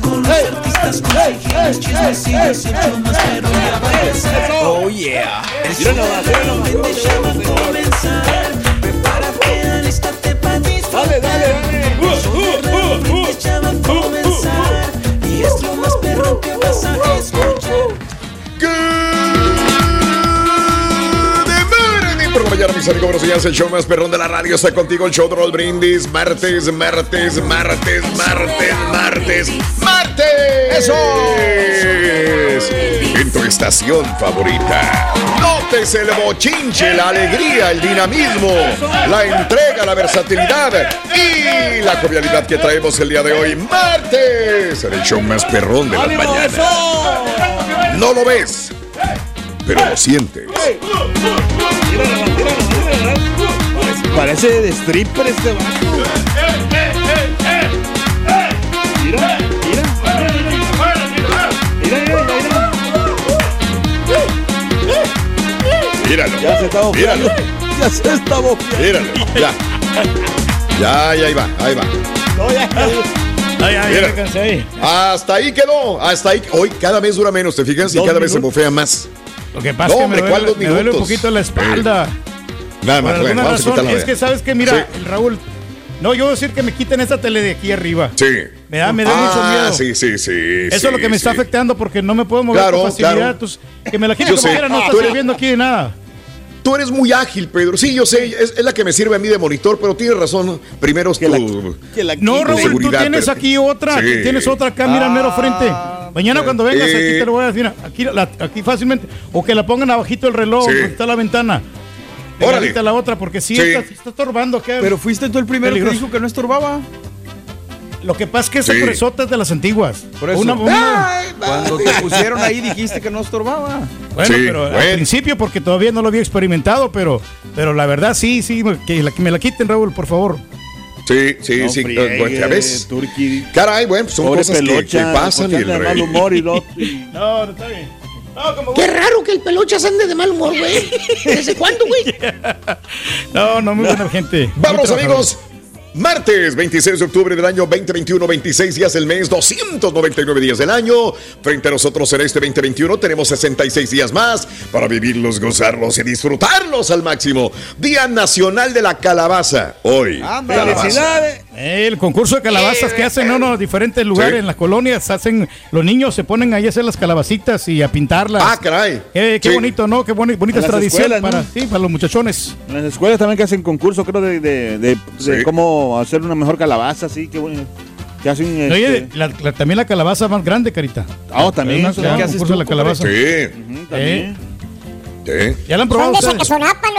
Con los artistas, consejos, chismecillos. El show más perro ya va a empezar. Oh yeah. El show de Brindis ya va a comenzar. Prepárate, alístate para disfrutar. Dale, dale, dale. El show de Brindis ya va a comenzar. Y es lo más perro que vas a escuchar. Mañana, mis amigos, buenos días. El show más perrón de la radio está contigo. El show de Roll Brindis. Martes, martes, martes, martes, martes, martes. ¡Eso! En tu estación favorita. Notes el bochinche, la alegría, el dinamismo, la entrega, la versatilidad y la jovialidad que traemos el día de hoy. Martes. En el show más perrón de la mañana. No lo ves, pero lo sientes. Parece de stripper este vato. Mira, mira. Mira, mira, mira. Míralo. Ya se está bofeando. Míralo. Ya se está bofeando. Míralo. Ya. Ya, ya, ahí va, ahí va. No, ya. Ay, ay, Mira. me cansé ahí. Hasta ahí quedó. Hasta ahí. Hoy cada vez dura menos, ¿te fijas? Y cada vez se bofea más. Lo que pasa No, es que hombre, me ¿cuál duele, me duele un poquito la espalda. Nada Por más, bueno, alguna razón, es que sabes que mira, Raúl, no, yo voy a decir que me quiten esa tele de aquí arriba. Sí. Me da, me da mucho Ah, miedo. sí, sí, sí. Eso sí, es lo que me está afectando porque no me puedo mover Claro, con facilidad. claro. entonces, que me la quiten como sé. quiera, no Ah, está eres- sirviendo aquí de nada. Tú eres muy ágil, Pedro. Sí, yo sé, es, es la que me sirve a mí de monitor, pero tienes razón. Primero es tu, No, tu Raúl, tú tienes pero- aquí otra, Sí. tienes otra acá, mira, mero frente. Mañana cuando vengas Eh. aquí te lo voy a decir, aquí, la- aquí fácilmente, o que la pongan abajito del reloj, Sí. donde está la ventana. Órale. La otra, porque sí, Sí. Está, está estorbando. Pero fuiste tú el primero Peligroso. que dijo que no estorbaba. Lo que pasa es que esa Sí. presota es de las antiguas. Por eso. Una- una- Cuando te pusieron ahí dijiste que no estorbaba. Bueno, Sí, pero al principio porque todavía no lo había experimentado, pero, pero la verdad sí, sí, que, la- que me la quiten, Raúl, por favor. Sí, sí, No sí. friegue, bueno, ya ves. Turqui. Caray, bueno, pues son Pobre cosas que, que pasan y el rey. mal humor y lo- y- No, no está bien. No, como Qué raro que el peluchas ande de mal humor, güey. ¿Desde cuándo, güey? No, no, muy buena gente. Muy Vámonos, trabajador. Martes 26 de octubre del año 2021, 26 días del mes, 299 días del año. Frente a nosotros en este 2021 tenemos 66 días más para vivirlos, gozarlos y disfrutarlos al máximo. Día Nacional de la Calabaza. Hoy. Calabaza. felicidades. El concurso de calabazas que hacen en unos diferentes lugares Sí. en las colonias, hacen los niños se ponen ahí a hacer las calabacitas y a pintarlas. Ah, caray. Qué, qué Sí. bonito, ¿no? Qué boni- bonita En las tradición escuelas, ¿no? para, sí, para los muchachones. En las escuelas también que hacen concurso, creo, de, de, de- de Sí. cómo hacer una mejor calabaza, así, que bueno. Que hacen. Oye, este, la- la- también la calabaza más grande, Carita. Ah, también, Hay una- ¿qué haces concurso de la calabaza. Sí, también. sí. ¿Ya la han ¿Son probado de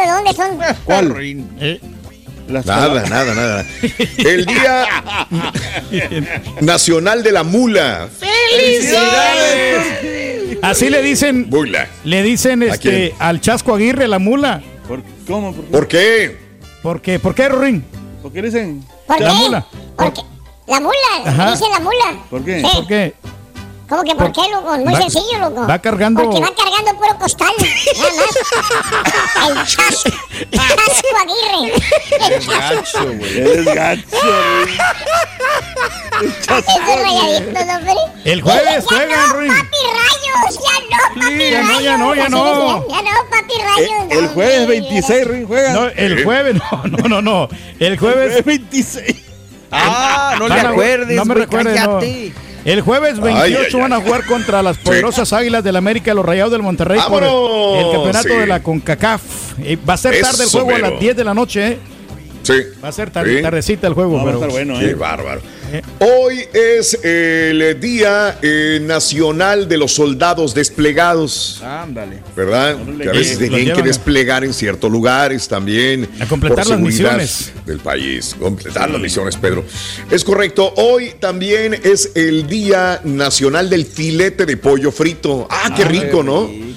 de dónde son? ¿Cuál? Eh, Las Nada, nada, nada. El Día Nacional de la Mula. así le dicen, Mula. le dicen este al Chasco Aguirre, la mula. ¿Por, ¿Cómo? ¿Por qué? ¿Por qué? Porque, ¿Por qué, Rorín? ¿Por qué dicen? ¿Por La qué? mula. Porque la mula, Ajá. dice la mula. ¿Por qué? Sí. ¿Por qué? ¿Cómo que por qué, loco? Muy Va- sencillo, loco. va cargando- Porque va cargando puro costal, nada más. El chasco, chasco Aguirre. El chasco. Eres gacho, güey. Rayadito, hombre. El jueves Ya juegan, no, Ruin. papi rayos, ya no, papi ya no, rayos. ya no, ya no. Ya no, papi rayos. El no, jueves hombre. 26, Rin, juegan. No, el jueves, no, no, no, no. El jueves. Jueves 26. Ah, no le acuerdes, No me recuerdes, no. El jueves 28 Ay, ay, ay. van a jugar contra las poderosas Águilas del América, los Rayados del Monterrey por el, campeonato Sí. de la CONCACAF. Eh, va a ser tarde el juego a las 10 de la noche. Sí. Va a ser tarde, Sí. tardecita el juego. Va a estar bueno, Qué ¿eh? bárbaro. Hoy es el Día eh, Nacional de los Soldados Desplegados. Ándale. ¿Verdad? Que a veces tienen los que desplegar en ciertos lugares también. A completar por las misiones. Del país. Completar las misiones, Pedro. Es correcto. Hoy también es el Día Nacional del Filete de Pollo Frito. Ah, qué rico, ¿no? Sí,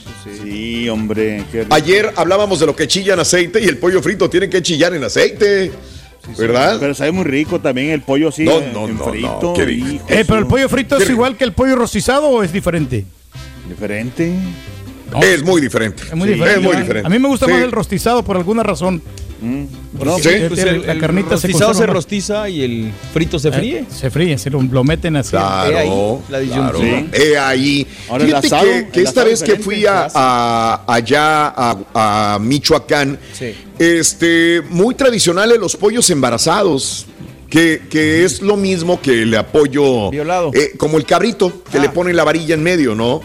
hombre. qué rico. Ayer hablábamos de lo que chilla en aceite y el pollo frito tiene que chillar en aceite. ¿Verdad? Pero sabe muy rico también el pollo así. No, en- no, en no, frito. no, qué rico. hijo Eh, pero el pollo frito es igual que el pollo rostizado o es diferente? Diferente. Es muy diferente. Es muy Sí, diferente. Es muy diferente. A mí me gusta Sí. más el rostizado por alguna razón. No, Sí. El- Pues el- el, la el carnita se rostizado se, rostiza y el frito se fríe. Eh, se fríe, se lo, lo meten así. Claro, ahí la claro. disyuntiva. He ahí. Ahora el Fíjate asado, que, el que esta vez que fui a, allá a, a Michoacán, Sí. este, muy tradicionales los pollos embarazados. Que, que es lo mismo que el apoyo Violado. eh, como el cabrito que Ah. le ponen la varilla en medio, ¿no?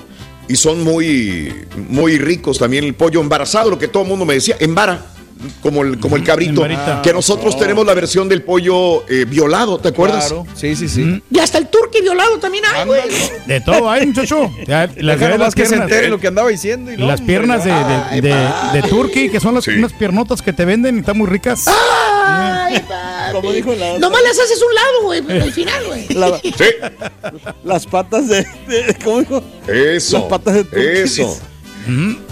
Y son muy, muy ricos también el pollo embarazado, lo que todo el mundo me decía, embara, como el, como el cabrito. Que nosotros tenemos la versión del pollo eh, violado, ¿te acuerdas? Claro. Sí, sí, sí. Y hasta el turqui violado también hay, güey. De todo hay, muchacho. Las, las nomás que se piernas, entere lo que andaba diciendo. Y no, las hombre, piernas de, de, de, de turkey, que son las, Sí. unas piernotas que te venden y están muy ricas. Ay. Como dijo la. Nomás las haces un lado, güey, pero al final, güey. La- Sí, las patas de, de- ¿Cómo dijo? eso. Las patas de turkey. Eso.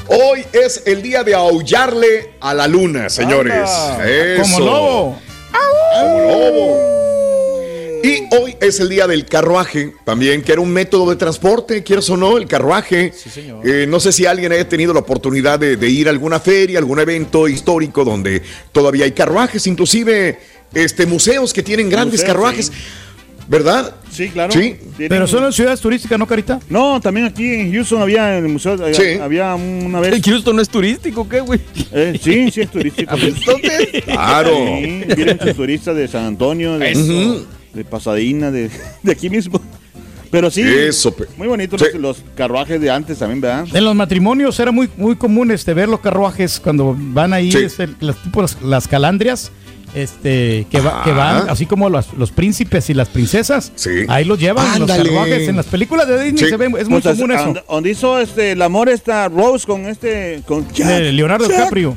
Hoy es el día de aullarle a la luna, señores. Eso. Como lobo. Como lobo. Y hoy es el día del carruaje, también, que era un método de transporte, quieras o no, el carruaje. Eh, no sé si alguien haya tenido la oportunidad de, de ir a alguna feria, algún evento histórico donde todavía hay carruajes, inclusive este, museos que tienen grandes carruajes, sí. ¿Verdad? Sí, claro. Sí. Tienen- Pero son en ciudades turísticas, ¿no, Carita? No, también aquí en Houston había en el museo, había, Sí. había una ¿El vez. Houston no es turístico qué, güey? Eh, sí, sí es turístico. Entonces, Claro. Sí, vienen muchos turistas de San Antonio, de, Eso. de Pasadena, de, de aquí mismo. Pero sí, Eso, pe- muy bonitos Sí. los, los carruajes de antes también, ¿verdad? En los matrimonios era muy, muy común este, ver los carruajes cuando van ahí, Sí. este, las, tipo las, las calandrias, este, que, va- que van, así como los, los príncipes y las princesas. Sí. Ahí los llevan en los carruajes. En las películas de Disney Sí. se ve, es muy Pues, común eso. donde- hizo este, el amor esta Rose con este. Con De Leonardo Jack. DiCaprio.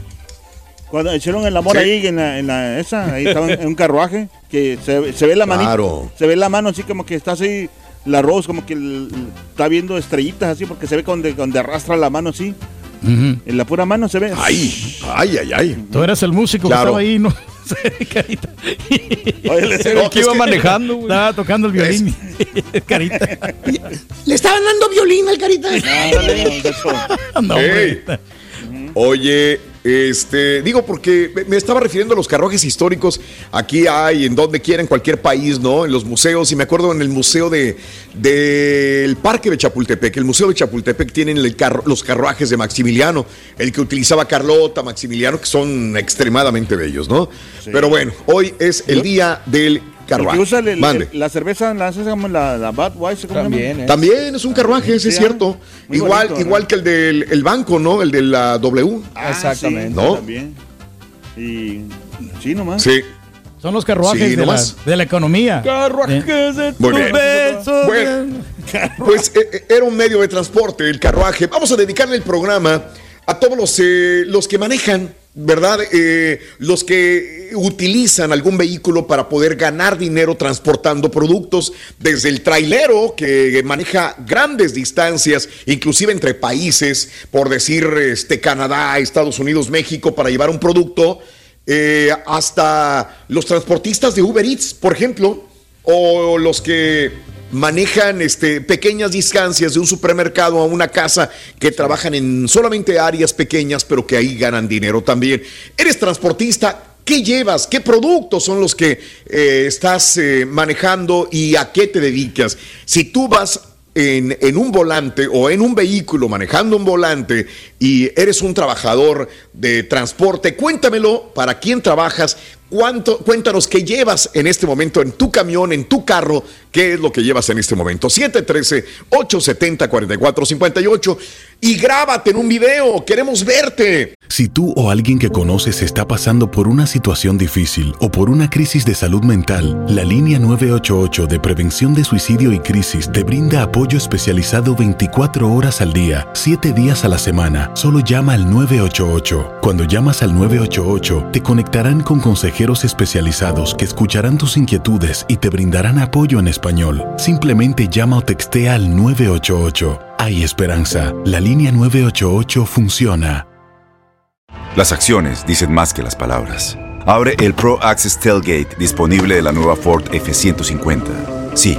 Cuando hicieron el amor Sí. ahí en la, en la esa, ahí estaba en, un carruaje, que se, se ve la manita, Claro. se ve la mano así como que está así, la Rose como que el- está viendo estrellitas así, porque se ve donde, donde arrastra la mano así, Ujú. en la pura mano se ve. Ay, ay, ay, ay. Tú eras el músico Claro. que estaba ahí, ¿no? Carita. Oye, No, que iba que- manejando, güey. Estaba tocando el violín. Carita. Le estaban dando violín al carita. No, hombre. Oye, este, digo porque me- estaba refiriendo a los carruajes históricos. Aquí hay, en donde quiera, en cualquier país, ¿no? En los museos. Y me acuerdo en el museo de del Parque de Chapultepec. El museo de Chapultepec tienen el carro- los carruajes de Maximiliano, el que utilizaba Carlota, Maximiliano, que son extremadamente bellos, ¿no? Pero bueno, hoy es el día del carruaje. que usa el- el- Mande. la cerveza, la como la, la Budweiser. También, ¿eh? También es un carruaje, ese es cierto. Igual, bonito, igual ¿no? que el del el banco, ¿no? El de la W. Ah, Exactamente. sí, ¿No? También. Y sí, nomás. Sí. Son los carruajes Sí, de, la, nomás. de la economía. Carruajes de Muy tu bien. beso. Bueno, pues eh, eh, era un medio de transporte, el carruaje. Vamos a dedicarle el programa a todos los, eh, los que manejan, ¿verdad? Eh, los que utilizan algún vehículo para poder ganar dinero transportando productos, desde el trailero que maneja grandes distancias, inclusive entre países, por decir este, Canadá, Estados Unidos, México, para llevar un producto, eh, hasta los transportistas de Uber Eats, por ejemplo, o los que manejan este, pequeñas distancias de un supermercado a una casa que trabajan en solamente áreas pequeñas, pero que ahí ganan dinero también. Eres transportista. ¿Qué llevas? ¿Qué productos son los que eh, estás eh, manejando y a qué te dedicas? Si tú vas en, en un volante o en un vehículo manejando un volante y eres un trabajador de transporte, cuéntamelo para quién trabajas, cuánto, cuéntanos qué llevas en este momento en tu camión, en tu carro, qué es lo que llevas en este momento. 713-870-4458 y grábate en un video, queremos verte. Si tú o alguien que conoces está pasando por una situación difícil o por una crisis de salud mental, la línea 988 de prevención de suicidio y crisis te brinda apoyo especializado 24 horas al día, 7 días a la semana. Solo llama al 988. Cuando llamas al 988, te conectarán con consejeros especializados que escucharán tus inquietudes y te brindarán apoyo en español. Simplemente llama o textea al 988. Hay esperanza. La línea 988 funciona. Las acciones dicen más que las palabras. Abre el Pro Access Tailgate disponible de la nueva Ford F-150. Sí,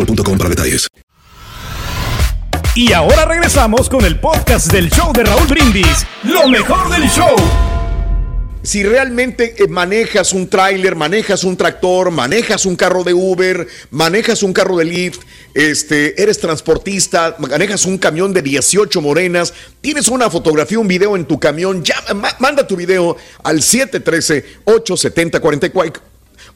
boostmobile.com para detalles. Y ahora regresamos con el podcast del show de Raúl Brindis. Lo mejor del show. Si realmente eh, manejas un tráiler, manejas un tractor, manejas un carro de Uber, manejas un carro de Lyft, este, eres transportista, manejas un camión de 18 morenas, tienes una fotografía, un video en tu camión, ya, ma- manda tu video al 713-870-44.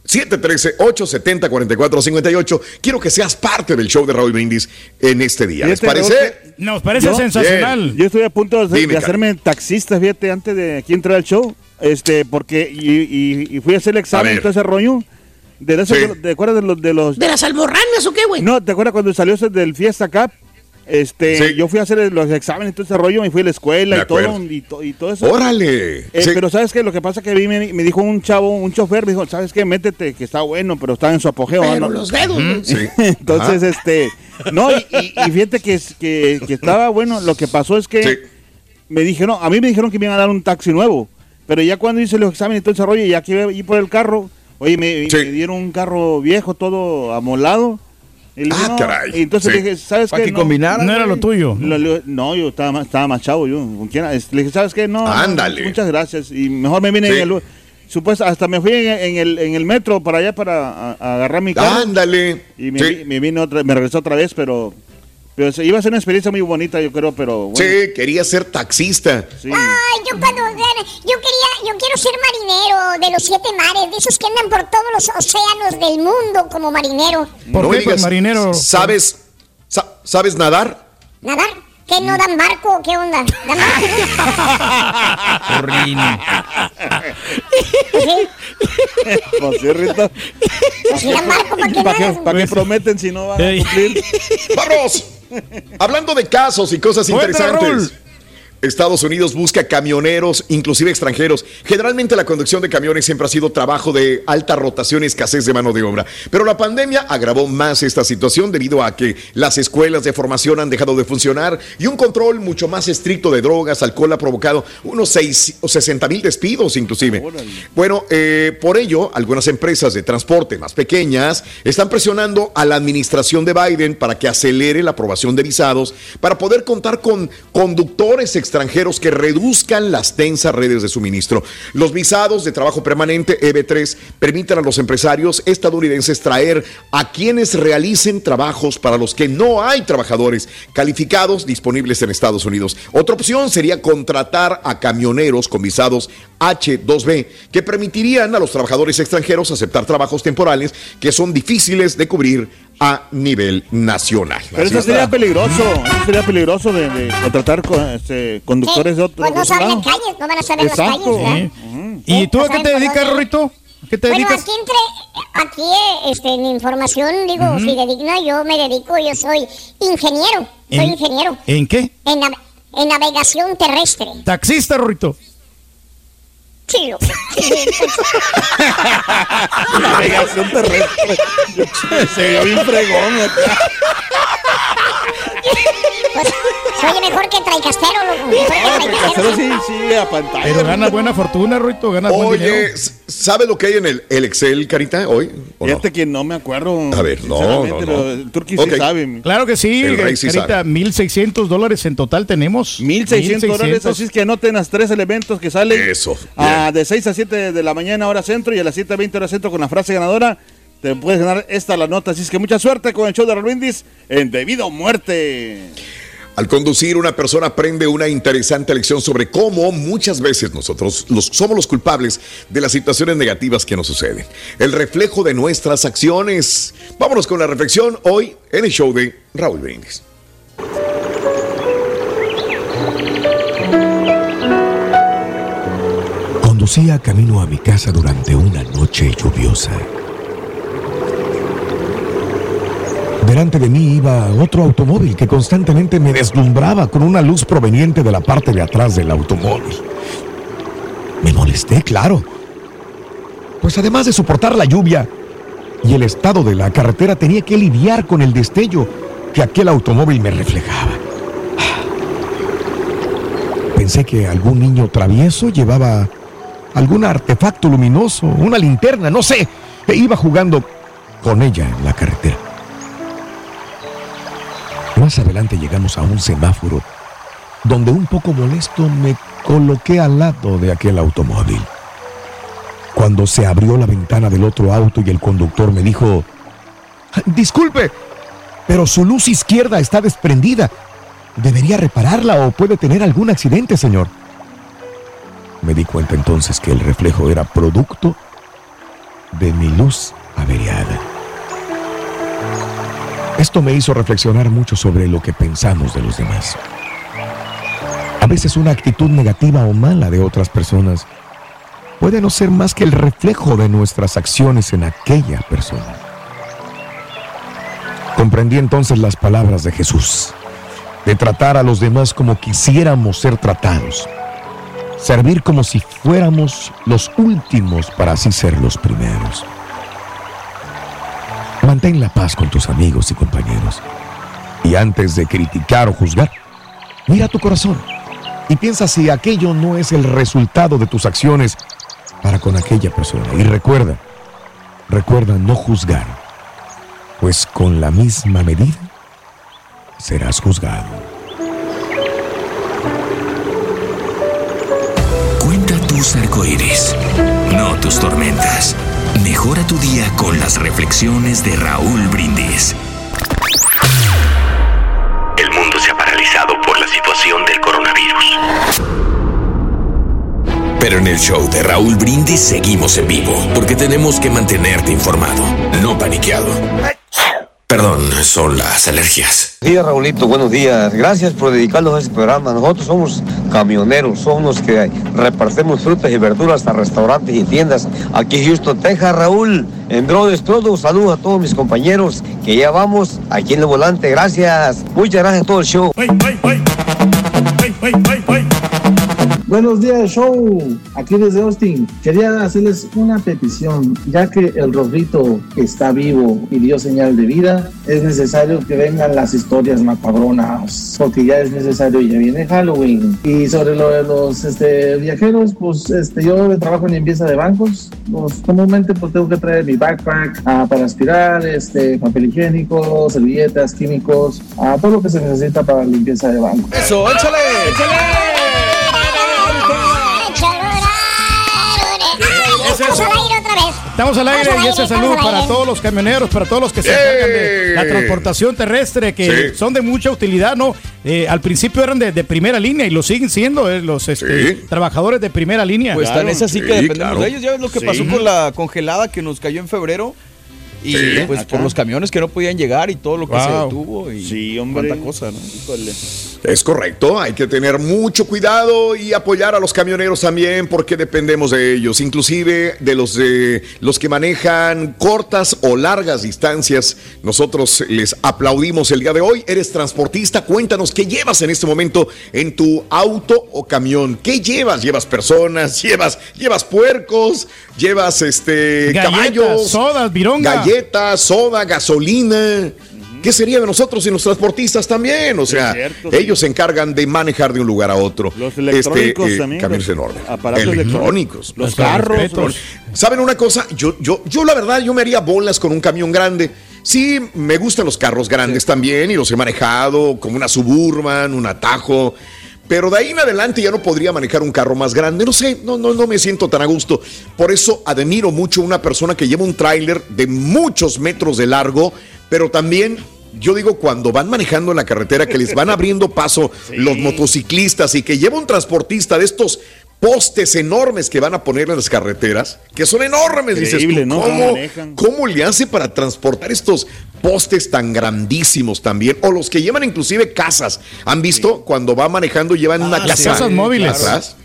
713-870-4458. Quiero que seas parte del show de Raúl Brindis en este día. ¿Les parece? Nos parece yo- sensacional. Yo estoy a punto de, hacer- Dime, de Carlos. hacerme taxista, fíjate, antes de aquí entrar al show. Este, porque, y, y- y fui a hacer el examen todo ese rollo. De Sí. ¿Te acuerdas de los, de los ¿De las almorranas o qué, güey? No, ¿te acuerdas cuando salió ese del Fiesta Cup? Este, Sí. yo fui a hacer los exámenes y todo ese rollo, me fui a la escuela y todo, y, to- y todo eso. Órale. Eh, Sí. Pero sabes qué, lo que pasa que a mí me, me dijo un chavo, un chofer, me dijo, ¿sabes qué? Métete, que está bueno, pero está en su apogeo. Pero ¿ah? No- los dedos. Sí. Entonces, este, no, y, y- y fíjate que, es- que, que estaba bueno, lo que pasó es que Sí. me dijeron, a mí me dijeron que me iban a dar un taxi nuevo, pero ya cuando hice los exámenes y todo ese rollo, y ya que iba a ir por el carro, oye, me, Sí. me dieron un carro viejo, todo amolado. Ah, no, caray. y entonces Sí. le dije, ¿sabes Para qué? que No. No era lo tuyo. lo- no, yo estaba más, estaba más chavo, yo, ¿con quién? Es- Le dije, ¿sabes qué? No, no, Ándale. muchas gracias. Y mejor me vine Sí. en el... Supuesto, hasta me fui en, en el, en el metro para allá para a- a agarrar mi carro. Ándale. Y me, Sí. vi- me vine otra, me regresó otra vez, pero Pero se- iba a ser una experiencia muy bonita, yo creo, pero bueno. Sí, quería ser taxista. Sí. Ay, yo cuando yo quería, yo quiero ser marinero de los siete mares, de esos que andan por todos los océanos del mundo como marinero. ¿Por No qué, pues, marinero? ¿Sabes, sa- ¿Sabes nadar? ¿Nadar? ¿Qué no dan barco? ¿Qué onda? ¿Dan barco? Pues sí, Rita. Pues si dan barco, ¿para qué ¿Para qué, para qué prometen si no van a cumplir? ¡Vamos! Hablando de casos y cosas interesantes. Estados Unidos busca camioneros, inclusive extranjeros. Generalmente la conducción de camiones siempre ha sido trabajo de alta rotación y escasez de mano de obra. Pero la pandemia agravó más esta situación debido a que las escuelas de formación han dejado de funcionar y un control mucho más estricto de drogas, alcohol ha provocado unos 6 o 60 mil despidos inclusive. Bueno, eh, por ello, algunas empresas de transporte más pequeñas están presionando a la administración de Biden para que acelere la aprobación de visados para poder contar con conductores extranjeros que reduzcan las tensas redes de suministro. Los visados de trabajo permanente EB3 permiten a los empresarios estadounidenses traer a quienes realicen trabajos para los que no hay trabajadores calificados disponibles en Estados Unidos. Otra opción sería contratar a camioneros con visados H2B que permitirían a los trabajadores extranjeros aceptar trabajos temporales que son difíciles de cubrir a nivel nacional. Pero Así eso sería está. peligroso. Eso sería peligroso de, de contratar con, este, conductores de otro Pues no calles, no van a saber Exacto. las calles, ¿verdad? Sí. ¿Y tú a qué te dedicas, Rorito? ¿A qué te Bueno, dedicas? aquí entre, aquí eh, este, en información, digo, Ujú. si digna, yo me dedico, yo soy ingeniero, soy ¿En- ingeniero ¿En qué? en, en navegación terrestre. Taxista, Rorito. Lo- Navegación terrestre. Se ve bien fregón acá. Pues, soy mejor que traicastero, loco. Mejor que traicastero. Pero sí, sí, a pantalla. Pero gana buena fortuna, Rorito, gana buen Oye, dinero. ¿sabe lo que hay en el, el Excel, Carita, hoy? ¿O no? Fíjate que no me acuerdo. A ver, no, no, no. el Turqui Ok. sí sabe. Claro que sí, El rey sí Carita, 1.600 dólares en total tenemos. 1600 dólares, así es que anoten las tres elementos que salen. Eso, Ah, de 6 a 7 de la mañana hora centro y a las 7 a 20 hora centro con la frase ganadora. Te puedes ganar esta la nota. Así es que mucha suerte con el show de Rolindis en Debido a Muerte. Al conducir, una persona aprende una interesante lección sobre cómo muchas veces nosotros los- somos los culpables de las situaciones negativas que nos suceden. El reflejo de nuestras acciones. Vámonos con la reflexión hoy en el show de Raúl Brindis. Conducía camino a mi casa durante una noche lluviosa. Delante de mí iba otro automóvil que constantemente me deslumbraba con una luz proveniente de la parte de atrás del automóvil. Me molesté, claro. Pues además de soportar la lluvia y el estado de la carretera, tenía que lidiar con el destello que aquel automóvil me reflejaba. Pensé que algún niño travieso llevaba algún artefacto luminoso, una linterna, no sé, e iba jugando con ella en la carretera. Más adelante llegamos a un semáforo donde un poco molesto me coloqué al lado de aquel automóvil. Cuando se abrió la ventana del otro auto y el conductor me dijo, disculpe, pero su luz izquierda está desprendida. ¿Debería repararla o puede tener algún accidente, señor? Me di cuenta entonces que el reflejo era producto de mi luz averiada. Esto me hizo reflexionar mucho sobre lo que pensamos de los demás. A veces una actitud negativa o mala de otras personas puede no ser más que el reflejo de nuestras acciones en aquella persona. Comprendí entonces las palabras de Jesús, de tratar a los demás como quisiéramos ser tratados, servir como si fuéramos los últimos para así ser los primeros. Mantén la paz con tus amigos y compañeros. Y antes de criticar o juzgar, mira tu corazón y piensa si aquello no es el resultado de tus acciones para con aquella persona. Y recuerda, recuerda no juzgar, pues con la misma medida serás juzgado. Cuenta tus arcoíris, no tus tormentas. Mejora tu día con las reflexiones de Raúl Brindis. El mundo se ha paralizado por la situación del coronavirus. Pero en el show de Raúl Brindis seguimos en vivo, porque tenemos que mantenerte informado, no paniqueado. Perdón, son las alergias. Buenos días, Raulito. Buenos días. Gracias por dedicarnos a este programa. Nosotros somos camioneros, somos los que repartimos frutas y verduras a restaurantes y tiendas aquí en Houston, Texas. Raúl, en Brothers todo, saludos a todos mis compañeros que ya vamos aquí en el volante. Gracias. Muchas gracias a todo el show. Buenos días, show. Aquí desde Austin. Quería hacerles una petición, ya que el rojito está vivo y dio señal de vida, es necesario que vengan las historias macabronas, porque ya es necesario, ya viene Halloween. Y sobre lo de los este, viajeros, pues este, yo trabajo en limpieza de bancos, pues comúnmente pues tengo que traer mi backpack ah, para aspirar, este, papel higiénico, servilletas, químicos, ah, todo lo que se necesita para limpieza de bancos. Eso, échale, échale. Estamos al aire y ese saludo para todos los camioneros, para todos los que se encargan de la transportación terrestre, que Sí. son de mucha utilidad, ¿no? Eh, al principio eran de, de primera línea y lo siguen siendo eh, los este, trabajadores de primera línea. Pues tan es así que dependemos de ellos. Ya ves lo que Sí. pasó con la congelada que nos cayó en febrero. Y Sí. pues Acá. por los camiones que no podían llegar y todo lo que se detuvo. Y Sí, hombre. Cuánta cosa, ¿no? Es correcto, hay que tener mucho cuidado y apoyar a los camioneros también porque dependemos de ellos, inclusive de los de los que manejan cortas o largas distancias. Nosotros les aplaudimos el día de hoy. Eres transportista, cuéntanos qué llevas en este momento en tu auto o camión. ¿Qué llevas? ¿Llevas personas? ¿Llevas llevas puercos? ¿Llevas este Galletas, caballos? sodas, vironga. Galletas, soda, gasolina. ¿Qué sería de nosotros y los transportistas también? O sea, cierto, sí. ellos se encargan de manejar de un lugar a otro. Los electrónicos Este, eh, también, Camiones los enormes. aparatos electrónicos. Los carros. ¿Saben una cosa? Yo, yo, yo la verdad, yo me haría bolas con un camión grande. Sí, me gustan los carros grandes también y los he manejado como una Suburban, un Atajo. Pero de ahí en adelante ya no podría manejar un carro más grande. No sé, no, no, no me siento tan a gusto. Por eso admiro mucho a una persona que lleva un tráiler de muchos metros de largo, pero también yo digo, cuando van manejando en la carretera, que les van abriendo paso los motociclistas y que lleva un transportista de estos postes enormes que van a poner en las carreteras, que son enormes, dices Increíble, tú, ¿no? Cómo ¿cómo, manejan. ¿cómo le hace para transportar estos postes tan grandísimos también? O los que llevan inclusive casas. ¿Han visto cuando va manejando llevan una Ah, casa sí, casas móviles. atrás?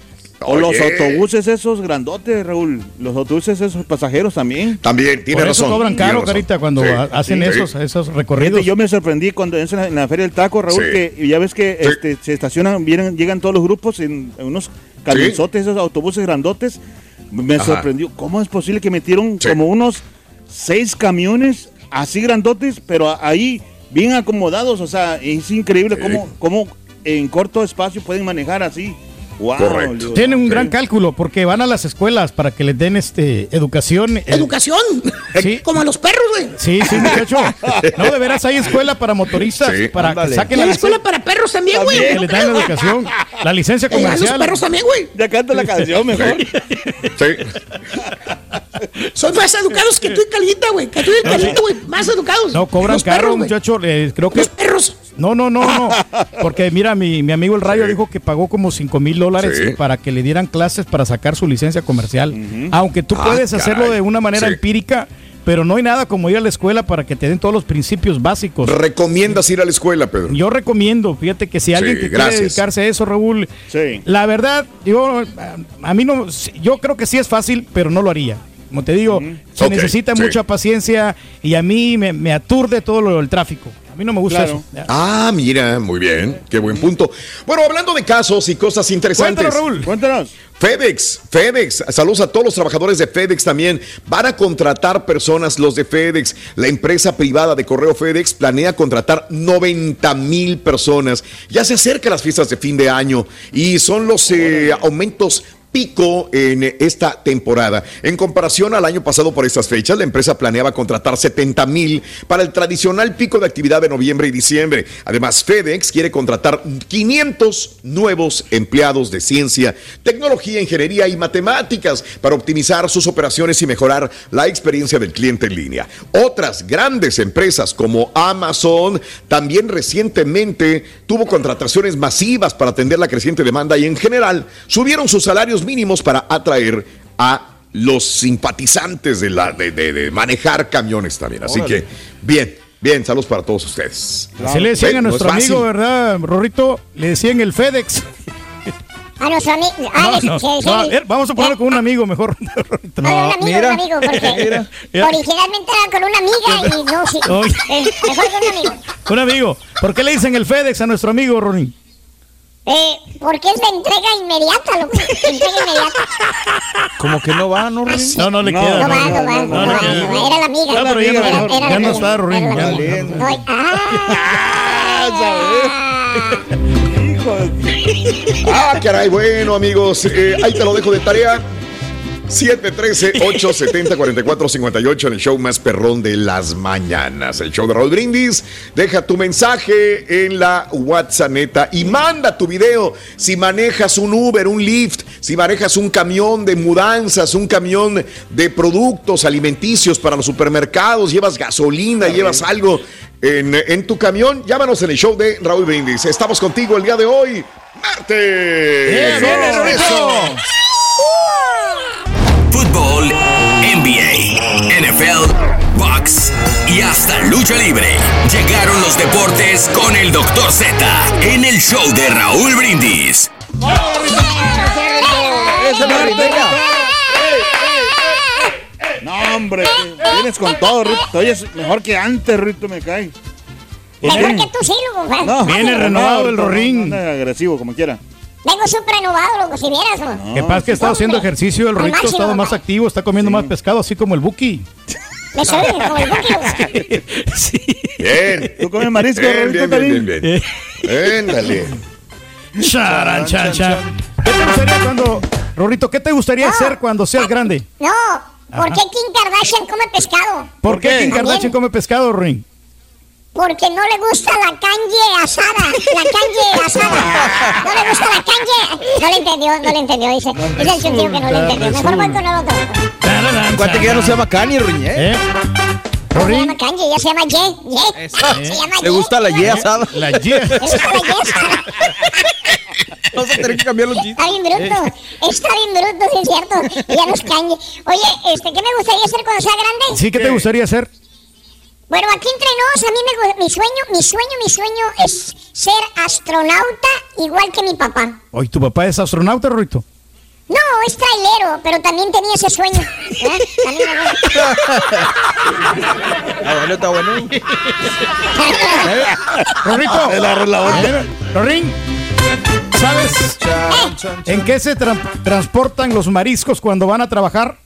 O los autobuses esos grandotes, Raúl. Los autobuses esos pasajeros también. También, Por eso cobran caro, Carita, cuando ha- hacen esos, esos recorridos. Yo me sorprendí cuando en la, en la Feria del Taco, Raúl, Sí. que ya ves que este, se estacionan, vienen, llegan todos los grupos en, en unos camionzotes, esos autobuses grandotes. Me Ajá. sorprendió. ¿Cómo es posible que metieron como unos seis camiones así grandotes, pero ahí bien acomodados? O sea, es increíble cómo, cómo en corto espacio pueden manejar así. Wow, Dios. Tienen un gran cálculo porque van a las escuelas para que les den este educación. eh, Educación. Sí. Como a los perros, güey. Sí, sí, muchacho. No, de veras hay escuela para motoristas, para que saquen hay la escuela para perros también, güey. que ¿no les dan la educación, la licencia Eh, a los comercial. perros también, güey. Ya canta la canción mejor. Son más educados que tú y Calita, güey. Que tú y Calita, güey. Más educados. No, cobran Los caro, perros, güey. muchacho. eh, creo que. Los perros. No, no, no, no. Porque mira, mi, mi amigo el Rayo dijo que pagó como 5 mil dólares Sí. para que le dieran clases para sacar su licencia comercial. Aunque tú Ah, puedes hacerlo caray. de una manera Sí. empírica, pero no hay nada como ir a la escuela para que te den todos los principios básicos. ¿Recomiendas ir a la escuela, Pedro? Yo recomiendo, fíjate que si alguien Sí, que quiere dedicarse a eso, Raúl, la verdad, yo a- mí no, yo creo que sí es fácil, pero no lo haría. Como te digo, se necesita sí. mucha paciencia y a mí me, me aturde todo lo del tráfico. A mí no me gusta eso. Ah, mira, muy bien, qué buen punto. Bueno, hablando de casos y cosas interesantes. Cuéntanos, Raúl. Cuéntanos. FedEx, FedEx, saludos a todos los trabajadores de FedEx también. Van a contratar personas los de FedEx. La empresa privada de correo FedEx planea contratar 90 mil personas. Ya se acercan las fiestas de fin de año y son los eh, aumentos pico en esta temporada. En comparación al año pasado por estas fechas, la empresa planeaba contratar 70 mil para el tradicional pico de actividad de noviembre y diciembre. Además, FedEx quiere contratar 500 nuevos empleados de ciencia, tecnología, ingeniería y matemáticas para optimizar sus operaciones y mejorar la experiencia del cliente en línea. Otras grandes empresas como Amazon también recientemente tuvo contrataciones masivas para atender la creciente demanda y en general subieron sus salarios mínimos para atraer a los simpatizantes de, la, de, de- de manejar camiones también. Así Órale. que, bien, bien, saludos para todos ustedes. Así le decían a nuestro amigo, ¿verdad, Rorrito? Le decían el FedEx. A nuestro amigo. Ah, No, no, se- se- no, a ver, vamos a ponerlo con un amigo mejor. No, un amigo, mira. un amigo, porque Mira, mira. originalmente era con una amiga y no, sí. Eh, mejor con un amigo. Un amigo. ¿Por qué le dicen el FedEx a nuestro amigo, Ronin? Eh, porque es de entrega inmediata, loco. Entrega inmediata. Como que no va, ¿no, Rin? No, no le No, queda. No va, no va, no va, no va. Era la amiga. Ya, pero ya, Era- era ya no está, la ya. amiga. Ay, Ah, caray, bueno, amigos, eh, ahí te lo dejo de tarea. 713-870-4458 en el show más perrón de las mañanas. El show de Raúl Brindis. Deja tu mensaje en la WhatsApp neta y manda tu video. Si manejas un Uber, un Lyft, si manejas un camión de mudanzas, un camión de productos alimenticios para los supermercados, llevas gasolina, llevas algo en, en tu camión, llámanos en el show de Raúl Brindis. Estamos contigo el día de hoy, martes. Bien, bien. Fútbol, NBA, NFL, box y hasta lucha libre. Llegaron los deportes con el Dr. Z en el show de Raúl Brindis. No, hombre, vienes con todo, Rito. Te oyes mejor que antes, Rito, me cae. Mejor que tú sí. No, Viene renovado el Rorín. No, no, agresivo, como quiera. Vengo súper renovado, loco, si vieras, loco. Que pasa que está haciendo ejercicio, el Rorrito ha estado más activo, está comiendo más pescado, así como el Buki. Me soy como el buque, loco. Bien. ¿Tú comes marisco, Bien, bien, bien, bien, bien. Éndale. Charan, chan, chan. ¿Qué te gustaría cuando, Rorrito, qué te gustaría hacer cuando seas grande? No, ¿por Ajá. qué Kim Kardashian come pescado? ¿Por qué Kim Kardashian come pescado, Rorín? Porque no le gusta la canje asada. La canje asada. No le gusta la canje. No le entendió, no le entendió. Dice, dice el sentido que no le entendió. Mejor voy con el otro. Acuérdate que ya no se llama Kanye, Rin, ¿eh? No se llama canje, ya se llama Ye. Ye. Se llama ¿Le gusta la ye asada? La ye. Le gusta la Ye asada. Vamos a tener que cambiar los chistes. Está bien bruto. Está bien bruto, sí es cierto. Ya nos canje. Oye, este, ¿qué me gustaría hacer cuando sea grande? Sí, ¿qué te gustaría hacer? Bueno, aquí entre nos, a mí me, mi sueño, mi sueño, mi sueño es ser astronauta igual que mi papá. Hoy tu papá es astronauta, Rorrito. No, es trailero, pero también tenía ese sueño. ¿eh? También Ah, bueno, está bueno. Rorrito. El arroz la onda. Eh, Rorín, ¿sabes en qué se tra- transportan los mariscos cuando van a trabajar?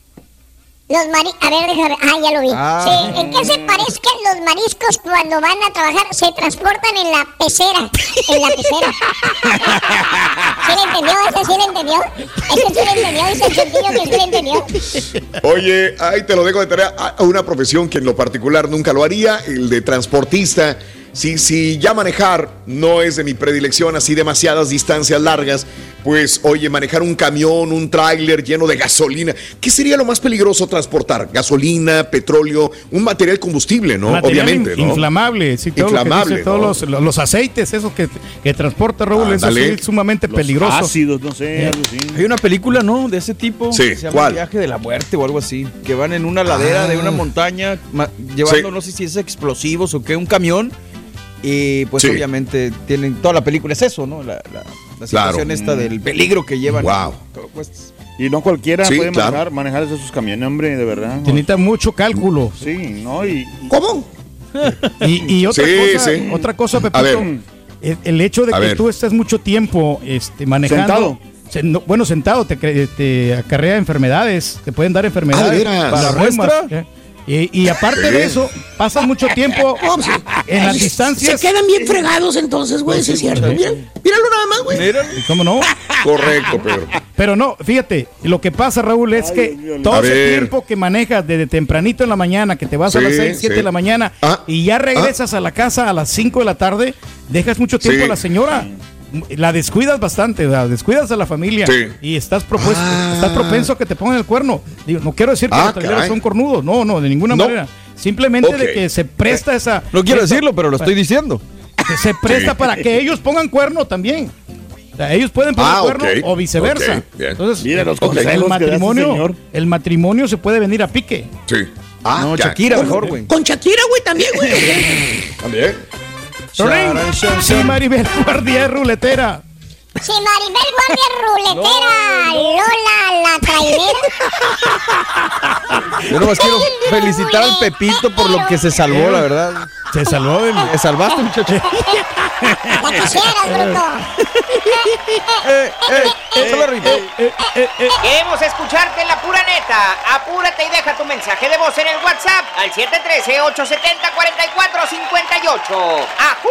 Los mari... A ver, déjame. Ah, ya lo vi. Ah. Sí, ¿en qué se parezcan los mariscos cuando van a trabajar? Se transportan en la pecera. En la pecera. ¿Sí le entendió? ¿Ese sí le entendió? ¿Ese sí le entendió? ¿Ese el sentido que sí le entendió? Oye, ahí te lo dejo de tarea. A- Una profesión que en lo particular nunca lo haría, el de transportista. Si, si ya manejar no es de mi predilección, así demasiadas distancias largas, pues oye, manejar un camión, un tráiler lleno de gasolina, ¿qué sería lo más peligroso transportar? Gasolina, petróleo, un material combustible, ¿no? Material Obviamente, in- ¿no? Inflamable, sí, todo lo que Inflamable, dice, todos ¿no? los, los- los aceites, esos que, que transporta Raúl, eso sí Ándale. es sumamente Los peligroso. ácidos, no sé, algo así. Hay una película, ¿no? De ese tipo. Sí, que se llama ¿cuál? Viaje de la muerte o algo así. Que van en una ladera de una Ah. montaña llevando, Sí. no sé si es explosivos o qué, un camión. Y pues Sí. obviamente tienen. Toda la película es eso, ¿no? La, la- la situación esta del peligro que llevan. Wow. Todo, pues, Y no cualquiera Sí, puede claro. manejar, manejar esos camiones, hombre, de verdad. Necesita mucho cálculo. Sí, ¿no? Y, ¿Cómo? Y, y otra Sí, cosa, sí. otra cosa, A Pepito, ver. el, el hecho de A que ver. tú estés mucho tiempo este, manejando. Sentado. se- no, bueno, sentado te, te acarrea enfermedades, te pueden dar enfermedades. Ah, para ¿La muestra? ¿eh? Y, y aparte Sí. de eso, pasas mucho tiempo en las Se distancias. quedan bien fregados entonces, güey, sí es cierto. Mira, míralo nada más, güey. mira, ¿Cómo no? Correcto, Pedro. Pero no, fíjate, lo que pasa, Raúl, es Ay, que Dios todo A ese ver. tiempo que manejas desde tempranito en la mañana, que te vas a las 6, 7 sí. de la mañana Ah. y ya regresas a la casa a las 5 de la tarde, dejas mucho tiempo Sí. a la señora. La descuidas bastante, descuidas a la familia Sí. y estás, propuesto, Ah. estás propenso a que te pongan el cuerno. Digo, no quiero decir que Ah, los traileros caray. son cornudos, no, no, de ninguna No. manera. Simplemente de que se presta esa. no quiero esa- decirlo, pero lo estoy diciendo. que se presta Sí. para que ellos pongan cuerno también. O sea, ellos pueden poner Ah, cuerno o viceversa. Entonces, Mira los el matrimonio, señor. el matrimonio se puede venir a pique. Sí. Ah, No, ya. Shakira mejor, güey. Con Shakira, güey, también, güey. También. Sí, Maribel Guardia ruletera. Si Maribel Guardia ruletera, Lola la traidera. Yo nomás quiero felicitar al Pepito por lo que se salvó, la verdad. Se salvó de mí. Te salvaste, muchacho. La quisieras, bruto. eh, eh, échale, Rito. Queremos escucharte en la pura neta. Apúrate y deja tu mensaje de voz en el WhatsApp al 713-870-4458. ¡Ajú!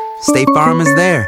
State Farm is there.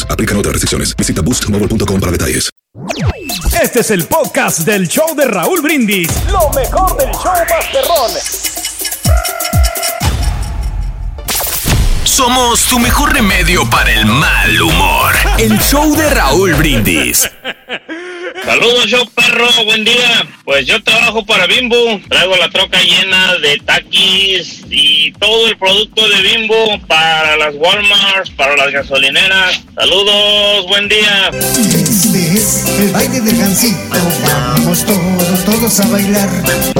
Aplican otras restricciones. Visita boostmobile.com para detalles. Este es el podcast del show de Raúl Brindis. Lo mejor del show Masterrón. Somos tu mejor remedio para el mal humor. El show de Raúl Brindis. Saludos, yo perro, buen día. Pues yo trabajo para Bimbo, traigo la troca llena de taquis y todo el producto de Bimbo para las Walmarts, para las gasolineras. Saludos, buen día. Este es el baile del gancito. Vamos todos, todos a bailar.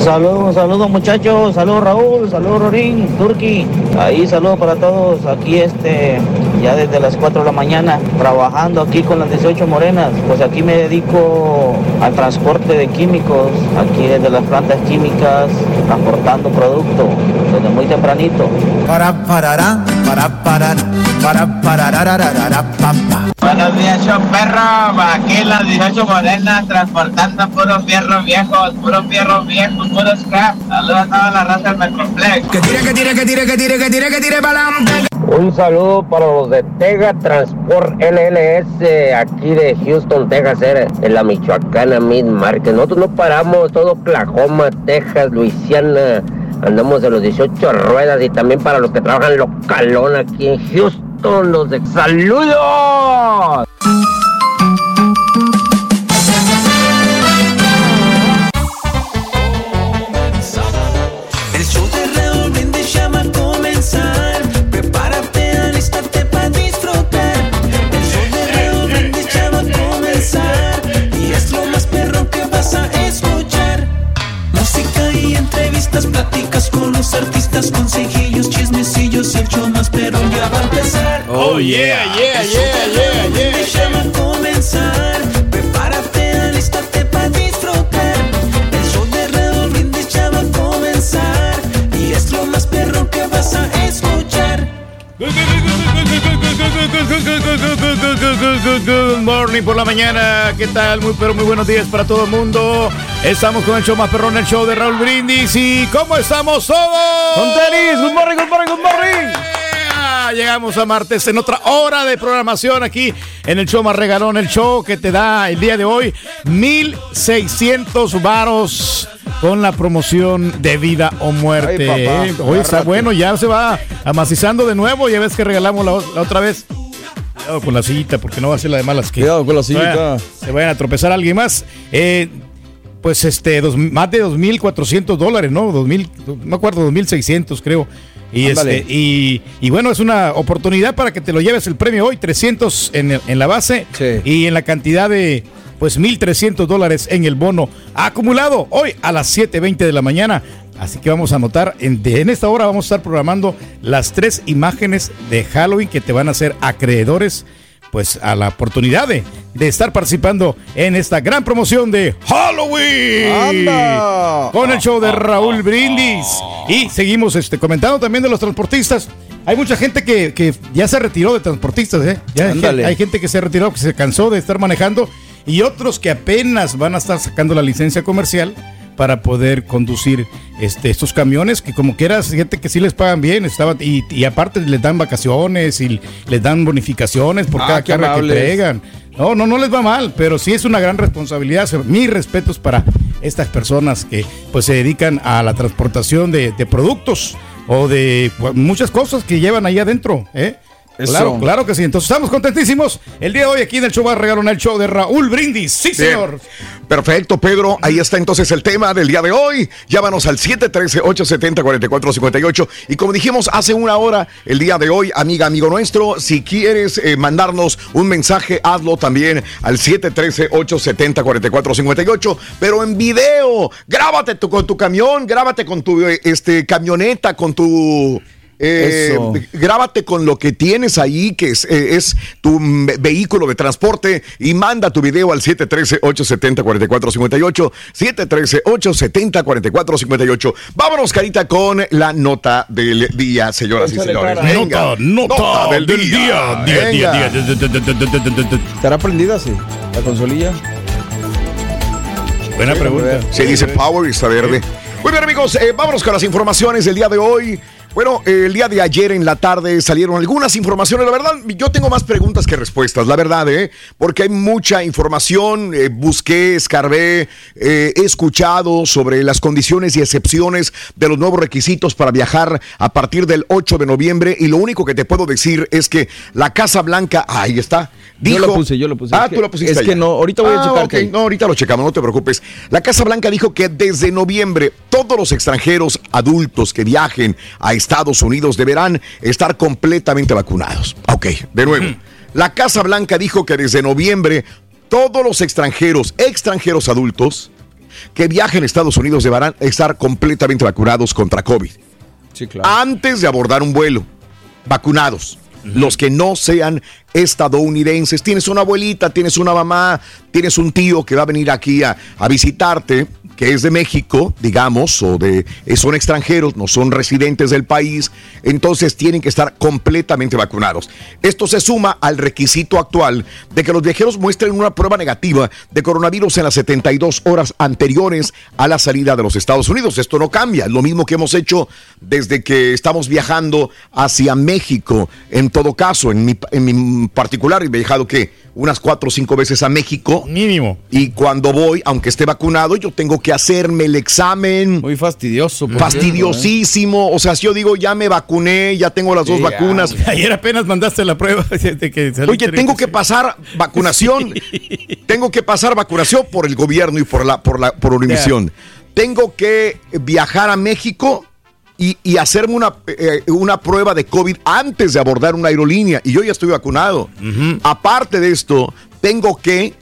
Saludos, saludos muchachos, saludos Raúl, saludos Rorín, Turki, ahí saludos para todos, aquí este, ya desde las 4 de la mañana, trabajando aquí con las 18 morenas, pues aquí me dedico al transporte de químicos, aquí desde las plantas químicas, transportando producto, desde muy tempranito. Para para para pararararara, pampa. Buenos días, show perro. Aquí las 18 morenas transportando puros fierros viejos, puros fierros viejos, puros scrap. Saludos a toda la raza del Metroplex. Que tire, que tire, que tire, que tire, que tire, que tire para adelante. Un saludo para los de Tega Transport LLS, aquí de Houston, Texas, eh, en la Michoacana Mid Market. Nosotros no paramos, todo Oklahoma, Texas, Luisiana. Andamos de los 18 ruedas y también para los que trabajan localón aquí en Houston, los de saludos. Entrevistas, pláticas con los artistas, consejillos, chismecillos. El show más perro ya va a empezar. Oh, yeah, yeah, yeah, yeah, yeah, va a comenzar. Good, morning por la mañana. ¿Qué tal? Muy, pero muy buenos días para todo el mundo. Estamos con el show más perrón, el show de Raúl Brindis. ¿Y cómo estamos todos? Con tenis, good morning, good morning, good morning. Llegamos a martes en otra hora de programación aquí en el show más regalón, el show que te da el día de hoy 1600 varos con la promoción de vida o muerte. Ay, papá, ¿eh? Hoy está bueno, ya se va amacizando de nuevo. Ya ves que regalamos la, la otra vez. Cuidado con la sillita, porque no va a ser la de malas que. Cuidado con la sillita. Se vayan a tropezar a alguien más. Eh, pues este, dos- más de 2.400 dólares, ¿no? 2.000, no me acuerdo, 2.600 creo. Y, este, y, y bueno, es una oportunidad para que te lo lleves el premio hoy, 300 en, el- en la base y en la cantidad de pues 1.300 dólares en el bono acumulado hoy a las 7.20 de la mañana. Así que vamos a anotar, en, de- en esta hora vamos a estar programando las tres imágenes de Halloween que te van a hacer acreedores pues a la oportunidad de, de estar participando en esta gran promoción de Halloween ¡Anda! con el show de Raúl Brindis y seguimos este comentando también de los transportistas hay mucha gente que, que ya se retiró de transportistas ¿eh? ya hay, Ándale. gen- hay gente que se retiró que se cansó de estar manejando y otros que apenas van a estar sacando la licencia comercial para poder conducir este, estos camiones que como quieras, gente que sí les pagan bien, estaba, y, y aparte les dan vacaciones y les dan bonificaciones por Ah, cada carga que entregan. No, no, no les va mal, pero sí es una gran responsabilidad. Mis respetos para estas personas que pues se dedican a la transportación de, de productos o de pues, muchas cosas que llevan ahí adentro, ¿eh? Eso. Claro, claro que sí. Entonces estamos contentísimos. El día de hoy aquí en el show va a regalar el show de Raúl Brindis. Sí, Bien. señor. Perfecto, Pedro. Ahí está entonces el tema del día de hoy. Llámanos al 713-870-4458. Y como dijimos hace una hora, el día de hoy, amiga, amigo nuestro, si quieres eh, mandarnos un mensaje, hazlo también al 713-870-4458. Pero en video, grábate tu- con tu camión, grábate con tu eh, este, camioneta, con tu... Eh, grábate con lo que tienes ahí, que es, eh, es tu vehículo de transporte, y manda tu video al 713-870-4458. 713-870-4458. Vámonos, Carita, con la nota del día, señoras y señores. Venga. Nota, nota del día, día, día, día. ¿Estará prendida sí? La consolilla. Buena pregunta. Se dice Power y está verde. Muy bien, amigos, eh, vámonos con las informaciones del día de hoy. Bueno, el día de ayer en la tarde salieron algunas informaciones. La verdad, yo tengo más preguntas que respuestas, la verdad, ¿eh? Porque hay mucha información. eh, busqué, escarbé, eh, he escuchado sobre las condiciones y excepciones de los nuevos requisitos para viajar a partir del 8 de noviembre. Y lo único que te puedo decir es que la Casa Blanca, ahí está. Yo Dijo, lo puse, yo lo puse. Ah, Es que- tú lo pusiste. es que no, ahorita voy a Ah, checar ok, que- no, ahorita lo checamos, no te preocupes. La Casa Blanca dijo que desde noviembre todos los extranjeros adultos que viajen a Estados Unidos deberán estar completamente vacunados. Ok, de nuevo. La Casa Blanca dijo que desde noviembre todos los extranjeros, extranjeros adultos que viajen a Estados Unidos deberán estar completamente vacunados contra COVID. Sí, claro. Antes de abordar un vuelo, vacunados. Los que no sean estadounidenses. Tienes una abuelita, tienes una mamá, tienes un tío que va a venir aquí a, visitarte, que es de México, digamos, o de eh, son extranjeros, no son residentes del país, entonces tienen que estar completamente vacunados. Esto se suma al requisito actual de que los viajeros muestren una prueba negativa de coronavirus en las 72 horas anteriores a la salida de los Estados Unidos. Esto no cambia, lo mismo que hemos hecho desde que estamos viajando hacia México. En todo caso, en mi, en mi particular, he viajado que unas cuatro o cinco veces a México. Mínimo. Y cuando voy, aunque esté vacunado, yo tengo que hacerme el examen. Muy fastidioso. por Fastidiosísimo. O sea, si yo digo, ya me vacuné, ya tengo las dos vacunas. ya, Ayer apenas mandaste la prueba de que Oye, tengo que pasar vacunación. Tengo que pasar vacunación por el gobierno y por la por la por Univisión. Tengo que viajar a México y, y hacerme una, eh, una prueba de COVID antes de abordar una aerolínea. Y yo ya estoy vacunado. Aparte de esto, tengo que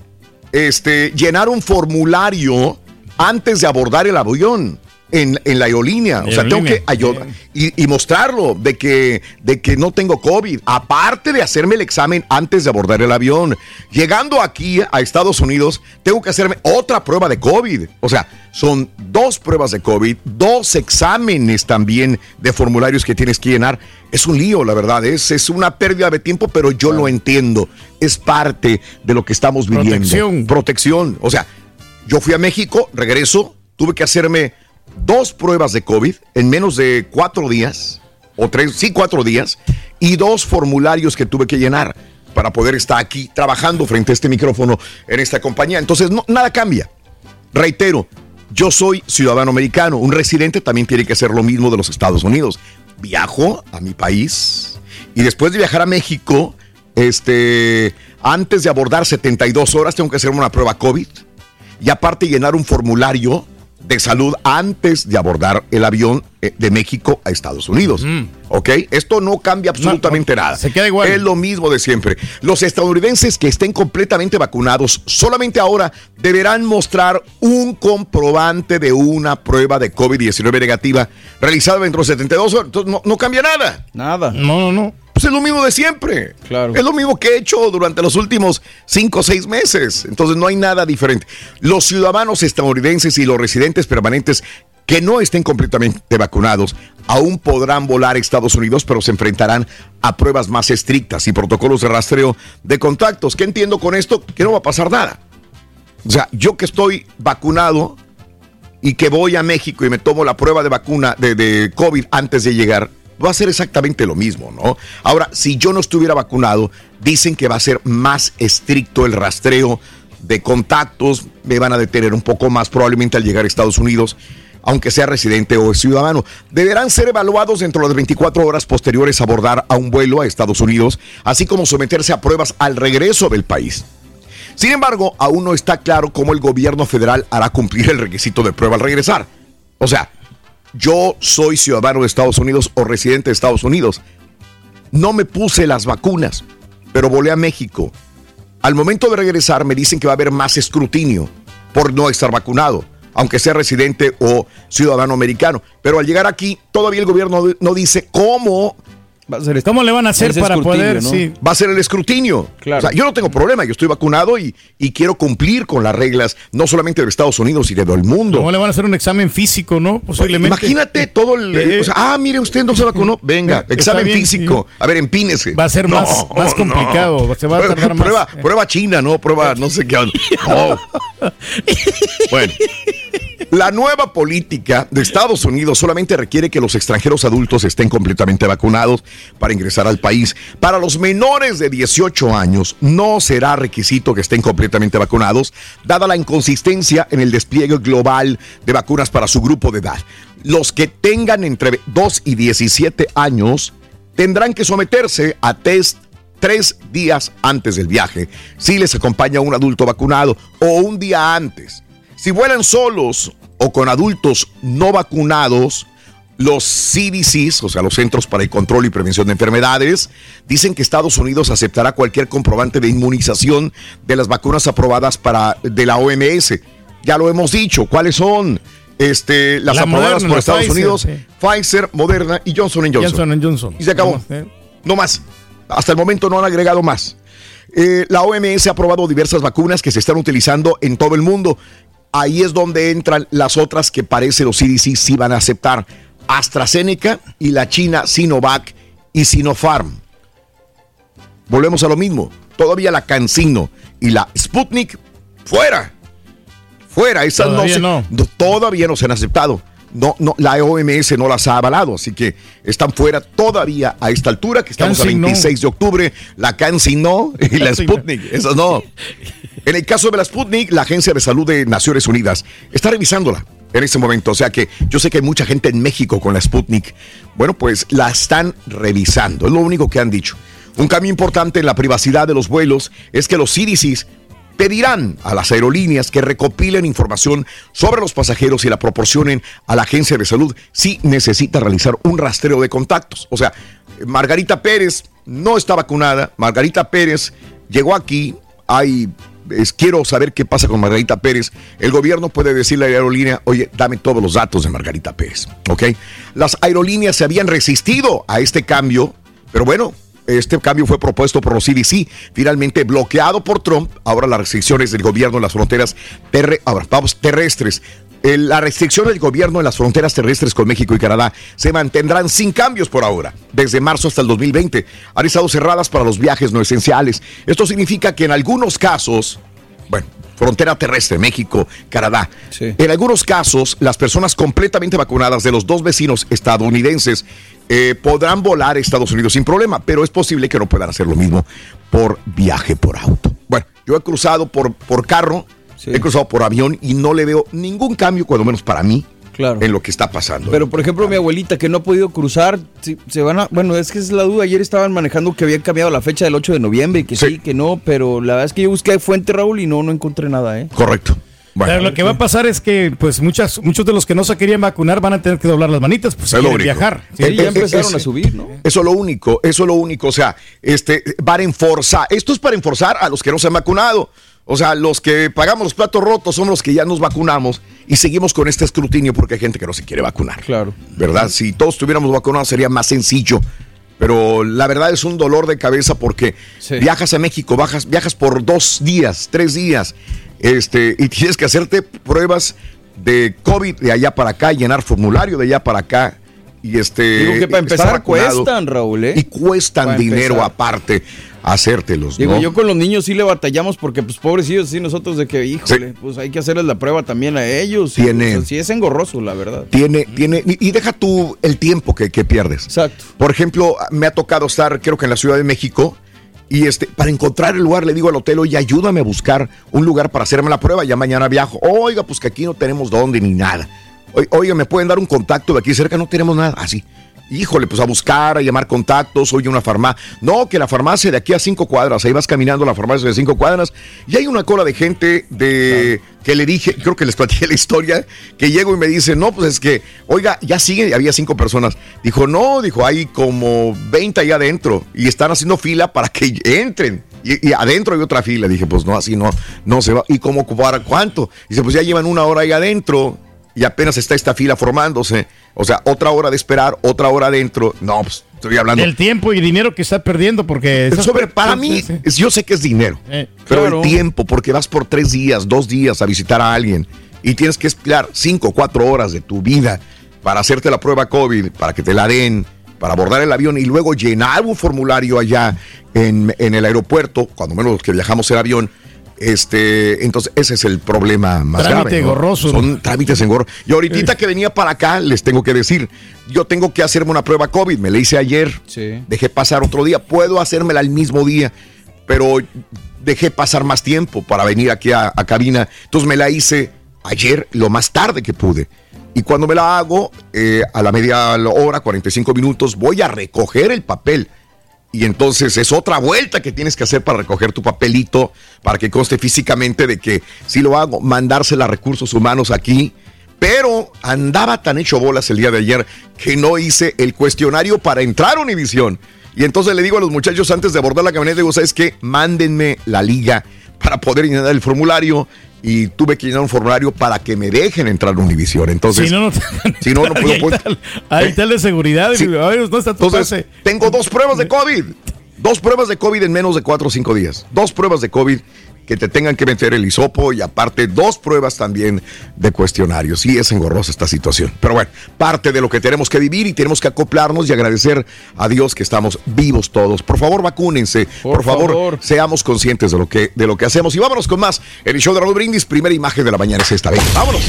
este, llenar un formulario antes de abordar el avión. En, en la aerolínea. O sea, tengo que ayudar y, y mostrarlo de que, de que no tengo COVID. Aparte de hacerme el examen antes de abordar el avión. Llegando aquí a Estados Unidos, tengo que hacerme otra prueba de COVID. O sea, son dos pruebas de COVID, dos exámenes también de formularios que tienes que llenar. Es un lío, la verdad. Es, es una pérdida de tiempo, pero yo lo entiendo. Es parte de lo que estamos viviendo. Protección. Protección. O sea, yo fui a México, regreso, tuve que hacerme dos pruebas de COVID en menos de cuatro días, o tres, sí, cuatro días, y dos formularios que tuve que llenar para poder estar aquí trabajando frente a este micrófono en esta compañía. Entonces, no, nada cambia. Reitero, yo soy ciudadano americano, un residente también tiene que hacer lo mismo de los Estados Unidos. Viajo a mi país y después de viajar a México, este, antes de abordar 72 horas tengo que hacer una prueba COVID y aparte llenar un formulario de salud antes de abordar el avión eh, de México a Estados Unidos. ¿Ok? Esto no cambia absolutamente nada. se queda igual. Es lo mismo de siempre. Los estadounidenses que estén completamente vacunados solamente ahora deberán mostrar un comprobante de una prueba de COVID-19 negativa realizada dentro de 72 horas. Entonces no, no cambia nada. Nada. No, no, no. Pues es lo mismo de siempre. Claro. Es lo mismo que he hecho durante los últimos cinco o seis meses. Entonces no hay nada diferente. Los ciudadanos estadounidenses y los residentes permanentes que no estén completamente vacunados aún podrán volar a Estados Unidos, pero se enfrentarán a pruebas más estrictas y protocolos de rastreo de contactos. ¿Qué entiendo con esto? Que no va a pasar nada. O sea, yo que estoy vacunado y que voy a México y me tomo la prueba de vacuna de, de COVID antes de llegar, va a ser exactamente lo mismo, ¿no? Ahora, si yo no estuviera vacunado, dicen que va a ser más estricto el rastreo de contactos, me van a detener un poco más probablemente al llegar a Estados Unidos, aunque sea residente o ciudadano. Deberán ser evaluados dentro de las 24 horas posteriores a abordar a un vuelo a Estados Unidos, así como someterse a pruebas al regreso del país. Sin embargo, aún no está claro cómo el gobierno federal hará cumplir el requisito de prueba al regresar. O sea, yo soy ciudadano de Estados Unidos o residente de Estados Unidos. No me puse las vacunas, pero volé a México. Al momento de regresar me dicen que va a haber más escrutinio por no estar vacunado, aunque sea residente o ciudadano americano. Pero al llegar aquí, todavía el gobierno no dice cómo ¿Cómo le van a hacer para poder? Sí. Va a ser el escrutinio. O sea, yo no tengo problema, yo estoy vacunado y, y quiero cumplir con las reglas, no solamente de Estados Unidos y de todo el mundo. ¿Cómo le van a hacer un examen físico, no? Posiblemente. Imagínate todo el. Eh, o sea, ah, mire, usted no se vacunó. Venga, Está examen bien, físico. A ver, empínese. Va a ser más- más complicado, se va a Prueba- tardar más. Prueba, prueba china, no, prueba no sé qué. No. Bueno. La nueva política de Estados Unidos solamente requiere que los extranjeros adultos estén completamente vacunados para ingresar al país. Para los menores de 18 años no será requisito que estén completamente vacunados, dada la inconsistencia en el despliegue global de vacunas para su grupo de edad. Los que tengan entre 2 y 17 años tendrán que someterse a test tres días antes del viaje, si les acompaña un adulto vacunado o un día antes. Si vuelan solos o con adultos no vacunados, los CDCs, o sea, los Centros para el Control y Prevención de Enfermedades, dicen que Estados Unidos aceptará cualquier comprobante de inmunización de las vacunas aprobadas para, de la OMS. Ya lo hemos dicho, ¿cuáles son? Este, las La aprobadas Moderna, por Estados Pfizer, Unidos, sí. Pfizer, Moderna y Johnson Johnson. Johnson Johnson. Y se acabó. ¿eh? No más. Hasta el momento no han agregado más. Eh, la OMS ha aprobado diversas vacunas que se están utilizando en todo el mundo. Ahí es donde entran las otras que parece los CDC sí van a aceptar. AstraZeneca y la China Sinovac y Sinopharm. Volvemos a lo mismo. Todavía la CanSino y la Sputnik fuera. Fuera. Esas Todavía no, se- no, todavía no se han aceptado. No, no, la OMS no las ha avalado, así que están fuera todavía a esta altura, que estamos a 26 de octubre. La CanSino y la. Sputnik, esas no. En el caso de la Sputnik, la Agencia de Salud de Naciones Unidas está revisándola en este momento. O sea que yo sé que hay mucha gente en México con la Sputnik. Bueno, pues la están revisando. Es lo único que han dicho. Un cambio importante en la privacidad de los vuelos es que los CDCs pedirán a las aerolíneas que recopilen información sobre los pasajeros y la proporcionen a la agencia de salud si necesita realizar un rastreo de contactos. O sea, Margarita Pérez no está vacunada. Margarita Pérez llegó aquí, hay quiero saber qué pasa con Margarita Pérez. El gobierno puede decirle a la aerolínea, oye, dame todos los datos de Margarita Pérez. ¿Ok? Las aerolíneas se habían resistido a este cambio, pero bueno. Este cambio fue propuesto por los CDC, finalmente bloqueado por Trump. Ahora las restricciones del gobierno en las fronteras terrestres. La restricción del gobierno en las fronteras terrestres con México y Canadá se mantendrán sin cambios por ahora, desde marzo hasta el 2020. Han estado cerradas para los viajes no esenciales. Esto significa que en algunos casos, bueno, frontera terrestre, México, Canadá. En algunos casos, las personas completamente vacunadas de los dos vecinos estadounidenses eh, podrán volar a Estados Unidos sin problema, pero es posible que no puedan hacer lo mismo por viaje por auto. Bueno, yo he cruzado por, por carro, he cruzado por avión y no le veo ningún cambio, cuando menos para mí, en lo que está pasando. Pero por ejemplo, mi abuelita que no ha podido cruzar, si- se van a, bueno, es que es la duda. Ayer estaban manejando que habían cambiado la fecha del 8 de noviembre y que sí, que no, pero la verdad es que yo busqué fuente Raúl y no, no encontré nada, ¿eh? Correcto. Pero lo que va a pasar es que pues muchas, muchos de los que no se querían vacunar van a tener que doblar las manitas, pues si Es lo quieren único. viajar. Eh, eh, eh, Eso es lo único, eso es lo único. O sea, este, van a enforzar. Esto es para enforzar a los que no se han vacunado. O sea, los que pagamos los platos rotos son los que ya nos vacunamos y seguimos con este escrutinio porque hay gente que no se quiere vacunar. Claro. ¿Verdad? Si todos estuviéramos vacunados sería más sencillo. Pero la verdad es un dolor de cabeza porque viajas a México, bajas, viajas por dos días, tres días, este, y tienes que hacerte pruebas de COVID de allá para acá, llenar formulario de allá para acá. Y este. Digo que para empezar vacunado. cuestan, Raúl, ¿eh? Y cuestan Para dinero empezar. aparte hacértelos. Digo, ¿no? yo con los niños sí le batallamos porque, pues, pobrecillos, sí, nosotros de que, híjole, pues hay que hacerles la prueba también a ellos. y, Tiene- o sea, sí es engorroso, la verdad. Tiene, tiene, y y deja tú el tiempo que, que pierdes. Exacto. Por ejemplo, me ha tocado estar, creo que en la Ciudad de México, y este, para encontrar el lugar, le digo al hotel, oye, ayúdame a buscar un lugar para hacerme la prueba, ya mañana viajo. Oiga, pues que aquí no tenemos dónde ni nada. Oiga, ¿me pueden dar un contacto de aquí cerca? No tenemos nada. Así. Híjole, pues a buscar, a llamar contactos, oye, una farmacia. No, que la farmacia de aquí a cinco cuadras, ahí vas caminando a la farmacia de cinco cuadras, y hay una cola de gente de que le dije, creo que les platiqué la historia, que llego y me dice, no, pues es que, oiga, ya sigue, había cinco personas. Dijo, no, dijo, hay como 20 ahí adentro, y están haciendo fila para que entren. Y, y adentro hay otra fila. Dije, pues no, así no, no se va. ¿Y cómo para cuánto? Dice, pues ya llevan una hora ahí adentro y apenas está esta fila formándose. O sea, otra hora de esperar, otra hora adentro. No, pues estoy hablando. El tiempo y dinero que está perdiendo porque... esas Sobre, per- para mí, es- yo sé que es dinero, Eh, pero claro. el tiempo, porque vas por tres días, dos días a visitar a alguien y tienes que esperar cinco o cuatro horas de tu vida para hacerte la prueba COVID, para que te la den, para abordar el avión y luego llenar un formulario allá en, en el aeropuerto, cuando menos los que viajamos en avión. Este, entonces ese es el problema más Trámite grave. ¿no? engorroso. Son trámites engorrosos. Y ahorita que venía para acá, les tengo que decir, yo tengo que hacerme una prueba COVID, me la hice ayer, dejé pasar otro día, puedo hacérmela el mismo día, pero dejé pasar más tiempo para venir aquí a, a cabina, entonces me la hice ayer lo más tarde que pude. Y cuando me la hago, eh, a la media hora, 45 minutos, voy a recoger el papel. Y entonces es otra vuelta que tienes que hacer para recoger tu papelito, para que conste físicamente de que si lo hago, mandársela a recursos humanos aquí. Pero andaba tan hecho bolas el día de ayer que no hice el cuestionario para entrar a Univisión. Y entonces le digo a los muchachos antes de abordar la camioneta, digo, ¿sabes qué? Mándenme la liga para poder llenar el formulario. Y tuve que llenar un formulario para que me dejen entrar a Univisión. Entonces, Si no, no si no, no puedo. Ahí está, ahí está de seguridad. Sí. y, ay, ¿dónde está tu Entonces, pase? tengo dos pruebas de COVID. Dos pruebas de COVID en menos de cuatro o cinco días. Dos pruebas de COVID que te tengan que meter el hisopo y aparte dos pruebas también de cuestionario. Sí, es engorrosa esta situación. Pero bueno, parte de lo que tenemos que vivir y tenemos que acoplarnos y agradecer a Dios que estamos vivos todos. Por favor, vacúnense. Por, favor, favor. seamos conscientes de lo, que, de lo que hacemos. Y vámonos con más. El show de Raúl Brindis, primera imagen de la mañana es esta. Venga, vámonos.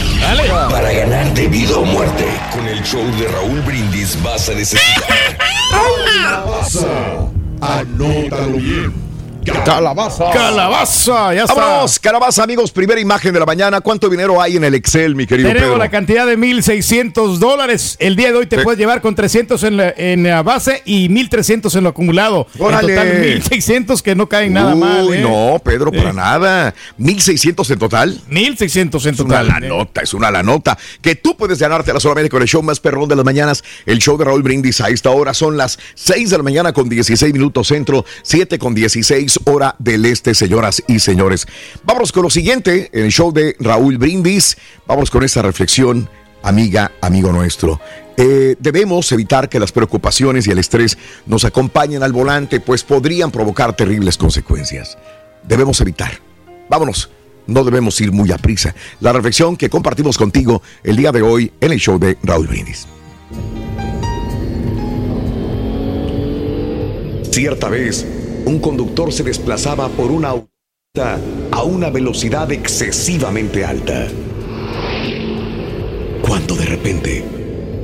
Para ganar de vida o muerte, con el show de Raúl Brindis vas a necesitar. Anótalo bien. Calabaza. Calabaza, ya está. Vámonos, calabaza, amigos. Primera imagen de la mañana. ¿Cuánto dinero hay en el Excel, mi querido Tenemos Pedro? la cantidad de 1.600 dólares. El día de hoy te Sí. puedes llevar con 300 en la, en la base y 1.300 en lo acumulado. Órale. En total, 1.600 que no caen nada mal. ¿eh? no, Pedro, para Eh. nada. 1.600 en total. 1.600 en Es una total. la nota, es una la nota. Que tú puedes ganártela solamente con el show más perrón de las mañanas, el show de Raúl Brindis. A esta hora son las 6 de la mañana con 16 minutos centro, 7 con 16 6 hora del este, señoras y señores. Vámonos con lo siguiente en el show de Raúl Brindis. Vámonos con esta reflexión, amiga, amigo nuestro. Eh, debemos evitar que las preocupaciones y el estrés nos acompañen al volante, pues podrían provocar terribles consecuencias. Debemos evitar. Vámonos no debemos ir muy a prisa. La reflexión que compartimos contigo el día de hoy en el show de Raúl Brindis. Cierta vez, un conductor se desplazaba por una autopista a una velocidad excesivamente alta. Cuando de repente,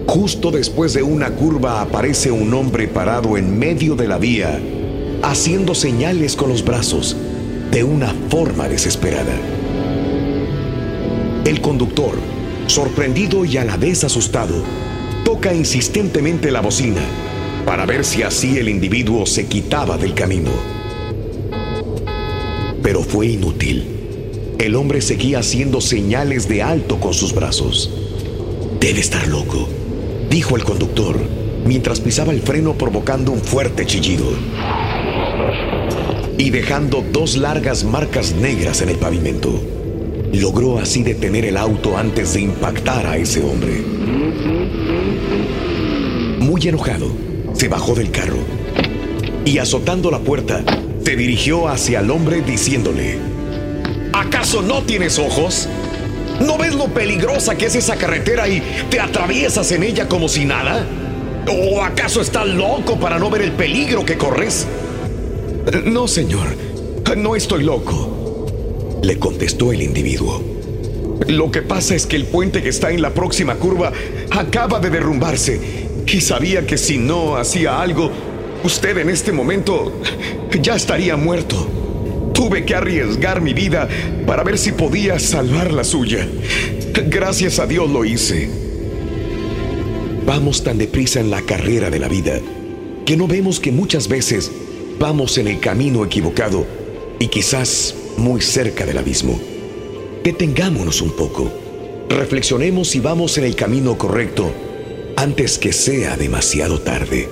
justo después de una curva aparece un hombre parado en medio de la vía, haciendo señales con los brazos de una forma desesperada. El conductor, sorprendido y a la vez asustado, toca insistentemente la bocina para ver si así el individuo se quitaba del camino. Pero fue inútil. El hombre seguía haciendo señales de alto con sus brazos. Debe estar loco, dijo el conductor, mientras pisaba el freno provocando un fuerte chillido y dejando dos largas marcas negras en el pavimento. Logró así detener el auto antes de impactar a ese hombre. Muy enojado, se bajó del carro y azotando la puerta, se dirigió hacia el hombre diciéndole, ¿acaso no tienes ojos? ¿No ves lo peligrosa que es esa carretera y te atraviesas en ella como si nada? ¿O acaso estás loco para no ver el peligro que corres? No, señor, no estoy loco, le contestó el individuo. Lo que pasa es que el puente que está en la próxima curva acaba de derrumbarse y sabía que si no hacía algo, usted en este momento ya estaría muerto. Tuve que arriesgar mi vida para ver si podía salvar la suya. Gracias a Dios lo hice. Vamos tan deprisa en la carrera de la vida que no vemos que muchas veces vamos en el camino equivocado y quizás muy cerca del abismo. Detengámonos un poco. Reflexionemos si vamos en el camino correcto antes que sea demasiado tarde.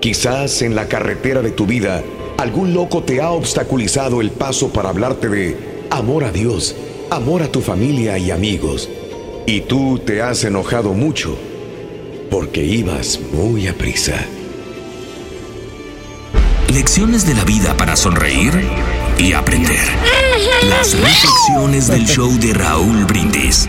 Quizás en la carretera de tu vida algún loco te ha obstaculizado el paso para hablarte de amor a Dios, amor a tu familia y amigos. Y tú te has enojado mucho porque ibas muy a prisa. Lecciones de la vida para sonreír y aprender. Las reflexiones del show de Raúl Brindis.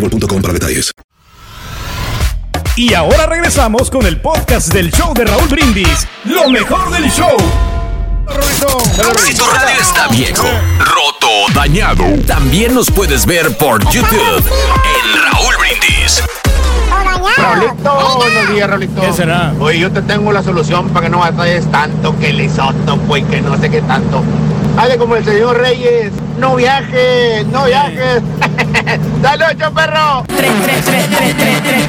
boostmobile.com para detalles. Y ahora regresamos con el podcast del show de Raúl Brindis. Lo mejor del show. Si tu radio está viejo, roto dañado, también nos puedes ver por YouTube en Raúl Brindis. Raulito, buenos días, Raulito. ¿Qué será? Oye, yo te tengo la solución para que no batalles tanto, que el isótopo y que no sé qué tanto. Hace como el señor Reyes. No viajes, no viajes. Dale ocho, perro. Tres, tres, tres, tres, tres, tres,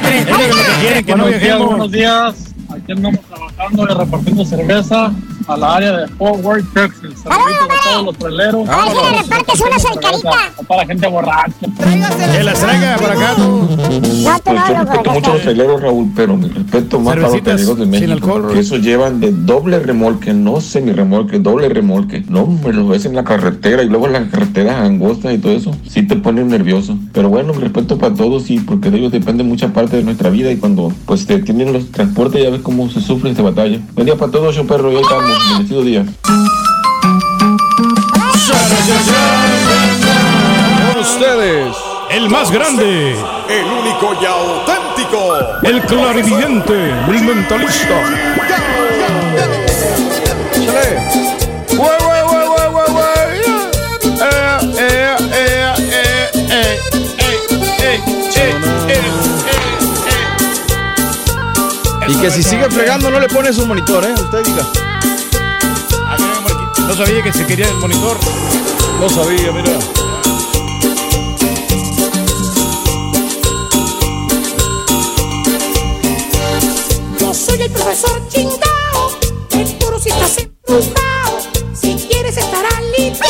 tres. Buenos días. Aquí andamos trabajando, repartiendo cerveza a la área de Fort Worth, Texas. Saluditos a todos los traileros. Ahora sí le repartes una solcarita. Para gente borracha. Que las traiga para acá. No, tú Pues no, yo respeto mucho a los traileros, Raúl, pero mi respeto más para los traileros de México, alcohol. porque esos llevan de doble remolque, no semi-remolque, doble remolque. No, me los ves en la carretera y luego en las carreteras angostas y todo eso, sí te ponen nervioso. Pero bueno, mi respeto para todos y porque de ellos depende mucha parte de nuestra vida y cuando pues te tienen los transportes ya ves cómo se sufre esta batalla. Buen día para todos, yo perro, y hoy estamos, Feliz día. Con ustedes, el más grande, el único y auténtico, el clarividente, el mentalista. Y que si sigue fregando no le pone su monitor, ¿eh? Usted diga. No sabía que se quería el monitor. No sabía, mira. Yo soy el profesor chingao, el puro si estás embrujado. Si quieres estar aliviado,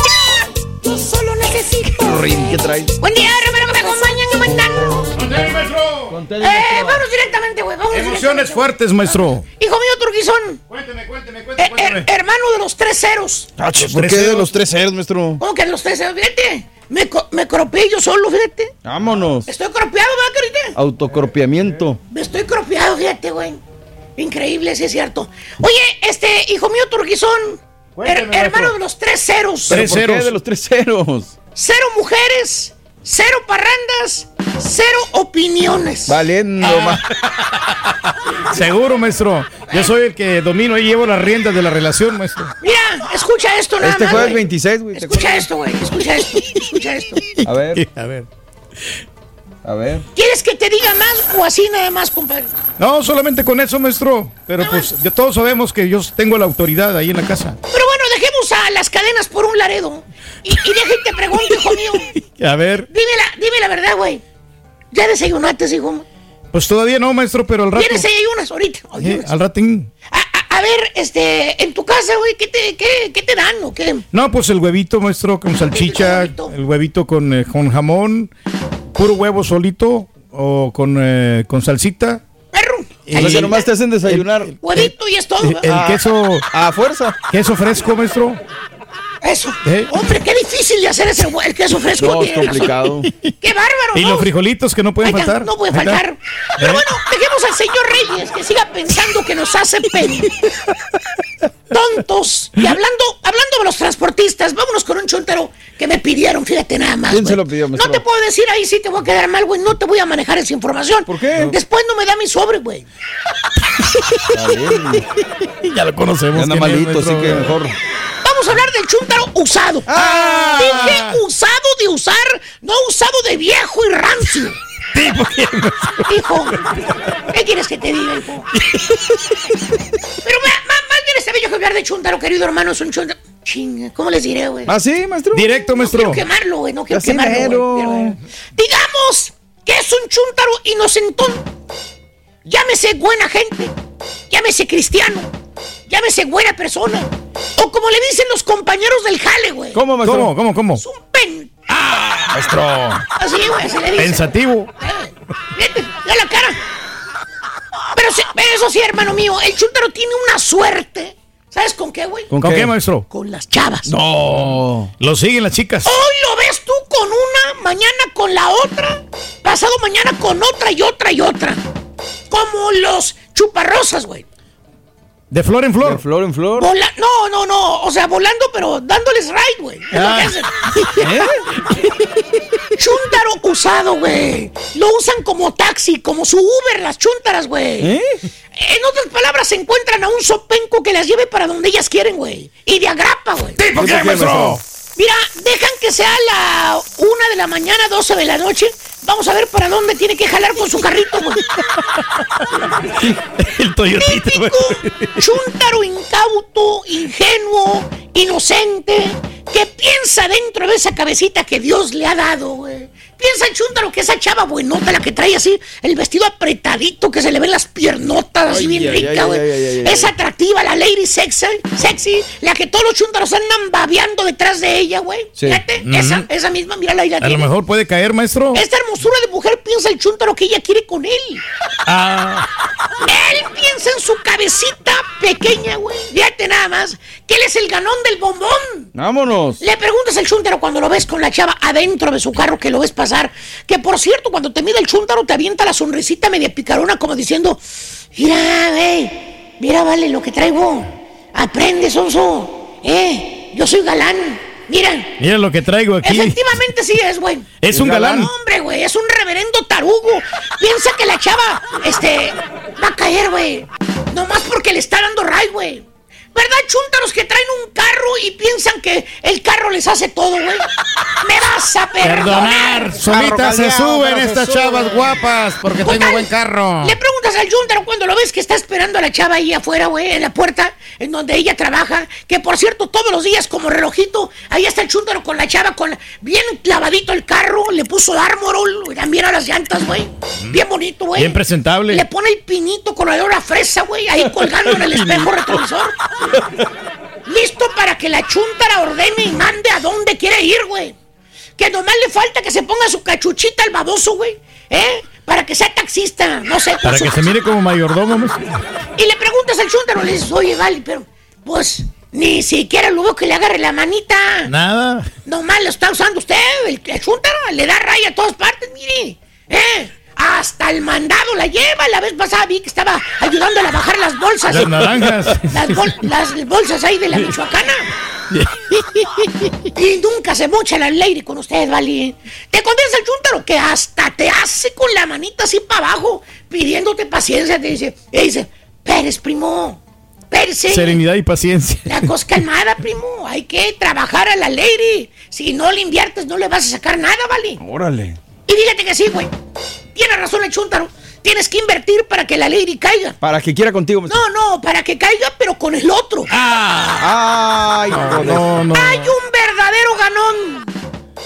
yo solo necesito. ¿qué traes? Buen día, hermano, que me acompañan, ¿cómo están? Eh, vamos directamente, güey, vamos Emociones fuertes, maestro. Hijo mío, Turquizón. Cuénteme, cuénteme. hermano de los tres ceros. ¿Por qué de los tres ceros, maestro? ¿Cómo que de los tres ceros? Fíjate, me, me cropeé yo solo, fíjate. Vámonos. Estoy cropeado, ¿verdad, carita? Autocorpiamiento. Me estoy cropeado, fíjate, güey. Increíble, sí es cierto. Oye, este, hijo mío, Turquizón. her- hermano de los tres ceros. ¿Pero por qué de los tres ceros? Cero mujeres, cero parrandas, cero opiniones. Valiendo, ma- Seguro, maestro. Yo soy el que domino y llevo las riendas de la relación, maestro. Mira, escucha esto nada Este más, jueves güey. 26, güey. ¿te Escucha esto, güey. Escucha esto. Escucha esto. A ver, A ver. a ver. ¿Quieres que te diga más o así nada más, compadre? No, solamente con eso, maestro. Pero pues ya todos sabemos que yo tengo la autoridad ahí en la casa. Pero bueno, dejemos a las cadenas por un laredo. Y, y deja y te pregunto, hijo mío. A ver, Dime la, dime la verdad, güey. ¿Ya desayunaste, hijo? pues todavía no, maestro, pero al rato. ¿Tienes desayunas ahorita? Eh, al ratín. A, a ver, este, en tu casa, güey, ¿qué te, qué, qué te dan o qué? No, pues el huevito, maestro, con salchicha, el huevito con, eh, con jamón, puro huevo solito o con, eh, con salsita. O sea, que nomás te hacen desayunar. Huevito y es todo. El, el ¿verdad? queso. A fuerza. Queso fresco, maestro. Eso. ¿Eh? Hombre, qué difícil de hacer ese el queso fresco. No, es complicado. Qué bárbaro, Y ¿no? los frijolitos que no pueden Ay, ya, faltar. No puede faltar. Pero ¿Eh? bueno, dejemos al señor Reyes que siga pensando que nos hace pen. Tontos. Y hablando, hablando de los transportistas, vámonos con un chuntero que me pidieron, fíjate nada más. ¿Quién se lo pidió, maestro? No te puedo decir ahí sí te voy a quedar mal, güey. No te voy a manejar esa información. ¿Por qué? Después no me da mi sobre, güey. Ya lo conocemos. Anda ¿quién es, malito, así que mejor. Vamos a hablar del chúntaro usado. Ah. Dije usado de usar, no usado de viejo y rancio. Hijo, ¿qué quieres que te diga, hijo? Pero ma- más bien está bello que hablar de chúntaro, querido hermano, es un chúntaro. Chinga, ¿cómo les diré, güey? ¿Ah, sí, maestro? Directo, No maestro. quiero quemarlo, güey, no quiero Así quemarlo, pero- Digamos que es un chúntaro inocentón. Llámese buena gente, llámese cristiano, llámese buena persona. O como le dicen los compañeros del jale, güey. ¿Cómo, maestro? ¿Cómo, cómo, cómo? Pen. Maestro. Así, güey, así le dicen. Pensativo. Fíjate, da la cara. Pero, sí- pero eso sí, hermano mío, el chúntaro tiene una suerte. ¿Sabes con qué, güey? ¿Con, qué, maestro? Con las chavas. No. Lo siguen las chicas. Hoy lo ves tú con una, mañana con la otra, pasado mañana con otra y otra y otra. Como los chuparrosas, güey. De flor en flor. De flor en flor. Vola- no, no, no. O sea, volando, pero dándoles ride, güey. Es lo que Ah. hacen. Chúntaro usado, güey. Lo usan como taxi, como su Uber, las chúntaras, güey. ¿Eh? En otras palabras, se encuentran a un sopenco que las lleve para donde ellas quieren, güey. Y de agrapa, güey. ¿Tipo qué, maestro? Mira, dejan que sea la una de la mañana, 12 de la noche. Vamos a ver para dónde tiene que jalar con su carrito, güey. El Toyotita. güey. Chúntaro incauto, ingenuo, inocente, que piensa dentro de esa cabecita que Dios le ha dado, güey. Piensa en Chúntaro que esa chava buenota, la que trae así el vestido apretadito, que se le ven las piernotas así Ay, bien ay, rica, güey. Es atractiva, la lady sexy, sexy, la que todos los chúntaros andan babeando detrás de ella, güey. Sí. Fíjate, esa, esa misma, ahí la A lo mejor puede caer, maestro. Esta hermosura de mujer piensa el chúntaro que ella quiere con él. Ah, Él piensa en su cabecita pequeña, güey. Fíjate nada más, que él es el ganón del bombón. Vámonos. Le preguntas al chúntaro cuando lo ves con la chava adentro de su carro que lo ves pasar. Que por cierto, cuando te mira el chúntaro te avienta la sonrisita media picarona como diciendo, mira, güey, mira, vale lo que traigo. Aprende, sonso. Eh, yo soy galán. Mira. mira lo que traigo aquí. Efectivamente sí es, güey. Es un galán. No, hombre, güey, es un reverendo tarugo. Piensa que la chava, este, va a caer, güey. Nomás porque le está dando ray, güey. ¿Verdad, chúntaros que traen un carro y piensan que el carro les hace todo, güey? Me vas a perdonar. Perdonar. Solitas se suben estas chavas guapas porque tengo Total, buen carro. Le preguntas al chúntaro cuando lo ves que está esperando a la chava ahí afuera, güey, en la puerta, en donde ella trabaja. Que por cierto, todos los días, como relojito, ahí está el chúntaro con la chava, con la- bien clavadito el carro, le puso Armorol, también a las llantas, güey. Bien bonito, güey. Bien presentable. Le pone el pinito con olor a fresa, güey, ahí colgando en el espejo retrovisor. Listo para que la chuntara ordene y mande a dónde quiere ir, güey. Que nomás le falta que se ponga su cachuchita al baboso, güey. ¿Eh? Para que sea taxista, no sé. Para su- que se mire como mayordomo. maestro. Y le preguntas al chuntaro, le dices, oye, vale, pero, pues, ni siquiera lo veo que le agarre la manita. Nada. Nomás lo está usando usted, el, el chúntaro, le da raya a todas partes, mire. ¿Eh? Hasta el mandado la lleva. La vez pasada vi que estaba ayudándole a bajar las bolsas. Las naranjas. Las, bol- las bolsas ahí de la Michoacana. y nunca se mocha la lady con usted, ¿vale? Te contesta el chúntaro que hasta te hace con la manita así para abajo, pidiéndote paciencia. Te dice, y dice, Pérez, primo, Pérez. Serenidad y paciencia. La cosa calmada, primo. Hay que trabajar a la lady. Si no le inviertes, no le vas a sacar nada, ¿vale? Órale. Y fíjate que sí, güey. Tiene razón el chúntaro. Tienes que invertir para que la lady caiga. Para que quiera contigo. maestro. No, no, para que caiga, pero con el otro. Ay, joder. No, no. Hay un verdadero ganón.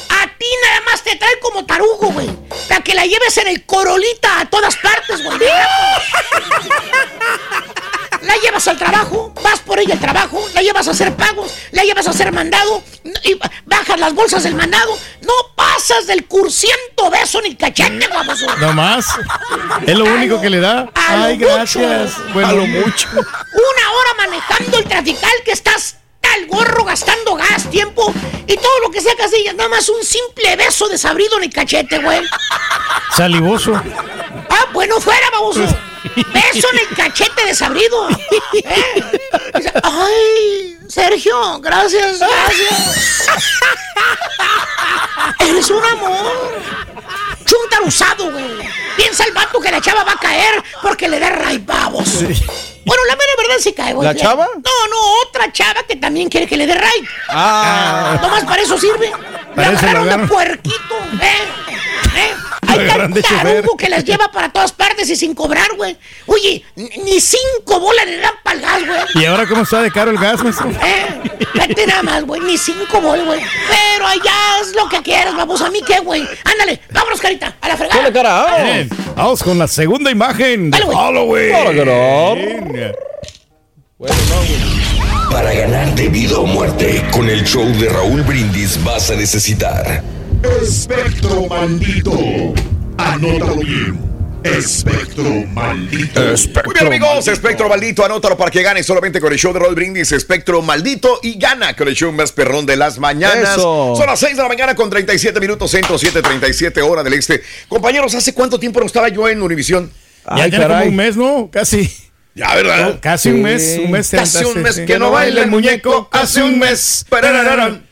A ti nada más te trae como tarugo, güey. Para que la lleves en el corolita a todas partes, güey. La llevas al trabajo, vas por ella al trabajo, la llevas a hacer pagos, la llevas a hacer mandado, y bajas las bolsas del mandado, no pasas del cursiento beso ni cachete, guaposo. No más. Es lo único que le da. A Ay, mucho. gracias. Bueno, A lo mucho. Una hora manejando el trafical que estás tal gorro gastando gas, tiempo y todo lo que sacas de ella, nada más un simple beso desabrido en el cachete, güey. Salivoso. Ah, bueno, fuera, baboso. Beso en el cachete desabrido. ¿Eh? Dice, Ay, Sergio, gracias, gracias. Eres un amor. Chuntar usado, güey. Piensa el vato que la chava va a caer porque le da ray babos. Bueno, la mera verdad sí cae, güey. ¿La chava? No, no, otra chava que también quiere que le dé ray. Ah. Nomás para eso sirve. Le Para lo agarraron de puerquito, ¿eh? ¿Eh? Hay tan tarugo que las lleva para todas partes y sin cobrar, güey. Oye, ni- cinco bolas le dan para el gas, güey. ¿Y ahora cómo está de caro el gas, maestro? ¿Eh? Vete nada más, güey. Ni cinco bolas, güey. Pero allá es lo que quieras, vamos. ¿A mí qué, güey? Ándale, vámonos, carita, a la fregada. Ponle cara. vámonos. Bien, Vamos con la segunda imagen de. Halloween. Hola, Para ganar de vida o muerte, con el show de Raúl Brindis vas a necesitar Espectro maldito. Anótalo bien. Espectro maldito. Muy bien, amigos, Espectro Maldito, anótalo para que gane solamente con el show de Roll Brindis, Espectro Maldito, y gana con el show más perrón de las mañanas. Eso. Son las 6 de la mañana con 37 minutos, centro 7, 37 hora del este. Compañeros, ¿hace cuánto tiempo no estaba yo en Univisión? Ya tiene como un mes, ¿no? Casi. Ya, ¿verdad? Casi Sí. un mes. Un mes. Treinta, un mes sí. que no baila el muñeco, hace un mes. Parararán.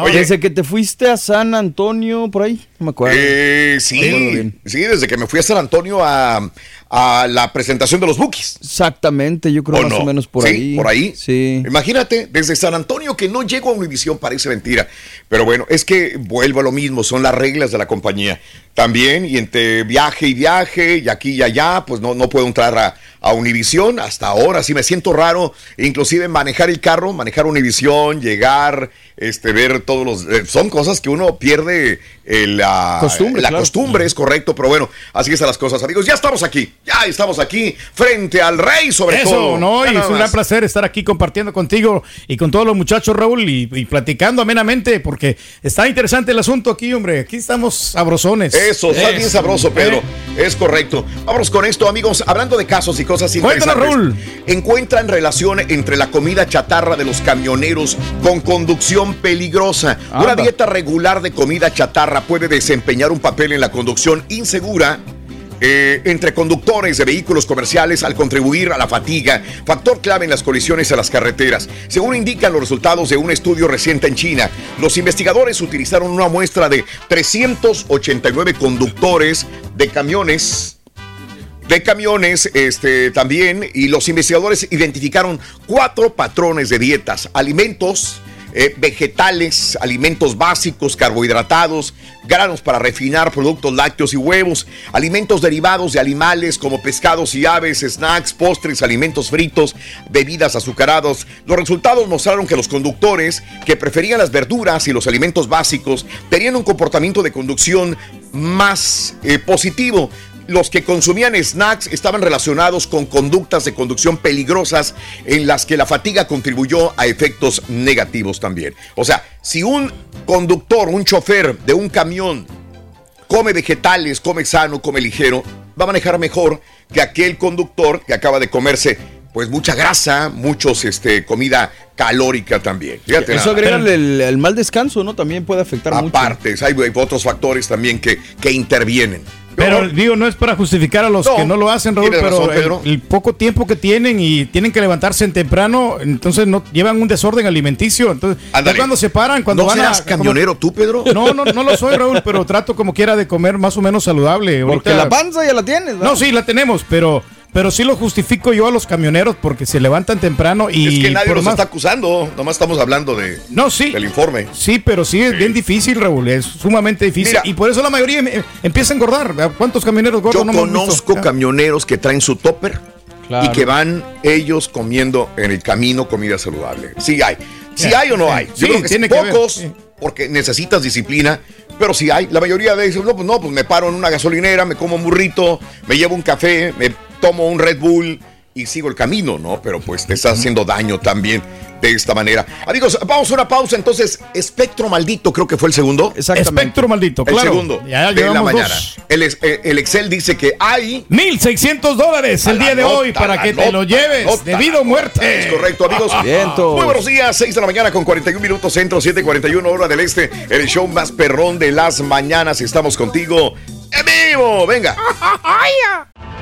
Oye, Desde que te fuiste a San Antonio, por ahí, no me acuerdo. Eh, Me acuerdo sí, bien. sí, desde que me fui a San Antonio a, a la presentación de los Bookies. Exactamente, yo creo ¿O más no? o menos por Sí, ahí. por ahí. Sí. Imagínate, desde San Antonio que no llego a Univisión parece mentira. Pero bueno, es que vuelvo a lo mismo, son las reglas de la compañía. También, y entre viaje y viaje, y aquí y allá, pues no, no puedo entrar a, a Univisión. Hasta ahora sí me siento raro, inclusive manejar el carro, manejar Univisión, llegar, este, ver todos los... eh, son cosas que uno pierde eh, la Costumbre, La claro. costumbre, es correcto, pero bueno, así están las cosas, amigos. Ya estamos aquí, ya estamos aquí, frente al rey sobre Eso, todo. no, Ya y es un gran placer estar aquí compartiendo contigo y con todos los muchachos, Raúl, y, y platicando amenamente, porque está interesante el asunto aquí, hombre. Aquí estamos sabrosones. Eso, está bien sabroso, Pedro. Eh, Es correcto. Vámonos con esto, amigos. Hablando de casos y cosas Cuéntanos, interesantes. Encuentran relación entre la comida chatarra de los camioneros con conducción peligrosa. Una dieta regular de comida chatarra puede desempeñar un papel en la conducción insegura. Eh, entre conductores de vehículos comerciales al contribuir a la fatiga, factor clave en las colisiones a las carreteras. Según indican los resultados de un estudio reciente en China, los investigadores utilizaron una muestra de 389 conductores de camiones de camiones este, también y los investigadores identificaron cuatro patrones de dietas, alimentos, eh, vegetales, alimentos básicos, carbohidratados, granos para refinar, productos lácteos y huevos, alimentos derivados de animales como pescados y aves, snacks, postres, alimentos fritos, bebidas azucaradas. Los resultados mostraron que los conductores que preferían las verduras y los alimentos básicos tenían un comportamiento de conducción más eh, positivo. Los que consumían snacks estaban relacionados con conductas de conducción peligrosas en las que la fatiga contribuyó a efectos negativos también. O sea, si un conductor, un chofer de un camión come vegetales, come sano, come ligero, va a manejar mejor que aquel conductor que acaba de comerse pues mucha grasa, muchos este comida calórica también. Fíjate Eso nada. agrega el, el mal descanso, ¿no? También puede afectar mucho. Aparte, hay, hay otros factores también que, que intervienen. Pero digo, no es para justificar a los No, que no lo hacen, Raúl, pero razón, el- Pedro. el, poco tiempo que tienen y tienen que levantarse en temprano, entonces no llevan un desorden alimenticio. Entonces, cuando se paran, cuando ¿No van serás a camionero tú, Pedro? No, no, no lo soy, Raúl, pero trato como quiera de comer más o menos saludable. Porque Ahorita- la panza ya la tienes, ¿verdad? No, sí, la tenemos, pero pero sí lo justifico yo a los camioneros porque se levantan temprano y es que nadie nos más- está acusando, nomás estamos hablando de, no, sí. del informe. Sí, pero sí es bien difícil, Raúl, es sumamente difícil. Mira. y por eso la mayoría em- em- empieza a engordar. ¿Cuántos camioneros gordos Yo no conozco camioneros que traen su topper Claro. y que van ellos comiendo en el camino comida saludable. Sí hay. Sí Ya, hay o no sí, hay. Yo sí, creo que tiene sí, que pocos, sí. porque necesitas disciplina, pero sí hay. La mayoría de ellos, no, pues no, pues me paro en una gasolinera, me como un burrito, me llevo un café, me tomo un Red Bull y sigo el camino, ¿no? Pero pues te estás haciendo daño también de esta manera. Amigos, vamos a una pausa entonces. Espectro maldito, creo que fue el segundo. Espectro maldito, El claro. segundo Ya de la mañana. El, eh, el Excel dice que hay 1600 dólares el A día de nota, hoy para que te lo lleves nota, de vida o muerte. Es correcto, amigos. Vientos. Muy buenos días, 6 de la mañana con 41 minutos centro, 7:41 hora del este. El show más perrón de las mañanas. Estamos contigo en vivo. Venga.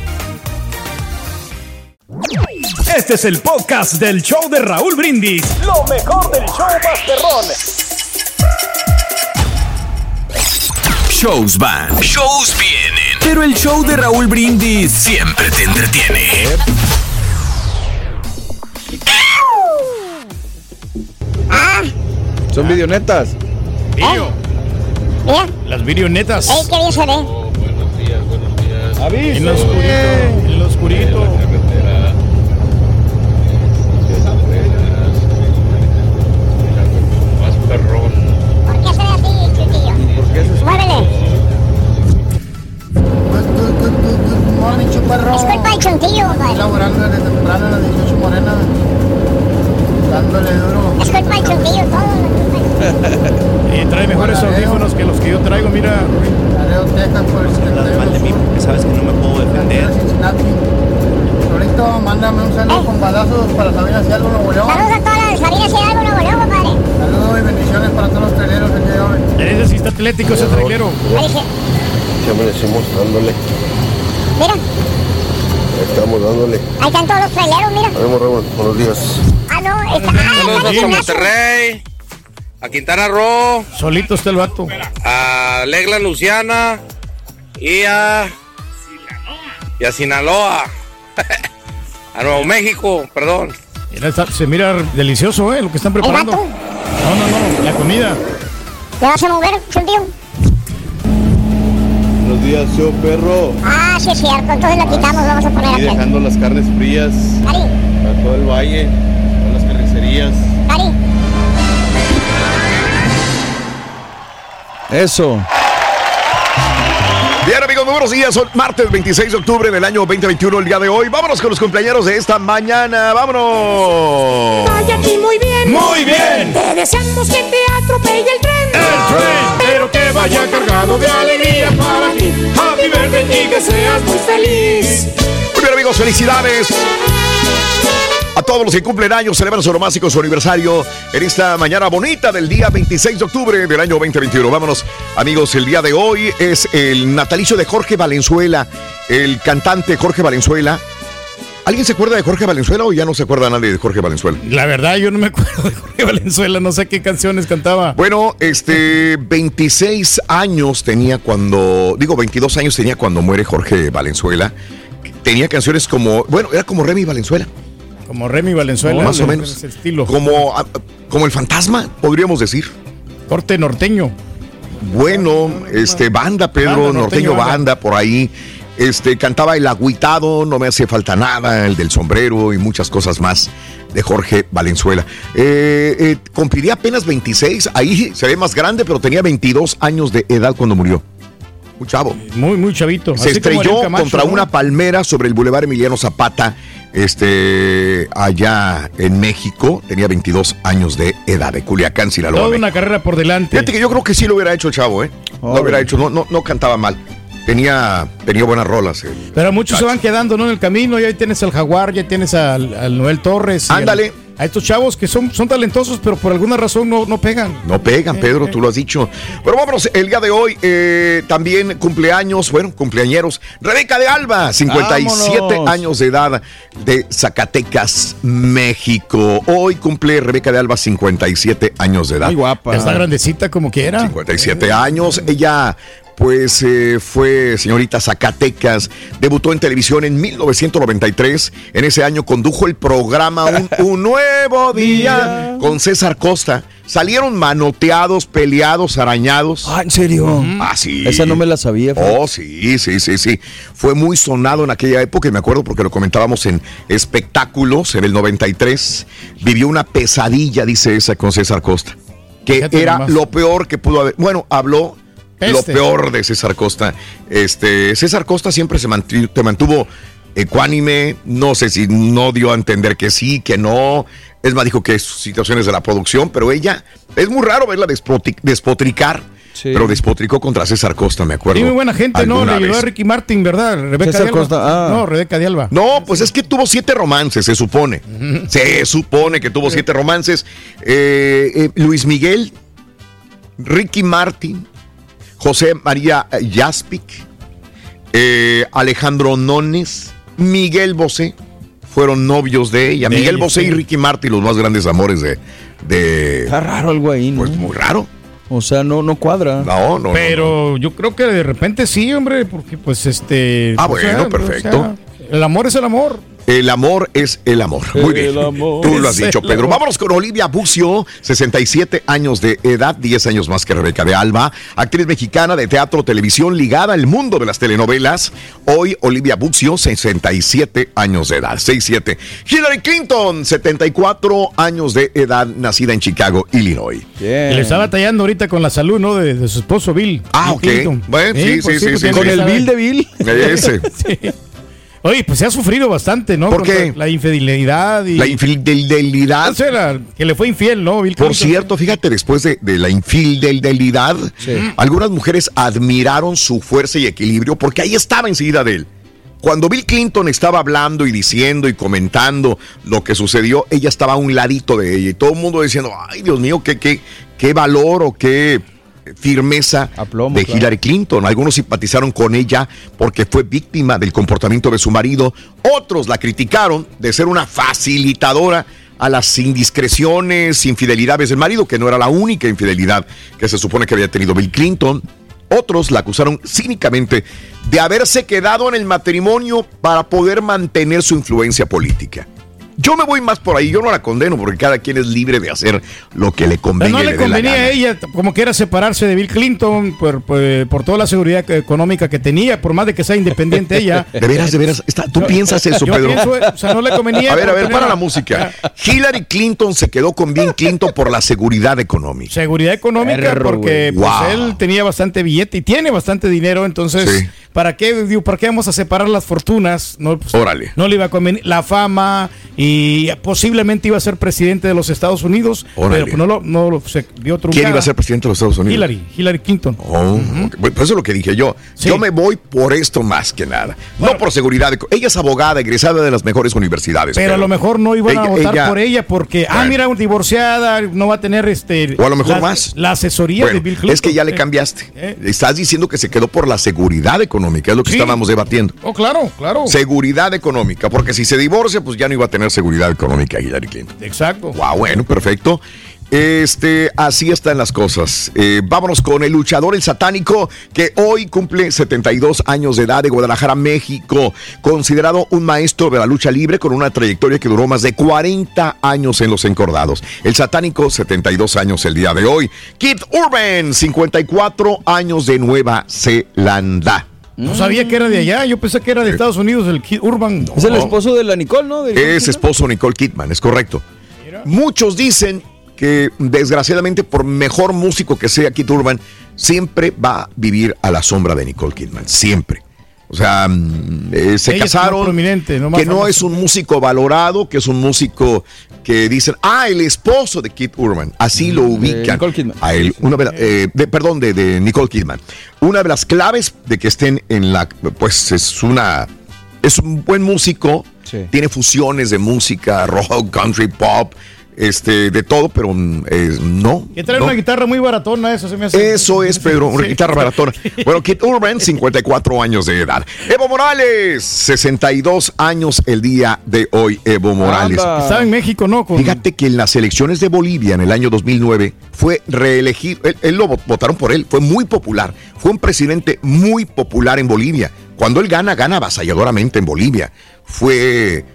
Este es el podcast del show de Raúl Brindis. Lo mejor del show Masterrón. Shows van, shows vienen, pero el show de Raúl Brindis siempre te entretiene. Son videonetas. Video. Mira. Las videonetas. Ey, qué bien se ve. En lo oscurito. En lo oscurito. Es culpa del chuntillo, compadre. Laborando desde temprano en las 18 Morena. Dándole duro. Es culpa del chuntillo todo. Y trae mejores audífonos que los que yo traigo, mira. Laredo, Texas, por el 71. de mí porque sabes que no me puedo defender. Solito, mándame un saludo con balazos para Sabina Hidalgo, Nuevo León. Saludos a todas las Sabinas Hidalgo, Nuevo León, compadre. Saludos y bendiciones para todos los traileros de hoy. Ese sí está atlético, ese trailero. Ahí dice, Ya amanecimos dándole. Mira, Estamos dándole. ahí están todos los traileros, mira. Ánimo, Raúl. Buenos días. Ah, no, está. Ah, está el. Monterrey, a Quintana Roo, Solito está el vato. a Legla Luciana y a. Y a Sinaloa. a Nuevo México, perdón. Mira, está- se mira delicioso, ¿eh? Lo que están preparando. vato. No, no, no. La comida. ¿Le vas a mover, chuntillo? Perro. Ah, sí es cierto, entonces lo quitamos, vamos a poner Y aquel. dejando las carnes frías Cari, a todo el valle, a las carnicerías. Cari. Eso. Bien, amigos, muy buenos días. Son martes 26 de octubre del año 2021, el día de hoy. Vámonos con los cumpleaños de esta mañana. ¡Vámonos! Vaya aquí muy bien. Muy bien. Te deseamos que te atropelle el tren. El tren, pero que vaya cargado de para. Y que seas muy feliz. Muy bien, amigos, felicidades. A todos los que cumplen años, celebran su onomástico, su aniversario en esta mañana bonita del día 26 de octubre del año 2021. Vámonos, amigos, el día de hoy es el natalicio de Jorge Valenzuela, el cantante Jorge Valenzuela. ¿Alguien se acuerda de Jorge Valenzuela o ya no se acuerda nadie de Jorge Valenzuela? La verdad, yo no me acuerdo de Jorge Valenzuela. No sé qué canciones cantaba. Bueno, este 26 años tenía cuando, digo 22 años tenía cuando muere Jorge Valenzuela. Tenía canciones como, bueno, era como Remy Valenzuela. Como Remy Valenzuela. más o menos. estilo. Como, ah, como el fantasma, podríamos decir. Corte norteño. Bueno, este, banda, Pedro, Banda, norteño, norteño, banda. banda. por ahí. Este, cantaba El Agüitado, No me hace falta nada, el del sombrero y muchas cosas más de Jorge Valenzuela. Eh, eh, cumpliría apenas 26, ahí se ve más grande, pero tenía 22 años de edad cuando murió. Un chavo. Muy, muy chavito. Se Así estrelló Camacho, contra ¿no? una palmera sobre el Boulevard Emiliano Zapata, este, allá en México. Tenía 22 años de edad, de Culiacán, Sinaloa. Toda México. una carrera por delante. Fíjate que yo creo que sí lo hubiera hecho el chavo, ¿eh? Lo hubiera hecho, no, no, no cantaba mal. Tenía, tenía buenas rolas. el Pero muchos se van quedando ¿no? en el camino. Ya tienes al Jaguar, ya tienes al, al Noel Torres. y al- Ándale. a estos chavos que son, son talentosos, pero por alguna razón no, no pegan. No pegan, Pedro, tú lo has dicho. Pero vámonos, el día de hoy eh, también cumpleaños, bueno, cumpleañeros. Rebeca de Alba, 57 Vámonos. años de edad de Zacatecas, México. Hoy cumple Rebeca de Alba 57 años de edad. Muy guapa. Ya está grandecita como quiera. 57 años. Ella, pues, eh, fue señorita Zacatecas. Debutó en televisión en 1993. En ese año condujo el programa Un, Un Nuevo Día con César Costa. Salieron manoteados, peleados, arañados. Ah, ¿en serio? Ah, sí. Esa no me la sabía. Oh, sí, sí, sí, sí. Fue muy sonado en aquella época y me acuerdo porque lo comentábamos en espectáculos en el 93. Vivió una pesadilla, dice esa, con César Costa. Que Fíjate era nomás. lo peor que pudo haber. Bueno, habló lo peor de César Costa. Este, César Costa siempre se mantuvo, te mantuvo ecuánime, no sé si no dio a entender que sí, que no. Es más, dijo que es situaciones de la producción, pero ella, es muy raro verla despotricar, pero despotricó contra César Costa, me acuerdo. Y muy buena gente, ¿no? Le ayudó a Ricky Martin, ¿verdad? Rebeca César de Alba. Costa, ah. No, Rebeca de Alba. No, pues es que tuvo siete romances, se supone. Se supone que tuvo siete romances. Eh, eh, Luis Miguel, Ricky Martin, José María Jaspic, eh, Alejandro Nones, Miguel Bosé, fueron novios de ella. De Miguel ella, Bosé sí. y Ricky Martin, los más grandes amores de... de Está raro algo ahí, ¿no? Pues muy raro. O sea, no, no cuadra. No, no. Pero yo creo que de repente sí, hombre, porque pues este. Ah, bueno, sea, perfecto. o sea, el amor es el amor. El amor es el amor. Muy bien. El amor Tú lo has dicho, Pedro. amor. Vámonos con Olivia Bucio, 67 años de edad, 10 años más que Rebeca de Alba, actriz mexicana de teatro, televisión, ligada al mundo de las telenovelas. Hoy Olivia Bucio, 67 años de edad, 67. Hillary Clinton, 74 años de edad, nacida en Chicago, Illinois. Y le está batallando ahorita con la salud, ¿no? De, de su esposo Bill. Ah, Bill ok. Clinton. Bueno, sí, sí, sí, sí, tiene sí. Con el. Bill de Bill. Ese. Sí. Oye, pues se ha sufrido bastante, ¿no? ¿Por Contra qué? La infidelidad y. La infidelidad. O sea, la- que le fue infiel, ¿no? Bill Por cierto, fíjate, después de, de la infidelidad, algunas mujeres admiraron su fuerza y equilibrio porque ahí estaba enseguida de él. Cuando Bill Clinton estaba hablando y diciendo y comentando lo que sucedió, ella estaba a un ladito de ella y todo el mundo diciendo, ay Dios mío, qué, qué, qué valor o qué firmeza de claro. Hillary Clinton. Algunos simpatizaron con ella porque fue víctima del comportamiento de su marido. Otros la criticaron de ser una facilitadora a las indiscreciones, infidelidades del marido, que no era la única infidelidad que se supone que había tenido Bill Clinton. Otros la acusaron cínicamente de haberse quedado en el matrimonio para poder mantener su influencia política. Yo me voy más por ahí, yo no la condeno porque cada quien es libre de hacer lo que le convenga. no le convenía a ella, como que era separarse de Bill Clinton por, por, por toda la seguridad económica que tenía, por más de que sea independiente ella. De veras, de veras. está- ¿Tú Yo- piensas eso, yo Pedro? pienso, o sea, no le convenía A ver, a ver, para la música. Hillary Clinton se quedó con Bill Clinton por la seguridad económica. Seguridad económica, porque pues, Wow. él tenía bastante billete y tiene bastante dinero, entonces, Sí. ¿para qué digo, para qué vamos a separar las fortunas? No, pues, Órale. no le iba a convenir la fama y posiblemente iba a ser presidente de los Estados Unidos, pero pues, no lo, no lo- se truncada. ¿Quién iba a ser presidente de los Estados Unidos? Hillary, Hillary Clinton. Oh. Bueno, pues eso es lo que dije yo. Yo me voy por esto más que nada. no por seguridad. Ella es abogada, egresada de las mejores universidades. Pero a lo mejor no iban a votar ella- por ella porque, ah, mira, divorciada, no va a tener este. O a lo mejor la, más. La asesoría Bueno, de Bill Clinton. es que ya le Eh, cambiaste. eh. Estás diciendo que se quedó por la seguridad económica, es lo que Sí. estábamos debatiendo. Oh, claro, claro. Seguridad económica, porque si se divorcia, pues ya no iba a tener seguridad económica Hillary Clinton. Exacto. Wow, bueno, perfecto. Este, así están las cosas. Eh, vámonos con el luchador, el satánico, que hoy cumple 72 años de edad de Guadalajara, México. Considerado un maestro de la lucha libre con una trayectoria que duró más de 40 años en los encordados. El satánico, 72 años el día de hoy. Kid Urban, 54 años de Nueva Zelanda. No sabía que era de allá, yo pensé que era de Estados Unidos, el Kid Urban. Es el esposo de la Nicole, ¿no? De- Es esposo de Nicole Kidman, es correcto. Muchos dicen que desgraciadamente por mejor músico que sea Kid Urban, siempre va a vivir a la sombra de Nicole Kidman, siempre. O sea, mm, eh, se Ella casaron, prominente, no más que no es un músico valorado, que es un músico que dicen, ah, el esposo de Kid Urban, así lo ubican. Nicole Kidman. A él, una de la- eh, de- perdón, de, de Nicole Kidman. Una de las claves de que estén en la, pues es una, es un buen músico, tiene fusiones de música, rock, country, pop, este, de todo, pero eh, no. Que trae no. una guitarra muy baratona, eso se me hace. Eso es, Pedro, una Sí. guitarra baratona. Bueno, Kid Urban, 54 años de edad. Evo Morales, 62 años el día de hoy, Evo Morales. Estaba en México, ¿no? Con- Fíjate que en las elecciones de Bolivia en el año 2009 fue reelegido, él, él lo vot- votaron por él, fue muy popular, fue un presidente muy popular en Bolivia. Cuando él gana, gana avasalladoramente en Bolivia. Fue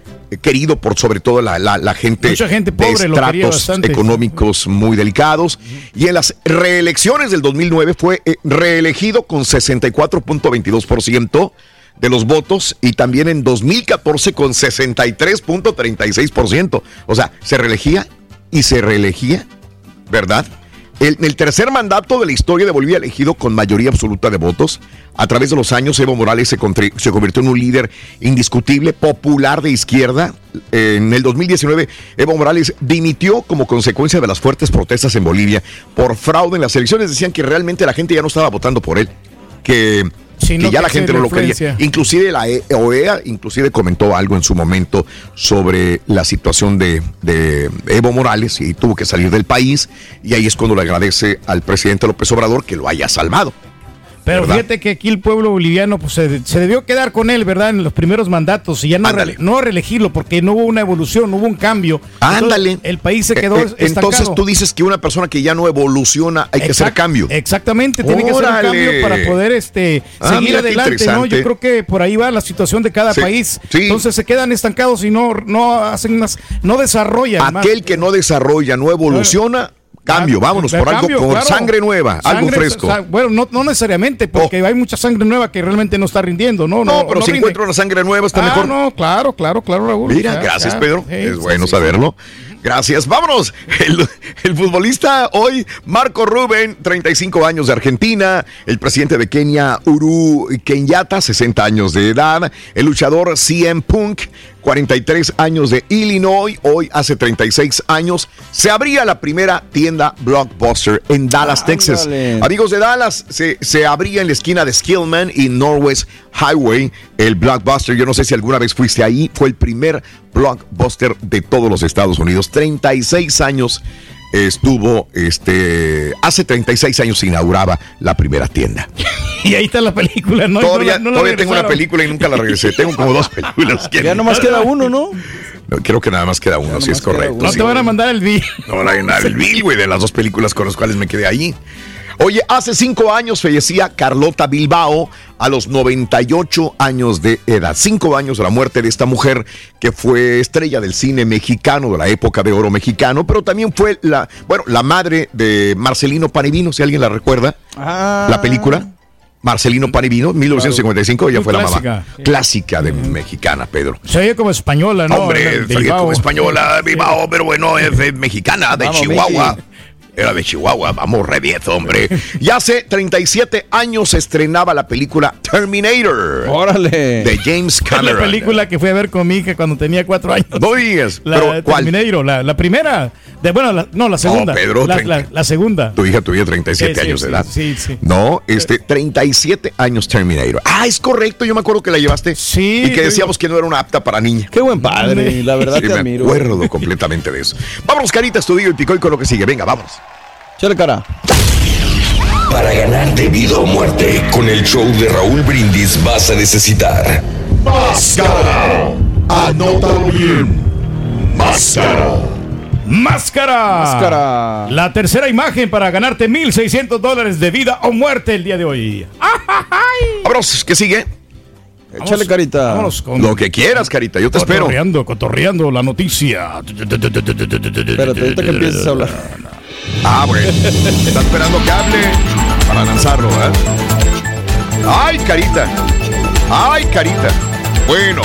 querido por sobre todo la, la- la gente, Mucha gente de pobre estratos bastante. económicos muy delicados. Y en las reelecciones del 2009 fue eh, reelegido con 64.22% de los votos y también en 2014 con 63.36%. O sea, se reelegía y se reelegía, ¿verdad? El, el tercer mandato de la historia de Bolivia elegido con mayoría absoluta de votos. A través de los años, Evo Morales se, se convirtió en un líder indiscutible, popular de izquierda. En el 2019, Evo Morales dimitió como consecuencia de las fuertes protestas en Bolivia por fraude en las elecciones. Decían que realmente la gente ya no estaba votando por él, que, Que ya la gente no lo quería. Inclusive la E- OEA inclusive comentó algo en su momento sobre la situación de, de Evo Morales y tuvo que salir del país y ahí es cuando le agradece al presidente López Obrador que lo haya salvado. Pero ¿verdad? fíjate que aquí el pueblo boliviano pues, se, se debió quedar con él, ¿verdad? En los primeros mandatos y ya no, re- no reelegirlo porque no hubo una evolución, no hubo un cambio. Ándale. Entonces, el país se quedó Eh, eh. Entonces tú dices que una persona que ya no evoluciona hay que hacer cambio. Exactamente, tiene que ser un cambio para poder este, Ah, seguir adelante, ¿no? Yo creo que por ahí va la situación de cada Sí, país. sí. Entonces se quedan estancados y no, no hacen más, no desarrollan más. Aquel que no desarrolla, no evoluciona, cambio, vámonos por algo con claro. sangre nueva, algo fresco. bueno, no, no necesariamente, porque hay mucha sangre nueva que realmente no está rindiendo, ¿no? No, pero si rinde. encuentra una sangre nueva está Ah, mejor. no, claro, claro, claro, Raúl. Mira, gracias. Pedro. Sí, es sí, bueno sí, saberlo. Gracias. Vámonos. El, el futbolista hoy, Marco Rubén, 35 años de Argentina. El presidente de Kenia, Uru Kenyatta, 60 años de edad. El luchador CM Punk, 43 años de Illinois. Hoy, hace 36 años, se abría la primera tienda Blockbuster en Dallas, Texas. Ándale. Amigos de Dallas, se, se abría en la esquina de Skillman y Northwest Highway el Blockbuster. Yo no sé si alguna vez fuiste ahí. Fue el primer Blockbuster de todos los Estados Unidos. 36 años estuvo, este, hace 36 años se inauguraba la primera tienda. Y ahí está la película, ¿no? todavía No la- no la todavía tengo una película y nunca la regresé. Tengo como dos películas. Ya nomás queda uno, ¿no? No, creo que nada más queda uno, si es correcto. No sí. te van a mandar el bill. No, la, la- el Bill, güey, de las dos películas con las cuales me quedé ahí. Oye, hace cinco años fallecía Carlota Bilbao a los 98 años de edad. Cinco años de la muerte de esta mujer que fue estrella del cine mexicano, de la época de oro mexicano, pero también fue la, bueno, la madre de Marcelino Panivino, si alguien la recuerda. La película. Marcelino Panivino, 1955, ella Muy fue la mamá. Clásica de mexicana, Pedro. Se oye como española, ¿no? Hombre, salía Bilbao. como española, Bilbao, pero bueno, es mexicana, de Vamos, Chihuahua. Era de Chihuahua, vamos, re bien, hombre. Y hace 37 años se estrenaba la película Terminator. Órale. De James Es la Cameron. película que fui a ver con mi hija cuando tenía cuatro años. No digas, La pero ¿cuál? Terminator, la, la primera. De, bueno, la- no, la segunda. Pedro, la, la- la segunda. Tu hija tuviera 37 Sí, años sí, de edad. Sí, sí. No, este, 37 años Terminator. Ah, es correcto, yo me acuerdo que la llevaste. Sí. Y que decíamos que no era una apta para niña. Qué buen padre, la verdad Sí, te me admiro. acuerdo completamente de eso. Vámonos, Carita, estudio el pico y con lo que sigue. Venga, vámonos. Chale cara. Para ganar de vida o muerte, con el show de Raúl Brindis vas a necesitar Máscara. Anótalo bien. Máscara. Máscara. Máscara. La tercera imagen para ganarte 1.600 dólares de vida o muerte el día de hoy. Vámonos, ¿qué sigue? Échale carita. Vámonos con Lo que quieras, Carita, yo te espero. Cotorreando, cotorreando la noticia. Espérate, ahorita que empieces a hablar. Ah, bueno. Está esperando que hable para lanzarlo, ¿verdad? Ay, Carita. Ay, Carita. Bueno.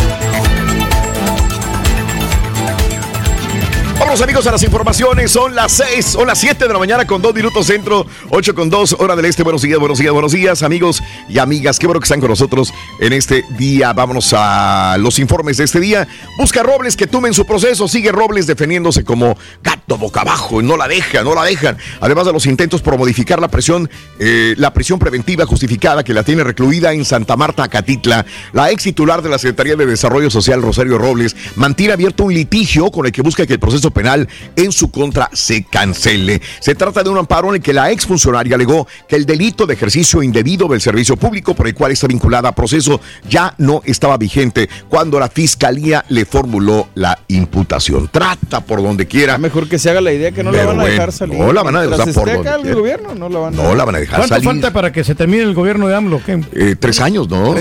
Vamos amigos a las informaciones, son las 6, son las 7 de la mañana con 2 minutos centro, 8 con 2, hora del este, buenos días, buenos días, buenos días amigos y amigas, qué bueno que están con nosotros en este día, vámonos a los informes de este día, busca Robles que tumen su proceso, sigue Robles defendiéndose como gato boca abajo, no la deja, no la dejan, además de los intentos por modificar la presión, eh, la prisión preventiva justificada que la tiene recluida en Santa Marta, Catitla, la ex titular de la Secretaría de Desarrollo Social, Rosario Robles, mantiene abierto un litigio con el que busca que el proceso penal en su contra se cancele. Se trata de un amparo en el que la exfuncionaria alegó que el delito de ejercicio indebido del servicio público por el cual está vinculada a proceso ya no estaba vigente cuando la fiscalía le formuló la imputación. Trata por donde quiera. Mejor que se haga la idea que no la van a dejar salir. no la van a dejar por esté donde acá el quiera. gobierno, no la van a No la van a dejar ¿Cuánto salir. falta para que se termine el gobierno de AMLO? ¿Qué? Eh, tres años, ¿no?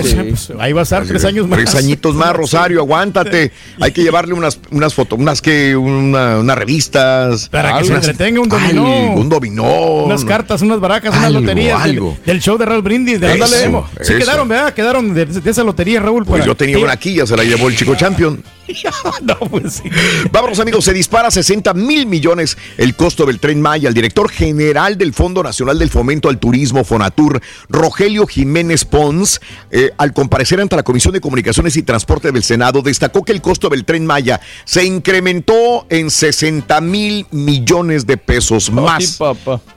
Ahí va a estar tres años más. Tres añitos más, Rosario, aguántate. Hay que llevarle unas, unas fotos, unas que, una- unas revistas. Para que se unas- entretenga un dominó. Algo, un dominó. Unas cartas, unas baracas, unas Algo, loterías del- algo. Del, show de Raúl Brindis. De Eso. Sí eso. quedaron, ¿verdad? Quedaron de, de esa lotería, Raúl. Pues para- yo tenía Sí. una aquí, ya se la llevó el chico champion. no, pues sí. Vámonos, amigos. Se dispara 60 mil millones el costo del tren Maya. El director general del Fondo Nacional del Fomento al Turismo, Fonatur, Rogelio Jiménez Pons, eh, al comparecer ante la Comisión de Comunicaciones y Transporte del Senado, destacó que el costo del tren Maya se incrementó en 60 mil millones de pesos más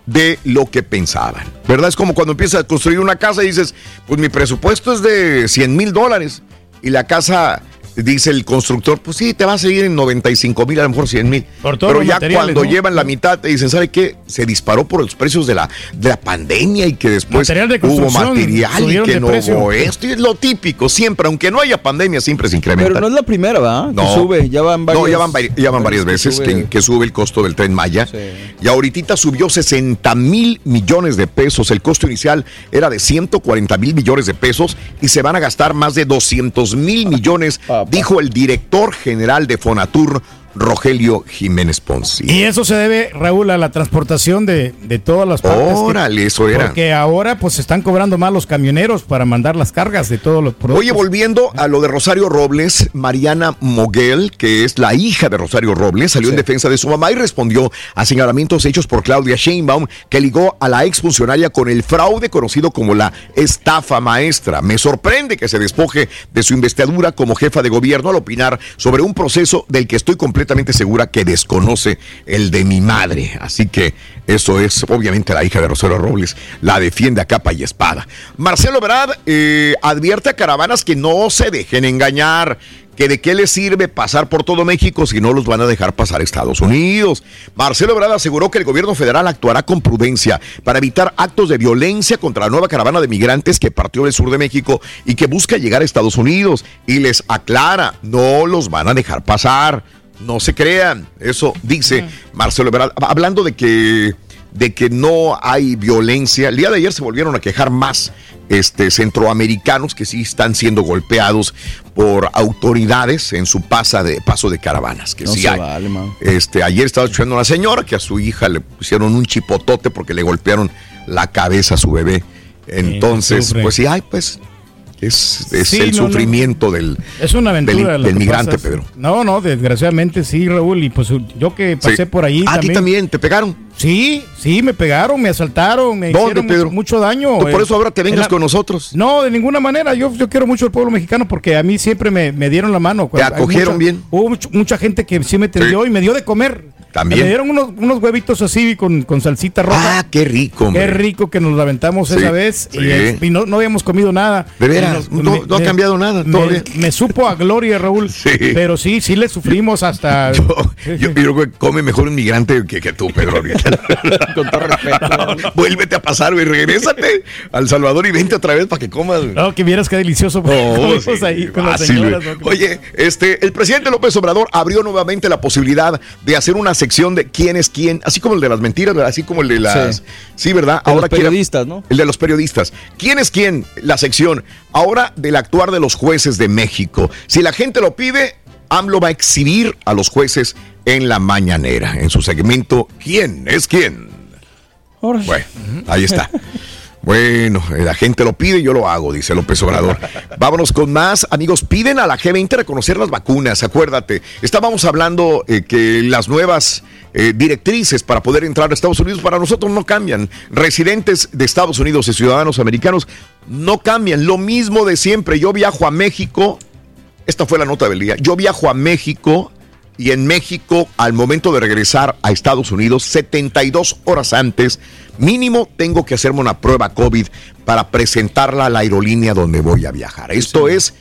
de lo que pensaban. ¿Verdad? Es como cuando empiezas a construir una casa y dices, pues mi presupuesto es de 100 mil dólares y la casa dice el constructor, pues sí, te va a seguir en 95 mil, a lo mejor 100 mil. Pero ya cuando llevan la mitad te dicen, ¿sabe qué? Se disparó por los precios de la, de la pandemia y que después hubo material y que no hubo esto. Y es lo típico, siempre, aunque no haya pandemia, siempre se incrementa. Pero no es la primera, ¿va? No, que sube, ya van varias, no, ya van, ya van varias veces que, sube el costo del tren Maya. Y ahorita subió 60 mil millones de pesos. El costo inicial era de 140 mil millones de pesos y se van a gastar más de 200 mil millones dijo el director general de Fonatur, Rogelio Jiménez Ponce. Y eso se debe, Raúl, a la transportación de, todas las partes. Órale, eso era. Porque ahora pues están cobrando más los camioneros para mandar las cargas de todos los productos. Oye, volviendo a lo de Rosario Robles, Mariana Moguel, que es la hija de Rosario Robles, salió en defensa de su mamá y respondió a señalamientos hechos por Claudia Sheinbaum, que ligó a la exfuncionaria con el fraude conocido como la estafa maestra. Me sorprende que se despoje de su investidura como jefa de gobierno al opinar sobre un proceso del que estoy completamente segura que desconoce el de mi madre. Así que eso es obviamente la hija de Rosario Robles. La defiende a capa y espada. Marcelo Brad eh, advierte a caravanas que no se dejen engañar que de qué les sirve pasar por todo México si no los van a dejar pasar a Estados Unidos. Marcelo Ebrard aseguró que el gobierno federal actuará con prudencia para evitar actos de violencia contra la nueva caravana de migrantes que partió del sur de México y que busca llegar a Estados Unidos. Y les aclara, no los van a dejar pasar. No se crean, eso dice Marcelo Ebrard. Hablando de que, de que no hay violencia, el día de ayer se volvieron a quejar más este, centroamericanos que sí están siendo golpeados por autoridades en su pasa de, paso de caravanas. Que sí hay. este, ayer estaba escuchando a una señora que a su hija le pusieron un chipotote porque le golpearon la cabeza a su bebé. Entonces, pues sí, hay, pues es, el sufrimiento del, es una aventura del, migrante, Pedro. No, no, desgraciadamente sí, Raúl. Y pues yo que pasé por ahí. ¿A ti también te pegaron? Sí, sí, me pegaron, me asaltaron, me hicieron Mucho, daño. por eso ahora te vengas con nosotros? No, de ninguna manera. Yo, yo quiero mucho al pueblo mexicano porque a mí siempre me, dieron la mano. Te acogieron bien. Hubo mucha gente que sí me tendió y me dio de comer. También. Me dieron unos, unos huevitos así con, con salsita roja. Ah, qué rico, Qué rico que nos la aventamos esa vez y, no, no, habíamos comido nada. De veras, no, ha cambiado nada. me, supo a gloria, Raúl. Sí. Pero sí, sí le sufrimos hasta. Yo, creo que come mejor un migrante que, que tú, Pedro. con todo respeto. vuélvete a pasar, güey. Regrésate al Salvador y vente otra vez para que comas. No, que vieras qué delicioso. Oh, ahí con las señoras, Oye, este, el presidente López Obrador abrió nuevamente la posibilidad de hacer una sección de quién es quién, así como el de las mentiras, así como el de las. Sí, ¿verdad? Ahora los periodistas, ¿no? El de los periodistas. ¿Quién es quién? La sección. Ahora del actuar de los jueces de México. Si la gente lo pide, AMLO va a exhibir a los jueces en la mañanera, en su segmento ¿Quién es quién? Bueno, ahí está. Bueno, la gente lo pide, yo lo hago, dice López Obrador. Vámonos con más. Amigos, piden a la G20 reconocer las vacunas, acuérdate. Estábamos hablando eh, que las nuevas eh, directrices para poder entrar a Estados Unidos para nosotros no cambian. Residentes de Estados Unidos y ciudadanos americanos no cambian. Lo mismo de siempre. Yo viajo a México. Esta fue la nota del día. Yo viajo a México y en México, al momento de regresar a Estados Unidos, 72 horas antes, mínimo tengo que hacerme una prueba COVID para presentarla a la aerolínea donde voy a viajar. Esto es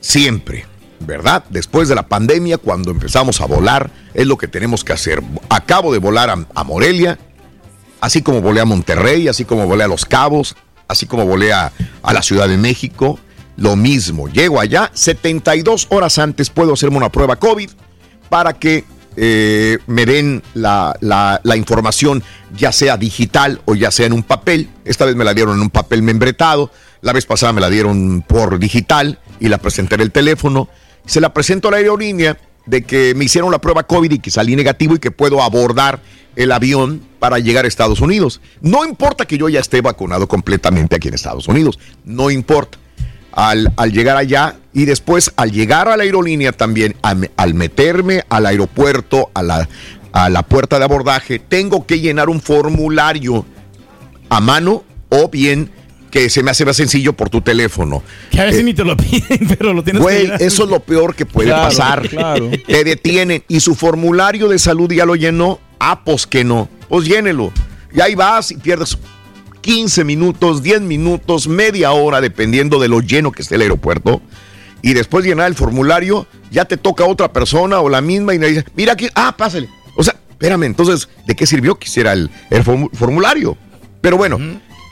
siempre, ¿verdad? Después de la pandemia, cuando empezamos a volar, es lo que tenemos que hacer. Acabo de volar a, Morelia, así como volé a Monterrey, así como volé a Los Cabos, así como volé a, a la Ciudad de México. Lo mismo, llego allá, 72 horas antes puedo hacerme una prueba COVID para que eh, me den la, información, ya sea digital o ya sea en un papel. Esta vez me la dieron en un papel membretado, la vez pasada me la dieron por digital y la presenté en el teléfono. Se la presento a la aerolínea de que me hicieron la prueba COVID y que salí negativo y que puedo abordar el avión para llegar a Estados Unidos. No importa que yo ya esté vacunado completamente aquí en Estados Unidos, no importa. Al, al llegar allá y después al llegar a la aerolínea también, al, al meterme al aeropuerto, a la, a la puerta de abordaje, tengo que llenar un formulario a mano o bien que se me hace más sencillo por tu teléfono. Que a veces Eh, ni te lo piden, pero lo tienes que Güey, llenar. eso es lo peor que puede Claro, pasar. claro. Te detienen y su formulario de salud ya lo llenó. Ah, pues que no. Pues llénelo. Y ahí vas y pierdes 15 minutos, 10 minutos, media hora, dependiendo de lo lleno que esté el aeropuerto. Y después de llenar el formulario, ya te toca otra persona o la misma y le dice, mira aquí, ah, pásale. O sea, espérame, entonces, ¿de qué sirvió que hiciera el, el formu- formulario? Pero bueno,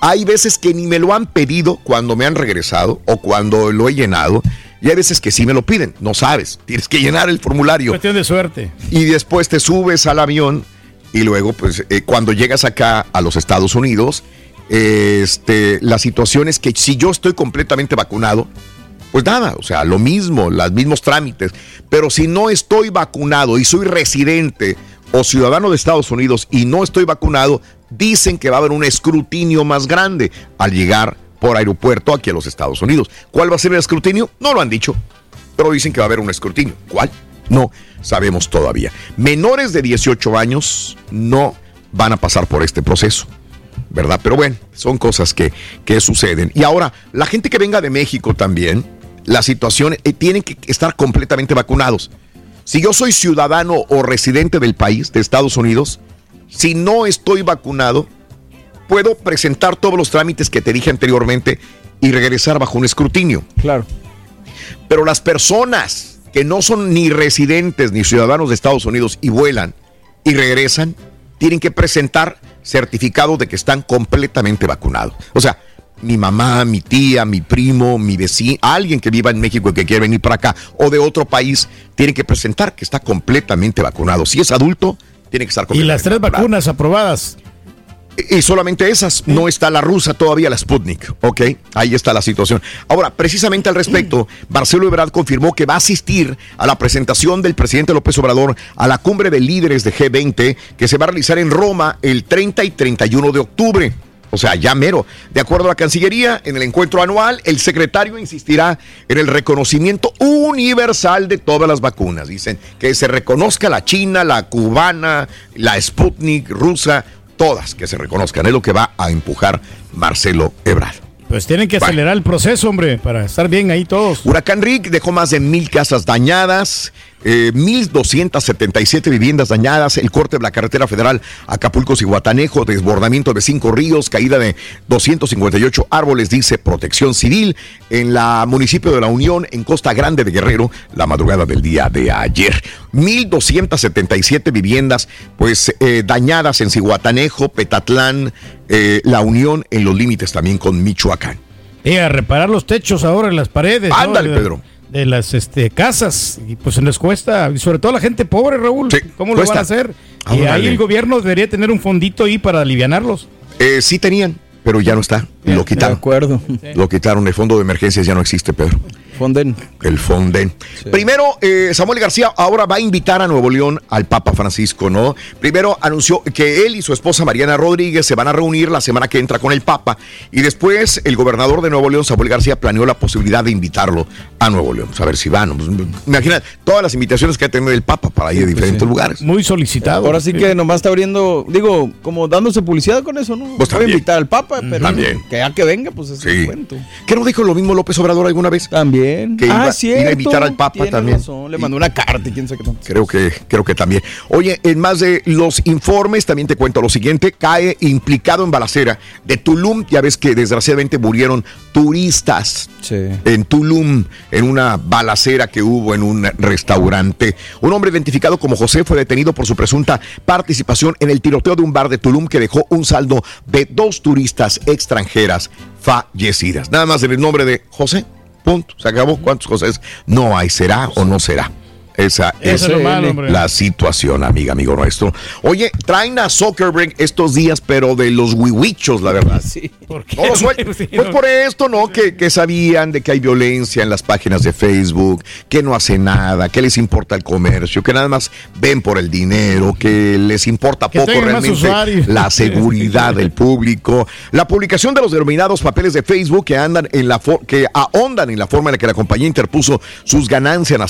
hay veces que ni me lo han pedido cuando me han regresado o cuando lo he llenado. Y hay veces que sí me lo piden, no sabes, tienes que llenar el formulario. Cuestión de suerte. Y después te subes al avión y luego, pues, eh, cuando llegas acá a los Estados Unidos, este, la situación es que si yo estoy completamente vacunado, pues nada, o sea, lo mismo, los mismos trámites. Pero si no estoy vacunado y soy residente o ciudadano de Estados Unidos y no estoy vacunado, dicen que va a haber un escrutinio más grande al llegar por aeropuerto aquí a los Estados Unidos. ¿Cuál va a ser el escrutinio? No lo han dicho, pero dicen que va a haber un escrutinio. ¿Cuál? No sabemos todavía. Menores de 18 años no van a pasar por este proceso. ¿Verdad? Pero bueno, son cosas que, que suceden. Y ahora, la gente que venga de México también, la situación, eh, tienen que estar completamente vacunados. Si yo soy ciudadano o residente del país, de Estados Unidos, si no estoy vacunado, puedo presentar todos los trámites que te dije anteriormente y regresar bajo un escrutinio. Claro. Pero las personas que no son ni residentes ni ciudadanos de Estados Unidos y vuelan y regresan, tienen que presentar certificado de que están completamente vacunados. O sea, mi mamá, mi tía, mi primo, mi vecino, alguien que viva en México y que quiere venir para acá o de otro país, tiene que presentar que está completamente vacunado. Si es adulto, tiene que estar Y completamente las tres vacunado. vacunas aprobadas. Y solamente esas, no está la rusa todavía, la Sputnik, ¿ok? Ahí está la situación. Ahora, precisamente al respecto, Marcelo Ebrard confirmó que va a asistir a la presentación del presidente López Obrador a la cumbre de líderes de G20 que se va a realizar en Roma el 30 y 31 de octubre. O sea, ya mero. De acuerdo a la Cancillería, en el encuentro anual, el secretario insistirá en el reconocimiento universal de todas las vacunas. Dicen que se reconozca la china, la cubana, la Sputnik rusa, todas que se reconozcan. Es lo que va a empujar Marcelo Ebrard. Pues tienen que acelerar el proceso, hombre, para estar bien ahí todos. Huracán Rick dejó más de mil casas dañadas, eh, 1.277 viviendas dañadas, el corte de la carretera federal Acapulco y Guatanejo, desbordamiento de cinco ríos, caída de 258 árboles, dice Protección Civil, en la municipio de La Unión, en Costa Grande de Guerrero, la madrugada del día de ayer. 1.277 viviendas, pues, eh, dañadas en Cihuatanejo, Petatlán, eh, La Unión, en los límites también con Michoacán. Y a reparar los techos ahora en las paredes. Ándale, Pedro. De las este, casas. Y pues les cuesta, y sobre todo a la gente pobre, Raúl. ¿Cómo lo van a hacer? Y ahí el gobierno debería tener un fondito ahí para alivianarlos. Eh, sí tenían, pero ya no está. Lo quitaron. De acuerdo. Lo quitaron. El fondo de emergencias ya no existe, Pedro. Fonden. El Fonden. Primero, eh, Samuel García ahora va a invitar a Nuevo León al Papa Francisco, ¿no? Primero anunció que él y su esposa Mariana Rodríguez se van a reunir la semana que entra con el Papa. Y después el gobernador de Nuevo León, Samuel García, planeó la posibilidad de invitarlo a Nuevo León. Pues a ver si van. Pues, imagina todas las invitaciones que ha tenido el Papa para ir a diferentes lugares. Muy solicitado. Ahora sí que nomás está abriendo, digo, como dándose publicidad con eso, ¿no? Pues Voy a invitar al Papa, pero También. Que ya que venga, pues es Sí. un cuento. ¿Qué no dijo lo mismo López Obrador alguna vez? También. Que iba, ah, cierto. iba a invitar al Papa tiene también. razón, Le mandó una carta y quién sabe qué tanto. Creo que, creo que también. Oye, en más de los informes, también te cuento lo siguiente: cae implicado en balacera de Tulum. Ya ves que desgraciadamente murieron turistas en Tulum en una balacera que hubo en un restaurante. Un hombre identificado como José fue detenido por su presunta participación en el tiroteo de un bar de Tulum que dejó un saldo de dos turistas fallecidas. Nada más en el nombre de José. Punto. Se acabó. ¿Cuántos José? No hay. ¿Será o no será? Esa es la situación, amiga, amigo nuestro. Oye, traen a Zuckerberg estos días, pero de los huihuichos, la verdad. Sí. ¿Por qué? No suel- pues por esto, ¿no? Que, que sabían de que hay violencia en las páginas de Facebook, que no hace nada, que les importa el comercio, que nada más ven por el dinero, que les importa Que poco realmente la seguridad del público. La publicación de los denominados papeles de Facebook que andan en la for- que ahondan en la forma en la que la compañía interpuso sus ganancias a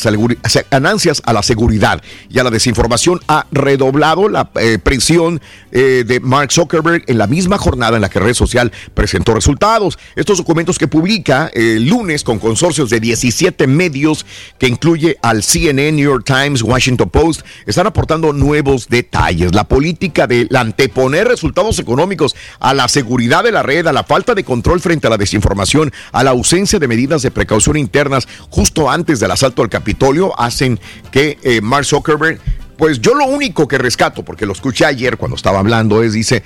ganancias a la seguridad y a la desinformación ha redoblado la eh, presión eh, de Mark Zuckerberg en la misma jornada en la que red social presentó resultados. Estos documentos que publica eh, el lunes con consorcios de 17 medios que incluye al CNN, New York Times, Washington Post, están aportando nuevos detalles. La política de anteponer resultados económicos a la seguridad de la red, a la falta de control frente a la desinformación, a la ausencia de medidas de precaución internas justo antes del asalto al Capitolio, hacen que eh, Mark Zuckerberg, pues yo lo único que rescato, porque lo escuché ayer cuando estaba hablando, es, dice,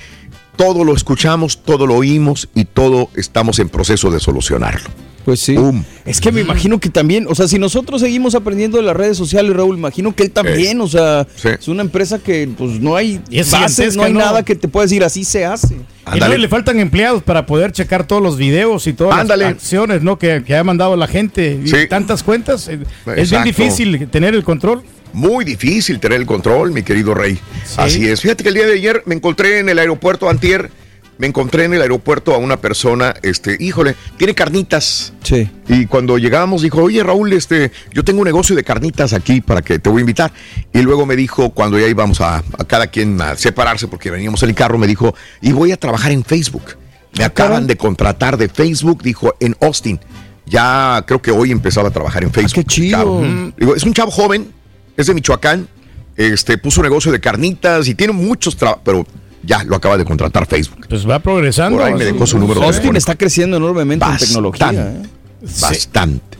todo lo escuchamos, todo lo oímos y todo estamos en proceso de solucionarlo. Pues sí. Es que me imagino que también, o sea, si nosotros seguimos aprendiendo de las redes sociales, Raúl, imagino que él también, o sea, es una empresa que pues no hay es bases, no hay ¿no? nada que te pueda decir así se hace. Y no le faltan empleados para poder checar todos los videos y todas Ándale. las acciones ¿no? que, que ha mandado la gente. Y Sí. tantas cuentas. eh, Es Exacto. bien difícil tener el control. Muy difícil tener el control, mi querido Rey. Así es. Fíjate que el día de ayer me encontré en el aeropuerto Antier, me encontré en el aeropuerto a una persona, este, híjole, tiene carnitas. Sí. Y cuando llegamos dijo, oye Raúl, este, yo tengo un negocio de carnitas aquí para que te voy a invitar. Y luego me dijo, cuando ya íbamos a, a cada quien a separarse porque veníamos en el carro, me dijo, y voy a trabajar en Facebook. Me acaban de contratar de Facebook, dijo, en Austin. Ya creo que hoy empezaba a trabajar en Facebook. qué chido. Digo, es un chavo joven, es de Michoacán, este, puso un negocio de carnitas y tiene muchos trabajos, pero ya lo acaba de contratar Facebook. Pues va progresando. Por ahí me dejó su número Austin está creciendo enormemente en tecnología. ¿eh? Bastante.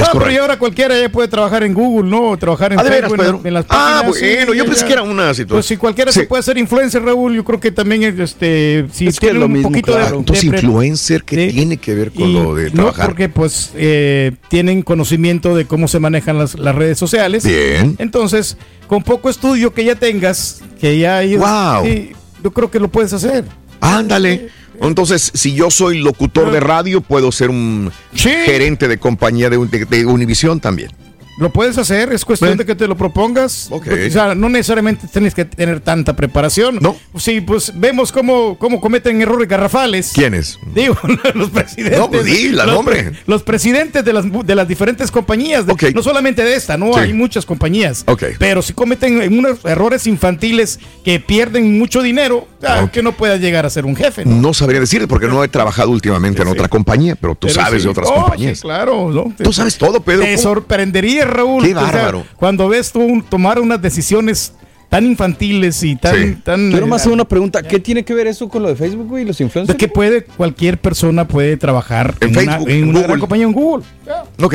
Ah, pero correcto. y ahora cualquiera ya puede trabajar en Google, ¿no? Trabajar en Ah, ¿de veras, Facebook, en, las Ah, páginas, bueno, yo pensé que era una situación. Pues si cualquiera Sí. se puede hacer influencer, Raúl, yo creo que también este, si Es que tiene lo un mismo, poquito de- claro. de, Entonces, pre- influencer, ¿qué tiene que ver con y lo de No, trabajar? porque pues eh, tienen conocimiento de cómo se manejan las, las redes sociales. Bien. Entonces, con poco estudio que ya tengas, que ya hayas- Wow. sí, yo creo que lo puedes hacer. Ándale. Entonces, si yo soy locutor de radio, puedo ser un gerente de compañía de, de, de Univisión también. Lo puedes hacer, es cuestión de que te lo propongas. O sea, no necesariamente tienes que tener tanta preparación. No. Sí, pues vemos cómo, cómo cometen errores garrafales. ¿Quiénes? Digo, los presidentes. No, pues di, la los, nombre. Los presidentes de las, de las diferentes compañías. de- No solamente de esta, no Sí. hay muchas compañías. Ok. Pero si cometen unos errores infantiles que pierden mucho dinero, claro, que no pueda llegar a ser un jefe. ¿no? No sabría decirte porque no he trabajado últimamente en otra compañía, pero tú Pero sabes de otras Oh, compañías. claro, ¿no? Tú sabes todo, Pedro. Te ¿Cómo? sorprendería, Raúl. Qué o sea, bárbaro. cuando ves tú un- tomar unas decisiones tan infantiles y tan... Sí. tan Yo nomás hago una pregunta, ¿qué tiene que ver eso con lo de Facebook, güey, y los influencers? que puede, cualquier persona puede trabajar En en, Facebook, una, en en una gran Google. compañía en Google. Ok,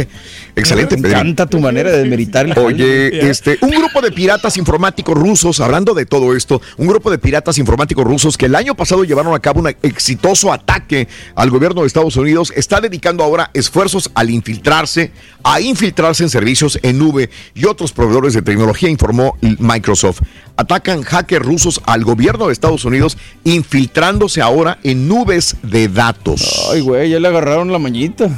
excelente, Me Pedro. encanta tu manera de demeritar el Oye, este, un grupo de piratas informáticos rusos, hablando de todo esto, un grupo de piratas informáticos rusos que el año pasado llevaron a cabo un exitoso ataque al gobierno de Estados Unidos, está dedicando ahora esfuerzos al infiltrarse, a infiltrarse en servicios en nube y otros proveedores de tecnología, informó Microsoft. Atacan hackers rusos al gobierno de Estados Unidos, infiltrándose ahora en nubes de datos. Ay, güey, ya le agarraron la mañita.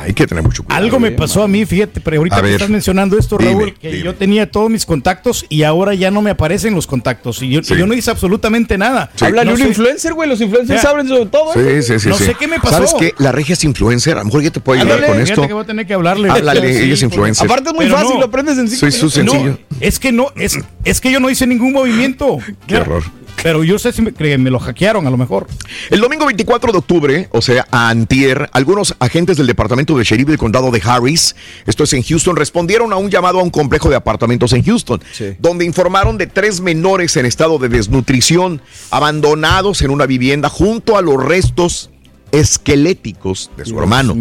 Hay que tener mucho cuidado. Algo me pasó a mí, fíjate, pero ahorita que estás mencionando esto, Dime, Raúl, que dime. yo tenía todos mis contactos y ahora ya no me aparecen los contactos. Y yo, Sí. yo no hice absolutamente nada. Háblale No un sé- influencer, güey, los influencers Ya. saben sobre todo. Sí, ¿eh? sí, sí. No sí. sé qué me pasó. ¿Sabes qué? La regia es influencer. A lo mejor ya te puede ayudar con fíjate esto. que voy a tener que hablarle. Háblale, Sí, ella es influencer. Aparte es muy Pero fácil, no. lo aprendes en cinco Sí, su sencillo. No, es que no, es, es que yo no hice ningún movimiento. Qué horror. Pero yo sé si me, que me lo hackearon a lo mejor. El domingo 24 de octubre, o sea, a antier, algunos agentes del departamento de sheriff del condado de Harris, esto es en Houston, respondieron a un llamado a un complejo de apartamentos en Houston, donde informaron de tres menores en estado de desnutrición, abandonados en una vivienda junto a los restos esqueléticos de su hermano.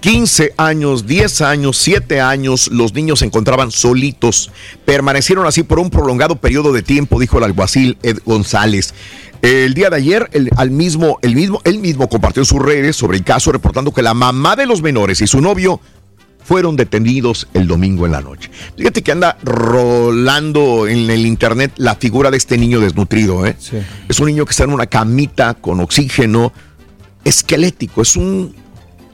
15 años, 10 años, 7 años, los niños se encontraban solitos. Permanecieron así por un prolongado periodo de tiempo, dijo el alguacil Ed González. El día de ayer, el, al mismo, el mismo, él mismo compartió sus redes sobre el caso, reportando que la mamá de los menores y su novio fueron detenidos el domingo en la noche. Fíjate que anda rolando en el internet la figura de este niño desnutrido. ¿eh? Es un niño que está en una camita con oxígeno esquelético. Es un,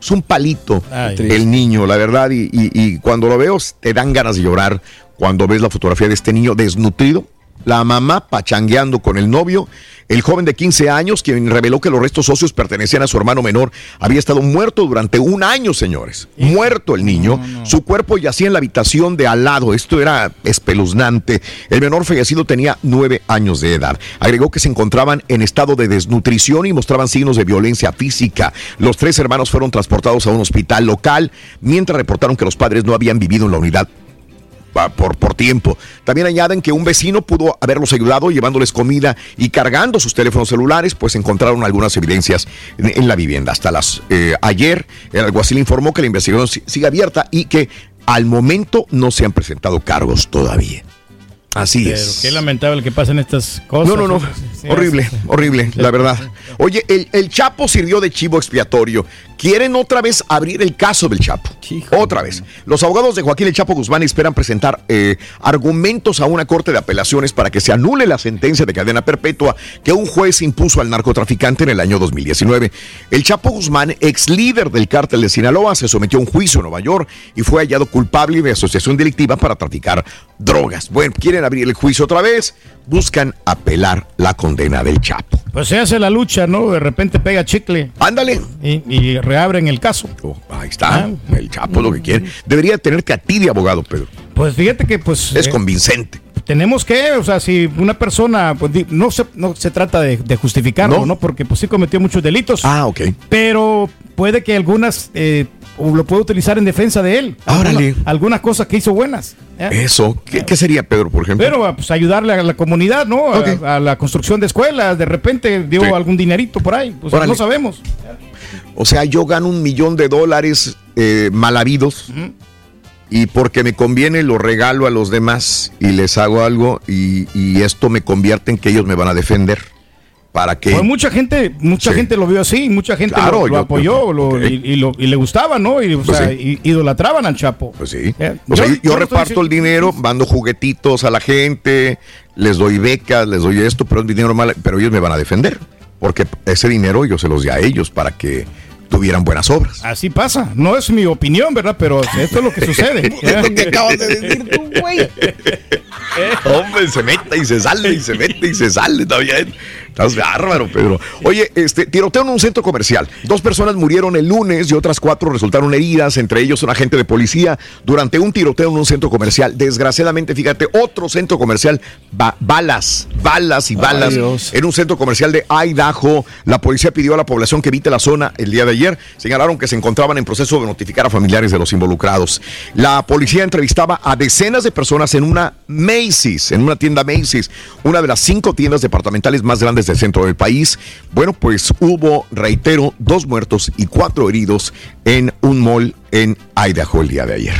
es un palito Ay. el niño, la verdad. Y, y- y cuando lo veo, te dan ganas de llorar cuando ves la fotografía de este niño desnutrido. La mamá pachangueando con el novio. El joven de 15 años, quien reveló que los restos óseos pertenecían a su hermano menor, había estado muerto durante un año, señores. Muerto el niño. Su cuerpo yacía en la habitación de al lado. Esto era espeluznante. El menor fallecido tenía nueve años de edad. Agregó que se encontraban en estado de desnutrición y mostraban signos de violencia física. Los tres hermanos fueron transportados a un hospital local, mientras reportaron que los padres no habían vivido en la unidad por, por tiempo. También añaden que un vecino pudo haberlos ayudado llevándoles comida y cargando sus teléfonos celulares, pues encontraron algunas evidencias en, la vivienda. Hasta las eh, ayer, el alguacil informó que la investigación si- sigue abierta y que al momento no se han presentado cargos todavía. Así Pero es. qué lamentable que pasen estas cosas. No, no, no. Sí, sí, horrible, sí. horrible, la verdad. Oye, el, el Chapo sirvió de chivo expiatorio. Quieren otra vez abrir el caso del Chapo. Otra vez. Los abogados de Joaquín El Chapo Guzmán esperan presentar eh, argumentos a una corte de apelaciones para que se anule la sentencia de cadena perpetua que un juez impuso al narcotraficante en el año 2019. El Chapo Guzmán, ex líder del cártel de Sinaloa, se sometió a un juicio en Nueva York y fue hallado culpable de asociación delictiva para traficar drogas. Bueno, quieren abrir el juicio otra vez, buscan apelar la condena del Chapo. Pues se hace la lucha, ¿no? De repente pega chicle. Ándale. Y, y reabren el caso. ahí está. El Chapo lo que quiere. Debería tenerte a ti de abogado, Pedro. Pues fíjate que pues... Es eh, convincente. tenemos que, o sea, si una persona, pues, no, se, no se trata de, de justificarlo, ¿no? Porque pues sí cometió muchos delitos. Ah, ok. Pero puede que algunas eh, o lo pueda utilizar en defensa de él. Órale. Alguna- algunas cosas que hizo buenas. ¿eh? Eso. ¿Qué, qué sería, Pedro, por ejemplo? Pero pues ayudarle a la comunidad, ¿no? A, a la construcción de escuelas, de repente dio Sí. algún dinerito por ahí, pues no sabemos. O sea, yo gano un millón de dólares eh, mal habidos y porque me conviene lo regalo a los demás y les hago algo y, y esto me convierte en que ellos me van a defender. ¿Para que Pues mucha gente, mucha Sí. gente lo vio así, mucha gente Claro, lo, lo yo- apoyó lo- y, y lo- y le gustaba, ¿no? Y, o Pues sea, sí. i- idolatraban al Chapo. Pues sí. Eh, O yo, estoy reparto el dinero, mando juguetitos a la gente, les doy becas, les doy esto, pero es dinero mal, pero ellos me van a defender. Porque ese dinero yo se los di a ellos para que tuvieran buenas obras. Así pasa. No es mi opinión, ¿verdad? Pero esto es lo que sucede. Es lo que acabas de decir tú, güey. Hombre, se mete y se sale y se mete y se sale también. Estás bárbaro, Pedro. Oye, este tiroteo en un centro comercial. Dos personas murieron el lunes y otras cuatro resultaron heridas, entre ellos un agente de policía, durante un tiroteo en un centro comercial. Desgraciadamente, fíjate, otro centro comercial, ba- balas, balas y balas Dios. en un centro comercial de Idaho. La policía pidió a la población que evite la zona el día de ayer. Señalaron que se encontraban en proceso de notificar a familiares de los involucrados. La policía entrevistaba a decenas de personas en una Macy's, en una tienda Macy's, una de las cinco tiendas departamentales más grandes del centro del país. Bueno, pues hubo, reitero, dos muertos y cuatro heridos en un mall en Idaho el día de ayer.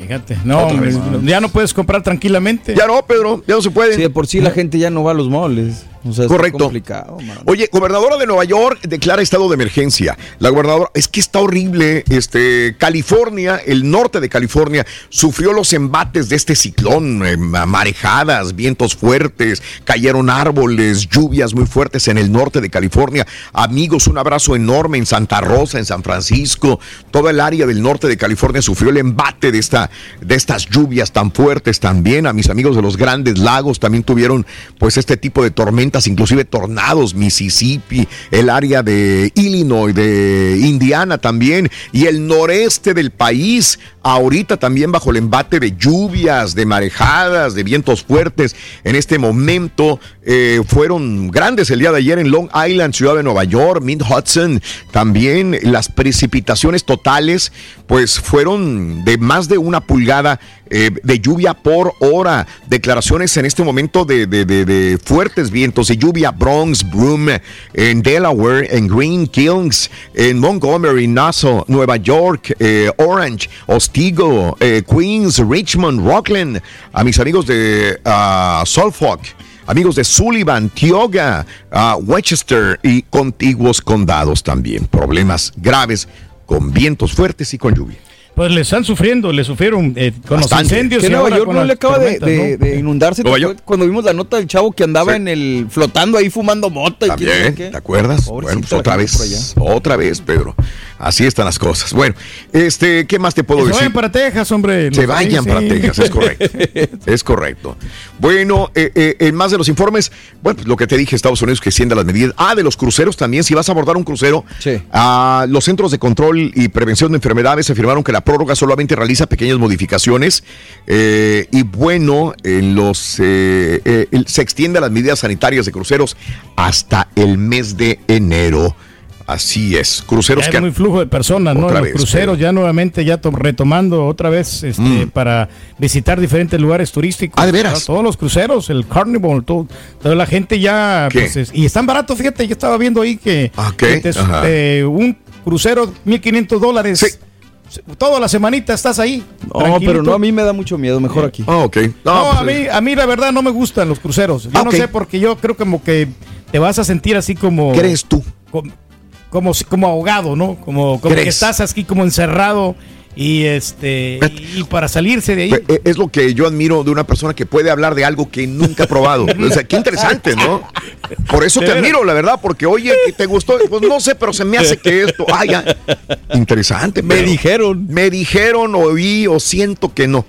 Fíjate, no, hombre, ya no puedes comprar tranquilamente. Ya no, Pedro, ya no se puede. Sí, de por sí la gente ya no va a los moles. O sea, está Correcto. complicado. Oye, gobernadora de Nueva York declara estado de emergencia. La gobernadora, es que está horrible. Este, California, el norte de California, sufrió los embates de este ciclón, eh, marejadas, vientos fuertes, cayeron árboles, lluvias muy fuertes en el norte de California. Amigos, un abrazo enorme en Santa Rosa, en San Francisco. Toda el área del norte de California sufrió el embate de, esta, de estas lluvias tan fuertes también. A mis amigos de los grandes lagos también tuvieron pues este tipo de tormentas, inclusive tornados, Mississippi, el área de Illinois, de Indiana también, y el noreste del país, ahorita también bajo el embate de lluvias, de marejadas, de vientos fuertes. En este momento eh, fueron grandes el día de ayer en Long Island, ciudad de Nueva York, Mid Hudson, también las precipitaciones totales, pues fueron de más de una pulgada eh, de lluvia por hora. Declaraciones en este momento de, de- de- fuertes vientos y lluvia. Bronx, Broome, en Delaware, en Green Kilns, en Montgomery, Nassau, Nueva York, eh, Orange, Ostigo, eh, Queens, Richmond, Rockland. A mis amigos de Suffolk. Amigos de Sullivan, Tioga, ah, Westchester y contiguos condados también. Problemas graves con vientos fuertes y con lluvia. Pues le están sufriendo, le sufrieron eh, con los incendios. Que y Nueva York no le acaba de, tormentas, de- ¿no? de inundarse. ¿Te ¿Nueva acuerdas Cuando vimos la nota del chavo que andaba en el flotando ahí fumando mota. y También, qué. ¿te acuerdas? Pobrecita Bueno, pues otra vez, otra vez, Pedro. Así están las cosas. Bueno, este, ¿qué más te puedo Que se decir? vayan para Texas, hombre. Se vayan sí. para Texas, es correcto. es correcto. Bueno, eh, eh, en más de los informes, bueno, pues lo que te dije, Estados Unidos que extienda las medidas. Ah, de los cruceros también, si vas a abordar un crucero, ah, los centros de control y prevención de enfermedades afirmaron que la prórroga solamente realiza pequeñas modificaciones eh, y bueno, en los eh, se extiende las medidas sanitarias de cruceros hasta el mes de enero. Así es, cruceros Ya que es muy flujo de personas, ¿no? Los vez, cruceros ya nuevamente, ya to- retomando otra vez este, Mm. para visitar diferentes lugares turísticos. Ah, ¿de veras? Todos los cruceros, el Carnival, todo, toda la gente ya... ¿Qué? pues, es- y están baratos, fíjate, yo estaba viendo ahí que, Ah, eh, un crucero, 1.500 dólares. Toda la semanita estás ahí. No, pero no, a mí me da mucho miedo. Mejor aquí. Ah, ok. No, a, mí, a mí la verdad no me gustan los cruceros. Yo Ah, no sé porque yo creo como que te vas a sentir así como... ¿Crees tú? Como, como, como ahogado, ¿no? Como, como que estás aquí como encerrado y este y, y para salirse de ahí. Eh, Es lo que yo admiro de una persona que puede hablar de algo que nunca ha probado. O sea, qué interesante, ¿no? Por eso te admiro, la verdad, porque oye, te gustó, pues no sé, pero se me hace que esto, ah, ya. Interesante. Me dijeron. Me dijeron, oí o siento que no.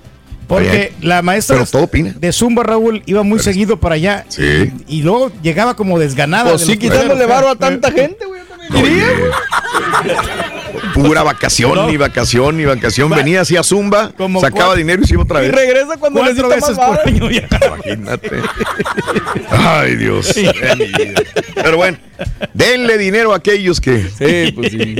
Porque la maestra pero todo opina. de Zumba Raúl iba muy seguido para allá Sí. y, y luego llegaba como desganada. Pues de sí, quitándole varo a tanta gente, güey. Pura vacación, ni vacación, ni vacación. Venía hacia Zumba, Como sacaba cuatro- dinero y se iba otra Y vez. regresa cuando Cuatro veces por año ya. Imagínate. Ay, Dios. de mi vida. Pero bueno, denle dinero a aquellos que. Sí, pues sí.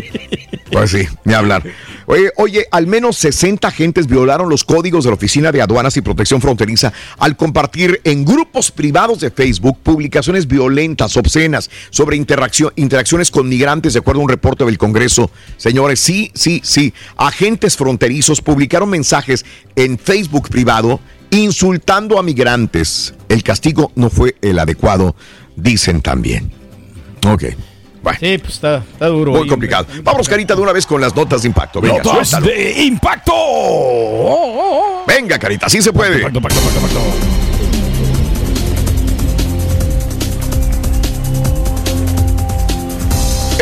Pues sí, ni hablar. Oye, oye, al menos 60 agentes violaron los códigos de la Oficina de Aduanas y Protección Fronteriza al compartir en grupos privados de Facebook publicaciones violentas, obscenas, sobre interacción, interacciones con migrantes, de acuerdo a un reporte del Congreso. Señores, sí, sí, sí. Agentes fronterizos publicaron mensajes en Facebook privado insultando a migrantes. El castigo no fue el adecuado, dicen también. Ok. Bueno. Sí, pues está, está duro. Muy complicado. Vamos, Carita, de una vez con las notas de impacto. Venga, Notas suéltalo. de impacto. Venga, Carita, sí se puede.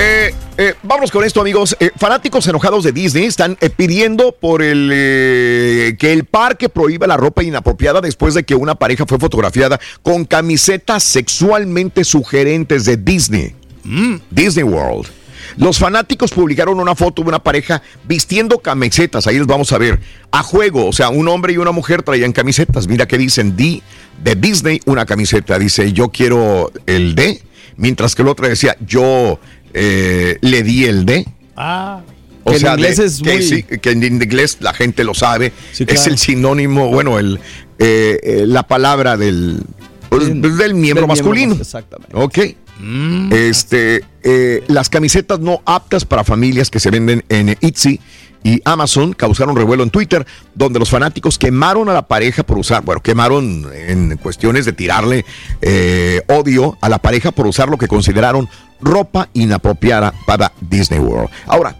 Eh, eh, vámonos con esto, amigos. Eh, fanáticos enojados de Disney están eh, pidiendo por el que el parque prohíba la ropa inapropiada después de que una pareja fue fotografiada con camisetas sexualmente sugerentes de Disney. Disney World. Los fanáticos publicaron una foto de una pareja vistiendo camisetas, ahí les vamos a ver, a juego, o sea, un hombre y una mujer traían camisetas, mira que dicen D de Disney, una camiseta, dice yo quiero el D, mientras que el otro decía yo eh, le di el D. Ah. O Que en sea, inglés de- es que, muy- sí, que en inglés la gente lo sabe, Sí, es el sinónimo, bueno, el, eh, eh, la palabra del, pues, del miembro Del masculino. mas- exactamente. Ok. Este, eh, las camisetas no aptas para familias que se venden en Etsy y Amazon causaron revuelo en Twitter, donde los fanáticos quemaron a la pareja por usar, bueno, quemaron en cuestiones de tirarle eh, odio a la pareja por usar lo que consideraron ropa inapropiada para Disney World. Ahora,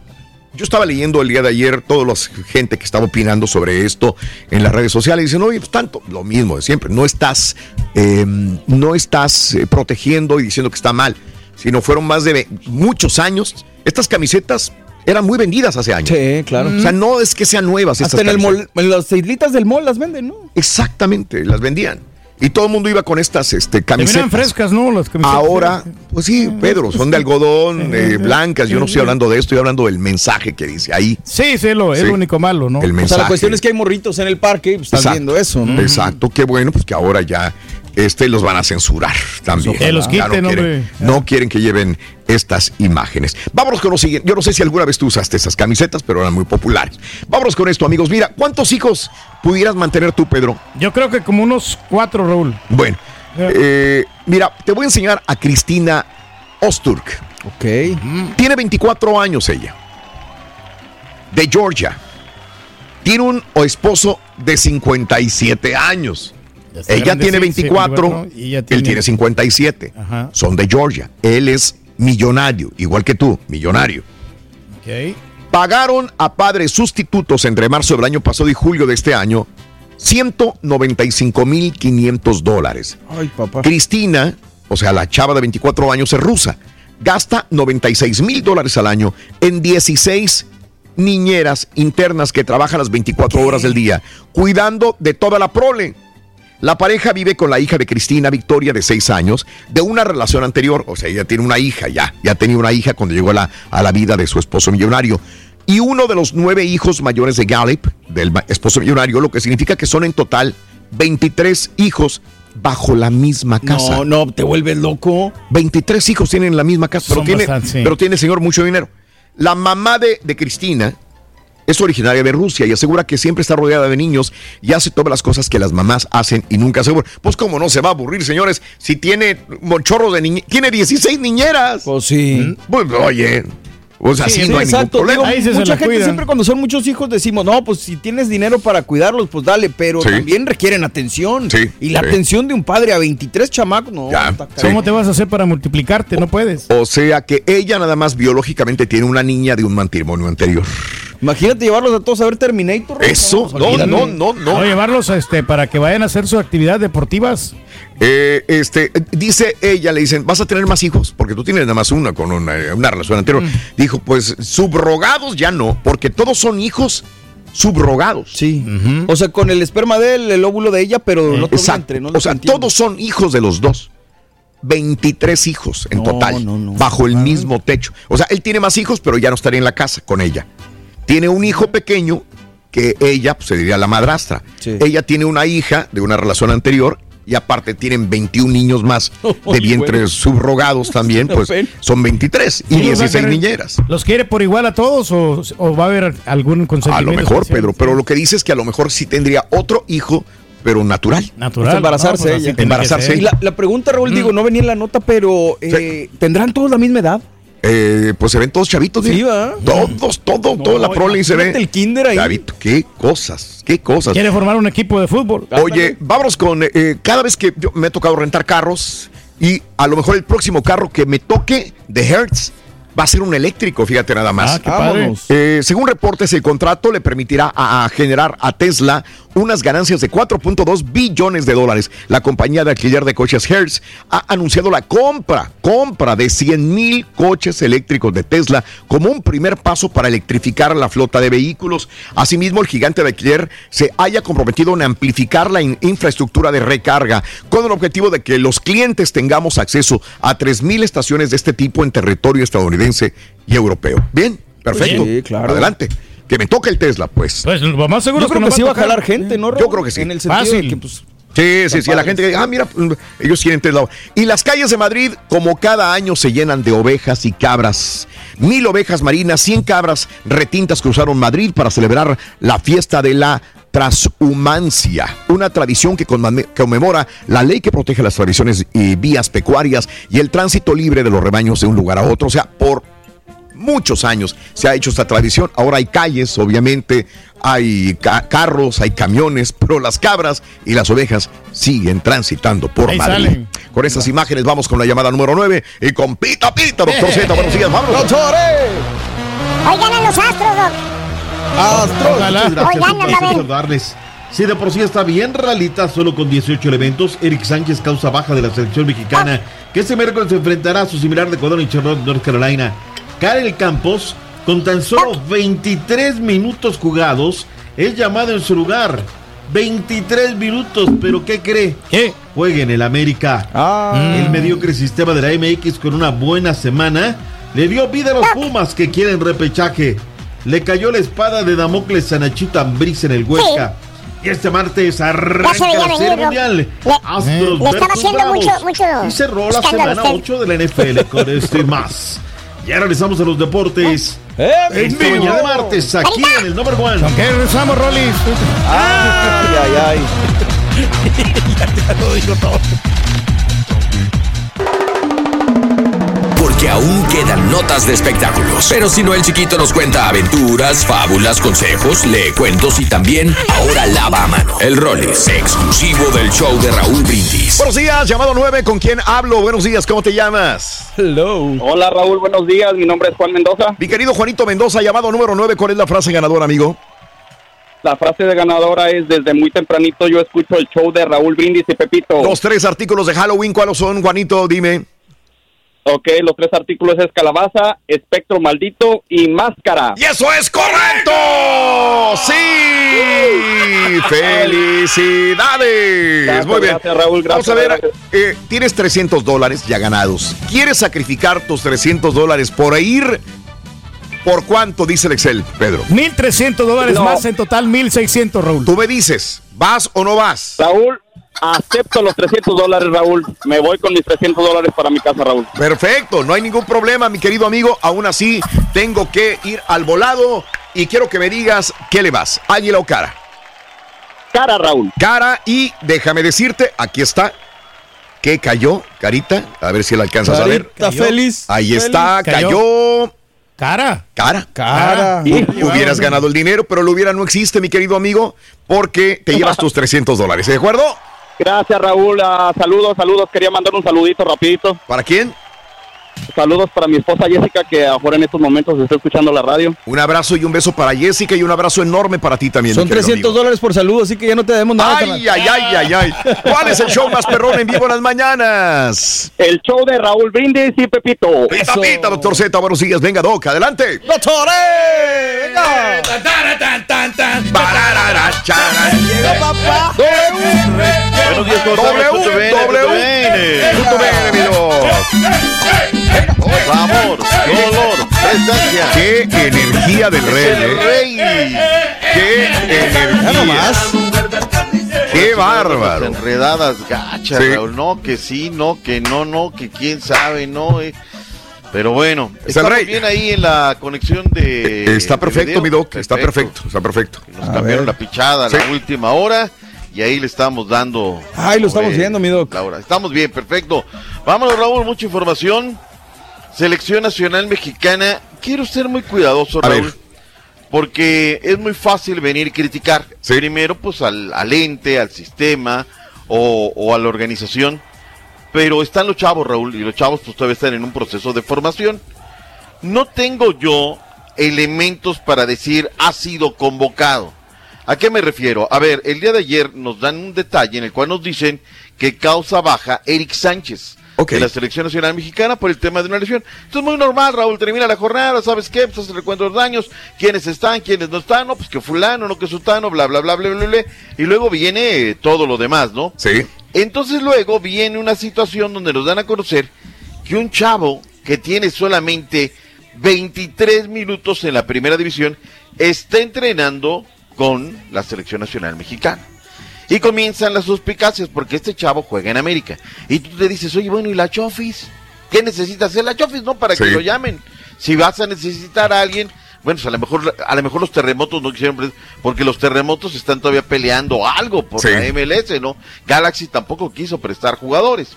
yo estaba leyendo el día de ayer toda la gente que estaba opinando sobre esto en las redes sociales y dicen, oye, pues tanto, lo mismo de siempre, no estás, eh, no estás eh, protegiendo y diciendo que está mal, sino fueron más de muchos años. Estas camisetas eran muy vendidas hace años. Sí, claro. O sea, no es que sean nuevas estas Hasta en el mall, en las islitas del mall las venden, ¿no? Exactamente, las vendían. Y todo el mundo iba con estas este, Se camisetas. frescas, ¿no? Las camisetas. Ahora, pues sí, Pedro, son de algodón, eh, blancas. Yo no estoy hablando de esto, estoy hablando del mensaje que dice ahí. Sí, sí, lo, es Sí. lo único malo, ¿no? El O sea, mensaje. la cuestión es que hay morritos en el parque y pues, están Exacto. viendo eso, ¿no? Exacto, qué bueno, pues que ahora ya este los van a censurar también. Que los Ya no quieren, hombre. no quieren que lleven estas imágenes. Vámonos con lo siguiente. Yo no sé si alguna vez tú usaste esas camisetas, pero eran muy populares. Vámonos con esto, amigos. Mira, ¿cuántos hijos pudieras mantener tú, Pedro? Yo creo que como unos cuatro, Raúl. Bueno, eh, mira, te voy a enseñar a Cristina Osturk. Ok. Tiene 24 años ella. De Georgia. Tiene un esposo de 57 años. Ella tiene sí, 24, 54, y ella él tiene- tiene 57. Ajá. Son de Georgia. Él es millonario, igual que tú, millonario. Pagaron a padres sustitutos entre marzo del año pasado y julio de este año 195.500 dólares. Ay, papá. Cristina, o sea, la chava de 24 años es rusa, gasta 96 mil dólares al año en 16 niñeras internas que trabajan las 24 horas del día, cuidando de toda la prole. La pareja vive con la hija de Cristina Victoria de 6 años de una relación anterior, o sea, ella tiene una hija ya, ya tenía una hija cuando llegó a la, a la vida de su esposo millonario. Y uno de los nueve hijos mayores de Gallup, del esposo millonario, lo que significa que son en total 23 hijos bajo la misma casa. No, no, te vuelves loco. 23 hijos tienen en la misma casa, pero tiene, bastante, sí. pero tiene, señor, mucho dinero. La mamá de, de Cristina es originaria de Rusia y asegura que siempre está rodeada de niños y hace todas las cosas que las mamás hacen y nunca se aburre. Pues cómo no se va a aburrir, señores, si tiene monchorros de niñeras. Tiene 16 niñeras. Pues sí. Pues, oye, o sea, sí, no hay ningún problema. Digo, mucha gente siempre cuando son muchos hijos decimos, no, pues si tienes dinero para cuidarlos, pues dale, pero Sí. también requieren atención. Sí, y la sí. atención de un padre a 23 chamacos, no. Ya. ¿Cómo te vas a hacer para multiplicarte? No puedes. O sea que ella nada más biológicamente tiene una niña de un matrimonio anterior. Imagínate llevarlos a todos a ver Terminator. Eso, no, no, no, no. O llevarlos este, para que vayan a hacer sus actividades deportivas. Eh, este, dice ella, le dicen, vas a tener más hijos, porque tú tienes nada más una con una, una relación anterior. Dijo, pues subrogados ya no, porque todos son hijos subrogados. Sí. O sea, con el esperma de él, el óvulo de ella, pero el otro Exacto. vientre, ¿no? o sea, todos son hijos de los dos. 23 hijos en total, bajo el mismo techo. O sea, él tiene más hijos, pero ya no estaría en la casa con ella. Tiene un hijo pequeño que ella, pues, se diría la madrastra. Ella tiene una hija de una relación anterior y aparte tienen 21 niños más de vientres subrogados también, pues son 23 y Sí, los va a 16 querer- niñeras. ¿Los quiere por igual a todos o, o va a haber algún A consentimiento? lo mejor, especial? Pedro, pero lo que dice es que a lo mejor sí tendría otro hijo, pero natural. Natural. embarazarse No, pues ella. tiene que Embarazarse. Y la, la pregunta, Raúl, digo, no venía en la nota, pero eh, ¿tendrán todos la misma edad? Eh, pues se ven todos chavitos, Sí. ¿va? Todos, todo, toda la prole se ve. el kinder ahí. Chavito, qué cosas, qué cosas. Quiere formar un equipo de fútbol. Oye, vámonos con. eh, cada vez que yo me he tocado rentar carros y a lo mejor el próximo carro que me toque de Hertz va a ser un eléctrico, fíjate nada más. Ah, qué. Eh, según reportes, el contrato le permitirá a, a generar a Tesla unas ganancias de 4.2 billones de dólares. La compañía de alquiler de coches Hertz ha anunciado la compra, compra de 100 mil coches eléctricos de Tesla como un primer paso para electrificar la flota de vehículos. Asimismo, el gigante de alquiler se haya comprometido en amplificar la in- infraestructura de recarga con el objetivo de que los clientes tengamos acceso a 3.000 estaciones de este tipo en territorio estadounidense y europeo. Bien, perfecto. Sí, claro. Adelante. Que me toque el Tesla, pues. Pues lo más seguro Yo es creo que va sí va a jalar gente, ¿no? Yo creo que sí. En el sentido Fácil. de que, pues, Sí, sí, sí. A la gente que diga, ah, mira, mm, ellos quieren Tesla. Y las calles de Madrid, como cada año, se llenan de ovejas y cabras. Mil ovejas marinas, cien cabras retintas cruzaron Madrid para celebrar la fiesta de la transhumancia, una tradición que conmemora la ley que protege las tradiciones y vías pecuarias y el tránsito libre de los rebaños de un lugar a otro. O sea, por muchos años se ha hecho esta tradición. Ahora hay calles, obviamente, hay ca- carros, hay camiones, pero las cabras y las ovejas siguen transitando por Ahí Madrid. salen. Con estas imágenes vamos con la llamada número 9 y con Pita Pita, doctor Z, buenos días, vámonos. Hoy ganan los astros, Doc. Muchas gracias, Oigan, un a placer ver. saludarles. Si de por sí está bien ralita, solo con 18 elementos, Eric Sánchez causa baja de la selección mexicana, que este miércoles se enfrentará a su similar de Ecuador en Charlotte, North Carolina. Karel Campos, con tan solo 23 minutos jugados, es llamado en su lugar. 23 minutos, pero ¿qué cree? ¿Qué? Juega en el América. Ah. El mediocre sistema de la MX con una buena semana le dio vida a los Pumas que quieren repechaje. Le cayó la espada de Damocles a Nachito Ambriz en el Huesca. Y este martes arranca la Serie. Mundial. Le- Astros le estaba versus haciendo Bravos. mucho- mucho y cerró la semana usted. 8 de la NFL con esto y más. Ya regresamos a los deportes. ¡Eh, Esta vivo! mañana de martes aquí en el Number One. ¿Con qué regresamos, Rolis? Ay, ay, ay. Porque porque aún quedan notas de espectáculos. Pero si no, el chiquito nos cuenta aventuras, fábulas, consejos, lee cuentos y también ahora lava a mano. El Rollis, exclusivo del show de Raúl Brindis. Buenos días, llamado 9, ¿con quién hablo? Buenos días, ¿cómo te llamas? Hello. Hola Raúl, buenos días, mi nombre es Juan Mendoza. Mi querido Juanito Mendoza, llamado número 9, ¿cuál es la frase ganadora, amigo? La frase de ganadora es desde muy tempranito yo escucho el show de Raúl Brindis y Pepito. Los tres artículos de Halloween, ¿cuáles son, Juanito? Dime. Ok, los tres artículos es calabaza, espectro maldito y máscara. ¡Y eso es correcto! ¡Sí! ¡Felicidades! Gracias, Muy bien. gracias, Raúl, Vamos a ver, eh, tienes 300 dólares ya ganados. ¿Quieres sacrificar tus 300 dólares por ir? ¿Por cuánto dice el Excel, Pedro? 1.300 dólares No. más, en total 1.600, Raúl. Tú me dices, ¿vas o no vas? Raúl, acepto los 300 dólares, Raúl. Me voy con mis 300 dólares para mi casa, Raúl. Perfecto, no hay ningún problema, mi querido amigo. Aún así, tengo que ir al volado y quiero que me digas qué le vas, águila o cara. Cara, Raúl. Cara y déjame decirte, aquí está. ¿Qué cayó, carita? A ver si la alcanzas a ver. Carita feliz. Ahí está, cayó. Cara. Cara. Cara. Sí, hubieras ganado el dinero, pero lo hubiera no existe, mi querido amigo, porque te llevas tus 300 dólares. ¿De acuerdo? Gracias, Raúl. Ah, saludos, saludos. Quería mandar un saludito rapidito. ¿Para quién? Saludos para mi esposa Jessica, que ahora en estos momentos está escuchando la radio. Un abrazo y un beso para Jessica y un abrazo enorme para ti también. Son mi querido 300 amigo. dólares por saludo, así que ya no te debemos nada. Ay, ay, ay, ay, ay. ¿Cuál es el show más perrón en vivo en las mañanas? El show de Raúl Brindis y Pepito. Pita, pita, doctor Z, buenos días. Venga, Doc, adelante. ¡Doctores! ¡Venga! Papá. Buenos días, ¿cómo W, bene, tutto W. Amor, dolor, prestancia. Qué energía del rey, El eh. rey. Qué Ya energía. nomás. Qué Las bárbaro. enredadas gachas, Sí. Raúl. No, que sí, no, que no, no, que quién sabe, no. eh. Pero bueno, Es el estamos rey. bien ahí en la conexión de. Está de perfecto, video. mi Doc. Está perfecto, está perfecto. Nos cambiaron la pichada a Sí. la última hora y ahí le estamos dando. Ay, lo estamos eh, viendo, mi Doc. Estamos bien, perfecto. Vámonos, Raúl, mucha información. Selección Nacional Mexicana. Quiero ser muy cuidadoso, A Raúl. Porque es muy fácil venir y criticar. Primero, pues al, al ente, al sistema o, o a la organización. Pero están los chavos, Raúl, y los chavos pues todavía están en un proceso de formación. No tengo yo elementos para decir ha sido convocado. ¿A qué me refiero? A ver, el día de ayer nos dan un detalle en el cual nos dicen que causa baja Eric Sánchez Ok. de la Selección Nacional Mexicana por el tema de una lesión. Esto es muy normal, Raúl, termina la jornada, ¿sabes qué? Pues hace el recuento de los daños, quiénes están, quiénes no están, no, pues que fulano, no que sutano, bla, bla, bla, bla, bla, bla, y luego viene eh, todo lo demás, ¿no? Sí. Entonces luego viene una situación donde nos dan a conocer que un chavo que tiene solamente 23 minutos en la primera división está entrenando con la selección nacional mexicana. Y comienzan las suspicacias porque este chavo juega en América. Y tú te dices, oye, bueno, ¿y la Chofis? ¿Qué necesita hacer la Chofis? No, para que lo llamen. Si vas a necesitar a alguien, bueno, pues a lo mejor, a lo mejor los terremotos no quisieron, porque los terremotos están todavía peleando algo por Sí. la MLS, ¿no? Galaxy tampoco quiso prestar jugadores.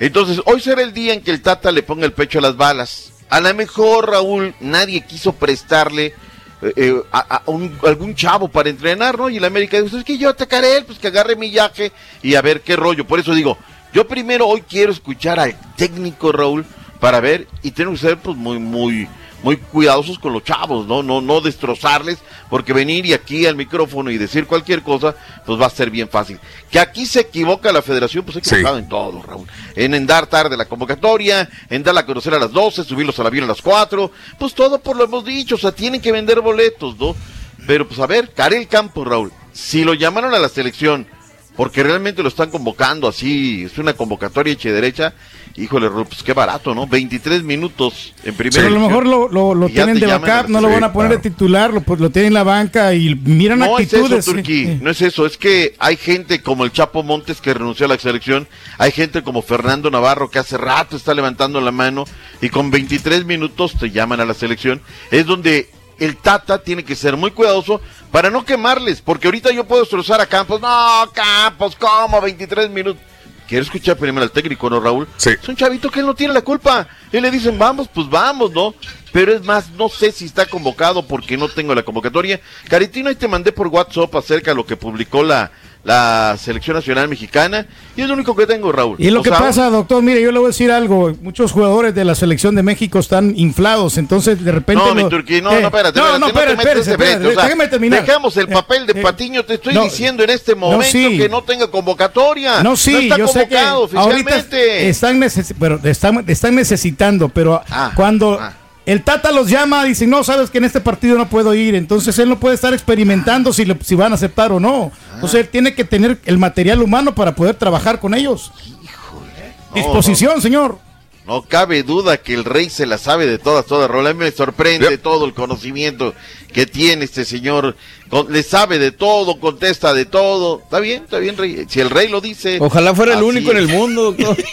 Entonces, hoy será el día en que el Tata le ponga el pecho a las balas. A lo mejor, Raúl, nadie quiso prestarle eh, eh, a, algún chavo para entrenar, ¿no? Y el América dice, es que yo atacaré él, pues que agarre mi yaje y a ver qué rollo. Por eso digo, yo primero hoy quiero escuchar al técnico, Raúl, para ver, y tenemos que ser pues muy, muy, muy cuidadosos con los chavos, ¿no? No, no destrozarles, porque venir y aquí al micrófono y decir cualquier cosa, pues va a ser bien fácil. Que aquí se equivoca la federación, pues se Sí. equivocado en todo, Raúl. En, en dar tarde la convocatoria, en darla a conocer a las 12, subirlos al avión a las 4, pues todo por lo hemos dicho, o sea, tienen que vender boletos, ¿no? Pero pues a ver, Karel Campos, Raúl, si lo llamaron a la selección porque realmente lo están convocando así, es una convocatoria hecha y derecha, híjole, Raúl, pues qué barato, ¿no? 23 minutos en primera Pero a lo mejor lo, lo, lo tienen de backup, no lo van a poner claro. de titular, lo, pues, lo tienen en la banca y miran No es actitudes. eso, Turquí, no es eso, es que hay gente como el Chapo Montes que renunció a la selección, hay gente como Fernando Navarro que hace rato está levantando la mano y con 23 minutos te llaman a la selección, es donde el Tata tiene que ser muy cuidadoso para no quemarles, porque ahorita yo puedo destrozar a Campos, no, Campos, ¿cómo 23 minutos? Quiero escuchar primero al técnico, ¿no, Raúl? Sí. Es un chavito que él no tiene la culpa. Y le dicen, vamos, pues vamos, ¿no? Pero es más, no sé si está convocado porque no tengo la convocatoria. Caritino, ahí te mandé por WhatsApp acerca de lo que publicó la, la selección nacional mexicana. Y es lo único que tengo, Raúl. Y lo O que sea, pasa, doctor, mire, yo le voy a decir algo. Muchos jugadores de la selección de México están inflados, entonces de repente. No, mi lo- Turquí, no, Eh, no, espérate, no, espérate, no, no te espérate, metas espérate, espérate, o sea, déjeme terminar. Dejamos el papel de eh, Patiño, te estoy no, diciendo en este momento sí. que no tenga convocatoria. No, sí, está yo sé que ahorita están, neces- pero están, están necesitando, pero Ah, cuando el Tata los llama, dicen, no, sabes que en este partido no puedo ir, entonces él no puede estar experimentando si, le- si van a aceptar o no. Entonces él tiene que tener el material humano para poder trabajar con ellos. Disposición, señor. No cabe duda que el rey se la sabe de todas, todas. Raúl, a mí me sorprende todo el conocimiento que tiene este señor. Con- le sabe de todo, contesta de todo. Está bien, está bien, rey. Si el rey lo dice. Ojalá fuera el único en el mundo, doctor.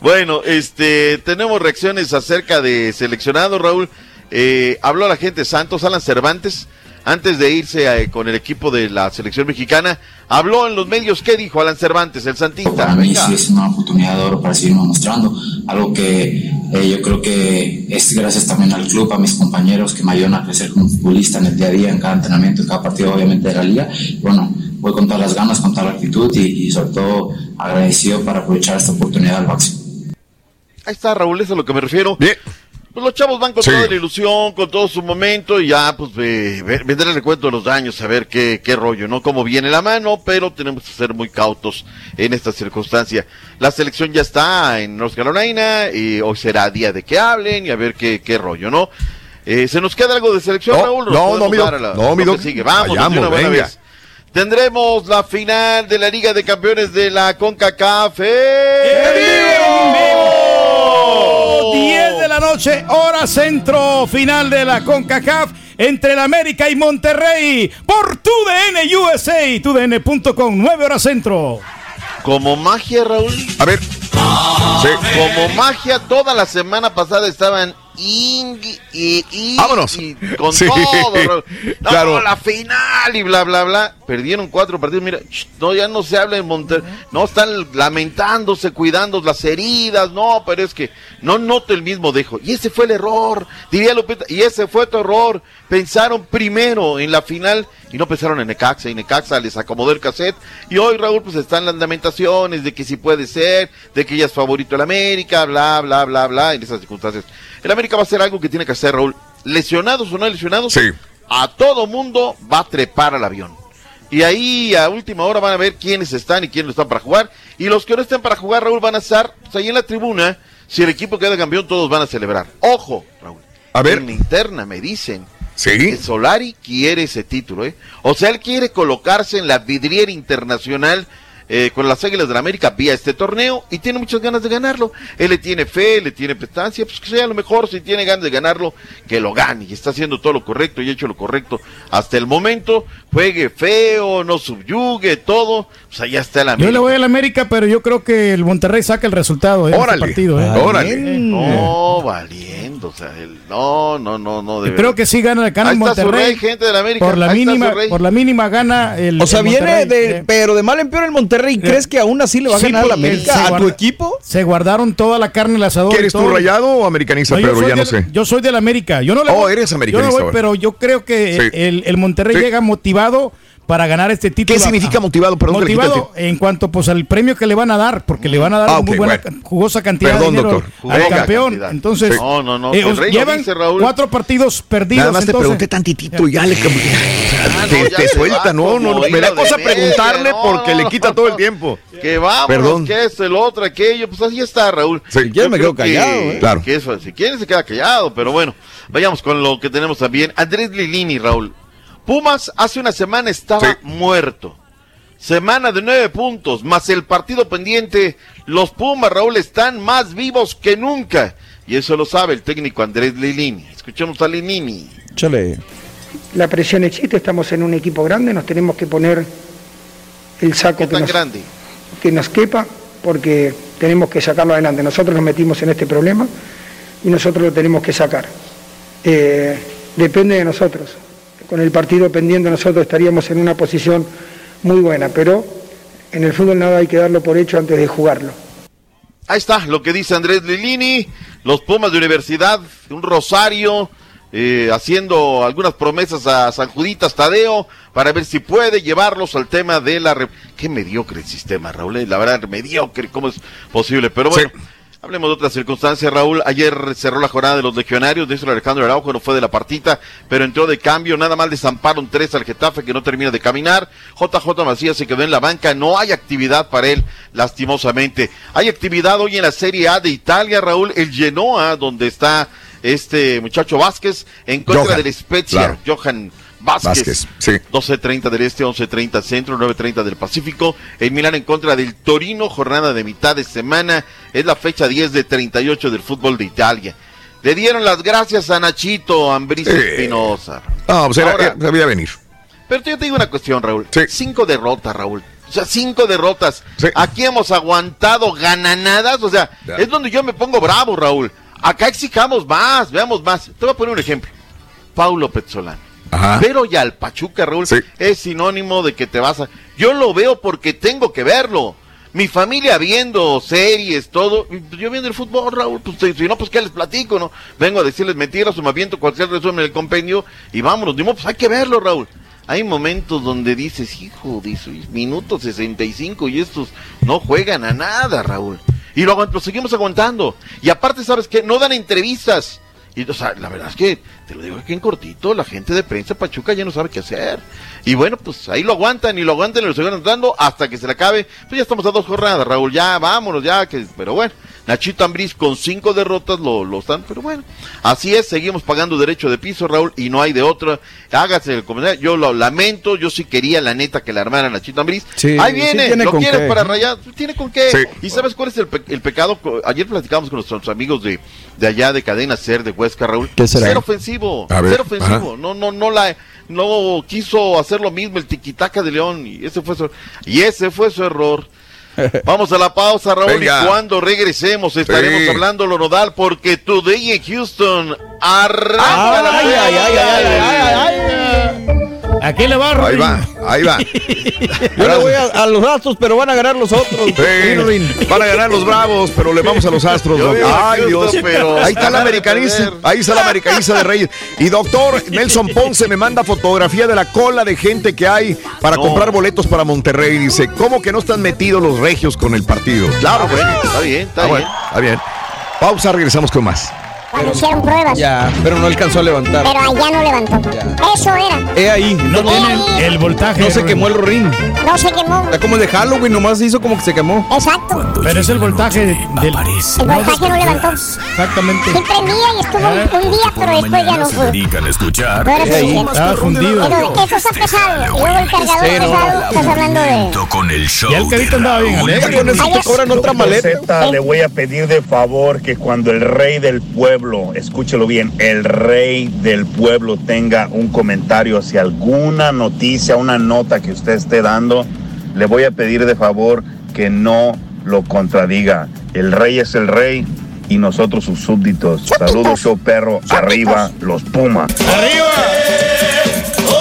Bueno, este, tenemos reacciones acerca de seleccionado, Raúl. Eh, habló la gente Santos, Alan Cervantes, antes de irse eh, con el equipo de la selección mexicana. Habló en los medios, ¿qué dijo Alan Cervantes, el Santista? Para mí Venga. sí es una oportunidad de oro para seguirnos mostrando, algo que eh, yo creo que es gracias también al club, a mis compañeros que me ayudan a crecer como futbolista en el día a día, en cada entrenamiento, en cada partido obviamente de la liga. Bueno, voy con todas las ganas, con toda la actitud y, y sobre todo agradecido para aprovechar esta oportunidad al máximo. Ahí está, Raúl, eso es a lo que me refiero. Pues los chavos van con Sí. toda la ilusión, con todo su momento, y ya, pues, eh, ve- vendrá el recuento de los daños, a ver qué, qué rollo, ¿no? Cómo viene la mano, pero tenemos que ser muy cautos en esta circunstancia. La selección ya está en North Carolina, y hoy será día de que hablen, y a ver qué, qué rollo, ¿no? Eh, ¿Se nos queda algo de selección, No, Raúl? ¿Nos no, no, podemos mi doc, dar a la- no, mi lo que doc. sigue? Vamos, Vayamos, una buena venga. vez. Tendremos la final de la Liga de Campeones de la CONCACAF. ¡En vivo! 10 de la noche, hora centro, final de la CONCACAF entre el América y Monterrey por TUDN USA, TUDN.com, 9 horas centro. Como magia, Raúl. A ver. Como magia, toda la semana pasada estaban ing y, y- Vámonos. y con Sí, todo. No, claro. la final y bla, bla, bla. Perdieron cuatro partidos. Mira, no, ya no se habla en Monterrey. No, están lamentándose, cuidando las heridas. No, pero es que no noto el mismo dejo. Y ese fue el error, diría Lupita. Y ese fue tu error. Pensaron primero en la final y no pensaron en Necaxa. Y Necaxa les acomodó el cassette. Y hoy, Raúl, pues están las lamentaciones de que sí puede ser, de que ella es favorito del América, bla, bla, bla, bla. En esas circunstancias. El América va a hacer algo que tiene que hacer, Raúl. Lesionados o no lesionados, a todo mundo va a trepar al avión. Y ahí a última hora van a ver quiénes están y quiénes no están para jugar. Y los que no estén para jugar, Raúl, van a estar pues, ahí en la tribuna. Si el equipo queda campeón, todos van a celebrar. Ojo, Raúl. A ver. En la interna me dicen Sí. Solari quiere ese título, ¿eh? O sea, él quiere colocarse en la vidriera internacional eh, con las Águilas de la América vía este torneo y tiene muchas ganas de ganarlo. Él le tiene fe, le tiene prestancia, pues que sea lo mejor, si tiene ganas de ganarlo, que lo gane. Y está haciendo todo lo correcto y ha hecho lo correcto hasta el momento. Juegue feo, no subyugue, todo. Pues allá está el América. Yo le voy al América, pero yo creo que el Monterrey saca el resultado de este Órale. partido. ¿eh? Órale. No, valiendo, o sea, el- no, no, no, no. de creo que sí gana, gana Ahí el está su Monterrey. rey, gente de la América. Por la mínima, por la mínima gana el. O sea, el viene de, Eh, pero de mal en peor el Monterrey. ¿Crees que aún así le va a sí, ganar a la América se a tu equipo? Se guardaron toda la carne en el asador. ¿Quieres tú rayado o americanista, No, yo Pedro? soy Ya no sé. Yo soy del América. Yo no le Oh, voy- eres yo no americanista voy, pero yo creo que Sí. el, el Monterrey Sí. llega motivado para ganar este título. ¿Qué significa motivado? Perdón motivado en cuanto pues al premio que le van a dar, porque le van a dar Ah, una ok, muy buena, bueno. jugosa cantidad Perdón, de dinero doctor. al campeón. cantidad. Entonces, Sí. No, no, no, eh, llevan dice, Raúl. cuatro partidos perdidos. Nada más te entonces- pregunté tantitito y ya le que- Ah, te, te suelta, va no, no, no, me da cosa media, preguntarle no, porque no, le quita todo el tiempo. Que vamos, Perdón. que es el otro, aquello, pues así está, Raúl. Sí. Si Yo me quedo callado, que- ¿eh? Claro. que eso, si quieren se queda callado, pero bueno, vayamos con lo que tenemos también. Andrés Lilini, Raúl. Pumas hace una semana estaba muerto. Semana de nueve puntos, más el partido pendiente. Los Pumas, Raúl, están más vivos que nunca. Y eso lo sabe el técnico Andrés Lilini. Escuchemos a Lilini. Chale. La presión existe, estamos en un equipo grande, nos tenemos que poner el saco que Tan nos, grande. que nos quepa porque tenemos que sacarlo adelante. Nosotros nos metimos en este problema y nosotros lo tenemos que sacar. Eh, depende de nosotros. Con el partido pendiente nosotros estaríamos en una posición muy buena, pero En el fútbol nada hay que darlo por hecho antes de jugarlo. Ahí está lo que dice Andrés Lilini, los Pumas de Universidad, un Rosario, eh, haciendo algunas promesas a San Juditas Tadeo para ver si puede llevarlos al tema de la... re- Qué mediocre el sistema, Raúl, eh, la verdad, mediocre, ¿cómo es posible? Pero bueno, hablemos de otras circunstancias, Raúl. Ayer cerró la jornada de los legionarios, de eso Alejandro Araujo no fue de la partita, pero entró de cambio, nada más desamparon tres al Getafe que no termina de caminar. JJ Macías se quedó en la banca, no hay actividad para él, lastimosamente. Hay actividad hoy en la Serie A de Italia, Raúl, el Genoa, donde está este muchacho Vázquez en contra Johan, del Spezia, claro. Johan Vázquez. Vázquez, sí. 12.30 del Este, 11.30 Centro, 9.30 del Pacífico. El Milán en contra del Torino, jornada de mitad de semana. Es la fecha 10 de 38 del fútbol de Italia. Le dieron las gracias a Nachito Ambriz Sí. Espinosa. No, pues era, Ahora- sabía venir. Pero yo te digo una cuestión, Raúl. Cinco derrotas, Raúl. O sea, cinco derrotas. Aquí hemos aguantado gananadas. O sea, Ya. es donde yo me pongo bravo, Raúl. Acá exijamos más, veamos más. Te voy a poner un ejemplo. Paulo Pero ya al Pachuca, Raúl, es sinónimo de que te vas a... Yo lo veo porque tengo que verlo. Mi familia viendo series, todo. Yo viendo el fútbol, Raúl, pues si no, pues qué les platico, ¿no? Vengo a decirles mentiras o me aviento cualquier resumen del compendio y vámonos. Digo, pues hay que verlo, Raúl. Hay momentos donde dices, hijo, dice, minuto 65 y estos no juegan a nada, Raúl. Y lo, lo seguimos aguantando. Y aparte, ¿sabes qué? No dan entrevistas. Y, o sea, la verdad es que, te lo digo aquí en cortito, la gente de prensa Pachuca ya no sabe qué hacer. Y bueno, pues ahí lo aguantan y lo aguantan y lo siguen dando hasta que se le acabe. Pues ya estamos a dos jornadas, Raúl, ya vámonos, ya, que, pero bueno. Nachito Ambriz con cinco derrotas lo, lo están, pero bueno, así es, seguimos pagando derecho de piso, Raúl, y no hay de otra. Hágase el comentario, yo lo lamento, yo sí quería la neta que la armara Nachito Ambriz. Sí, Ahí sí viene, tiene lo qué. para rayar, tiene con qué. Sí. ¿Y sabes cuál es el, pe- el pecado? Ayer platicamos con nuestros amigos de, de allá de Cadena Ser de Huesca, Raúl. ¿Qué será? Cero ofensivo, ver, cero ofensivo. No, no, no la, no quiso hacer lo mismo el tiquitaca de León y ese fue su, y ese fue su error. Vamos a la pausa, Raúl, Venga. y cuando regresemos estaremos Sí. hablando lo nodal porque Today en Houston arranca la Ay, ay, ay, ay, ¿A qué le va, Ahí va, ahí va. Yo le voy a, a los Astros, pero van a ganar los otros. Sí, van a ganar los bravos, pero le vamos a los astros. Yo doc. digo Ay, Dios. pero Ahí está la perder. Ahí está la americanista de Reyes. Y doctor Nelson Ponce me manda fotografía de la cola de gente que hay para No. comprar boletos para Monterrey. Dice, ¿cómo que no están metidos los regios con el partido? Claro, Ah, bueno, está bien, está Ah, bien. bueno, está bien. Pausa, regresamos con más. Cuando hicieron pruebas. Ya, pero no alcanzó a levantar. Pero allá no levantó. Eso era. He ahí. No tienen el voltaje. No se quemó el ring. No se quemó. Está como el de Halloween, nomás hizo como que se quemó. Exacto. Pero es el voltaje del... El voltaje no levantó. Exactamente. Sí prendía y estuvo un, un día, pero después ya no se fue. dedican a escuchar. No era suficiente. Estaba fundido. Pero eso está pesado. Y luego el cargador pesado, estás hablando de... Con el show Ya el carito andaba bien alegre. Con eso te cobran otra maleta. Le voy a pedir de favor que cuando el rey del pueblo, escúchelo bien, el rey del pueblo tenga un comentario hacia alguna noticia, una nota que usted esté dando, le voy a pedir de favor que no lo contradiga. El rey es el rey y nosotros sus súbditos. Saludos, show perro. Arriba, los Pumas.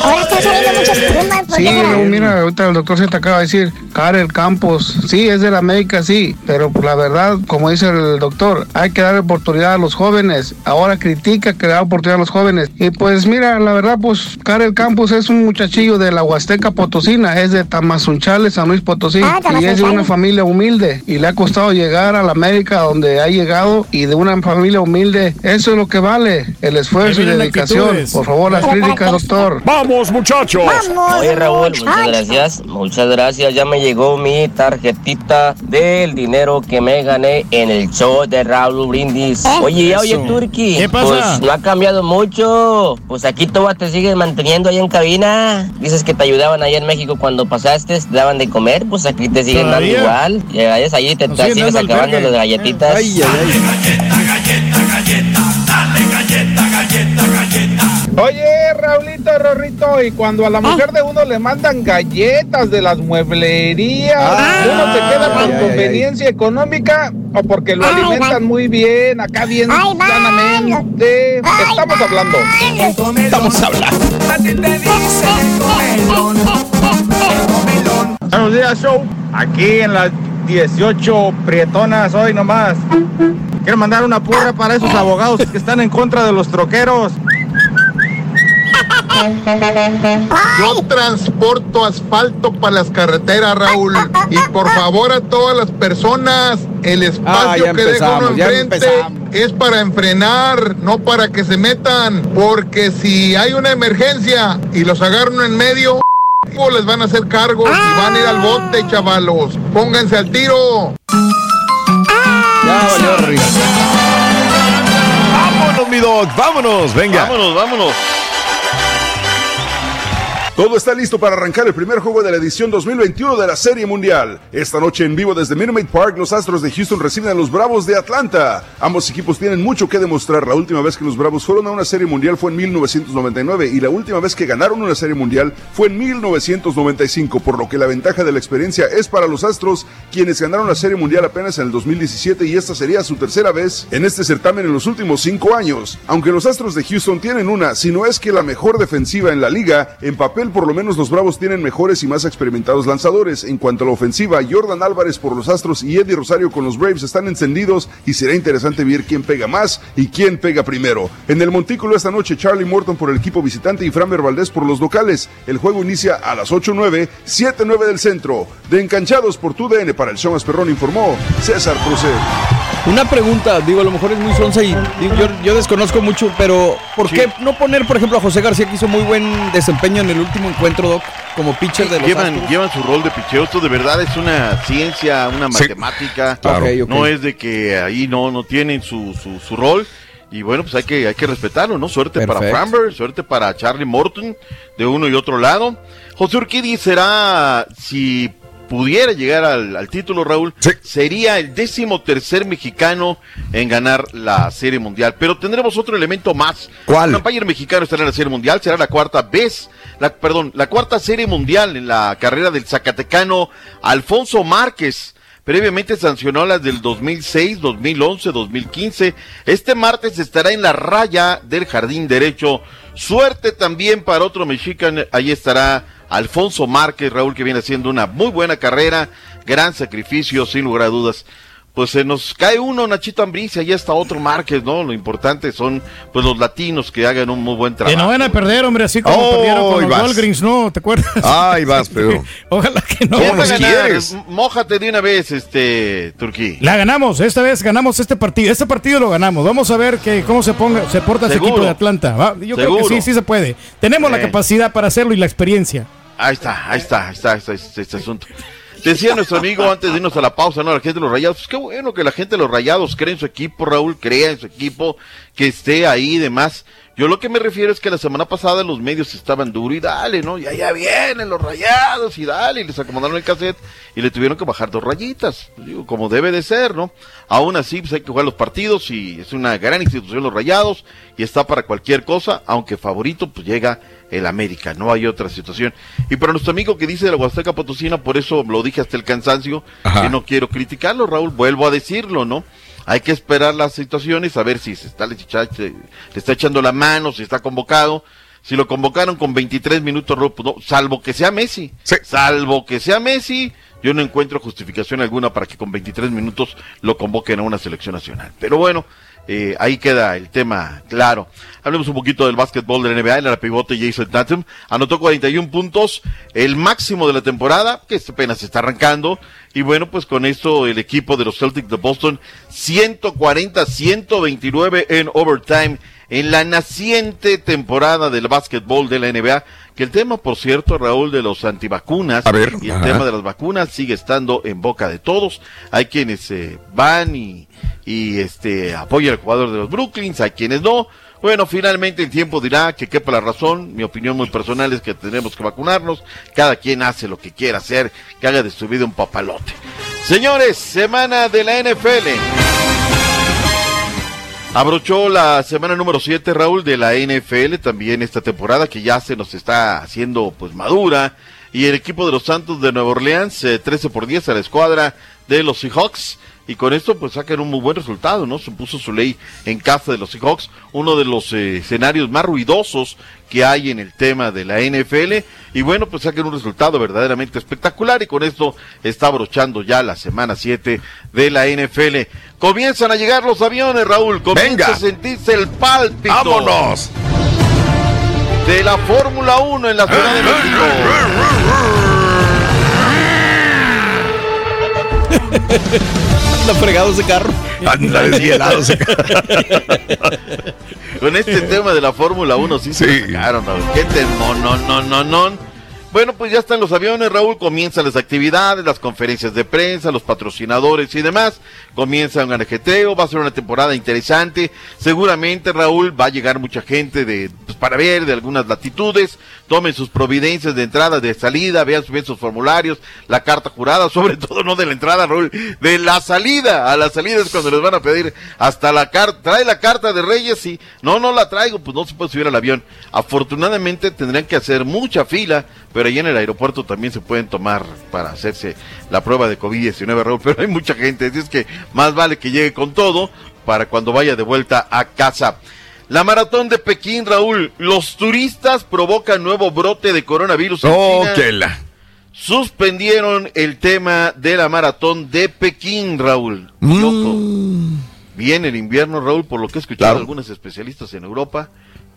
Ahora están saliendo muchas plumas. ¿por Sí, no, mira, ahorita el doctor se te acaba de decir, Karel Campos, sí, es de la América, sí, pero por la verdad, como dice el doctor, hay que dar oportunidad a los jóvenes. Ahora critica que da oportunidad a los jóvenes. Y pues mira, la verdad, pues Karel Campos es un muchachillo de la Huasteca Potosina, es de Tamazunchales, San Luis Potosí, Ah, y es de una familia humilde, y le ha costado llegar a la América donde ha llegado, y de una familia humilde, eso es lo que vale, el esfuerzo y dedicación. actitudes. Por favor, las críticas, doctor. ¡Vamos, muchachos! Vamos. Oye Raúl, muchas gracias, muchas gracias. Ya me llegó mi tarjetita del dinero que me gané en el show de Raúl Brindis. ¿Eh? Oye, oye Eso. Turki, ¿Qué pasa? pues no ha cambiado mucho. Pues aquí todas te siguen manteniendo ahí en cabina. Dices que te ayudaban allá en México cuando pasaste, te daban de comer, pues aquí te siguen ¿Todavía? dando igual. Llegas ahí te, te sigues acabando las galletitas. Ay, ay, Oye, Raulito, Rorrito, y cuando a la mujer de uno le mandan galletas de las mueblerías, Ah. uno se queda por Ay, ay, conveniencia económica o porque lo Ay, alimentan muy bien, acá bien sanamente. Estamos hablando. Estamos hablando. Buenos días, show Aquí en las 18 prietonas hoy nomás. Quiero mandar una porra para esos abogados que están en contra de los troqueros. Yo transporto asfalto para las carreteras, Raúl. Y por favor a todas las personas, el espacio Ah, ya que deja uno enfrente es para enfrenar, no para que se metan. Porque si hay una emergencia y los agarran en medio, les van a hacer cargos y van a ir al bote, chavalos. Pónganse al tiro. Ya valió, Riga. Vámonos, mi dog, vámonos, venga. Vámonos, vámonos. Todo está listo para arrancar el primer juego de la edición 2021 de la Serie Mundial. Esta noche en vivo desde Minute Park, los Astros de Houston reciben a los Bravos de Atlanta. Ambos equipos tienen mucho que demostrar. La última vez que los Bravos fueron a una Serie Mundial fue en 1999 y la última vez que ganaron una Serie Mundial fue en 1995, por lo que la ventaja de la experiencia es para los Astros, quienes ganaron la Serie Mundial apenas en el 2017 y esta sería su tercera vez en este certamen en los últimos cinco años. Aunque los Astros de Houston tienen una, si no es que la mejor defensiva en la liga, en papel por lo menos los Bravos tienen mejores y más experimentados lanzadores. En cuanto a la ofensiva, Jordan Álvarez por los Astros y Eddie Rosario con los Braves están encendidos y será interesante ver quién pega más y quién pega primero. En el Montículo esta noche, Charlie Morton por el equipo visitante y Framber Valdés por los locales. El juego inicia a las 8.9, 7.9 del centro. De Enganchados por tu DN para el show más perrón informó César Proced. Una pregunta, digo, a lo mejor es muy sonsa y digo, yo, yo desconozco mucho, pero ¿por qué no poner, por ejemplo, a José García, que hizo muy buen desempeño en el último encuentro, Doc, como pitcher de los llevan, Astros? llevan su rol de picheo. Esto de verdad es una ciencia, una Sí. matemática. Claro. No es de que ahí no, no tienen su, su, su rol. Y bueno, pues hay que, hay que respetarlo, ¿no? Suerte para. Framber, suerte para Charlie Morton, de uno y otro lado. José Urquidi será, si pudiera llegar al, al título, Raúl, sería el décimo tercer mexicano en ganar la Serie Mundial. Pero tendremos otro elemento más. ¿Cuál? Un umpire mexicano estará en la Serie Mundial, será la cuarta vez, la, perdón, la cuarta Serie Mundial en la carrera del Zacatecano Alfonso Márquez. Previamente sancionó las del 2006, 2011, 2015. Este martes estará en la raya del Jardín Derecho. Suerte también para otro mexicano. Ahí estará Alfonso Márquez, Raúl, que viene haciendo una muy buena carrera. Gran sacrificio, sin lugar a dudas. Pues se nos cae uno, Nachito Ambriz, y ahí está otro Márquez, ¿no? Lo importante son pues los latinos que hagan un muy buen Que trabajo. no van a perder, hombre, así como Oh, perdieron con ahí los. Walgreens, ¿no? ¿Te acuerdas? Ahí vas, Pedro. Ojalá que no. ¿Quién va a ganar? M- Mójate de una vez, este, Turquía. La ganamos, esta vez ganamos este partido. Este partido lo ganamos. Vamos a ver que, cómo se ponga, se porta ese Seguro. equipo de Atlanta. ¿va? Yo creo que sí, sí se puede. Tenemos la capacidad para hacerlo y la experiencia. Ahí está, ahí está, ahí está, ahí está este, este asunto. Decía nuestro amigo antes de irnos a la pausa, ¿no? La gente de los rayados. Pues qué bueno que la gente de los rayados cree en su equipo, Raúl, crea en su equipo, que esté ahí y demás. Yo lo que me refiero es que la semana pasada los medios estaban duro y dale, ¿no? Ya, ya vienen los rayados y dale, y les acomodaron el cassette y le tuvieron que bajar dos rayitas. Digo, como debe de ser, ¿no? Aún así, pues hay que jugar los partidos y es una gran institución los rayados y está para cualquier cosa, aunque favorito, pues llega el América, no hay otra situación. Y para nuestro amigo que dice de la Huasteca Potosina, por eso lo dije hasta el cansancio, Ajá. que no quiero criticarlo, Raúl, vuelvo a decirlo, ¿no? Hay que esperar las situaciones, a ver si se está, le, está echando la mano, si está convocado. Si lo convocaron con 23 minutos, no, salvo que sea Messi. Salvo que sea Messi, yo no encuentro justificación alguna para que con 23 minutos lo convoquen a una selección nacional. Pero bueno, eh, ahí queda el tema claro. Hablemos un poquito del básquetbol de la NBA. El pivote Jason Tatum anotó 41 puntos, el máximo de la temporada, que apenas está arrancando. Y bueno, pues con esto el equipo de los Celtics de Boston, 140-129 en overtime en la naciente temporada del básquetbol de la NBA. Que el tema, por cierto, Raúl, de los antivacunas A ver, y el ajá. tema de las vacunas sigue estando en boca de todos. Hay quienes eh, van y, y este apoyan al jugador de los Brooklyns, hay quienes no. Bueno, finalmente el tiempo dirá que quepa la razón. Mi opinión muy personal es que tenemos que vacunarnos. Cada quien hace lo que quiera hacer, que haga de su vida un papalote. Señores, semana de la NFL. Abrochó la semana número 7, Raúl, de la NFL también esta temporada que ya se nos está haciendo pues madura. Y el equipo de los Santos de Nueva Orleans, eh, 13 por 10 a la escuadra de los Seahawks. Y con esto pues sacan un muy buen resultado, ¿no? Se puso su ley en casa de los Seahawks, uno de los eh, escenarios más ruidosos que hay en el tema de la NFL y bueno, pues sacan un resultado verdaderamente espectacular y con esto está abrochando ya la semana 7 de la NFL. Comienzan a llegar los aviones, Raúl, comienza Venga. a sentirse el pálpito. ¡Vámonos! De la Fórmula 1 en la Ciudad de México. Anda fregado ese carro. Anda deshielado ese Con este tema de la Fórmula 1 sí, se la sacaron, Raúl. Qué temón, no, no, no, no. Bueno, pues ya están los aviones, Raúl, comienzan las actividades, las conferencias de prensa, los patrocinadores y demás. Comienza un ajeteo, va a ser una temporada interesante. Seguramente, Raúl, va a llegar mucha gente de pues, para ver de algunas latitudes. Tomen sus providencias de entrada, de salida, vean sus formularios, la carta jurada, sobre todo no de la entrada, Raúl, de la salida. A la salida es cuando les van a pedir hasta la carta. Trae la carta de Reyes y no, no la traigo, pues no se puede subir al avión. Afortunadamente tendrían que hacer mucha fila, pero ahí en el aeropuerto también se pueden tomar para hacerse la prueba de COVID-19, Raúl. Pero hay mucha gente, así es que más vale que llegue con todo para cuando vaya de vuelta a casa. La maratón de Pekín, Raúl. Los turistas provocan nuevo brote de coronavirus. en Oh, China. que la. Suspendieron el tema de la maratón de Pekín, Raúl. Mm. Loco. Viene el invierno, Raúl, por lo que he escuchado Claro. algunos especialistas en Europa.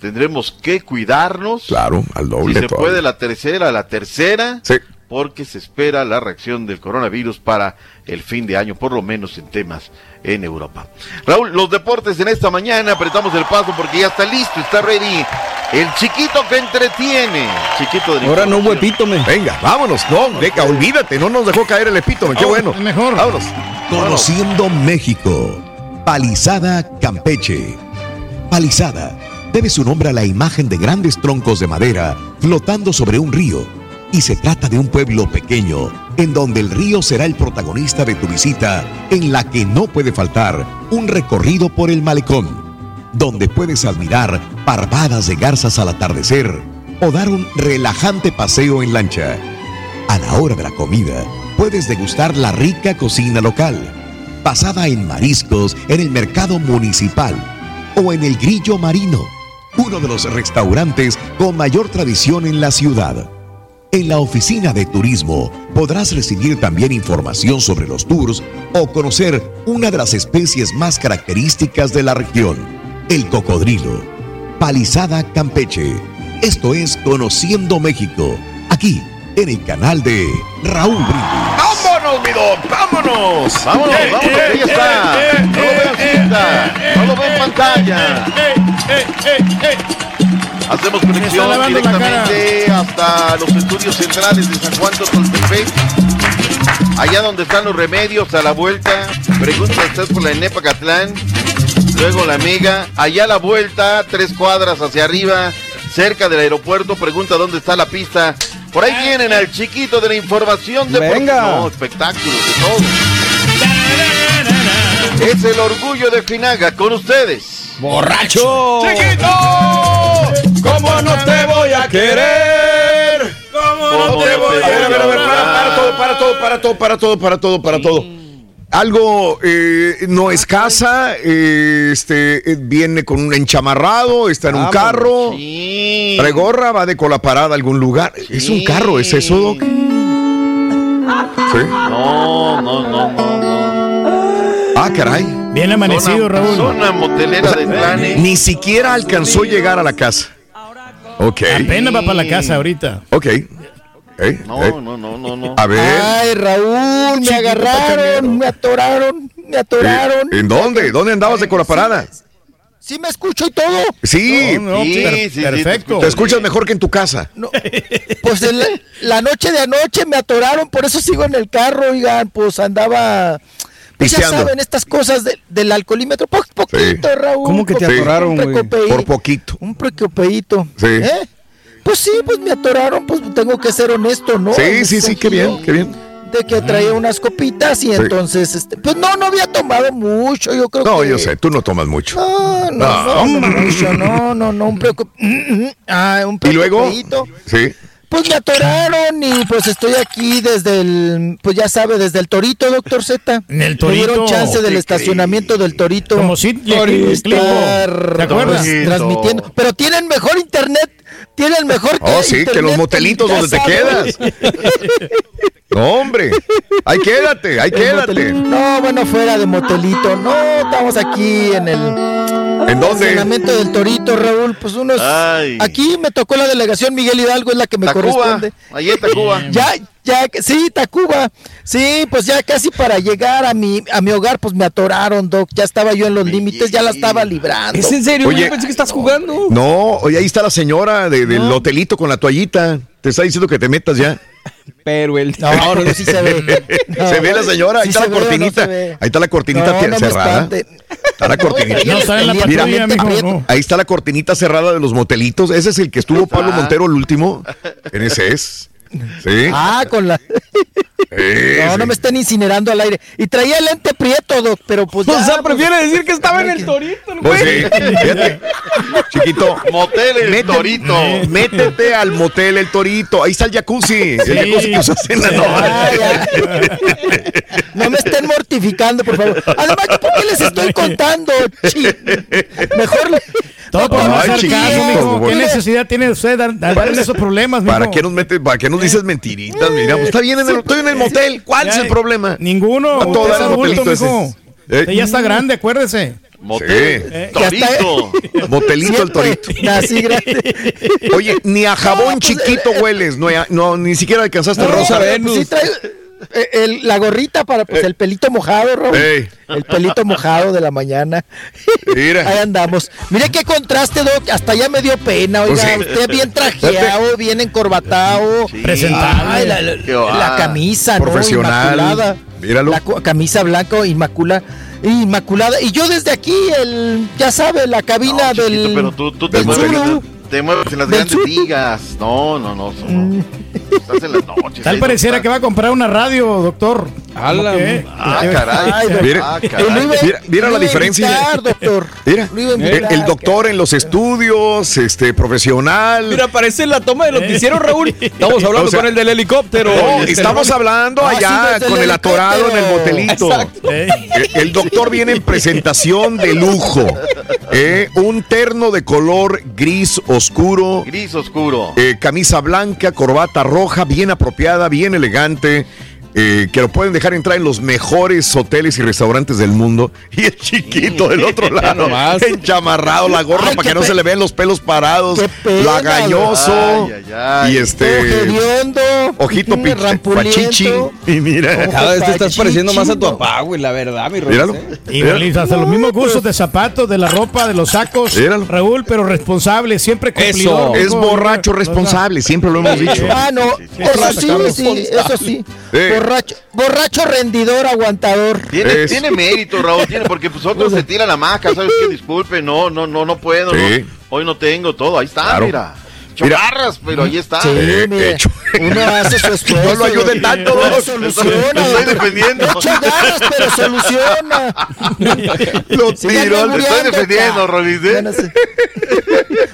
Tendremos que cuidarnos. Claro, al doble. Si se todavía. puede la tercera, la tercera. Sí. Porque se espera la reacción del coronavirus para el fin de año, por lo menos en temas en Europa. Raúl, los deportes en esta mañana, apretamos el paso porque ya está listo, está ready. El chiquito que entretiene. Chiquito de Ahora no hubo epítome. Venga, vámonos. No, deja, olvídate, no nos dejó caer el epítome. Qué bueno. Mejor. Vámonos. Conociendo México. Palizada Campeche. Palizada debe su nombre a la imagen de grandes troncos de madera flotando sobre un río. Y se trata de un pueblo pequeño en donde el río será el protagonista de tu visita, en la que no puede faltar un recorrido por el malecón, donde puedes admirar parvadas de garzas al atardecer o dar un relajante paseo en lancha. A la hora de la comida, puedes degustar la rica cocina local, basada en mariscos en el mercado municipal o en el Grillo Marino, uno de los restaurantes con mayor tradición en la ciudad. En la oficina de turismo podrás recibir también información sobre los tours o conocer una de las especies más características de la región, el cocodrilo. Palizada Campeche. Esto es Conociendo México, aquí en el canal de Raúl Brindis. ¡Vámonos! ¡Vámonos! Vámonos, Eh, vámonos, eh, ahí está. eh, No lo veo cinta, eh, no lo veo en pantalla. Hacemos está conexión directamente hasta los estudios centrales de San Juan Totoltepec. Allá donde están los remedios, a la vuelta. Pregunta, ¿estás por la Enepa Catlán? Luego la Mega. Allá a la vuelta, tres cuadras hacia arriba, cerca del aeropuerto. Pregunta, ¿dónde está la pista? Por ahí vienen al chiquito de la información de Venga. No, espectáculos de todo. Es el orgullo de Finaga con ustedes. ¡Borracho! ¡Chiquito! ¿Cómo no te voy a querer? ¿Cómo no te voy a ver, a ver, a ver, para, para todo, para todo, para todo, para todo, para todo, para todo. Algo eh, no es casa, eh, este eh, viene con un enchamarrado, está en un carro, sí. trae gorra, va de cola parada a algún lugar. Es un carro, ¿es eso, Doc? Sí. No, no, no, no, no. Ah, caray. Bien amanecido, Zona- Raúl. Zona motelera de Tlane. Ni siquiera alcanzó a llegar a la casa. Ok. Apenas va para la casa ahorita. Ok. Eh, No, eh. no, no, no, no. A ver. Ay, Raúl, me agarraron, me atoraron, me atoraron. ¿En dónde? ¿Dónde andabas de cola parada? ¿Sí me escucho y todo? Sí, No, no, Sí, per- sí, sí, perfecto. te escuchas mejor que en tu casa. Pues en la, la noche de anoche me atoraron, por eso sigo en el carro, oigan, pues andaba... Pues ya saben, estas cosas de- del alcoholímetro, po- poquito, Raúl. ¿Cómo que te atoraron, un güey? Por poquito. Un precopeíto. Sí. ¿Eh? Pues sí, pues me atoraron, pues tengo que ser honesto, ¿no? Sí, sí, ese sí, qué bien, qué bien. De que traía unas copitas y entonces, este, pues no, no había tomado mucho, yo creo No, que... yo sé, tú no tomas mucho. No, no, No. no, no, mucho, no, no, no, un preocup... Ah, un ¿Y luego? Sí. pues me atoraron y pues estoy aquí desde el, pues ya sabe, desde el Torito, doctor Z. En el Torito. chance del ¿Qué estacionamiento del Torito. Como sí, estar ¿Te acuerdas? pues, transmitiendo. Pero tienen mejor internet, tienen mejor Oh, sí, que los motelitos donde te quedas. No, hombre. Ahí quédate, ahí El quédate. No, bueno, fuera de motelito. No, estamos aquí en el. ¿En dónde? estacionamiento del Torito, Raúl. Pues unos. Ay. Aquí me tocó la delegación Miguel Hidalgo, es la que me Tacuba, corresponde. ahí en Tacuba. Ya, ya, sí, Tacuba. Sí, pues ya casi para llegar a mi, a mi hogar, pues me atoraron, Doc. Ya estaba yo en los límites, ya la estaba librando. ¿Es en serio? Oye. Yo pensé que estás jugando. No, oye, ahí está la señora de- del hotelito con la toallita. Te está diciendo que te metas ya. Pero el. No, no, no, sí se ve. No, se ve la señora, ahí sí está se la ve no se ahí está la cortinita No, no cerrada. espante. Está la cortinita. No, está en la Mira, patrulla, no. ahí está la cortinita cerrada de los motelitos. Ese es el que estuvo Pablo Ah. Montero el último. En ese es. Sí. Ah, con la. Sí, No, sí. no me estén incinerando al aire. Y traía el lente prieto, Doc, pero pues ya. O sea, pues, prefiere decir que estaba en el torito, el Pues güey. sí, fíjate. Chiquito. Motel el Métete- Torito. Métete al motel El Torito. Ahí está el jacuzzi. El jacuzzi que usaste en la Ah, noche. ya. No me estén mortificando, por favor. Además, ¿yo ¿por qué les estoy contando? Chi? Mejor. le- Todo por no hacer caso, mijo. ¿Qué necesidad tiene usted de dar dar esos problemas, mijo? ¿Para qué nos metes, para qué nos dices mentiritas? Mira, pues está bien, en el, estoy en el motel. ¿Cuál es el problema? Ninguno. A todo el motelito mijo. Eh. Ya está grande, acuérdese. Motel Eh, Torito. Motelito el torito. Así grande. Oye, ni a jabón chiquito hueles, no, no, ni siquiera alcanzaste rosa. Pues sí eh, el- la gorrita para pues, el pelito mojado, Raúl. Ey. El pelito mojado de la mañana. Mira. Ahí andamos. Mire qué contraste, Doc. Hasta ya me dio pena. Oiga, Pues sí. usted bien trajeado, bien encorbatado. Presentable. Ay, la, camisa, ¿no? Profesional. Inmaculada. Míralo. La camisa blanca inmacula, inmaculada. Y yo desde aquí, el, ya sabe, la cabina No, chiquito, del. pero tú, tú te, mueves, te mueves en las grandes ligas. No, no, no. no. Estás en las noches. Tal ahí pareciera que va a comprar una radio, doctor. Ala, ¿Cómo que? Ah, caray. Ay, doctor. Mira, Ah, Lo caray. Mira- mira lo la diferencia. invitar, doctor. Mira, Lo el, el doctor en los estudios, este, profesional. Mira, parece la toma de noticiero, Raúl. Estamos hablando O sea, con el del helicóptero. No, Este, estamos hablando Ah, sí, allá desde con el el atorado en el. Exacto. Eh, El, el doctor viene en presentación de lujo. Eh, un terno de color gris oscuro. Gris oscuro. eh, camisa blanca, corbata roja, bien apropiada, bien elegante. Eh, que lo pueden dejar entrar en los mejores hoteles y restaurantes del mundo. Y el chiquito del otro lado, enchamarrado, la gorra Ay, para que no se le vean los pelos parados, pena, lagañoso. Ay, ay, ay. Y este. Ojito pachichi. Y mira. Cada vez te estás pareciendo más a tu papá, güey, la verdad, mi Raúl. Míralo. ¿eh? Hasta los mismos gustos de zapatos, de la ropa, de los sacos. Míralo. Raúl, pero responsable, siempre cumplidor. Es mijo. borracho responsable, siempre lo hemos dicho. Ah, no, eso sí, sí, eso sí. Sí. Borracho, borracho rendidor, aguantador. Tiene, Es- tiene mérito, Raúl, tiene, porque pues otros se tiran la maca, ¿sabes qué? Disculpe, no, no, no, no puedo, Sí. no. Hoy no tengo todo, ahí está, Claro. mira. Mira. Chavarras, pero ahí está. Sí, Eh, mire, uno hace su esfuerzo. No lo ayuden doctor. tanto, Pero Doc. soluciona. Estoy defendiendo. Ganas, pero soluciona. Lo al- Te estoy defendiendo, Rolis, ¿eh? No.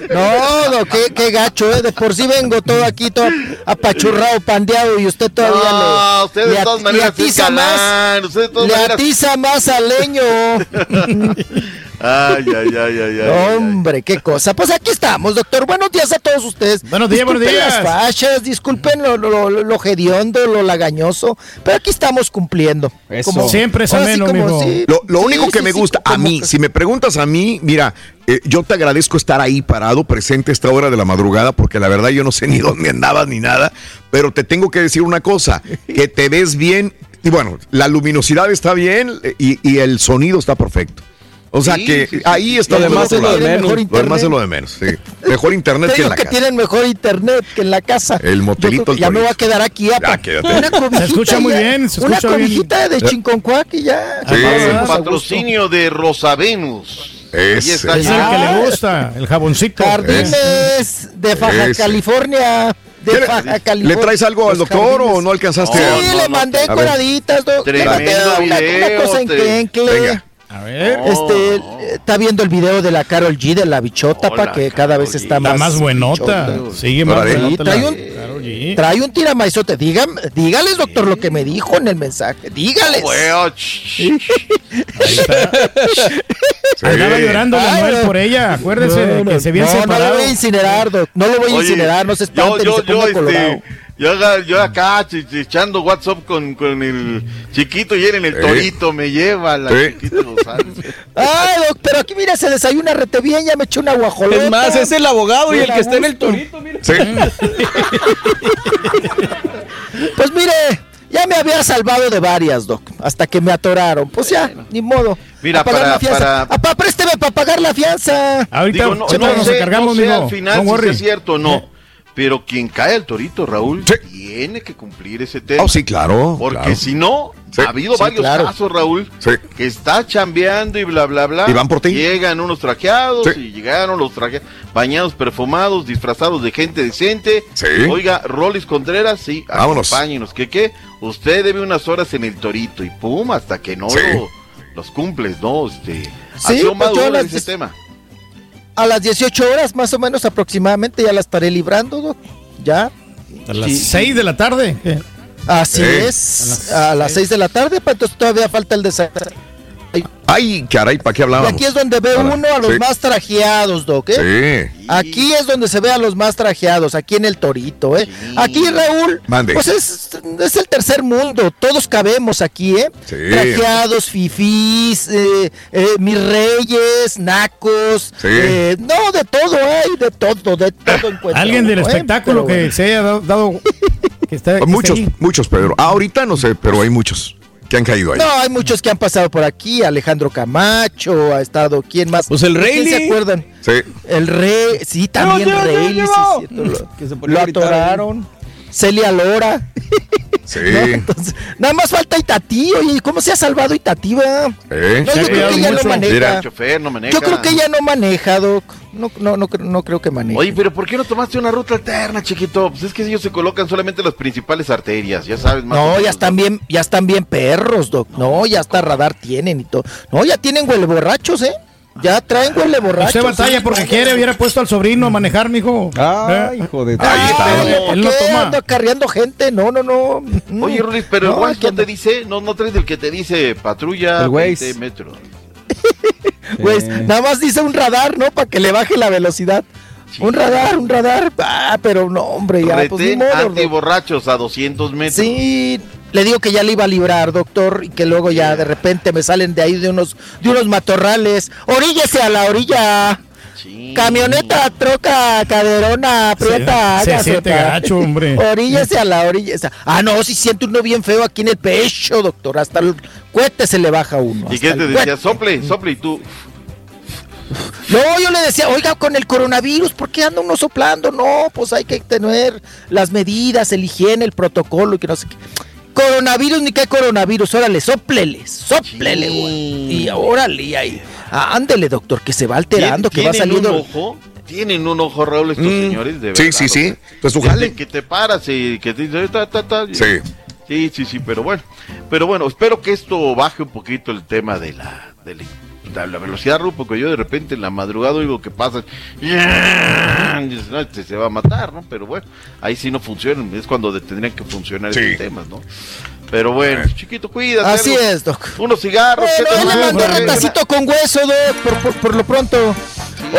No, no, qué, qué gacho, ¿eh? De por sí vengo todo aquí, todo apachurrado, pandeado, y usted todavía No, le. usted de le todas maneras le atiza es más. galán, usted de todas Le maneras- atiza más al leño. Ay, ay, ay, ay, ay. Hombre, qué cosa. Pues aquí estamos, doctor. Buenos días a todos ustedes. Buenos días, buenos Disculpen días. las fachas, disculpen lo, lo, lo, lo hediondo, lo lagañoso, pero aquí estamos cumpliendo. Eso. Siempre es ameno, como sí, Lo, lo sí, único que sí, me sí, gusta a como mí, que- si me preguntas a mí, mira, eh, yo te agradezco estar ahí parado, presente a esta hora de la madrugada, porque la verdad yo no sé ni dónde andabas ni nada, pero te tengo que decir una cosa, que te ves bien, y bueno, la luminosidad está bien eh, y, y el sonido está perfecto. O sea Sí, que sí, sí. ahí está Lo demás es lo de menos. Mejor Lo demás es lo de menos, sí. Mejor internet Te que en la que casa. tienen mejor internet que en la casa. El motelito, Ya me voy a quedar aquí. Ya, quédate. Una cobijita Se escucha muy bien, se Una escucha bien. cobijita de chinconcuac y ya. El patrocinio de Rosa Venus. Ahí Ese. está Es el que le gusta, el jaboncito. Jardines de Ese. California. De ¿Qué le- Baja ¿Le California. traes algo al doctor jardines. o no alcanzaste Sí, a- No, le no, mandé ver. coraditas. Le mandé una, una cosa en. Venga. A ver. Este, eh, está viendo el video de la Carol G de la bichota, Hola, pa, que cada vez Karol G. está Está más. más buenota. bichota. Sigue más buenota. Trae la- un. Trae un tiramaizote. Dígame, dígales, doctor, lo que me dijo en el mensaje. Dígales. Bueno, Andaba llorando Manuel Ay, por ella, acuérdese de que se habían no, no lo voy a incinerar, doc. No lo voy a Oye, incinerar, no se yo, espanten y yo, se yo, pongan colorado. este, yo, acá ch- ch- echando WhatsApp con, con el chiquito y él en el Eh. torito me lleva la chiquita González. Ay, doc, pero aquí mira, se desayuna rete bien, ya me echó una guajolota. Es más, es el abogado y el que está en el torito, mira. Sí. Pues mire, ya me había salvado de varias, doc, hasta que me atoraron. Pues ya, ni modo. Mira, para- la fianza. para- Apá, présteme para pagar la fianza. Ahorita Digo, no, no nos sé, encargamos, no sé al final si es cierto o no. Pero quien cae al torito, Raúl, tiene que cumplir ese tema. Oh, sí, claro. Porque claro. si no, Sí. ha habido Sí, varios claro. casos, Raúl, Sí. que está chambeando y bla, bla, bla. Y van por ti. Llegan unos trajeados Sí. y llegaron los trajeados, bañados, perfumados, disfrazados de gente decente. Sí. Oiga, Rolis Contreras, sí, Vámonos. acompáñenos. ¿Qué qué? Usted debe unas horas en el torito y pum, hasta que no Sí. lo- los cumples, ¿no? Este, Sí, pues yo madura las ese tema. A las 18 horas, más o menos aproximadamente, ya la estaré librando, doc. Ya. A las Sí. 6 de la tarde. Así Sí. es. A las 6 de la tarde, pues entonces todavía falta el desayuno. Ay, caray, ¿para qué Y hablábamos? aquí es donde ve Ahora, uno a los sí. más trajeados, Doc, ¿eh? Sí. Aquí es donde se ve a los más trajeados, aquí en el Torito, ¿eh? Aquí, Raúl, Mande. pues es, es el tercer mundo, todos cabemos aquí, ¿eh? Sí. Trajeados, fifís, eh, eh, mis reyes, nacos, Sí. eh, no, de todo hay, de todo, de todo encuentra Alguien del ¿eh? espectáculo Pero que bueno. se haya dado. dado- que está, que esté Muchos, muchos, Pedro. Ah, ahorita no sé, pero hay muchos que han caído ahí. No, hay muchos que han pasado por aquí, Alejandro Camacho, ha estado, ¿quién más? Pues el ¿De quién Rayleigh. se acuerdan? Sí. El rey, sí, también sí, es cierto, lo, Que se atoraron. Celia Lora. Sí. ¿no? Entonces, nada más falta Itatí, oye, ¿cómo se ha salvado Itatí? ¿Eh? No, yo creo que ella no mucho. maneja. Mira. Chofer, no maneja. Yo creo que ella no maneja, Doc. No, no, no, no creo que maneje. Oye, pero ¿por qué no tomaste una ruta alterna, chiquito? Pues es que ellos se colocan solamente las principales arterias, ya sabes más. no, ya están bien, ya están bien perros, Doc. No, ya hasta radar tienen y todo. No, ya tienen huele borrachos, ¿eh? Ya traen huele borrachos. Usted batalla ¿eh? porque quiere, hubiera puesto al sobrino a manejar, mijo. Ay, ¿Eh? hijo de... Ahí está. Ay, Él- ¿por él no qué toma. ando acarreando gente? No, no, no. Oye, Rulis, pero el No, no te dice, no, no traes el que te dice patrulla El Waze. 20 metros. Pues nada más dice un radar, ¿no? Para que le baje la velocidad. Un radar, un radar. Ah, pero no, hombre, ya, pues ni Retén modo. doc. antiborrachos a 200 metros. Sí, le digo que ya le iba a librar, doctor, y que luego ya de repente me salen de ahí de unos, de unos matorrales. Oríllese a la orilla. Sí. Camioneta, troca, caderona, aprieta, se hágase siente gacho, hombre. Oríllese a la orilla. Ah, no, si siente uno bien feo aquí en el pecho, doctor. Hasta el cohete se le baja a uno. ¿Y qué te decía? Sople, sople y tú. No, yo le decía, oiga, con el coronavirus, ¿por qué anda uno soplando? No, pues hay que tener las medidas, el higiene, el protocolo y que no sé qué. Coronavirus ni qué coronavirus, órale, soplele, soplele, güey. Y órale, y ahí. Ah, ándele, doctor, que se va alterando, que va ¿Tienen saliendo. un ojo? Tienen un ojo, Raúl, estos Mm, señores, de sí, verdad. sí, sí. Pues jale. que te paras y que te dice ta, ta, ta, y- Sí. Sí, sí, pero bueno. Pero bueno, espero que esto baje un poquito el tema de la, de la, de la velocidad, Ru, porque yo de repente en la madrugada oigo que pasa. no, este se va a matar, ¿no? Pero bueno, ahí sí no funciona. Es cuando tendrían que funcionar Sí. esos temas, ¿no? Pero bueno, chiquito, cuídate. Así algo- es, doc. Unos cigarros. ¿qué Bueno, ahí le pasa? mandé retacito con hueso, doc, por, por, por lo pronto.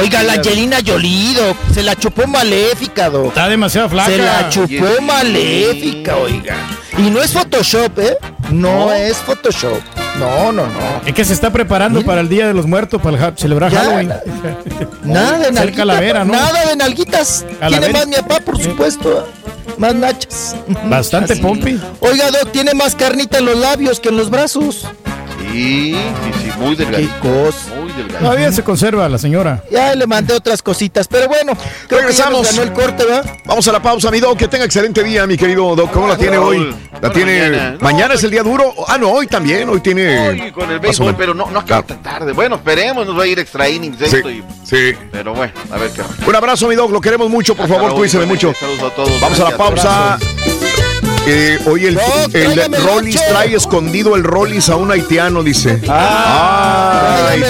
Oiga, la Angelina Jolie, doc, se la chupó maléfica, doc. Está demasiado flaca. Se la chupó maléfica, oiga. Y no es Photoshop, ¿eh? No, ¿No? es Photoshop. No, no, no. Es que se está preparando para el Día de los Muertos, para el celebrar Ya, Halloween. Nada de nalguitas. Nada de nalguitas. Tiene Calavera. más mi papá, por supuesto. Más nachas. Bastante Así. pompi. Oiga, Doc, tiene más carnita en los labios que en los brazos. Sí, sí, sí, muy Qué delgadito. cosa. Muy delgadito. Todavía se conserva la señora. Ya le mandé otras cositas, pero bueno, creo Regresamos. que ya nos ganó el corte, ¿verdad? Vamos a la pausa, mi Doc. Que tenga excelente día, mi querido Doc. ¿Cómo la tiene hoy? ¿La Bueno, tiene. mañana. Mañana, No, es el día duro. Ah, no, hoy también. Hoy tiene. Oye, con el béisbol, pero no, no acaba tan tarde. Bueno, esperemos, nos va a ir extra innings Sí, esto y- sí. Pero bueno, a ver qué Un abrazo, mi Doc. Lo queremos mucho. Por Hasta favor, cuídense mucho. Saludos a todos. Vamos a la Gracias. pausa. Eh, oye, el, No, el tráigame Rollis trae escondido el Rollis a un haitiano, dice. Ah, Ay,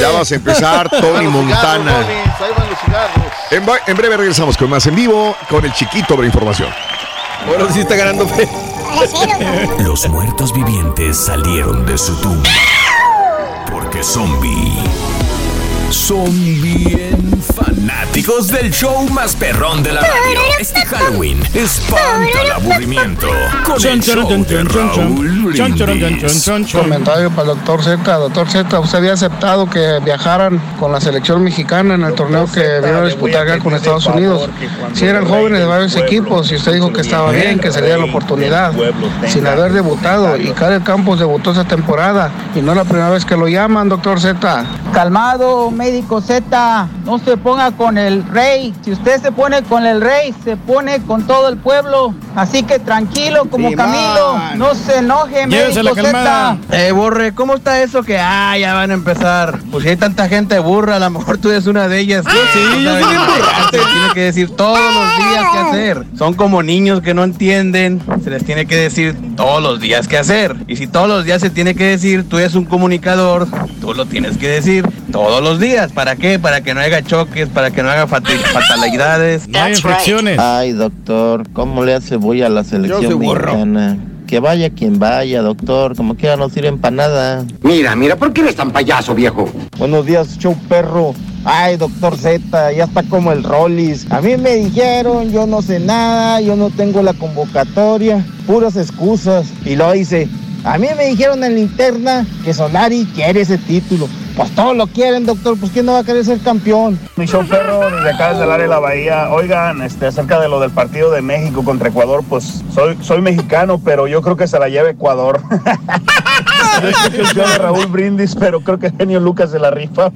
ya vas a empezar, Tony Montana. En, en breve regresamos con más en vivo con el chiquito de la información. Ahora sí está ganando fe. Los muertos vivientes salieron de su tumba. Porque zombie. Son bien fanáticos del show más perrón de la radio. Este Halloween espanta el aburrimiento. Con el show de Raúl Brindis. Comentario para el doctor Z. Doctor Z, usted había aceptado que viajaran con la selección mexicana en el torneo que vino a disputar acá con Estados Unidos. Si eran jóvenes de varios equipos y usted dijo que estaba bien, que sería la oportunidad, sin haber debutado. Y Karel Campos debutó esa temporada y no la primera vez que lo llaman, doctor Z. Calmado, médico Z, no se ponga con el rey. Si usted se pone con el rey, se pone con todo el pueblo. Así que tranquilo como Sí, Camilo, man. no se enoje, Llévesela médico. Z. Eh, Borre, ¿cómo está eso que ah, ya van a empezar? Pues si hay tanta gente burra, a lo mejor tú eres una de ellas. Ah, sí, yo soy bien Se les tiene que decir todos los días qué hacer. Son como niños que no entienden, se les tiene que decir todos los días qué hacer. Y si todos los días se tiene que decir, tú eres un comunicador, tú lo tienes que decir todos los días. ¿Para qué? Para que no haya choques, para que no haga fatalidades. No hay infecciones. Ay, doctor, ¿cómo le hace bulla a la selección burro. mexicana? Que vaya quien vaya, doctor, como quiera no sirven para nada. Mira, mira, ¿por qué eres tan payaso, viejo? Buenos días, show perro. Ay, doctor Z, ya está como el Rollis. A mí me dijeron, yo no sé nada, yo no tengo la convocatoria, puras excusas. Y lo dice, a mí me dijeron en la interna que Solari quiere ese título. Pues todos lo quieren, doctor, pues ¿quién no va a querer ser campeón? Mi show perro desde acá desde el área de la bahía. Oigan, este, acerca de lo del partido de México contra Ecuador, pues soy, soy mexicano, pero yo creo que se la lleva Ecuador. Yo de Raúl Brindis, pero creo que genio Lucas se la rifa.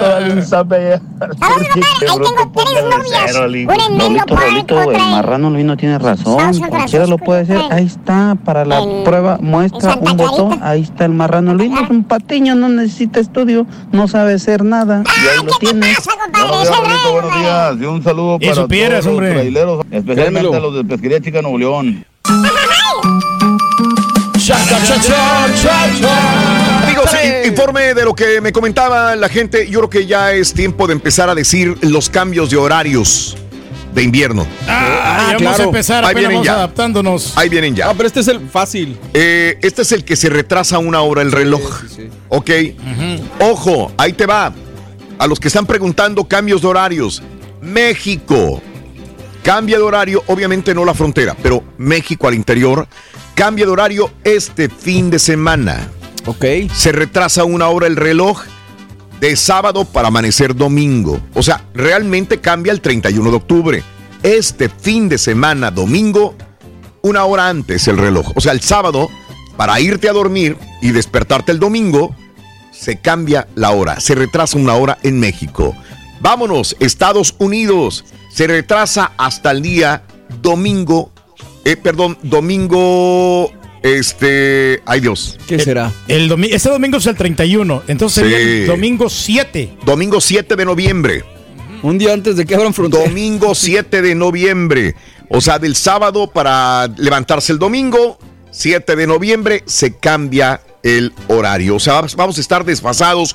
Dale un zap ahí al Turqui, que bruto, póngale cero al hijo. Rolito, Rolito, el marrano Luino tiene razón. Cualquiera lo puede hacer. Ahí está, para la prueba muestra un botón. Ahí está el marrano Luino. Es un patiño, no necesita estudio, no sabe hacer nada. Y ahí lo tienes. Buenos días, Rolito, buenos días. Y un saludo para todos los traileros, especialmente a los de Pesquería Chica Nuevo León. Amigos, i- informe de lo que me comentaba la gente. Yo creo que ya es tiempo de empezar a decir los cambios de horarios de invierno. Ah, ya vamos a empezar, Ahí vienen vamos ya. adaptándonos. Ahí vienen ya. Ah, pero este es el fácil. Eh, este es el que se retrasa una hora el reloj. Ok. Ojo, ahí te va. A los que están preguntando cambios de horarios. México. Cambia de horario, obviamente no la frontera, pero México al interior. Cambia de horario este fin de semana. Ok. Se retrasa una hora el reloj de sábado para amanecer domingo. O sea, realmente cambia el 31 de octubre. Este fin de semana, domingo, una hora antes el reloj. O sea, el sábado, para irte a dormir y despertarte el domingo, se cambia la hora. Se retrasa una hora en México. Vámonos, Estados Unidos. Se retrasa hasta el día domingo. Eh, perdón, domingo. Este. Ay Dios. ¿Qué será? El domi- este domingo es el 31, entonces sería el Sí. domingo 7. Domingo 7 de noviembre. Un día antes de que abran fronteras. Domingo 7 de noviembre. O sea, del sábado para levantarse el domingo, 7 de noviembre, se cambia el horario. O sea, vamos- vamos a estar desfasados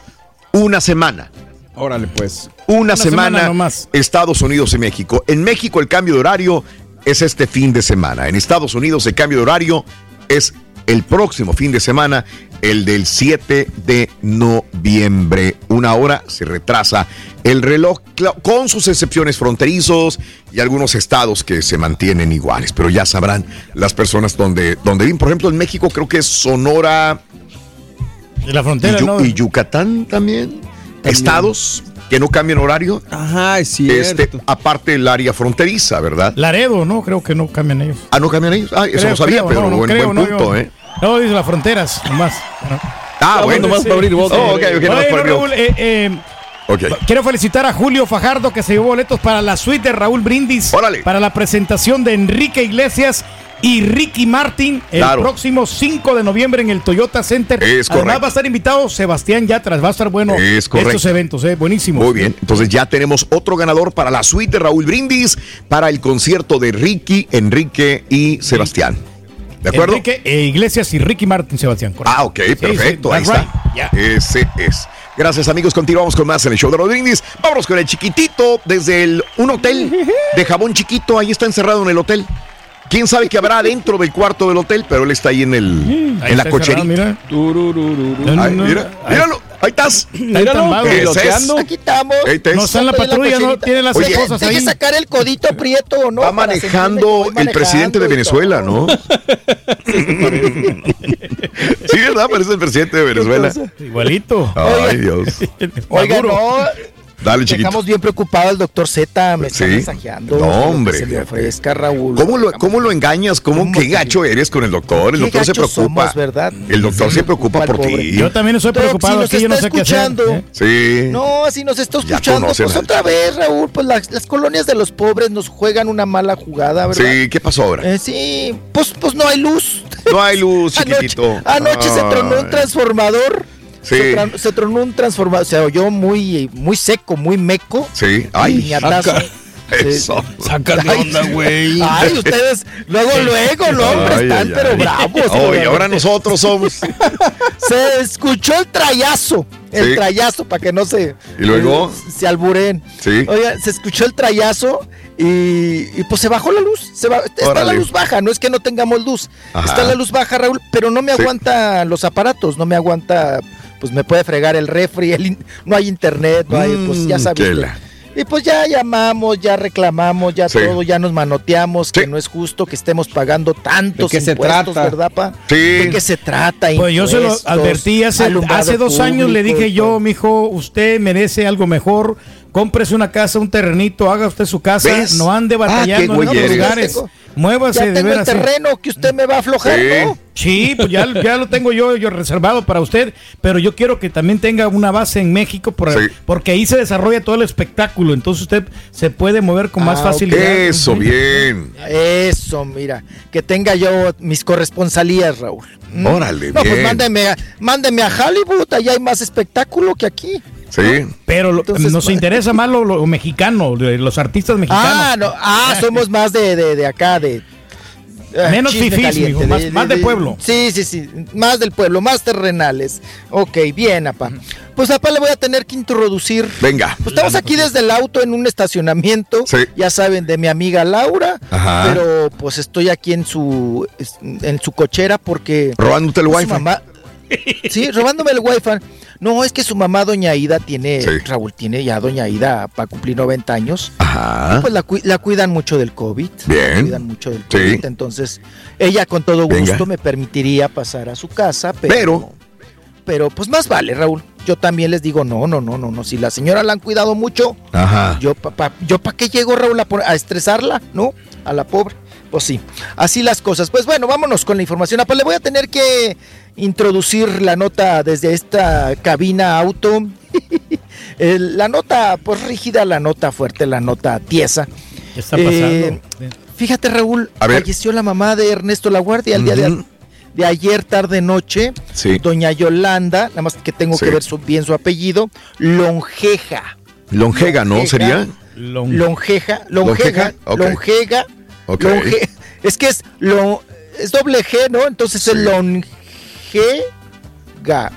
una semana. Órale, pues. Una, Una semana semana, nomás. Estados Unidos y México. En México el cambio de horario es este fin de semana. En Estados Unidos el cambio de horario es el próximo fin de semana, el del 7 de noviembre. Una hora se retrasa el reloj, con sus excepciones fronterizos y algunos estados que se mantienen iguales. Pero ya sabrán las personas donde, donde viven. Por ejemplo, en México creo que es Sonora De la frontera, y, Yu- ¿no? y Yucatán también. Estados que no cambian horario. Ajá, es Este, aparte del área fronteriza, ¿verdad? Laredo, ¿no? Creo que no cambian ellos. Ah, no cambian ellos. Ah, eso no sabía, creo, pero no, no buen, creo, buen no, punto, yo- ¿eh? No, dice las fronteras, nomás. Ah, bueno. sí. Oh, ok, ok, nomás Oye, por no, el Raúl, eh, eh, Ok. Quiero felicitar a Julio Fajardo que se llevó boletos para la suite de Raúl Brindis. Para la presentación de Enrique Iglesias y Ricky Martin el Claro. próximo 5 de noviembre en el Toyota Center. Es Además correcto. va a estar invitado Sebastián Yatras, va a estar bueno Es estos eventos, eh, buenísimo. Muy bien, entonces ya tenemos otro ganador para la suite de Raúl Brindis para el concierto de Ricky, Enrique y Sebastián. ¿De acuerdo? Enrique e Iglesias y Ricky Martin, Sebastián. correcto. Ah, ok, perfecto, sí, ahí está. ya. Ese es. Gracias amigos, continuamos con más en el show de Rodríguez. Vámonos con el chiquitito desde el, un hotel de jabón chiquito, ahí está encerrado en el hotel. ¿Quién sabe qué habrá dentro del cuarto del hotel? Pero él está ahí en, el, Ahí en la cocherita. mira. Ay, mira, míralo, ahí estás. Míralo, Ese es. Aquí estamos. Ahí te- No está en la patrulla, no tiene las Oye, deje ahí. sacar el codito prieto o no. Va que manejando el presidente de Venezuela, ¿no? sí, ¿verdad? Parece el presidente de Venezuela. Igualito. Ay, Dios. Oiga, no. Dale, chiquito. Dejamos bien preocupado al doctor Z. Me está Sí. mensajeando. No, hombre. Se le ofrezca, Raúl. ¿Cómo lo, ¿Cómo lo engañas? ¿Cómo, ¿Cómo qué que- gacho eres con el doctor? El doctor se preocupa. somos, ¿verdad? El doctor se preocupa por ti. Yo también estoy preocupado si nos aquí, yo no está sé qué hacer. escuchando. ¿eh? Sí. No, así nos está escuchando. Pues al- otra vez, Raúl, pues las, las colonias de los pobres nos juegan una mala jugada, ¿verdad? Sí, ¿qué pasó ahora? Eh, sí, pues, pues no hay luz. No hay luz, Anoche, chiquitito. anoche se tronó un transformador. Sí. Se, tronó un transformador. Se oyó muy, muy seco, muy meco. Sí. Ay. Saca-. Eso. Sácate Ay, onda, güey. Ay, ustedes, luego, luego, no, hombre, están ay, pero ay. bravos. Oh, y ahora nosotros somos. Se escuchó el trayazo. El Sí. trayazo, para que no se. ¿Y luego? eh, Se alburen. Sí. Oiga, se escuchó el trayazo y, y pues se bajó la luz. Se va- está Órale. la luz baja, no es que no tengamos luz. Ajá. Está la luz baja, Raúl, pero no me Sí. aguanta los aparatos, no me aguanta. Pues me puede fregar el refri, el no hay internet, no hay, pues ya Mm, sabes. y pues ya llamamos, ya reclamamos, ya Sí. todo, ya nos manoteamos, que no es justo que estemos pagando tantos ¿De qué se impuestos, trata? ¿verdad, pa? Sí. ¿De qué se trata? Pues yo se lo advertí hace, hace dos años, le dije yo, mijo, usted merece algo mejor, cómprese una casa, un terrenito, haga usted su casa, ¿Ves? no ande Ah, batallando en otros lugares, muévase Ya de tengo el veras. terreno que usted me va a aflojar, Sí. ¿no? Sí, pues ya, ya lo tengo yo, yo reservado para usted, pero yo quiero que también tenga una base en México por- Sí. porque ahí se desarrolla todo el espectáculo, entonces usted se puede mover con más Ah, facilidad. Eso, bien. Eso, mira, que tenga yo mis corresponsalías, Raúl. Mm. Órale, No, pues bien. mándeme a, mándeme a Hollywood, allá hay más espectáculo que aquí. Sí. Pero lo- Entonces, nos interesa más lo, lo mexicano, de los artistas mexicanos. Ah, no, ah, somos más de, de, de acá, de... ah, Menos fifís, caliente, más- más de pueblo. Sí, sí, sí, más del pueblo, más terrenales. Ok, bien, apa. Pues apa le voy a tener que introducir... Venga. Pues estamos aquí desde el auto en un estacionamiento, Sí. ya saben, de mi amiga Laura, Ajá. pero pues estoy aquí en su en su cochera porque Robándote el pues, wifi. su mamá Sí, robándome el wifi. No, es que su mamá doña Ida tiene Sí. Raúl tiene ya doña Ida para cumplir 90 años. Ajá. Y pues la, cui- la cuidan mucho del COVID. Bien. La cuidan mucho del Sí. COVID. Entonces, ella con todo gusto Venga. me permitiría pasar a su casa, pero, Pero- pero pues más vale, Raúl. Yo también les digo, no, no, no, no, no. Si la señora la han cuidado mucho, Ajá. yo pa, pa- yo para qué llego, Raúl, a, a estresarla, ¿no? A la pobre. Pues sí, así las cosas. Pues bueno, vámonos con la información. Pues le voy a tener que introducir la nota desde esta cabina auto. La nota, pues rígida, la nota fuerte, la nota tiesa. ¿Qué está Eh, pasando? Fíjate, Raúl, A ver. falleció la mamá de Ernesto Laguardia el día de, ayer, tarde, noche. Sí. Doña Yolanda, nada más que tengo Sí. que ver su- bien su apellido, Longeja. Longega, ¿no? Longeja. ¿Sería? Long- Longeja, ¿Longeja? Longeja, Ok. Longega, Longe- es que es lo es doble G, ¿no? Entonces Sí. es Longega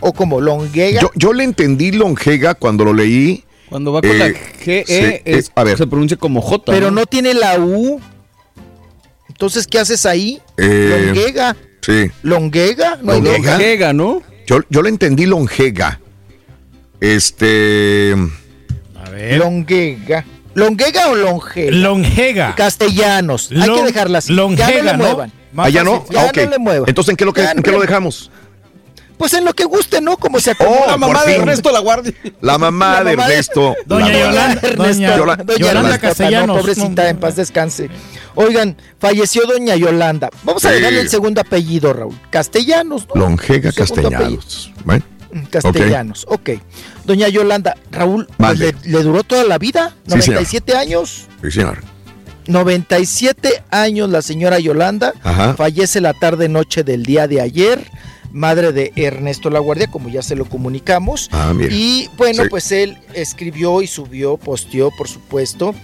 o como Longega. Yo, yo le entendí Longega cuando lo leí. Cuando va con Eh, la GE, sí, es- eh, a ver. se pronuncia como J. pero no tiene la U. Entonces, ¿qué haces ahí? Eh, Longega, Sí. Longega, no Longega. Longega, ¿no? Yo, yo le entendí Longega. Este. A ver. Longega. ¿Longega o Longega? Longega. Castellanos. Hay que Long- dejarla así. Longega, ya no le ¿no? muevan. ¿Allá no? Ya Ah, no le mueva. Entonces, ¿en qué lo, que- en qué lo dejamos? Pues en lo que guste, ¿no? Como se Oh, acomoda. La mamá por de fin. Ernesto La Guardia. La mamá La de mamá de- Ernesto. Doña La- Yolanda. Doña Yolanda Yolanda Castellanos. no, pobrecita, en paz descanse. Oigan, falleció doña Yolanda. Vamos a Sí. dejarle el segundo apellido, Raúl. Castellanos, ¿no? Longega Castellanos. Bueno, Mm, Castellanos, ok. Doña Yolanda, Raúl, pues le, le duró toda la vida, Sí, señor. 97 años. sí, señor. 97 años la señora Yolanda. Ajá. Fallece la tarde noche del día de ayer. Madre de Ernesto Laguardia, como ya se lo comunicamos. Ah. Y bueno, Sí. pues él escribió y subió, posteó, por supuesto,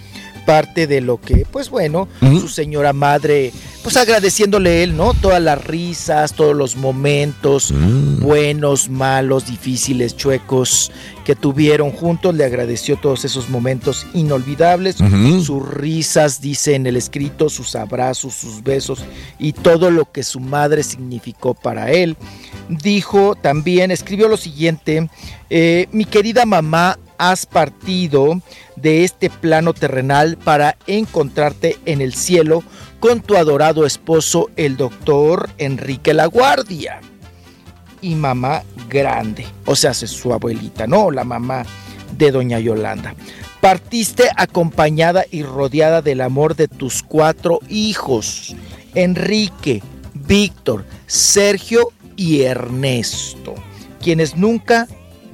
parte de lo que, pues bueno, su señora madre, pues agradeciéndole él, ¿no? Todas las risas, todos los momentos buenos, malos, difíciles, chuecos que tuvieron juntos. Le agradeció todos esos momentos inolvidables, sus risas, dice en el escrito, sus abrazos, sus besos y todo lo que su madre significó para él. Dijo también, escribió lo siguiente, eh, mi querida mamá, has partido de este plano terrenal para encontrarte en el cielo con tu adorado esposo, el doctor Enrique Laguardia. Y mamá grande, o sea, es su abuelita, no la mamá de doña Yolanda. Partiste acompañada y rodeada del amor de tus cuatro hijos, Enrique, Víctor, Sergio y Ernesto, quienes nunca,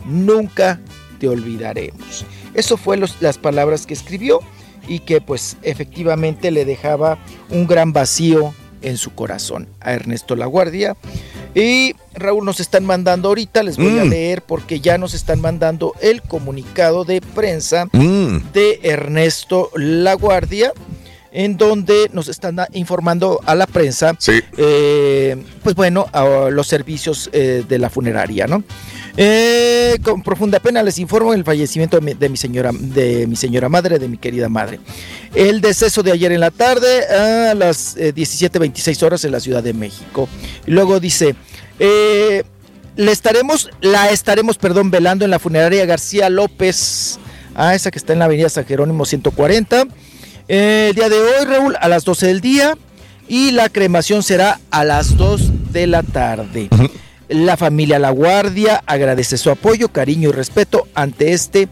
nunca te olvidaremos. Eso fue los- las palabras que escribió y que pues efectivamente le dejaba un gran vacío en su corazón a Ernesto Laguardia. Y Raúl nos están mandando ahorita, les voy a Mm. leer porque ya nos están mandando el comunicado de prensa Mm. de Ernesto Laguardia, en donde nos están informando a la prensa, eh, pues bueno, a los servicios eh, de la funeraria, ¿no? Eh, con profunda pena les informo el fallecimiento de mi, de mi señora, de mi señora madre, de mi querida madre. El deceso de ayer en la tarde a las eh, 17:26 horas en la Ciudad de México. Luego dice. le estaremos, la estaremos, perdón, velando en la funeraria García López, ah, esa que está en la avenida San Jerónimo 140. El día de hoy, Raúl, a las 12 del día y la cremación será a las 2 de la tarde. La familia La Guardia agradece su apoyo, cariño y respeto ante este,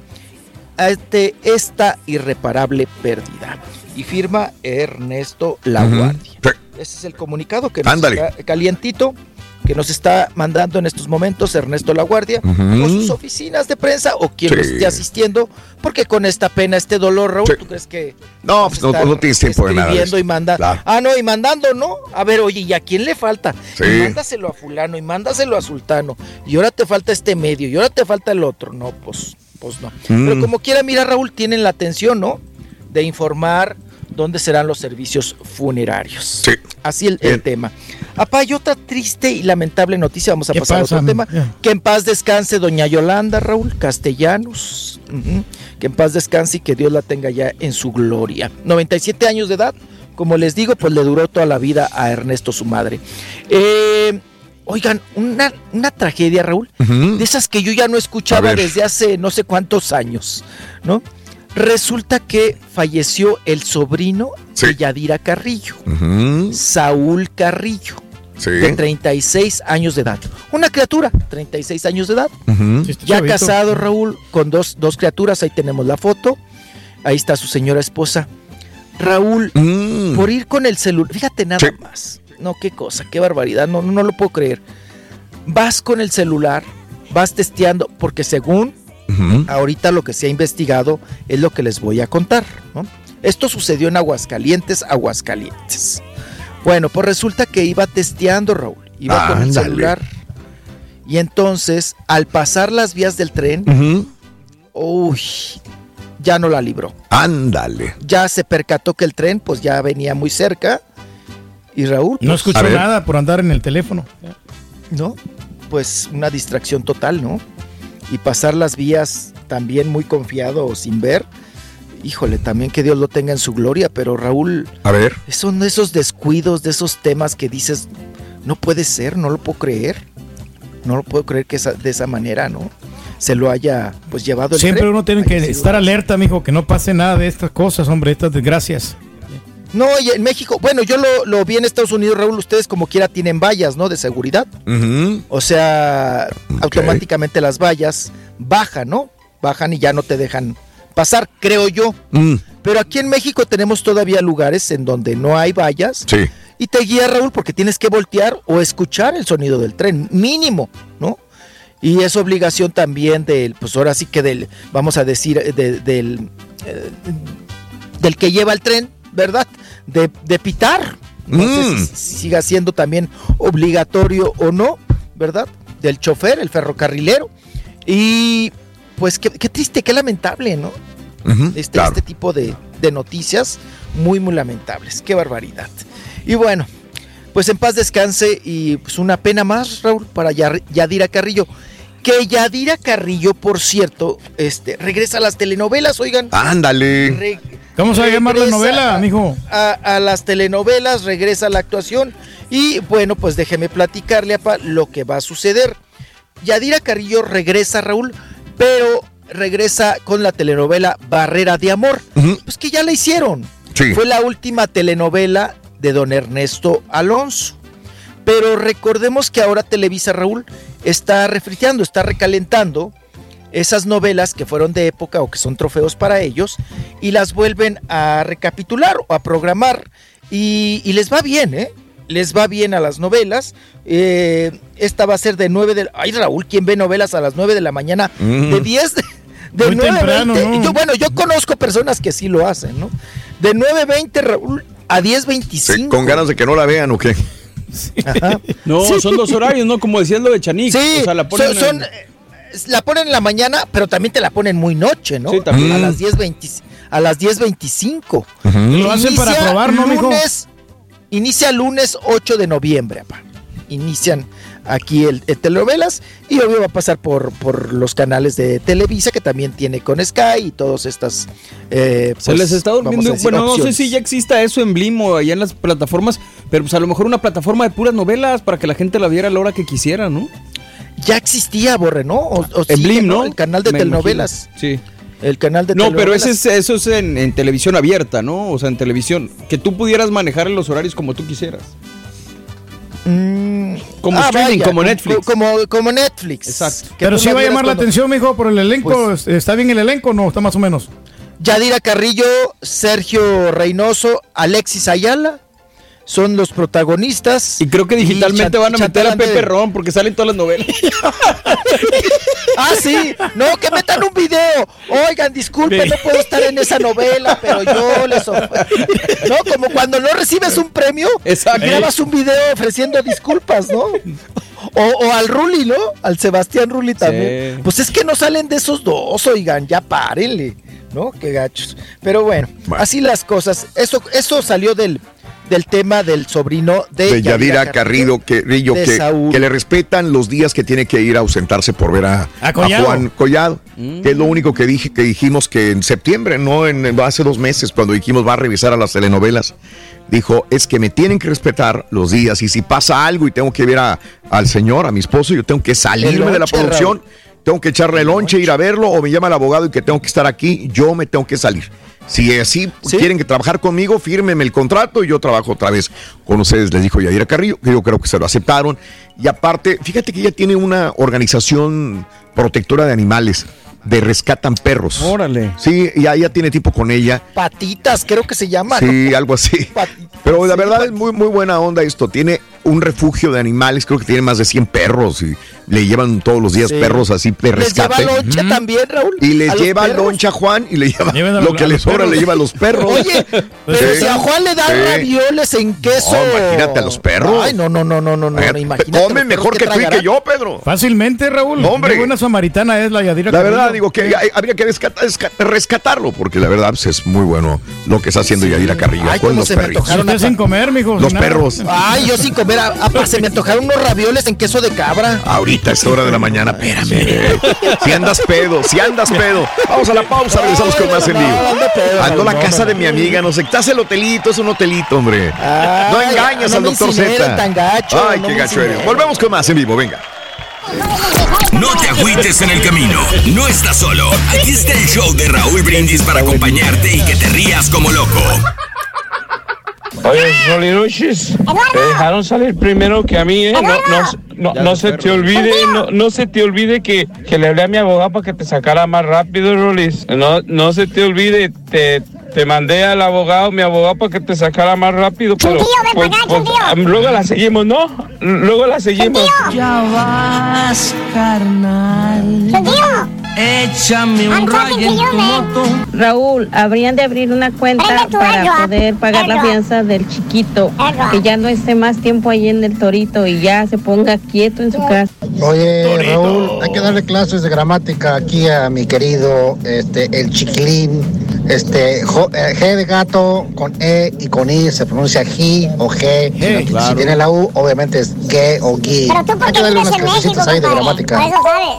ante esta irreparable pérdida. Y firma Ernesto La. Guardia. Ese es el comunicado que nos calientito que nos está mandando en estos momentos Ernesto La Guardia Ujú. o sus oficinas de prensa o quien Sí. lo esté asistiendo, porque con esta pena, este dolor, Raúl, ¿tú crees que No, pues no, no tienes tiempo de nada. de y manda? Claro. Ah, no, y mandando, ¿no? A ver, oye, ¿y a quién le falta? Sí. Y mándaselo a fulano y mándaselo a sultano. Y ahora te falta este medio y ahora te falta el otro. No, pues, pues no. Mm. Pero como quiera, mira, Raúl, tienen la atención, ¿no? De informar dónde serán los servicios funerarios. Sí. Así el, el tema. Apá, hay otra triste y lamentable noticia. Vamos a ¿Qué pasar pasa, a otro tema. Que en paz descanse doña Yolanda, Raúl Castellanos. Que en paz descanse y que Dios la tenga ya en su gloria. 97 años de edad. Como les digo, pues le duró toda la vida a Ernesto, su madre. Eh, oigan, una, una tragedia, Raúl. De esas que yo ya no escuchaba desde hace no sé cuántos años, ¿no? Resulta que falleció el sobrino de Yadira Carrillo. Saúl Carrillo, Sí. de 36 años de edad. Una criatura, 36 años de edad. Ya chavito. casado, Raúl, con dos, dos criaturas, ahí tenemos la foto. Ahí está su señora esposa. Raúl, Mm. por ir con el celular, fíjate nada más. No, qué cosa, qué barbaridad, no, no lo puedo creer. Vas con el celular, vas testeando, porque según Ahorita lo que se ha investigado es lo que les voy a contar. ¿no? Esto sucedió en Aguascalientes, Aguascalientes. Bueno, pues resulta que iba testeando, Raúl. Iba con el celular. Y entonces, al pasar las vías del tren, uy, ya no la libró. Ándale. Ya se percató que el tren, pues ya venía muy cerca. Y Raúl, No pues, escuchó nada por andar en el teléfono. ¿no? Pues una distracción total, ¿no? Y pasar las vías también muy confiado o sin ver. Híjole, también que Dios lo tenga en su gloria, pero Raúl, A ver. son de esos descuidos, de esos temas que dices, no puede ser, no lo puedo creer. No lo puedo creer que esa- de esa manera, ¿no? Se lo haya pues llevado el Siempre tren. uno tiene que estar alerta, mijo, que no pase nada de estas cosas, hombre, estas desgracias. No, y en México, bueno, yo lo, lo vi en Estados Unidos, Raúl, ustedes como quiera tienen vallas, ¿no? De seguridad. O sea, automáticamente las vallas bajan, ¿no? Bajan y ya no te dejan pasar, creo yo. Mm. Pero aquí en México tenemos todavía lugares en donde no hay vallas. Sí. Y te guía, Raúl, porque tienes que voltear o escuchar el sonido del tren, mínimo, ¿no? Y es obligación también del, pues ahora sí que del, vamos a decir, de- del, eh, del que lleva el tren, ¿verdad? De, de pitar. No sé Mm. si, si siga siendo también obligatorio o no, ¿verdad? Del chofer, el ferrocarrilero. Y pues qué, qué triste, qué lamentable, ¿no? Este, claro. este tipo de, de noticias muy, muy lamentables. Qué barbaridad. Y bueno, pues en paz descanse y pues una pena más, Raúl, para Yadira Carrillo. Que Yadira Carrillo, por cierto, este, regresa a las telenovelas, oigan. Ándale. Re- ¿Cómo se va a llamar la novela, mijo? A, a las telenovelas, regresa a la actuación. Y bueno, pues déjeme platicarle, apa, lo que va a suceder. Yadira Carrillo regresa, Raúl, pero regresa con la telenovela Barrera de Amor. Pues que ya la hicieron. Sí. Fue la última telenovela de don Ernesto Alonso. Pero recordemos que ahora Televisa, Raúl, está refriteando, está recalentando esas novelas que fueron de época o que son trofeos para ellos y las vuelven a recapitular o a programar y, y les va bien, ¿eh? Les va bien a las novelas. Eh, esta va a ser de 9 de... Ay, Raúl, ¿quién ve novelas a las 9 de la mañana? Mm. De 10 de... De Muy 9 temprano, ¿no? Yo, bueno, yo conozco personas que sí lo hacen, ¿no? De 9.20, Raúl, a 10.25. Sí, Con ganas de que no la vean o qué. No, Sí. son dos horarios, ¿no? Como decías lo de Chanik. Sí, o sea, la ponen son, son, en- la ponen en la mañana, pero también te la ponen muy noche, ¿no? Sí, también. A Mm. las 10.20 a las 10.25. Lo hacen para probar, ¿no, mijo? lunes, Inicia lunes 8 de noviembre, papá. Inician aquí el, el telenovelas y obvio va a pasar por, por los canales de Televisa que también tiene con Sky y todas estas eh, Se pues, les está durmiendo. decir, Bueno, no sé si ya exista eso en Blim o allá en las plataformas, pero pues a lo mejor una plataforma de puras novelas para que la gente la viera a la hora que quisiera, ¿no? Ya existía, Borre, ¿no? O, o En Blim, ¿no? El canal de Me telenovelas. imagino. Sí. El canal de No, pero ese es, eso es en, en televisión abierta, ¿no? O sea, en televisión. Que tú pudieras manejar los horarios como tú quisieras. Como Ah, streaming, vaya, como Netflix. Como, como Netflix. Exacto. Que Pero sí va a llamar la atención, mijo, por el elenco. Pues- ¿Está bien el elenco o no? Está más o menos. Yadira Carrillo, Sergio Reynoso, Alexis Ayala son los protagonistas. Y creo que digitalmente van a meter a Pepe Ron porque salen todas las novelas. Ah, sí. No, que metan un video. Oigan, disculpen, no puedo estar en esa novela, pero yo les ofrezco. No, como cuando no recibes un premio Exacto. y grabas un video ofreciendo disculpas, ¿no? O, o al Ruli, ¿no? Al Sebastián Ruli también. Sí. Pues es que no salen de esos dos, oigan, ya párenle, ¿no? Qué gachos. Pero bueno, así las cosas. Eso, eso salió del, del tema del sobrino de, de Yadira Carrillo, que, Rillo, de que, Saúl. que le respetan los días que tiene que ir a ausentarse por ver a, A Collado. Juan Collado, que es lo único que dije que dijimos que en septiembre, no en hace dos meses, cuando dijimos va a revisar a las telenovelas, dijo es que me tienen que respetar los días y si pasa algo y tengo que ver a- al señor, a mi esposo, yo tengo que salirme de la producción. Raúl. Tengo que echarle lonche, ir a verlo, o me llama el abogado y que tengo que estar aquí, yo me tengo que salir. Si así quieren que trabajar conmigo, fírmenme el contrato y yo trabajo otra vez con ustedes, les dijo Yadira Carrillo, que yo creo que se lo aceptaron. Y aparte, fíjate que ella tiene una organización protectora de animales, de rescatan perros. Órale. Sí, y ella tiene tipo con ella. Patitas, creo que se llama. ¿no? Sí, algo así. Pero la verdad es muy, muy buena onda esto. Tiene un refugio de animales, creo que tiene más de 100 perros y le llevan todos los días Sí. perros así de Les lleva rescate. lonche también, Raúl. Y le lleva perros. loncha a Juan y le lleva lo que le sobra, le lleva a los perros. Oye, pero Sí. si a Juan le dan Sí. ravioles en queso. No, imagínate a los perros. Ay, no, no, no, no, no, no. Imagínate. Comen mejor que tú y que yo, Pedro. Fácilmente, Raúl. Hombre. Qué buena samaritana es la Yadira La Carrillo. Verdad, digo que hay- habría que rescata- resca- rescatarlo, porque la verdad pues, es muy bueno lo que está haciendo Yadira Carrillo Ay, con los se me perritos. antojaron Usted sin comer, mijo. Los nada. perros. Ay, yo sin comer. a- a- se me antojaron unos ravioles en queso de cabra. Ahorita esta hora de la mañana, espérame. Si andas pedo, si andas pedo. Vamos a la pausa, regresamos con más en vivo. Ando a la casa de mi amiga, no sé, estás el hotelito, es un hotelito, hombre. No engañas no al me doctor Z. Ay, qué me gacho eres. Volvemos con más en vivo, venga. No te agüites en el camino. No estás solo. Aquí está el show de Raúl Brindis para acompañarte y que te rías como loco. Oye, Roliruchis, te dejaron salir primero que a mí, ¿eh? No, no, no, Ya no se se te olvide, no, no se te olvide que, que le hablé a mi abogado para que te sacara más rápido, Rolis. No, no se te olvide, te, te mandé al abogado, mi abogado, para que te sacara más rápido, pero ven pues- para acá, pues, luego la seguimos, ¿no? Luego la seguimos. ¡Chuntillo! Ya vas, carnal. ¡Chuntillo! Échame un rayo en tu moto. Raúl, habrían de abrir una cuenta para poder pagar la fianza del chiquito, que ya no esté más tiempo ahí en el torito y ya se ponga quieto en su casa. Oye, Raúl, hay que darle clases de gramática aquí a mi querido este el chiquilín. Este jo- eh, G de gato con E y con I se pronuncia G o G. Si- claro. Si tiene la U, obviamente es G o Gui. Pero tú, ¿por Hay qué que darle vives unas en México, clasecitas ahí de gramática.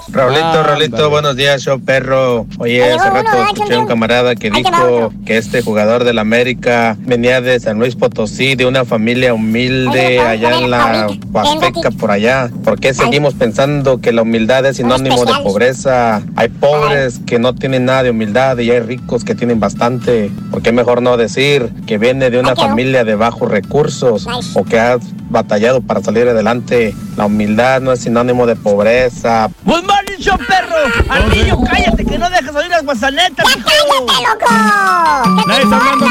Raulito, Raulito, buenos días, show perro. Oye, hace rato ¿verdad, escuché a un camarada que dijo que este jugador del América venía de San Luis Potosí, de una familia humilde allá en la Huasteca, por allá. ¿Por qué seguimos pensando que la humildad es sinónimo de pobreza? Hay pobres que no tienen nada de humildad y hay ricos que tienen bastante. ¿Por qué mejor no decir que viene de una familia de bajos recursos o que has batallado para salir adelante? La humildad no es sinónimo de pobreza. Morning, show perro. Al niño, cállate que no dejas oír las guasanetas. ¡Ya cállate, loco! Nadie está hablando,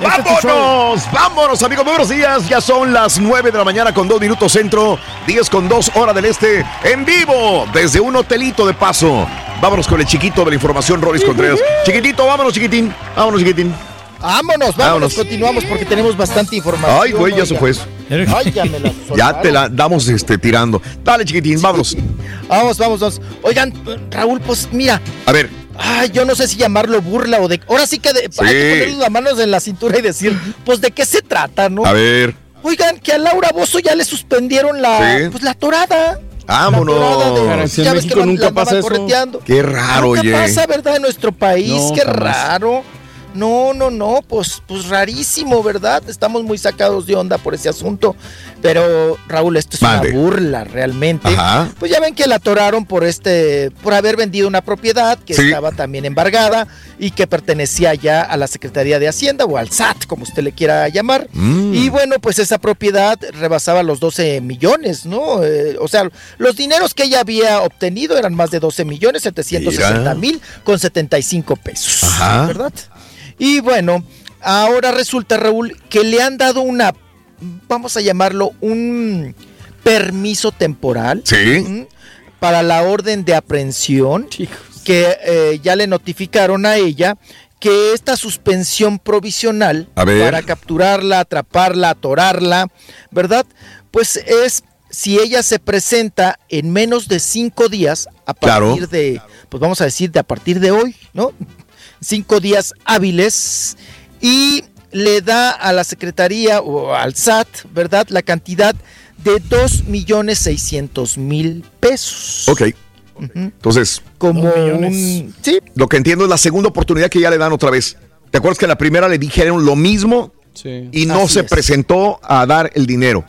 ¡Vámonos! ¡Vámonos, amigos! Muy buenos días. Ya son las 9 de la mañana con 2 minutos centro, 10 con 2 hora del este, en vivo, desde un hotelito de paso. Vámonos con el chiquito de la información, Rolis Contreras. Chiquitito, vámonos, chiquitín. Vámonos, chiquitín. Vámonos, vámonos, Vámonos. continuamos porque tenemos bastante información. Ay, güey, ya se fue eso. Ay, ya me la Ya te la damos este, tirando. Dale, chiquitín, vámonos. Vamos, vamos, vamos. Oigan, Raúl, pues mira, A ver, ay, yo no sé si llamarlo burla o de. Ahora sí que de- hay que poner las manos en la cintura y decir, pues de qué se trata, ¿no? a ver. Oigan, que a Laura Bozo ya le suspendieron la, Sí. pues, la torada. Vámonos. Si en Ya ves México que nunca pasa eso. correteando. Qué raro, Nunca oye. pasa, ¿verdad? En nuestro país, No, qué jamás. raro. No, no, no, pues, pues rarísimo, ¿verdad? Estamos muy sacados de onda por ese asunto. Pero, Raúl, esto es una burla realmente. Ajá. Pues ya ven que la atoraron por este, por haber vendido una propiedad que Sí. estaba también embargada y que pertenecía ya a la Secretaría de Hacienda o al SAT, como usted le quiera llamar. Mm. Y bueno, pues esa propiedad rebasaba los 12 millones, ¿no? Eh, o sea, los dineros que ella había obtenido eran más de 12 millones 760 Mira. mil con 75 pesos, Ajá. ¿verdad? Y bueno, ahora resulta, Raúl, que le han dado una, vamos a llamarlo, un permiso temporal Sí. para la orden de aprehensión que eh, ya le notificaron a ella que esta suspensión provisional para capturarla, atraparla, atorarla, ¿verdad? Pues es si ella se presenta en menos de cinco días a Claro. partir de, pues vamos a decir de a partir de hoy, ¿no? Cinco días hábiles y le da a la Secretaría o al SAT, ¿verdad? La cantidad de 2 millones 600 mil pesos. Ok. Entonces, Como un... Sí, lo que entiendo es la segunda oportunidad que ya le dan otra vez. ¿Te acuerdas que en la primera le dijeron lo mismo y no Así se es. presentó a dar el dinero?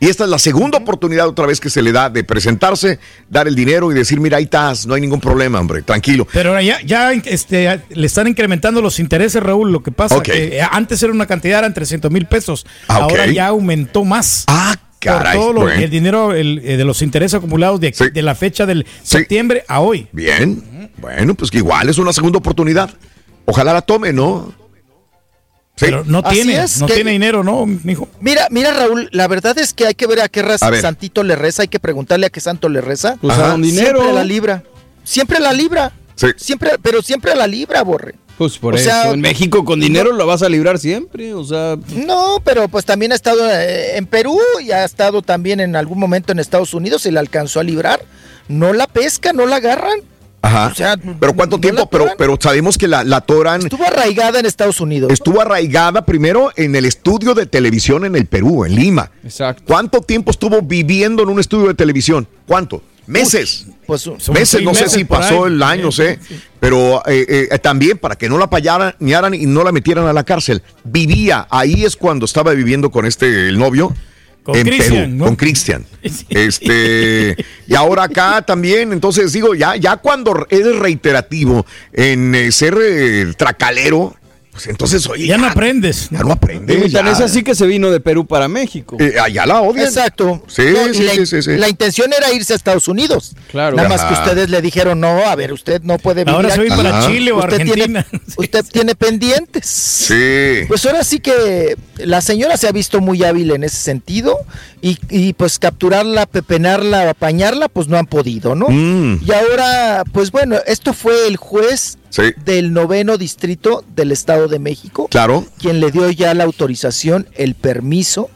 Y esta es la segunda oportunidad otra vez que se le da de presentarse, dar el dinero y decir, mira, ahí estás, no hay ningún problema, hombre, tranquilo. Pero ahora ya, ya este, le están incrementando los intereses, Raúl. Lo que pasa Ok. que eh, antes era una cantidad, eran 300 mil pesos. Ah. Ahora ya aumentó más. Ah, caray. Por todo lo- Bueno. el dinero el, eh, de los intereses acumulados de, de la fecha del septiembre a hoy. Bien, bueno, pues que igual es una segunda oportunidad. Ojalá la tome, ¿no? Pero no Así tiene, es, no que- tiene dinero, ¿no, mijo? Mira, mira Raúl, la verdad es que hay que ver a qué raza A ver. santito le reza, hay que preguntarle a qué santo le reza. Pues a dinero. Siempre a la libra. Siempre a la libra. Sí. Siempre, pero siempre a la libra, borre. Pues por O eso, sea, en México con dinero lo vas a librar siempre, o sea... No, pero pues también ha estado eh, en Perú y ha estado también en algún momento en Estados Unidos y la alcanzó a librar. No la pesca, no la agarran. Ajá. O sea, pero ¿cuánto ¿no tiempo? Pero, pero sabemos que la, la toran. Estuvo arraigada en Estados Unidos. Estuvo arraigada primero en el estudio de televisión en el Perú, en Lima. Exacto. ¿Cuánto tiempo estuvo viviendo en un estudio de televisión? ¿Cuánto? Meses. Pues meses, no sé si pasó el año, sé. Pero eh, eh, también para que no la payaran y no la metieran a la cárcel. Vivía, ahí es cuando estaba viviendo con este, el novio. Con en Cristian, Perú, ¿no? con Cristian. Este, y ahora acá también, entonces digo, ya, ya cuando eres reiterativo en eh, ser eh, tracalero, pues entonces, oye, Ya no aprendes. ya no aprendes. Y tan es así que se vino de Perú para México. Eh, allá la odian. Exacto. Sí, No, sí, la, sí, sí, sí. la intención era irse a Estados Unidos. Claro. Nada más que ustedes le dijeron, no, a ver, usted no puede vivir Ahora se va para. Chile o usted Argentina. Tiene, usted tiene pendientes. Sí. Pues ahora sí que la señora se ha visto muy hábil en ese sentido y, y, pues capturarla, pepenarla o apañarla, pues no han podido, ¿no? Mm. Y ahora, pues bueno, esto fue el juez Sí. del noveno distrito del Estado de México. Claro. Quien le dio ya la autorización, el permiso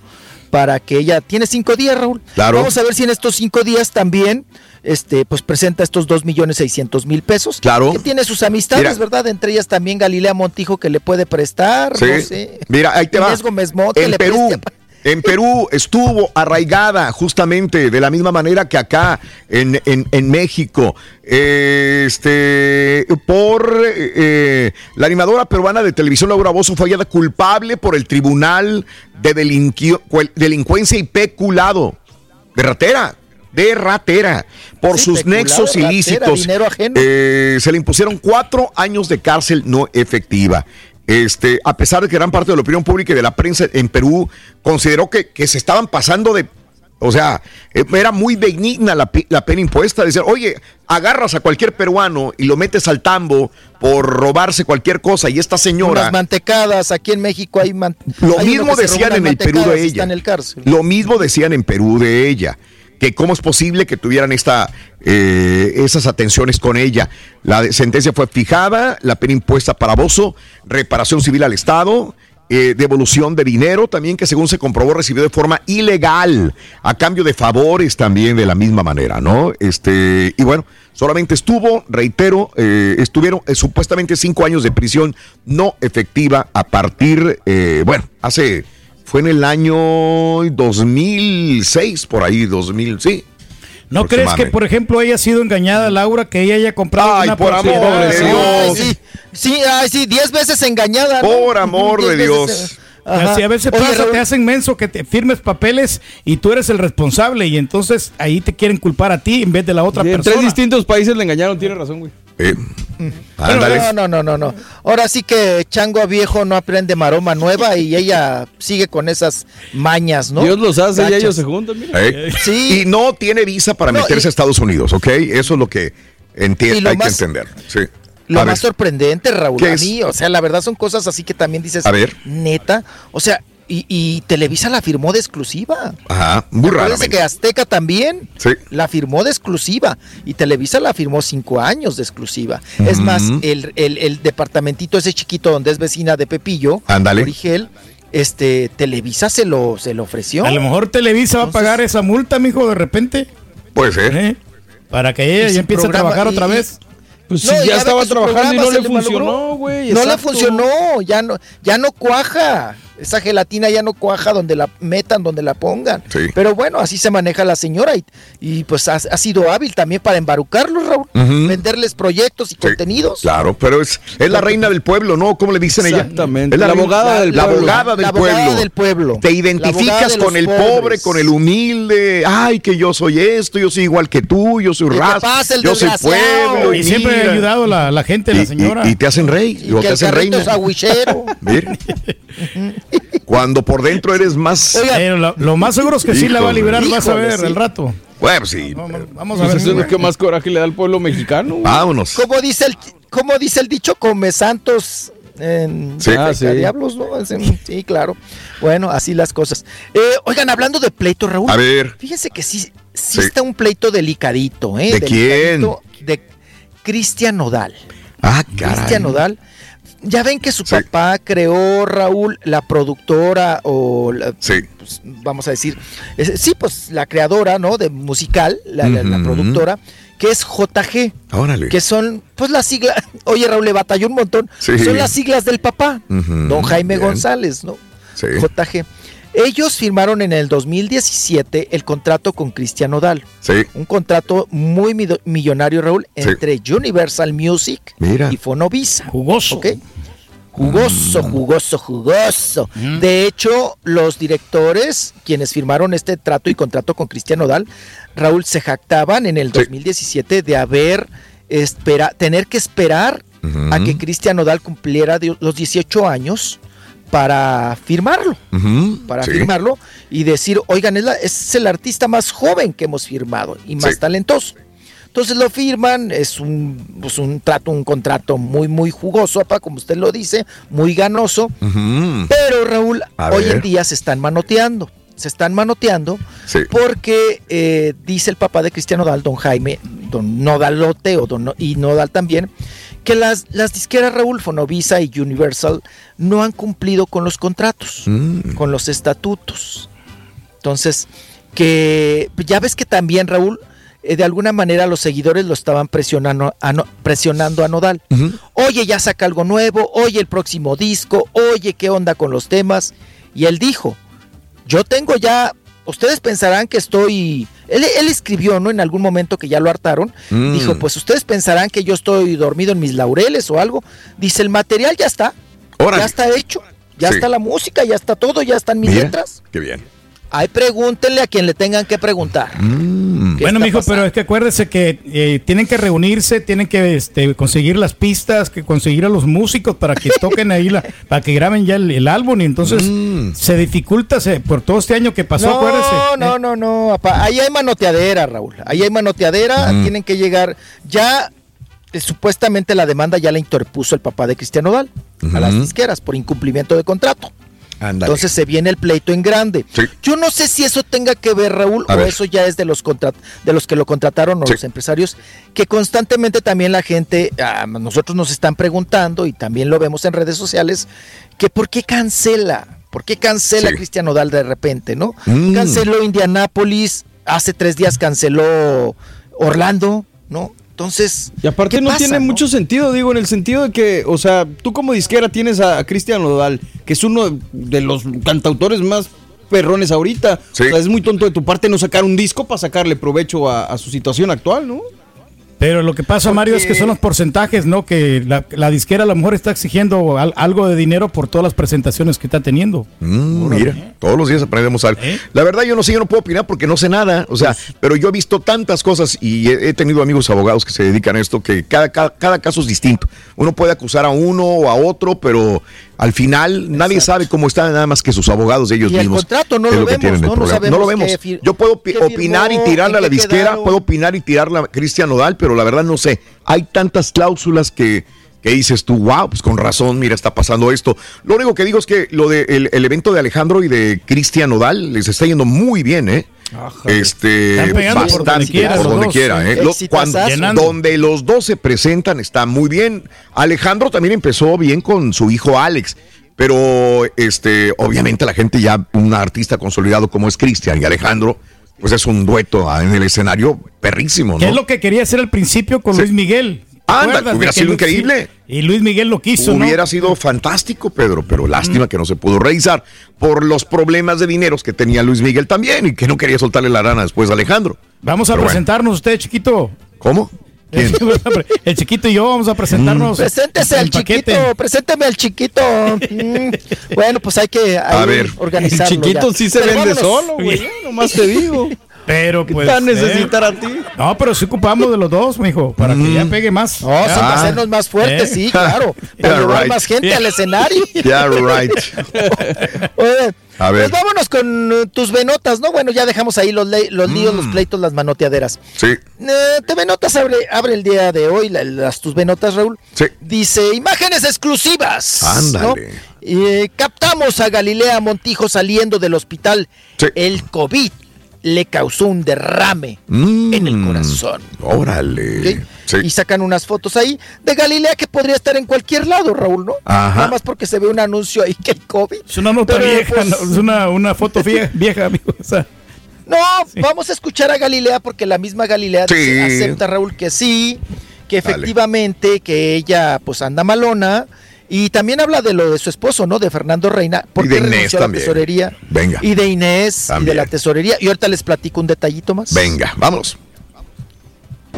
para que ella tiene cinco días, Raúl. Claro. Vamos a ver si en estos cinco días también, este, pues presenta estos dos millones seiscientos mil pesos. Claro. Que tiene sus amistades, Mira. ¿verdad? Entre ellas también Galilea Montijo que le puede prestar, Sí. no sé. Mira, ahí te va. Inés Gómez Mont, que En le Perú, preste en Perú estuvo arraigada justamente de la misma manera que acá en, en- en México. Este, por eh, la animadora peruana de televisión Laura Bozo fue hallada culpable por el Tribunal de Delincuencia y Peculado. De ratera. De ratera. Por Sí, sus nexos ilícitos. Eh, se le impusieron cuatro años de cárcel no efectiva. Este, a pesar de que gran parte de la opinión pública y de la prensa en Perú consideró que, que se estaban pasando de. O sea, eh, era muy benigna la, la pena impuesta. Decir, oye, agarras a cualquier peruano y lo metes al tambo por robarse cualquier cosa y esta señora. Unas mantecadas, aquí en México hay man- Lo hay mismo decían en el Perú de ella. en el cárcel. Lo mismo decían en Perú de ella. Que cómo es posible que tuvieran esta, eh, esas atenciones con ella. La sentencia fue fijada, la pena impuesta para Bozo, reparación civil al Estado, eh, devolución de dinero también que según se comprobó recibió de forma ilegal, a cambio de favores también de la misma manera, ¿no? Este, y bueno, solamente estuvo, reitero, eh, estuvieron supuestamente cinco años de prisión no efectiva a partir, bueno, hace fue en el año 2006, por ahí, 2000, sí. ¿No crees que, por ejemplo, haya sido engañada Laura, que ella haya comprado Ay, una por amor de Dios. Ay, sí, sí, ay, sí, diez veces engañada. ¿no? Por amor de Dios. eh, ajá. Si a veces Oye, pasa, Raúl, te hacen menso que te firmes papeles y tú eres el responsable y entonces ahí te quieren culpar a ti en vez de la otra Sí, en persona. tres distintos países le engañaron, tiene razón, güey. Eh, no, no, no, no, no. Ahora sí que Chango viejo no aprende maroma nueva y ella sigue con esas mañas, ¿no? Dios los hace y Gachas. ellos se juntan, mira. Eh, Sí. Y no tiene visa para No, meterse y- a Estados Unidos, ¿ok? Eso es lo que enti- Y lo hay más- que entender. Sí. Lo A más ver. sorprendente, Raúl, ¿Qué a mí, o sea, la verdad son cosas así que también dices, A ver. neta, o sea, y, y Televisa la firmó de exclusiva. Ajá, muy raramente. que Azteca también Sí. la firmó de exclusiva y Televisa la firmó cinco años de exclusiva. Es más, el, el, el departamentito ese chiquito donde es vecina de Pepillo, Ándale. Origel, este, Televisa se lo, se lo ofreció. A lo mejor Televisa va a pagar esa multa, mijo, de repente. Puede ser. ¿eh? Para que ella ya empiece a trabajar y- otra vez. Pues No, sí, ya ya estaba trabajando y no le funcionó, güey. No le funcionó, ya no, ya no cuaja. Esa gelatina ya no cuaja donde la metan, donde la pongan. Sí. Pero bueno, así se maneja la señora y, y pues ha, ha sido hábil también para embarucarlos, Raúl. Ujú. Venderles proyectos y contenidos. Claro, pero es, es la reina del pueblo, ¿no? ¿Cómo le dicen a ella? Exactamente. Es La reina- abogada del la pueblo. abogada del La abogada pueblo. del pueblo. Te La identificas de con el pobres. pobre, con el humilde. Ay, que yo soy esto, yo soy igual que tú, yo soy ¿Qué te raza, yo soy pueblo. Y siempre ha ayudado la, la gente, la Y- señora. Y, y te hacen rey, Y o que te el hacen reina. es agüichero. Mira. Cuando por dentro eres más. Oiga, Pero lo, lo más seguro es que sí la va a Híjole. liberar, vas a ver sí. el rato. Bueno, sí. Vamos a Pues ver. eso es lo que más coraje le da al pueblo mexicano. Vámonos. como dice el, como dice el dicho, come santos en Sí. Ah, diablos, ¿no? Sí, claro. Bueno, así las cosas. Eh, oigan, hablando de pleito, Raúl. A ver. Fíjense que sí, sí, Sí. está un pleito delicadito, ¿eh? ¿De quién? De Cristian Nodal. Ah, caray. Cristian Nodal. Ya ven que su Sí. papá creó, Raúl, la productora o la- Sí. pues, vamos a decir, es- sí, pues la creadora, ¿no? De musical, la, la- la Ujú. productora, que es JG, Órale. que son, pues las siglas, oye Raúl, le batalló un montón, Sí. son las siglas del papá, don Jaime bien. González, ¿no? JG. Ellos firmaron en el 2017 el contrato con Cristian Nodal. Sí. Un contrato muy millonario, Raúl, Sí. entre Universal Music Mira. y Fonovisa. Jugoso. ¿ok? Jugoso, Mm. jugoso, jugoso. De hecho, los directores, quienes firmaron este trato y contrato con Cristian Nodal, Raúl, se jactaban en el Sí. 2017 de haber espera, tener que esperar a que Cristian Nodal cumpliera los 18 años para firmarlo para sí. firmarlo y decir, oigan, es, la- es el artista más joven que hemos firmado y más Sí. talentoso. Entonces lo firman, es un, pues un trato, un contrato muy, muy jugoso, apa, como usted lo dice, muy ganoso. Pero Raúl, A hoy ver. en día se están manoteando. se están manoteando porque eh, dice el papá de Cristiano Dal, don Jaime, don Nodalote o don, y Nodal también, que las, las disqueras Raúl Fonovisa y Universal no han cumplido con los contratos, Mm. con los estatutos. Entonces, que ya ves que también Raúl, eh, de alguna manera los seguidores lo estaban presionando a, No- presionando a Nodal. Oye, ya saca algo nuevo, oye el próximo disco, oye qué onda con los temas. Y él dijo, yo tengo ya, ustedes pensarán que estoy, él, él escribió, ¿no? En algún momento que ya lo hartaron, Mm. dijo, pues ustedes pensarán que yo estoy dormido en mis laureles o algo. Dice, el material ya está, ya está hecho, ya Sí. está la música, ya está todo, ya están mis Mira, letras. Qué bien. Ahí pregúntenle a quien le tengan que preguntar. Mm. ¿Qué Bueno, mijo, pasando? pero es que acuérdese que eh, tienen que reunirse, tienen que este, conseguir las pistas, que conseguir a los músicos para que toquen ahí, la, para que graben ya el, el álbum y entonces se dificulta se- por todo este año que pasó, no, acuérdese. No, no, no, apa, ahí hay manoteadera, Raúl. Ahí hay manoteadera, Mm. tienen que llegar. Ya, eh, supuestamente la demanda ya la interpuso el papá de Cristiano Dal a las disqueras por incumplimiento de contrato. Entonces se viene el pleito en grande. Yo no sé si eso tenga que ver, Raúl, A o ver. eso ya es de los de los que lo contrataron o los empresarios, que constantemente también la gente, a nosotros nos están preguntando y también lo vemos en redes sociales, que por qué cancela, por qué cancela Sí. Cristiano Dal de repente, ¿no? Mm. Canceló Indianápolis, hace tres días canceló Orlando, ¿no? Entonces, Y aparte ¿qué no pasa, tiene no? mucho sentido, digo, en el sentido de que, o sea, tú como disquera tienes a, a Cristian Nodal, que es uno de los cantautores más perrones ahorita. O sea, es muy tonto de tu parte no sacar un disco para sacarle provecho a, a su situación actual, ¿no? Pero lo que pasa, Mario, es que son los porcentajes, ¿no? Que la, la disquera a lo mejor está exigiendo al- algo de dinero por todas las presentaciones que está teniendo. Mm, mira, todos los días aprendemos algo. ¿Eh? La verdad, yo no sé, yo no puedo opinar porque no sé nada. O sea, Pues pero yo he visto tantas cosas y he, he tenido amigos abogados que se dedican a esto, que cada, cada, cada caso es distinto. Uno puede acusar a uno o a otro, pero al final nadie sabe cómo están nada más que sus abogados de ellos Y el mismos. contrato no lo vemos, el ¿no? No problema. sabemos No lo vemos. Yo puedo opinar y tirarle a la disquera, quedaron. puedo opinar y tirarle a Cristian Nodal, pero la verdad no sé. Hay tantas cláusulas que, que dices tú, wow, pues con razón, mira, está pasando esto. Lo único que digo es que lo de el, el evento de Alejandro y de Cristian Nodal les está yendo muy bien, ¿eh? Este, Están pegando por bastante, donde quiera por donde dos, quiera, ¿eh? cuando- donde los dos se presentan está muy bien. Alejandro también empezó bien con su hijo Alex. Pero este, obviamente la gente ya, un artista consolidado como es Cristian y Alejandro, pues es un dueto en el escenario perrísimo, ¿no? es lo que quería hacer al principio con Luis Miguel. ¿Te Anda, hubiera sido Luis- increíble. Y Luis Miguel lo quiso, ¿no? Hubiera sido fantástico, Pedro, pero lástima que no se pudo realizar por los problemas de dineros que tenía Luis Miguel también y que no quería soltarle la rana después a Alejandro. Vamos a Pero bueno. presentarnos usted, chiquito. ¿Cómo? El chiquito y yo vamos a presentarnos. Preséntese al paquete. chiquito, presénteme al chiquito. Mm, bueno, pues hay que A ver. organizarlo. El chiquito ya. sí se Pero vende vámonos. solo, güey. Nomás te digo. Pero pues. a necesitar eh, a ti? No, pero sí ocupamos de los dos, mijo, para que ya pegue más. No, sí, para hacernos más fuertes, ¿Eh? sí, claro. Para Yeah, llevar right. más gente Yeah. al escenario. Yeah, right. Oye, A ver. Pues vámonos con uh, tus venotas, ¿no? Bueno, ya dejamos ahí los, los líos, Mm. los pleitos, las manoteaderas. Sí. Eh, TV Notas abre, abre el día de hoy, la- las tus venotas, Raúl. Sí. Dice, imágenes exclusivas. Ándale. ¿no? Eh, captamos a Galilea Montijo saliendo del hospital. El COVID le causó un derrame en el corazón. Mm. Órale. ¿ok? Sí. Y sacan unas fotos ahí de Galilea que podría estar en cualquier lado, Raúl, ¿no? Ajá. Nada más porque se ve un anuncio ahí que el COVID. Es una nota Pero, vieja, pues, no, es una, una foto vieja, vieja amigo. o sea. No, vamos a escuchar a Galilea porque la misma Galilea Sí. dice- acepta Raúl que sí, que Dale. efectivamente que ella pues anda malona y también habla de lo de su esposo, ¿no? De Fernando Reina, porque de Inés renunció a la también. tesorería Venga. y de Inés y de También. la tesorería y ahorita les platico un detallito más. Venga, vámonos.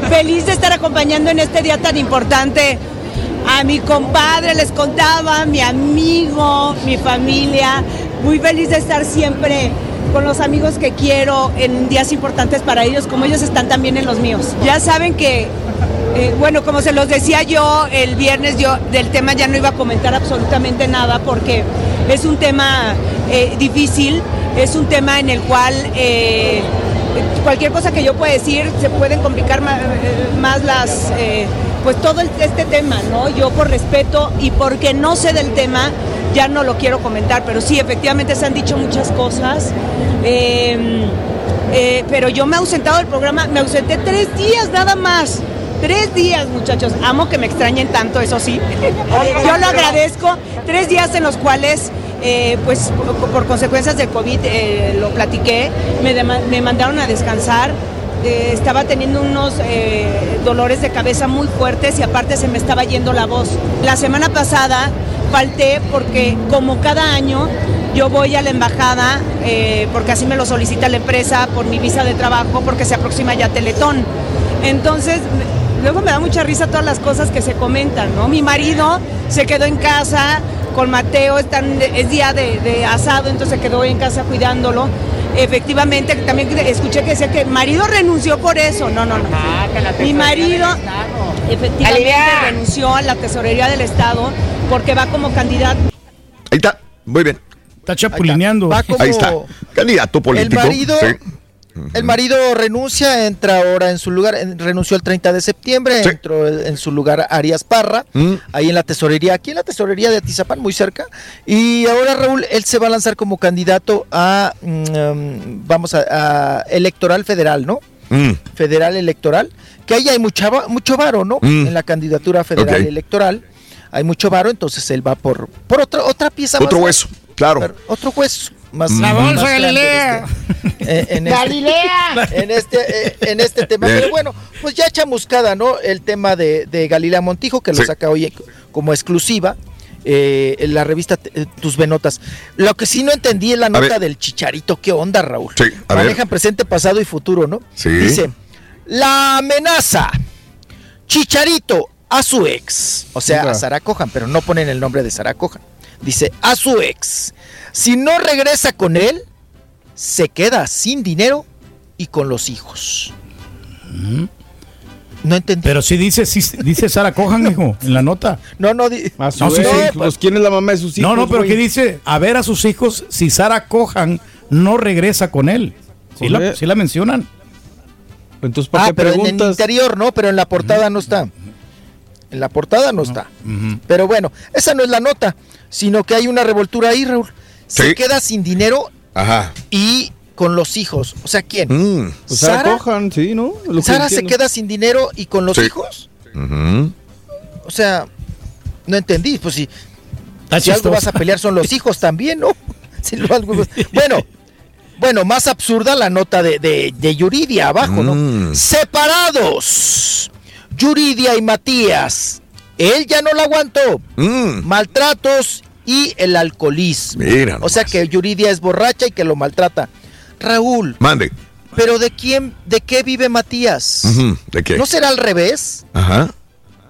Feliz de estar acompañando en este día tan importante a mi compadre, les contaba, mi amigo, mi familia. Muy feliz de estar siempre con los amigos que quiero en días importantes para ellos, como ellos están también en los míos. Ya saben que, eh, bueno, como se los decía yo el viernes, yo del tema ya no iba a comentar absolutamente nada porque es un tema eh, difícil, es un tema en el cual... eh, cualquier cosa que yo pueda decir se pueden complicar eh, más, las eh, pues todo este tema no yo por respeto y porque no sé del tema ya no lo quiero comentar pero sí efectivamente se han dicho muchas cosas Eh, eh, pero yo me he ausentado del programa, me ausenté tres días nada más. Tres días, muchachos. Amo que me extrañen tanto, eso sí. Yo lo agradezco. Tres días en los cuales, eh, pues por, consecuencias del COVID, eh, lo platiqué, me, me mandaron a descansar. Eh, estaba teniendo unos dolores de cabeza muy fuertes y aparte se me estaba yendo la voz. La semana pasada falté porque como cada año yo voy a la embajada porque así me lo solicita la empresa por mi visa de trabajo porque se aproxima ya Teletón. Entonces, luego me da mucha risa todas las cosas que se comentan, ¿no? Mi marido se quedó en casa con Mateo, están, es día de, de asado, entonces se quedó en casa cuidándolo. Efectivamente, también escuché que decía que el marido renunció por eso. No, no, no. Mi marido efectivamente renunció a la tesorería del Estado porque va como candidato. Ahí está, muy bien. Está chapulineando. Va como- Ahí está. Candidato político. El marido, Sí. El marido renuncia, entra ahora en su lugar, en- renunció el 30 de septiembre, entró en su lugar Arias Parra, Mm. ahí en la tesorería, aquí en la tesorería de Atizapán, muy cerca. Y ahora Raúl, él se va a lanzar como candidato a, mm, vamos a, a electoral federal, ¿no? Mm. Federal electoral, que ahí hay mucha, mucho varo, ¿no? Mm. En la candidatura federal electoral. Hay mucho varo, entonces él va por, por otra, otra pieza Otro más- hueso, claro. otro hueso más La bolsa Galilea. este- eh, en, este, Galilea. en este eh, en este tema pero bueno pues ya chamuscada no el tema de, de Galilea Montijo que lo Sí. saca hoy como exclusiva eh, en la revista eh, Tus Venotas. Lo que sí no entendí es la nota del chicharito. ¿Qué onda, Raúl? Sí, a ver. Manejan presente, pasado y futuro, ¿no? Sí. Dice, la amenaza. Chicharito a su ex. O sea, a. Sara Cojan, pero no ponen el nombre de Sara Cojan. Dice, a su ex. Si no regresa con él, se queda sin dinero y con los hijos. No entendí. Pero sí dice, sí, dice Sara Cojan, hijo, en la nota. No, no, A su No, sí, sí. pues, ¿quién es la mamá de sus hijos? No, no, pero güey? que dice, a ver a sus hijos si Sara Cojan no regresa con él. Sí, la, Joder. sí la mencionan. Entonces, ¿para Ah, qué pero en el preguntas? interior no, pero en la portada no está. En la portada no está. Pero bueno, esa no es la nota, sino que hay una revoltura ahí, Raúl. Se Sí. queda sin dinero Ajá. y con los hijos. O sea, ¿quién? Mm. Pues Sara Sara- Cojan, sí, ¿no? Lo que ¿Sara se queda sin dinero y con los Sí. hijos? O sea, no entendí. Pues si, algo vas a pelear son los hijos también, ¿no? Si lo algo- bueno, bueno, más absurda la nota de, de, de Yuridia abajo, ¿no? Mm. Separados. Yuridia y Matías. Él ya no la aguantó. Mm. Maltratos y el alcoholismo. Mira O sea que Yuridia es borracha y que lo maltrata. Raúl, Mande. ¿pero de quién, de qué vive Matías? Ujú. ¿De qué? ¿No será al revés? Ajá.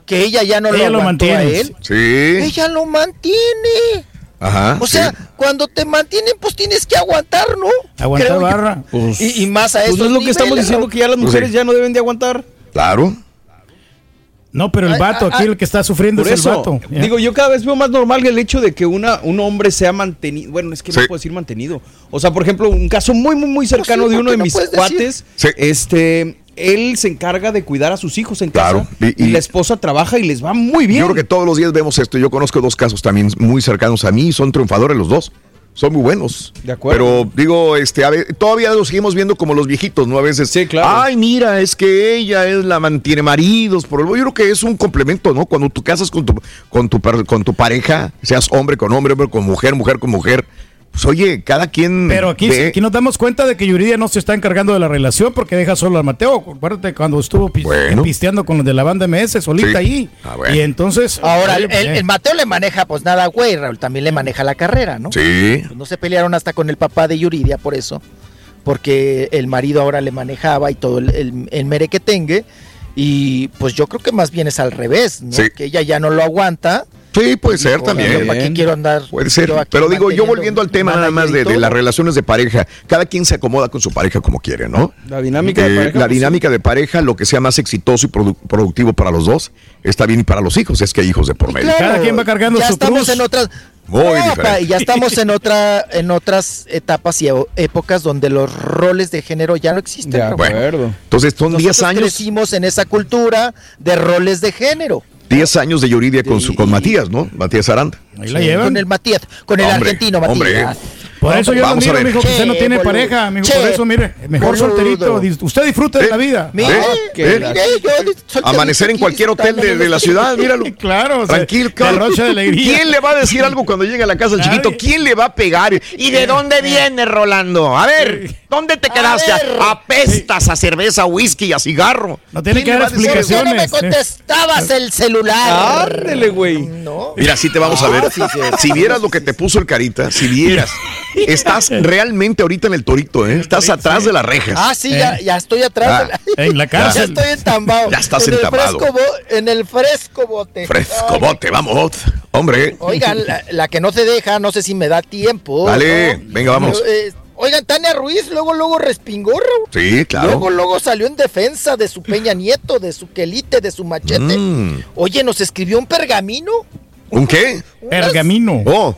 Que ella ya no Ella lo lo aguantó a mantiene. él. Sí. Ella lo mantiene. Ajá. O sea, sí. cuando te mantienen, pues tienes que aguantar, ¿no? Aguantar Creo barra. Pues, Y, y más a pues eso. es lo que estamos diciendo, que ya las Pues mujeres sí. ya no deben de aguantar. Claro. No, pero el vato, ay, aquí ay. el que está sufriendo Por es el vato. Digo, yo cada vez veo más normal el hecho de que una, un hombre sea mantenido. Bueno, es que no puedo decir mantenido. O sea, por ejemplo, un caso muy, muy, muy cercano sí, de ¿por uno de no mis cuates. Sí. Este, él se encarga de cuidar a sus hijos en Claro, casa. y- Y, y- la esposa trabaja y les va muy bien. Yo creo que todos los días vemos esto. Yo conozco dos casos también muy cercanos a mí. Son triunfadores los dos. Son muy buenos. De acuerdo. Pero digo, este, a ver, todavía los seguimos viendo como los viejitos, ¿no? A veces. Sí, claro. Ay, mira, es que ella es la mantiene maridos. Por el, yo creo que es un complemento, ¿no? Cuando tú casas con tu, con tu, con tu pareja, seas hombre con hombre, hombre con mujer, mujer con mujer. Pues oye, cada quien. Pero aquí, ve- aquí nos damos cuenta de que Yuridia no se está encargando de la relación porque deja solo a Mateo. Acuérdate cuando estuvo Bueno. pisteando con los de la banda MS solita Sí. ahí. Ah, bueno. Y entonces. Ahora, el, oye, el- eh, el Mateo le maneja, pues nada, güey, Raúl, también le maneja la carrera, ¿no? Sí. Pues no se pelearon hasta con el papá de Yuridia por eso, porque el marido ahora le manejaba y todo el, el, el merequetengue, y pues yo creo que más bien es al revés, ¿no? Sí. Que ella ya no lo aguanta. Sí, puede ser Dijo, también. ¿Para qué quiero andar? Puede ser, pero digo, yo volviendo al tema nada más de, de las relaciones de pareja, cada quien se acomoda con su pareja como quiere, ¿no? La dinámica de Eh, pareja, la pues, dinámica de pareja, lo que sea más exitoso y produ- productivo para los dos, está bien y para los hijos, es que hay hijos de por medio. Claro, Cada quien va cargando ya su estamos cruz. en otras Muy No, ya estamos en otra en otras etapas y e- épocas donde los roles de género ya no existen. De acuerdo. Entonces son 10 Nosotros años, crecimos en esa cultura de roles de género. 10 años de Yuridia con, su, con Matías, ¿no? Matías Aranda. ahí la llevan. Con el Matías, con el Hombre, argentino hombre. Matías. Por eso yo lo Vamos miro, mijo, que usted no tiene boludo. pareja, mijo. Che, Por eso, mire, mejor boludo. solterito. Usted disfrute de la vida. Mire, ¿Eh? mire, ¿Eh? yo solterito Amanecer en cualquier hotel de, de la ciudad, míralo. Claro, o sea, Tranquilo, de alegría. ¿Quién le va a decir algo cuando llegue a la casa el chiquito? ¿Quién le va a pegar? ¿Y de dónde viene Rolando? A ver, ¿dónde te quedaste? ver. Apestas a cerveza, a whisky y a cigarro. No tiene ¿Quién que dar a qué no me explicaciones, contestabas el celular? Ándele, güey. No. Mira, sí te vamos a ver. Ah, sí, sí. Si vieras lo que te puso el carita, si vieras. Estás realmente ahorita en el torito, ¿eh? Estás atrás de las rejas. Ah, sí, ya, ya estoy atrás Ah, de la... En la Ya cárcel. estoy entambado. Ya estás en entambado. El fresco bo- en el fresco bote. Fresco bote, vamos. Hombre. Oigan, la, la que no se deja, no sé si me da tiempo. Dale, ¿no? venga. Pero, eh, oigan, Tania Ruiz luego, luego respingó. Raúl. Sí, claro. Luego, luego salió en defensa de su Peña Nieto, de su quelite, de su machete. Mm. Oye, nos escribió un pergamino. ¿Un qué? Pergamino. Oh,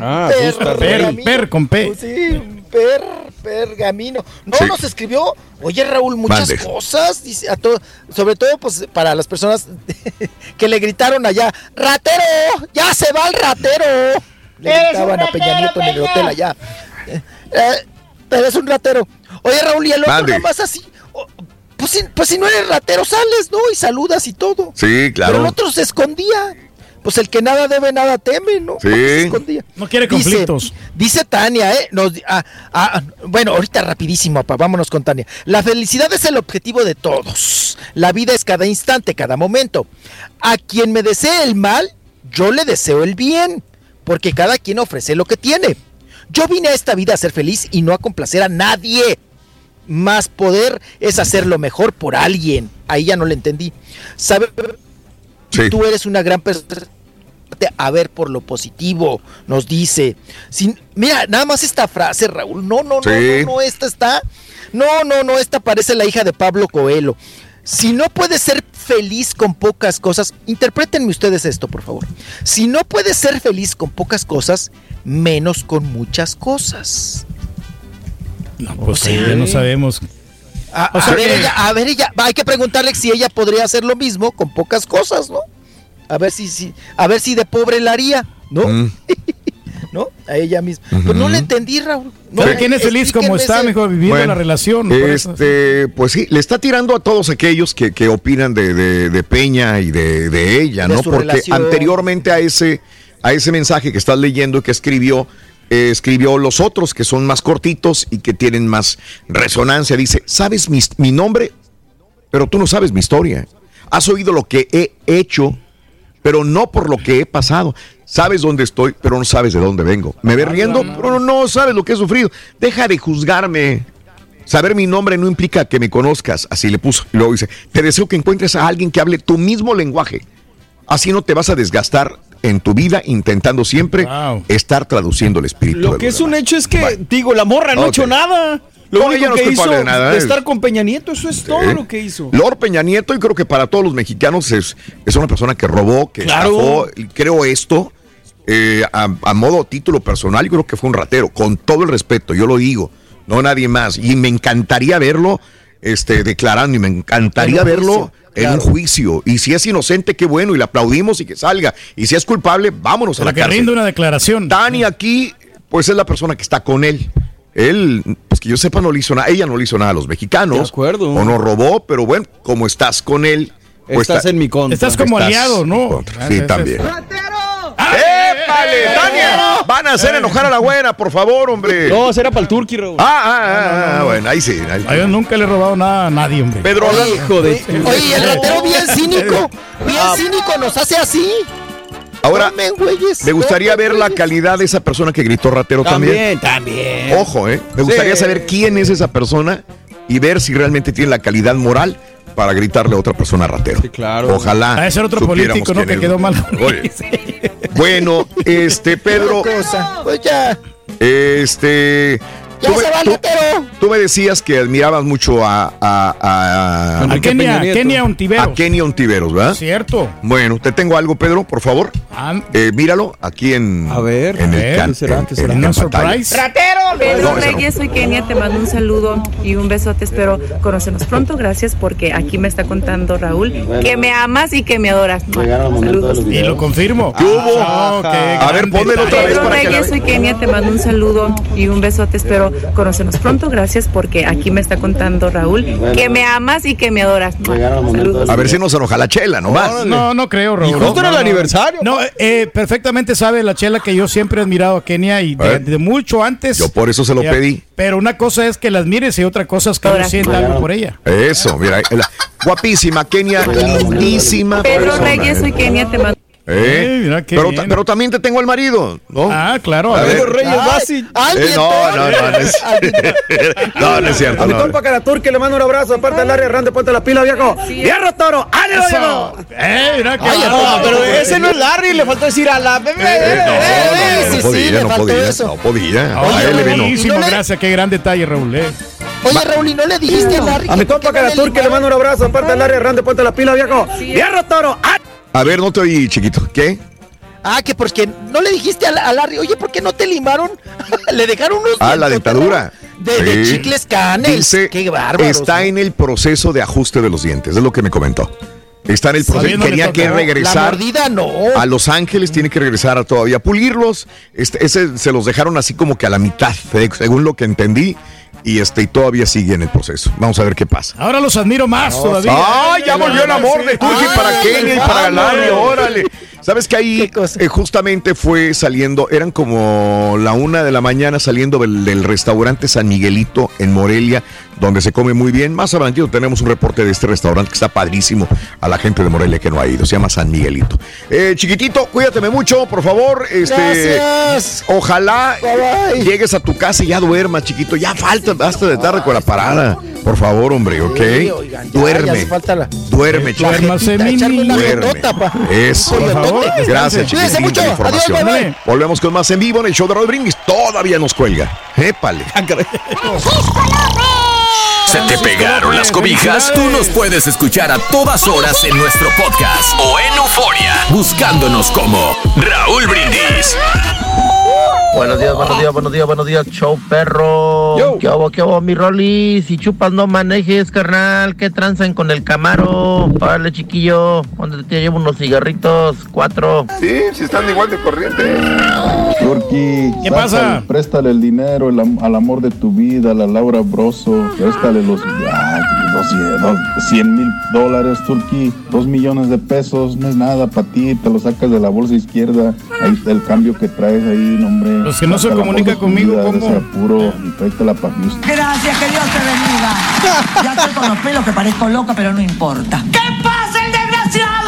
Ah, gusta. Per, per con P. Sí, un per, pergamino. No, Sí. nos escribió, oye Raúl, muchas Mande. cosas, dice, a todo, sobre todo pues para las personas que le gritaron allá, ratero, ya se va el ratero. Le gritaban a Peña Nieto en el hotel allá. Eh, eh, pero es un ratero. Oye Raúl, y el otro Mande. nomás así. oh, pues, si, pues si no eres ratero, sales, ¿no? Y saludas y todo. sí, Pero el claro. otro se escondía. Pues el que nada debe, nada teme, ¿no? Sí. Se escondía. No quiere Dice- conflictos. Dice Tania, ¿eh? Nos, ah, ah, bueno, ahorita rapidísimo, papá, vámonos con Tania. La felicidad es el objetivo de todos. La vida es cada instante, cada momento. A quien me desee el mal, yo le deseo el bien, porque cada quien ofrece lo que tiene. Yo vine a esta vida a ser feliz y no a complacer a nadie. Más poder es hacer lo mejor por alguien. Ahí ya no le entendí. ¿Sabe? Sí. Tú eres una gran persona a ver por lo positivo, nos dice. Sin, mira, nada más esta frase, Raúl. No, no, no, no, no, esta está. No, no, no, esta parece la hija de Pablo Coelho. Si no puedes ser feliz con pocas cosas, interprétenme ustedes esto, por favor. Si no puedes ser feliz con pocas cosas, menos con muchas cosas. No, pues sí, ya no sabemos. A, O a sea ver, que- ella, a ver, ella, hay que preguntarle si ella podría hacer lo mismo con pocas cosas, ¿no? A ver si, si a ver si de pobre la haría, ¿no? Mm. ¿No? A ella misma. Pues no le entendí, Raúl. No, Pero ¿Quién es feliz como está, ese- mijo, viviendo Bueno, la relación? Este, pues sí, le está tirando a todos aquellos que, que opinan de, de- de Peña y de, de ella, ¿no? Porque relación. anteriormente a ese, a ese mensaje que estás leyendo que escribió, eh, escribió los otros que son más cortitos y que tienen más resonancia. Dice, ¿sabes mi, mi nombre? Pero tú no sabes mi historia. Has oído lo que he hecho, pero no por lo que he pasado. Sabes dónde estoy, pero no sabes de dónde vengo. Me ves riendo, pero no sabes lo que he sufrido. Deja de juzgarme. Saber mi nombre no implica que me conozcas. Así le puso. Luego dice, te deseo que encuentres a alguien que hable tu mismo lenguaje. Así no te vas a desgastar en tu vida intentando siempre estar traduciendo el espíritu. Lo que es un hecho es que, digo, la morra no ha hecho nada. Lo No, único no que hizo de nada, de es- estar con Peña Nieto, eso es todo lo que hizo. Lord Peña Nieto, y creo que para todos los mexicanos es, es una persona que robó, que Claro. estafó. Creo esto, eh, a, a modo título personal, yo creo que fue un ratero, con todo el respeto, yo lo digo, no nadie más. Y me encantaría verlo este, declarando, y me encantaría verlo en claro. un juicio. Y si es inocente, qué bueno, y le aplaudimos y que salga. Y si es culpable, vámonos a la que cárcel. una declaración. Dani aquí, pues es la persona que está con él. Él, pues que yo sepa, no le hizo nada. Ella no le hizo nada a los mexicanos. De acuerdo. O no robó, pero bueno, como estás con él. pues Estás está- en mi contra. Estás como estás aliado, ¿no? Ah, Sí, ese- también. ¡Épale, Tania! Van a hacer enojar a la buena, por favor, hombre. No, será para el Turqui, Raúl. Ah, ah, ah, ah, bueno, ahí sí. ahí- Ah, Yo nunca le he robado nada a nadie, hombre. Pedro, Oye, Hijo de- Oye, el ratero bien cínico, bien cínico, nos hace así. Ahora me gustaría ver la calidad de esa persona que gritó ratero también. También, también. Ojo, ¿eh? Me gustaría Sí. saber quién es esa persona y ver si realmente tiene la calidad moral para gritarle a otra persona ratero. Sí, claro. Ojalá. De ser otro político, ¿no? Que quedó mal. Oye. Bueno, este, Pedro, Cosa. Pues ya. este, Ya Tú se me- va el tú- me decías que admirabas mucho a, a, a, A Kenia. Kenia Ontiveros. A Kenia Ontiveros, ¿verdad? Cierto. Bueno, te tengo algo, Pedro, por favor. Eh, míralo aquí en. A ver, en el can- en- en- en pantalla. ¡Ratero! Pedro No, no. Reyes, soy Kenia, te mando un saludo y un besote, espero conocernos pronto, gracias porque aquí me está contando Raúl que me amas y que me adoras. Saludos. Y lo confirmo. ¿Qué hubo? Ah, qué A ver, pónmelo otra vez Pedro para que la Reyes, soy Kenia, te mando un saludo y un besote, espero conocernos pronto, gracias porque aquí me está contando Raúl que me amas y que me adoras. Saludos. A ver si nos enoja la chela, nomás. No, no creo, Raúl. Y justo el No, no. aniversario. No, eh, perfectamente sabe la chela que yo siempre he admirado a Kenia y de, ¿Eh? de mucho antes. Yo por eso se lo Ya, pedí. Pero una cosa es que la admires y otra cosa es que uno sienta algo por ella. Eso, mira. la- guapísima, Kenia, lindísima. Pedro persona, Reyes, ¿eh? soy Kenia, te mando ¿Eh? Mira qué pero, bien. ta- pero también te tengo al marido, ¿no? Ah, claro. A a ver. Reyes Basi. Eh, no, no, no, no es, no, no es cierto. A mi no. compa Caratur, que le mando un abrazo, aparte del área grande, ponte la pila, viejo. ¡Hierro, toro! ¡Ánimo, viejo! Eh, mira qué Ay, no, pero ese no es Larry, le faltó decir a la bebé. Eh, no, no, no, sí, no sí, podía, le no faltó podía, eso. no podía. Oye, A él le vino. buenísimo, ¿Y no le- gracias, qué gran detalle, Raúl. eh. Oye, Raúl, ¿y no le dijiste a Larry A mi compa Caratur, que le mando un abrazo, aparte del área grande, ponte la pila, viejo. ¡Hierro, toro! ¡Ánimo! A ver, no te oí, chiquito. ¿Qué? Ah, que porque no le dijiste a, a Larry, oye, ¿por qué no te limaron? le dejaron unos Ah, la dentadura. De, chicles canes. Dice, qué bárbaro. está en el proceso de ajuste de los dientes, es lo que me comentó. Está en el proceso. No Tenía que tocó. La regresar mordida no. a Los Ángeles, tiene que regresar a todavía pulirlos. Este, ese se los dejaron así como que a la mitad, según lo que entendí. Y este, y todavía sigue en el proceso. Vamos a ver qué pasa. Ahora los admiro más todavía. ¡Ay, ya volvió el amor de Ay, para Kenia y para. Larry! ¡Órale! ¿Sabes que ahí eh, justamente fue saliendo, eran como la una de la mañana saliendo del, del restaurante San Miguelito en Morelia, donde se come muy bien. Más adelantito tenemos un reporte de este restaurante que está padrísimo a la gente de Morelia que no ha ido. Se llama San Miguelito. Eh, chiquitito, cuídateme mucho, por favor. Este, Gracias. Ojalá Bye, bye. llegues a tu casa y ya duermas, chiquito. Ya falta, basta de tarde con la parada. Por favor, hombre, ¿ok? Sí, oigan, ya, Duerme. ya falta la- Duerme, chiquito. Duérmase. Eso. Por favor, Gracias, Cuídense chiquitín, mucho. Adiós, información. bye, bye. Volvemos con más en vivo en el show de Brindis. Todavía nos cuelga. Épale. ¿Se te pegaron las cobijas? Tú nos puedes escuchar a todas horas en nuestro podcast o en Euforia, buscándonos como Raúl Brindis. Buenos días, buenos días, buenos días, buenos días, show perro. ¿Qué hago, qué hago, mi Rolly? Si chupas no manejes, carnal. ¿Qué tranzan con el Camaro? Vale, chiquillo. ¿Dónde te llevo unos cigarritos? Cuatro. Sí, si están igual de corriente. Turki, ¿Qué pasa? Préstale el dinero el al amor de tu vida, a la Laura Broso. Préstale los ah, 100 mil dólares, Turki. Dos millones de pesos, no es nada para ti. Te lo sacas de la bolsa izquierda. Ahí está el cambio que traes ahí, hombre. Pues que no se comunica conmigo, ¿cómo? ese apuro y tráetela para Houston. Gracias, que Dios te bendiga. Ya estoy con los pelos que parezco loca, pero no importa. ¿Qué pasa, el desgraciado?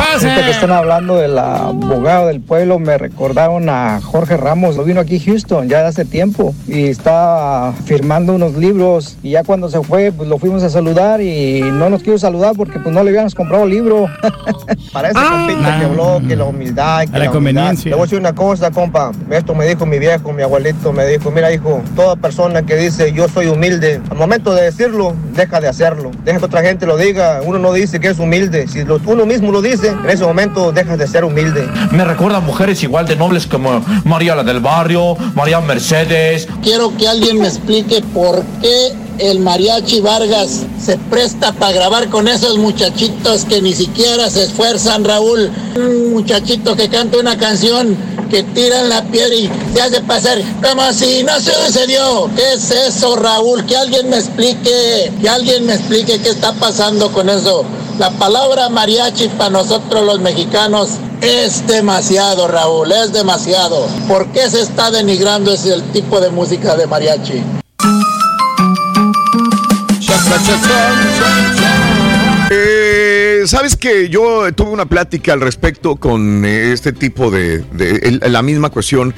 Ahorita que están hablando del abogado del pueblo, me recordaron a Jorge Ramos. Lo vino aquí a Houston ya hace tiempo y estaba firmando unos libros. Y ya cuando se fue, pues lo fuimos a saludar y no nos quiso saludar porque pues no le habíamos comprado libro. Para ese compita que habló que la humildad, que A la conveniencia. Le voy a decir una cosa, compa. Esto me dijo mi viejo, mi abuelito, me dijo, mira hijo, toda persona que dice yo soy humilde, al momento de decirlo, deja de hacerlo. Deja que otra gente lo diga. Uno no dice que es humilde. Si lo- uno mismo lo dice, en ese momento dejas de ser humilde. Me recuerda a mujeres igual de nobles como María la del Barrio, María Mercedes. Quiero que alguien me explique por qué el mariachi Vargas se presta para grabar con esos muchachitos que ni siquiera se esfuerzan, Raúl. Un muchachito que canta una canción que tiran la piedra y se hace pasar como si no se sucedió. ¿Qué es eso, Raúl? Que alguien me explique, que alguien me explique qué está pasando con eso. La palabra mariachi para nosotros los mexicanos es demasiado, Raúl, es demasiado. ¿Por qué se está denigrando ese tipo de música de mariachi? Eh, Sabes que yo tuve una plática al respecto con eh, este tipo de, la misma cuestión.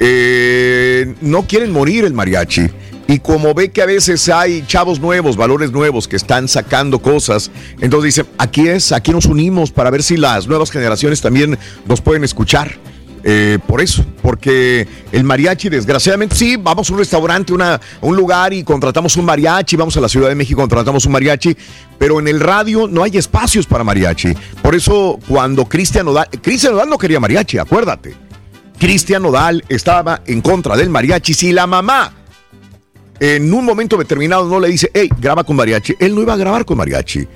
Eh, no quieren morir el mariachi. Y como ve que a veces hay chavos nuevos, valores nuevos que están sacando cosas, entonces dice, aquí es, aquí nos unimos para ver si las nuevas generaciones también nos pueden escuchar. eh, por eso, porque el mariachi, desgraciadamente, sí, vamos a un restaurante, una, un lugar y contratamos un mariachi, vamos a la Ciudad de México, contratamos un mariachi, pero en el radio no hay espacios para mariachi. Por eso, cuando Cristian Nodal, Cristian Nodal no quería mariachi, acuérdate. Cristian Nodal estaba en contra del mariachi. Si la mamá en un momento determinado no le dice, hey, graba con mariachi, él no iba a grabar con mariachi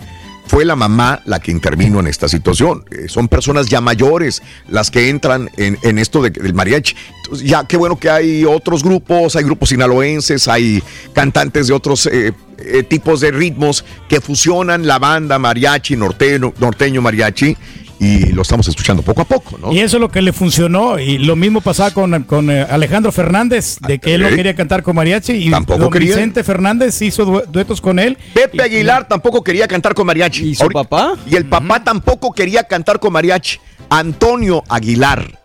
fue la mamá la que intervino en esta situación. Eh, son personas ya mayores las que entran en, esto del mariachi. ya qué bueno que hay otros grupos, hay grupos sinaloenses, hay cantantes de otros eh, eh, tipos de ritmos que fusionan la banda mariachi, norteño, norteño mariachi y lo estamos escuchando poco a poco, ¿no? Y eso es lo que le funcionó. Y lo mismo pasaba con, con eh, Alejandro Fernández, de que él no quería cantar con mariachi. Y tampoco quería. Vicente Fernández hizo duetos con él. Pepe Aguilar tampoco quería cantar con mariachi. ¿Y su papá? Y el papá tampoco quería cantar con mariachi. Antonio Aguilar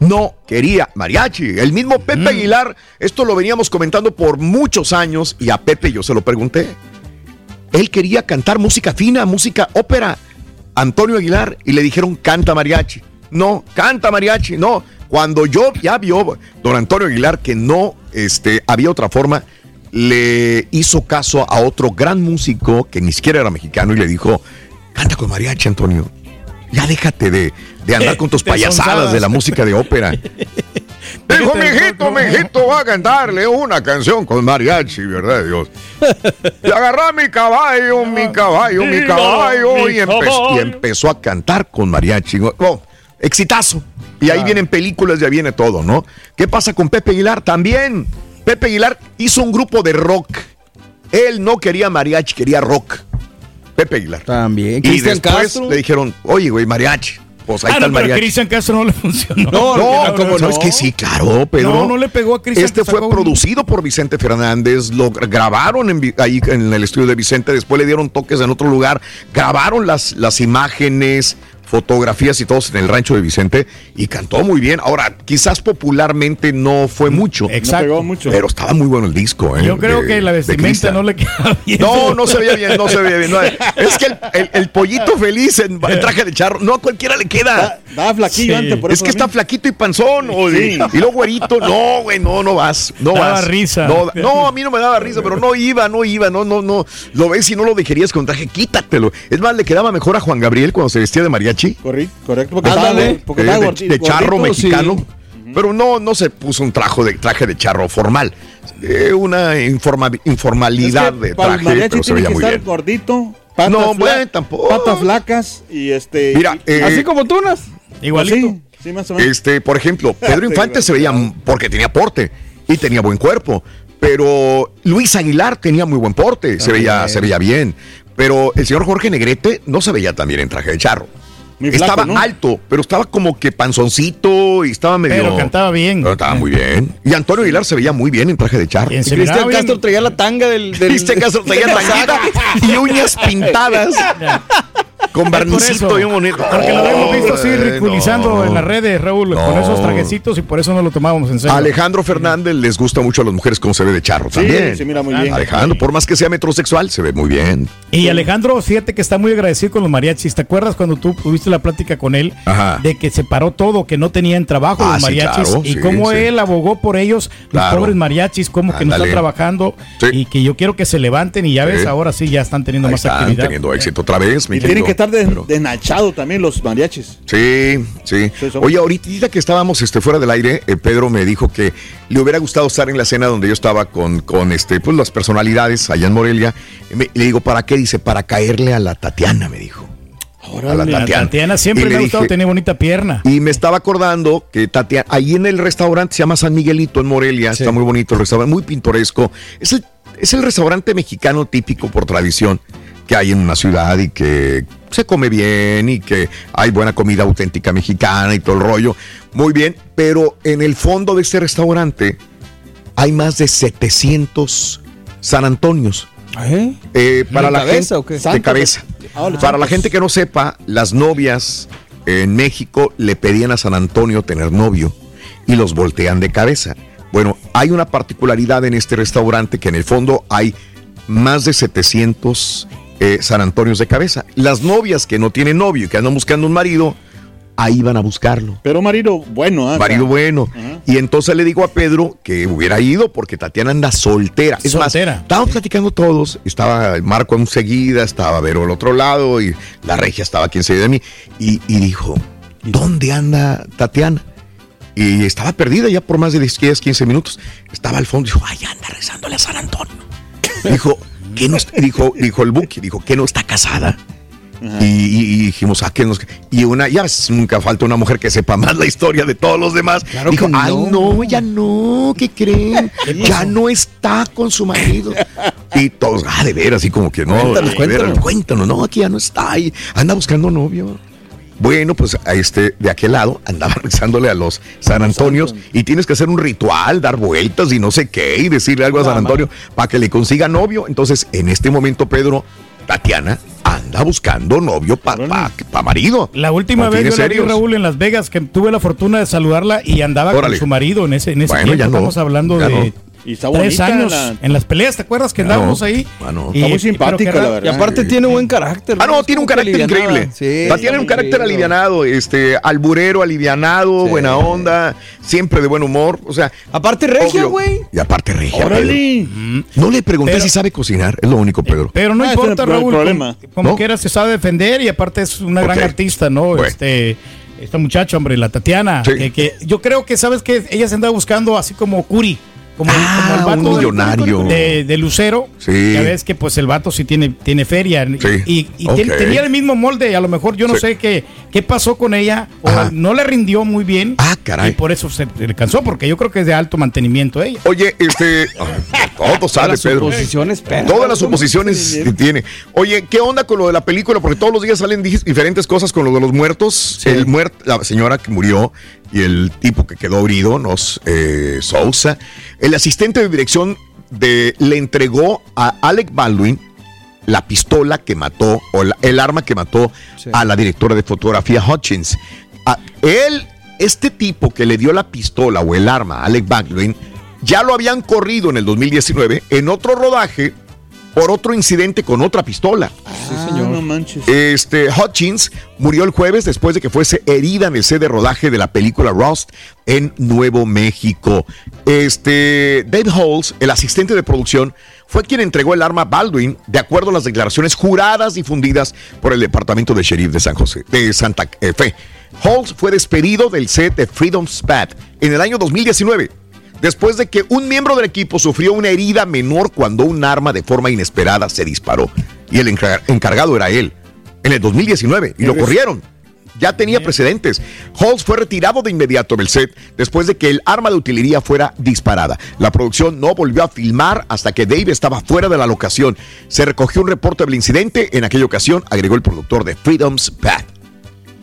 no quería mariachi. El mismo Pepe mm. Aguilar, esto lo veníamos comentando por muchos años y a Pepe yo se lo pregunté. Él quería cantar música fina, música ópera. Antonio Aguilar y le dijeron canta mariachi. No, canta mariachi, no. Cuando yo ya vio don Antonio Aguilar que no este, había otra forma, le hizo caso a otro gran músico que ni siquiera era mexicano y le dijo, canta con mariachi, Antonio. Ya déjate de, de andar con tus payasadas de la música de ópera. Dijo, mijito, mijito, va a cantarle una canción con mariachi, ¿verdad, Dios? Y agarró mi caballo, mi caballo, mi caballo, y, empezó, a cantar con mariachi. Oh, exitazo. Y ahí vienen películas, ya viene todo, ¿no? ¿Qué pasa con Pepe Aguilar? También, Pepe Aguilar hizo un grupo de rock. Él no quería mariachi, quería rock. Pepe Aguilar. También. Y después le dijeron, oye, güey, mariachi. Pues ahí ah, está el pero Cristian Castro no le funcionó. No, no, no, es que sí, claro, Pedro. No, no le pegó a Cristian. Este fue producido por Vicente Fernández, lo grabaron en, ahí en el estudio de Vicente, después le dieron toques en otro lugar, grabaron las, las imágenes, fotografías y todos en el rancho de Vicente y cantó muy bien. Ahora, quizás popularmente no fue mucho. Exacto. mucho. Pero estaba muy bueno el disco. ¿eh? Yo creo que la vestimenta no le queda bien. No, no se veía bien, no se veía bien. es que el, pollito feliz en, traje de charro, no a cualquiera le queda. Da, flaquillo antes, por Es que está flaquito y panzón. y, luego güerito. No, güey, no, no vas. No daba vas. risa. No, no, a mí no me daba risa, pero no iba, no iba, no, no, no. Lo ves y no lo dejarías con traje, quítatelo. Es más, le quedaba mejor a Juan Gabriel cuando se vestía de mariachi Correcto, correcto. Porque eh, de, charro mexicano. Pero no, no se puso un traje de, traje de charro formal. Eh, una informalidad de traje, pero se veía muy bien. gordito, patas no, bueno, tampoco. Patas flacas y este. Mira, eh, así como tunas. Igualito. Sí, más o menos. Este, por ejemplo, Pedro Infante se veía porque tenía porte y tenía buen cuerpo. Pero Luis Aguilar tenía muy buen porte, se veía, se veía bien. Pero el señor Jorge Negrete no se veía tan bien en traje de charro estaba alto, pero estaba como que panzoncito y estaba medio. Pero cantaba bien. Pero estaba muy bien. Y Antonio Aguilar se veía muy bien en traje de charro. Y Cristian Castro traía la tanga del. del... Cristian Castro traía tanga y uñas pintadas. Con barnicito bien bonito. Porque lo hemos visto así ridiculizando en las redes, Raúl, con esos trajecitos y por eso no lo tomábamos en serio. Alejandro Fernández les gusta mucho a las mujeres cómo se ve de charro sí, también. Sí, mira muy bien. Alejandro, por más que sea metrosexual, se ve muy bien. Y Alejandro, fíjate que está muy agradecido con los mariachis. ¿Te acuerdas cuando tú tuviste la plática con él de que se paró todo, que no tenían trabajo los ah, mariachis y cómo él abogó por ellos, los pobres mariachis, cómo que no están trabajando y que yo quiero que se levanten y ya ves, ahora sí ya están teniendo más están actividad. teniendo éxito otra vez, Y tienen que estar desnachados también los mariachis. Sí, sí. Oye, ahorita que estábamos este, fuera del aire, eh, Pedro me dijo que le hubiera gustado estar en la cena donde yo estaba con, con este, pues, las personalidades allá en Morelia. le digo, ¿para qué? Dice, para caerle a la Tatiana, me dijo. a la Tatiana. siempre me ha gustado tener bonita pierna. Y me estaba acordando que Tatiana, ahí en el restaurante se llama San Miguelito en Morelia, está muy bonito el restaurante, muy pintoresco. Es el, es el restaurante mexicano típico por tradición que hay en una ciudad y que se come bien y que hay buena comida auténtica mexicana y todo el rollo. Muy bien, pero en el fondo de este restaurante hay más de 700 San Antonios. ¿Eh? Eh, para la gente de cabeza. Ah, para la gente que no sepa, las novias en México le pedían a San Antonio tener novio y los voltean de cabeza. Bueno, hay una particularidad en este restaurante que en el fondo hay más de 700 eh, San Antonio de cabeza. Las novias que no tienen novio y que andan buscando un marido, ahí van a buscarlo. Pero marido bueno, ¿ah? Marido bueno. Y entonces le digo a Pedro que hubiera ido porque Tatiana anda soltera. Es más, Soltera. estábamos platicando todos. Estaba Marco enseguida, estaba Vero al otro lado y la regia estaba aquí enseguida de mí. Y, y dijo, ¿dónde anda Tatiana? Y estaba perdida ya por más de 10, 15 minutos. Estaba al fondo y dijo, ay, anda rezándole a San Antonio. dijo, ¿qué no está? Dijo, dijo el Buki, dijo, ¿qué no está casada? Y, y- y dijimos, ¿a qué nos.? Y una, ya nunca falta una mujer que sepa más la historia de todos los demás. Dijo, ay, no. ya no, ¿qué creen? ya no está con su marido. Y todos, ah, de ver, así como que no. Cuéntanos, veras, cuéntanos. cuéntanos, no, aquí ya no está ahí, anda buscando novio. Bueno, pues a este, de aquel lado andaba rezándole a los San Antonios y tienes que hacer un ritual, dar vueltas y no sé qué, y decirle algo a San Antonio para que le consiga novio. Entonces, en este momento, Pedro, Tatiana anda buscando novio para marido. La última ¿No vez yo la vi? Raúl, en Las Vegas, que tuve la fortuna de saludarla y andaba Órale. con su marido en ese, en ese Bueno, tiempo. ya no, Estamos hablando ya de no. Y está tres bonita años la- en las peleas, ¿te acuerdas que andábamos ahí? Ah. Y- Está muy simpática, la verdad. Y aparte tiene buen carácter. Ah, no, tiene un carácter increíble. Sí, Va, tiene un carácter alivianado, este, alburero, alivianado, Sí. buena onda, siempre de buen humor. O sea, Aparte regia, güey. Y aparte regia. Órale. Pedro. No le pregunté Pero- si sabe cocinar, es lo único, Pedro. Pero no Ah, importa, Raúl. problema. Como, como ¿No? quiera se sabe defender y aparte es una gran artista, ¿no? Bueno. Este, esta muchacha, hombre, la Tatiana. Sí. Que, que yo creo que, ¿sabes que Ella se andaba buscando así como Curi. Como, Ah, como el vato un de- millonario. De, de Lucero. Sí. Ya ves que pues el vato sí tiene, tiene feria. Sí. Y, y ten- tenía el mismo molde. A lo mejor yo no Sí. sé qué, qué pasó con ella. O Ajá. no le rindió muy bien. Ah, caray. Y por eso se le cansó. Porque yo creo que es de alto mantenimiento ella. Oye, este. Todo sale, las Pedro. suposiciones, Pedro. Todas las suposiciones que tiene. Oye, ¿qué onda con lo de la película? Porque todos los días salen di- diferentes cosas con lo de los muertos. El muert, la señora que murió y el tipo que quedó herido, nos eh, Sousa. El asistente de dirección de, le entregó a Alec Baldwin la pistola que mató, o la- el arma que mató Sí. a la directora de fotografía Hutchins. A- él, este tipo que le dio la pistola o el arma a Alec Baldwin, ya lo habían corrido en el 2019 en otro rodaje por otro incidente con otra pistola. Ah, no manches. Este Hutchins murió el jueves después de que fuese herida en el set de rodaje de la película Rust en Nuevo México. Este Dave Halls, el asistente de producción, fue quien entregó el arma a Baldwin de acuerdo a las declaraciones juradas difundidas por el departamento de sheriff de San José, de Santa Fe. Halls fue despedido del set de Freedom Spat en el año 2019 después de que un miembro del equipo sufrió una herida menor cuando un arma de forma inesperada se disparó. Y el encar- encargado era él, en el 2019, y lo corrieron. Ya tenía precedentes. Halls fue retirado de inmediato del set después de que el arma de utilería fuera disparada. La producción no volvió a filmar hasta que Dave estaba fuera de la locación. Se recogió un reporte del incidente. En aquella ocasión, agregó el productor de Freedom's Path.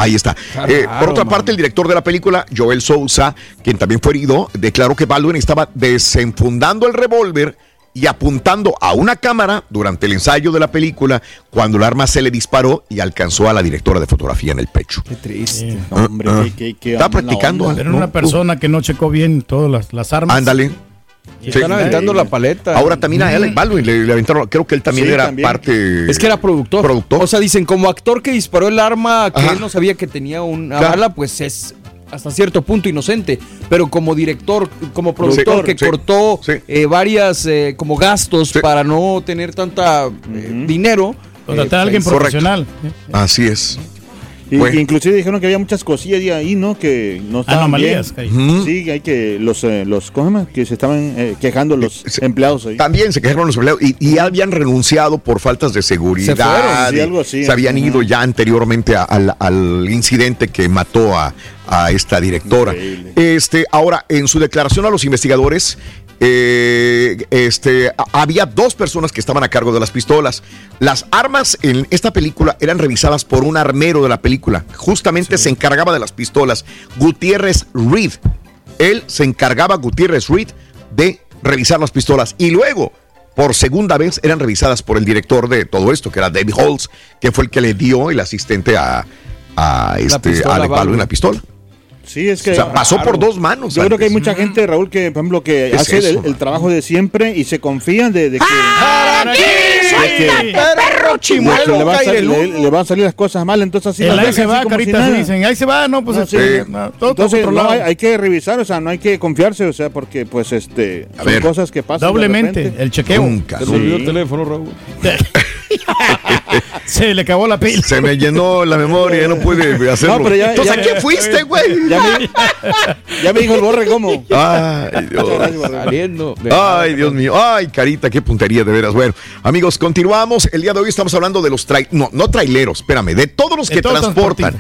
Ahí está. Eh, por otra man. parte, el director de la película, Joel Sousa, quien también fue herido, declaró que Baldwin estaba desenfundando el revólver y apuntando a una cámara durante el ensayo de la película cuando el arma se le disparó y alcanzó a la directora de fotografía en el pecho. Qué triste. Hombre, qué- qué- qué Está practicando. ¿no? una persona que no checó bien todas las, las armas. Ándale. Sí. Están aventando la paleta. Ahora también a Alec Baldwin le, le aventaron, creo que él también Sí, era también. parte. Es que era productor. Productor. O sea, dicen, como actor que disparó el arma que Ajá. él no sabía que tenía una Claro. bala, pues es hasta cierto punto inocente. Pero como director, como productor que sí. cortó Sí. eh, varias eh, como gastos Sí. para no tener tanta eh, dinero. Contratar eh, a alguien pues, correcto. profesional. Así es. Y, Bueno. Inclusive dijeron que había muchas cosillas de ahí, ¿no? Que no estaban Anomalías bien. que hay. Sí, hay que los eh, los ¿cómo se llama? que se estaban eh, quejando los empleados ahí. También se quejaron los empleados y, y habían renunciado por faltas de seguridad. Se fueron, sí, y algo así. Se habían ido ya anteriormente a- al, al incidente que mató a, a esta directora. Increíble. Este, ahora, en su declaración a los investigadores, eh, este, había dos personas que estaban a cargo de las pistolas. Las armas en esta película eran revisadas por un armero de la película. Justamente se encargaba de las pistolas. Gutiérrez Reed. Él se encargaba, Gutiérrez Reed, de revisar las pistolas. Y luego, por segunda vez, eran revisadas por el director de todo esto, que era David Holtz, que fue el que le dio el asistente a, a este, a Alec. Baldwin la pistola. Sí, es que O sea, pasó por dos manos Yo creo que hay antes. mucha gente, Raúl, que por ejemplo que ¿Qué es hace eso, el, el trabajo de siempre y se confían de, de que ¡Aquí perro chimuelo, le, va a salir, le, le van a salir las cosas mal, entonces así El ahí se va, carita, si dicen. Ahí se va, no, pues No, este, sí. no, todo Entonces, no, hay, hay que revisar, o sea, no hay que confiarse, o sea, porque pues este son ver. cosas que pasan. de Doblemente, repente. el chequeo. Nunca, Se sí. el teléfono, Raúl. Se le acabó la pila. Se me llenó la memoria, no pude hacerlo. No, pero ya- Entonces, ya- ¿a quién fuiste, güey? Ya me, ya me dijo el borre cómo. Ay, Dios. Saliendo Ay, Dios mío. Ay, carita, qué puntería de veras. Bueno, amigos, continuamos. El día de hoy estamos hablando de los tra no, no traileros, espérame, de todos los De que transportan.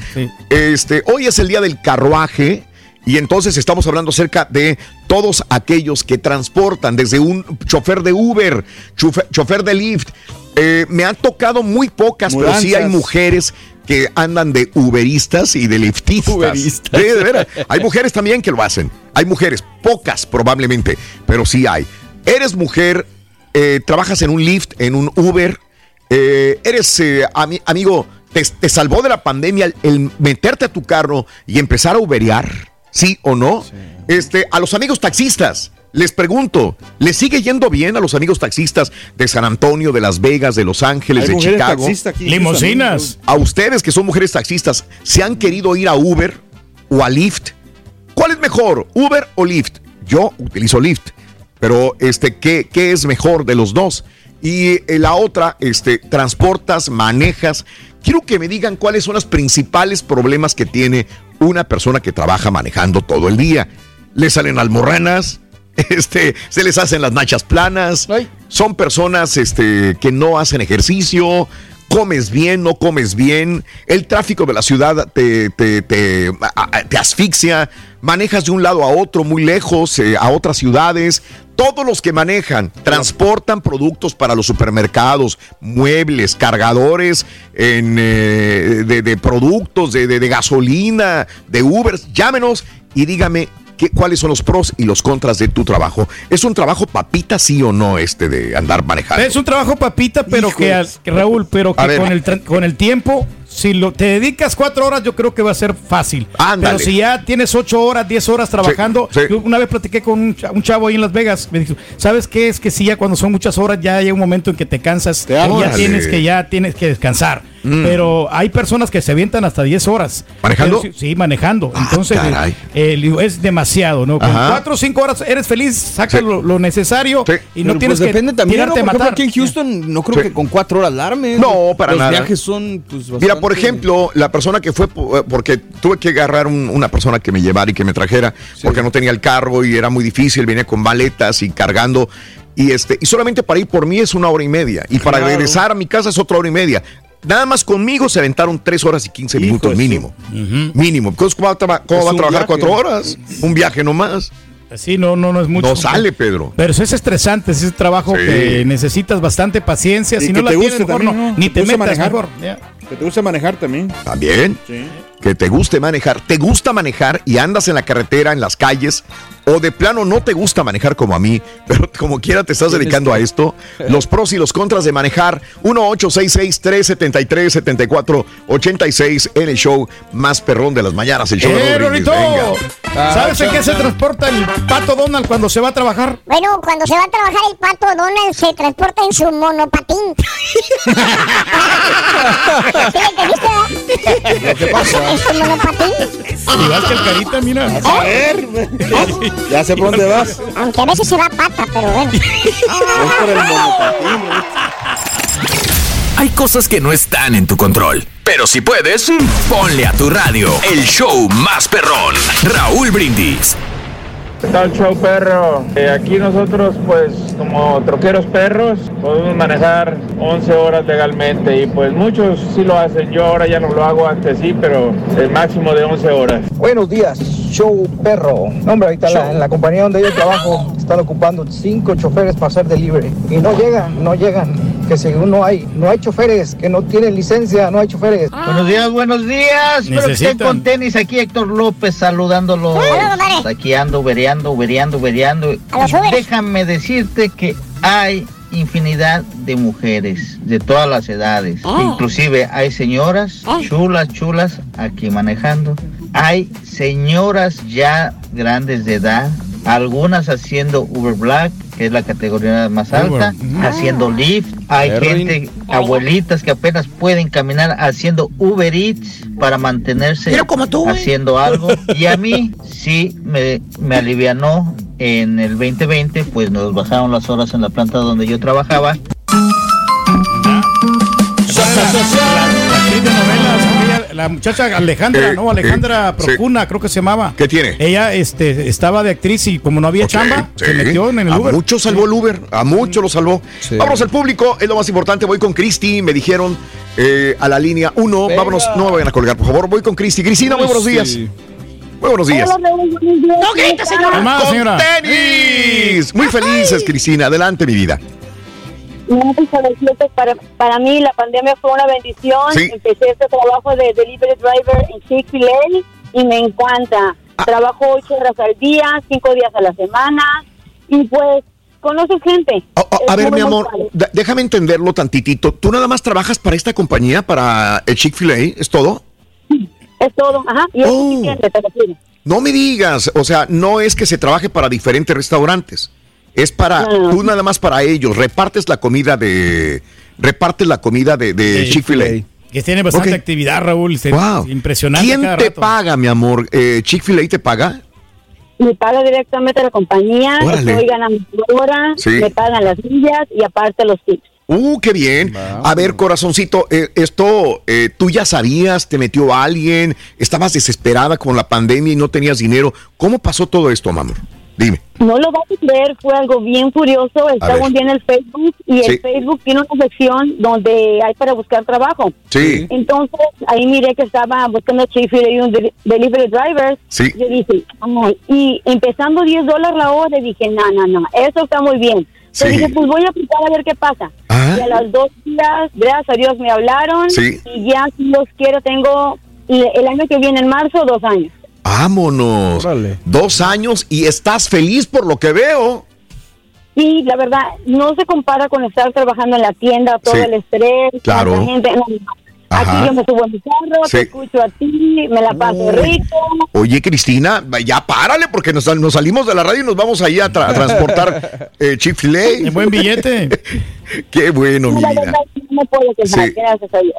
Este, hoy es el día del carruaje. Y entonces estamos hablando acerca de todos aquellos que transportan, desde un chofer de Uber, chofer, chofer de Lyft. Eh, me han tocado muy pocas, pero sí hay mujeres que andan de uberistas y de liftistas. Uberistas. De veras. Hay mujeres también que lo hacen. Hay mujeres, pocas probablemente, pero sí hay. Eres mujer, eh, trabajas en un lift, en un Uber, eh, eres ami- amigo, te, te salvó de la pandemia el, el meterte a tu carro y empezar a uberear, ¿sí o no? Este, a los amigos taxistas. Les pregunto, ¿les sigue yendo bien a los amigos taxistas de San Antonio, de Las Vegas, de Los Ángeles, de Chicago? aquí, Limusinas. A ustedes que son mujeres taxistas, ¿se han querido ir a Uber o a Lyft? ¿Cuál es mejor, Uber o Lyft? Yo utilizo Lyft, pero este, ¿qué, qué es mejor de los dos? Y eh, la otra, este, transportas, manejas. Quiero que me digan cuáles son los principales problemas que tiene una persona que trabaja manejando todo el día. Le salen almorranas, este, se les hacen las nachas planas, son personas este, que no hacen ejercicio, comes bien, no comes bien, el tráfico de la ciudad te, te, te- asfixia, manejas de un lado a otro, muy lejos, eh, a otras ciudades. Todos los que manejan transportan productos para los supermercados, muebles, cargadores eh, de, de productos, de, de- de gasolina, de Uber. Llámenos y dígame qué- cuáles son los pros y los contras de tu trabajo. ¿Es un trabajo papita, sí o no, este de andar manejando? Es un trabajo papita, pero que, Raúl, pero que con el, con el tiempo, si lo, te dedicas cuatro horas, yo creo que va a ser fácil. Ándale. Pero si ya tienes ocho horas, diez horas trabajando, Sí, sí. yo una vez platiqué con un, cha- un chavo ahí en Las Vegas, me dijo, ¿sabes qué? Es que si ya cuando son muchas horas, ya hay un momento en que te cansas, y ya tienes que ya tienes que descansar. Mm. Pero hay personas que se avientan hasta 10 horas. ¿Manejando? Ah, Pero sí, sí, manejando. Entonces, caray. eh, digo, es demasiado, ¿no? Con Ajá. cuatro o cinco horas eres feliz, sacas lo, lo necesario y no Pero, tienes pues, que depende también, ¿no? tirarte a Por ejemplo, matar. aquí en Houston no creo que con cuatro horas alarme. No, para Los nada. viajes son, pues, Mira, por bastante- ejemplo, la persona que fue, eh, porque tuve que agarrar un- una persona que me llevara y que me trajera, porque no tenía el carro y era muy difícil, venía con maletas y cargando. Y, este, y solamente para ir por mí es una hora y media. Y para Claro. regresar a mi casa es otra hora y media. Nada más conmigo se aventaron tres horas y 15 minutos mínimo. Mínimo. ¿cómo va a, cómo va trabajar viaje. cuatro horas? Un viaje nomás. Sí, no, no, no es mucho. No sale, Pedro. Pero eso es estresante, ese es un trabajo Sí. que necesitas bastante paciencia. Y Si que no la tienes, guste mejor también, no. ¿no? Ni te te metas manejar. mejor. Que te gusta manejar también. También. Sí. Que te guste manejar, te gusta manejar y andas en la carretera, en las calles, o de plano no te gusta manejar como a mí, pero como quiera te estás dedicando a esto, los pros y los contras de manejar, 1-866-373-7486 en el show más perrón de las mañanas, el show ¡Eh! Venga. ¿Sabes en qué se transporta el pato Donald cuando se va a trabajar? Bueno, cuando se va a trabajar el pato Donald se transporta en su monopatín. ¿Sí? ¿Qué monopatín. Igual que el carita, mira. A ver, ya sé por dónde vas. Aunque a veces se va a pata, pero bueno. Es por el monopatín. Hay cosas que no están en tu control. Pero si puedes, ponle a tu radio el show más perrón. Raúl Brindis. ¿Qué tal, show perro? Eh, aquí nosotros, pues, como troqueros perros, podemos manejar 11 horas legalmente y pues muchos sí lo hacen. Yo ahora ya no lo hago antes sí, pero el máximo de 11 horas. Buenos días, show perro. No, hombre, ahorita la- en la compañía donde yo trabajo están ocupando cinco choferes para hacer delivery. Y no llegan, no llegan. Que según no hay, no hay choferes, que no tienen licencia, no hay choferes. Buenos días, buenos días. Espero que estén con tenis. Aquí Héctor López saludándolos. Aquí ando, ubereando, ubereando. Déjame decirte que hay infinidad de mujeres de todas las edades. Inclusive hay señoras chulas, chulas aquí manejando. Hay señoras ya grandes de edad. Algunas haciendo Uber Black que es la categoría más Uber. alta, haciendo Lyft. Hay Erwin. gente, abuelitas que apenas pueden caminar haciendo Uber Eats para mantenerse Pero como tú, güey. haciendo algo. Y a mí sí me, me alivianó en el 2020, pues nos bajaron las horas en la planta donde yo trabajaba. La muchacha Alejandra, Eh, ¿no? Alejandra eh, sí. Procuna, creo que se llamaba. ¿Qué tiene? Ella este, estaba de actriz y como no había chamba, Sí. se metió en el a Uber. mucho salvó el Uber, a mucho lo salvó. Vámonos al público, es lo más importante. Voy con Cristi, me dijeron eh, a la línea 1. Vámonos, no me vayan a colgar, por favor. Voy con Cristi. Cristina, muy buenos días. Muy buenos días. No grita, señora. Con señora. tenis. Muy felices, Cristina. Adelante, mi vida. No, para, para, mí la pandemia fue una bendición. Sí. Empecé este trabajo de delivery driver en Chick-fil-A y me encanta. Ah. Trabajo ocho horas al día, cinco días a la semana y pues conoces gente. A, a- a Es ver, mi amor, padre. déjame entenderlo tantitito. ¿Tú nada más trabajas para esta compañía, para el Chick-fil-A? ¿Es todo? Es todo, ajá. Y es Oh. suficiente, te lo. No me digas, o sea, no es que se trabaje para diferentes restaurantes. Es para, tú nada más para ellos. Repartes la comida de, repartes la comida de, de Chick-fil-A. Que tiene bastante actividad, Raúl. se- Wow. Impresionante. ¿Quién cada te rato. paga, mi amor? Eh, ¿Chick-fil-A te paga? Me paga directamente la compañía, Órale. estoy ganando por hora, Sí. me pagan las millas y aparte los tips. Uh, qué bien. A ver, corazoncito, eh, esto, eh, tú ya sabías, te metió alguien, estabas desesperada con la pandemia y no tenías dinero. ¿Cómo pasó todo esto, amor? Dime. No lo vas a creer, fue algo bien curioso. Estaba un día en el Facebook y Sí. el Facebook tiene una sección donde hay para buscar trabajo. Sí. Entonces ahí miré que estaba buscando chief y un de- delivery driver. Sí. Yo dije, y empezando 10 dólares la hora, dije, no, no, no, eso está muy bien. Sí. Entonces dije, pues voy a aplicar a ver qué pasa. Ah. Y a las dos días, gracias a Dios, me hablaron. Sí. Y ya, si los quiero, tengo y el año que viene, en marzo, dos años. Vámonos. Dos años y estás feliz por lo que veo. Sí, la verdad, no se compara con estar trabajando en la tienda, todo Sí. el estrés, Claro. tanta gente. no, no. Aquí Ajá. yo me subo en mi carro, Sí. te escucho a ti, me la paso rico. Oye, Cristina, ya párale porque nos, nos salimos de la radio y nos vamos ahí a, tra- a transportar eh, Chick-fil-A. buen billete. Qué bueno, mi la vida. verdad, no puedo quejar, Sí. gracias a Dios.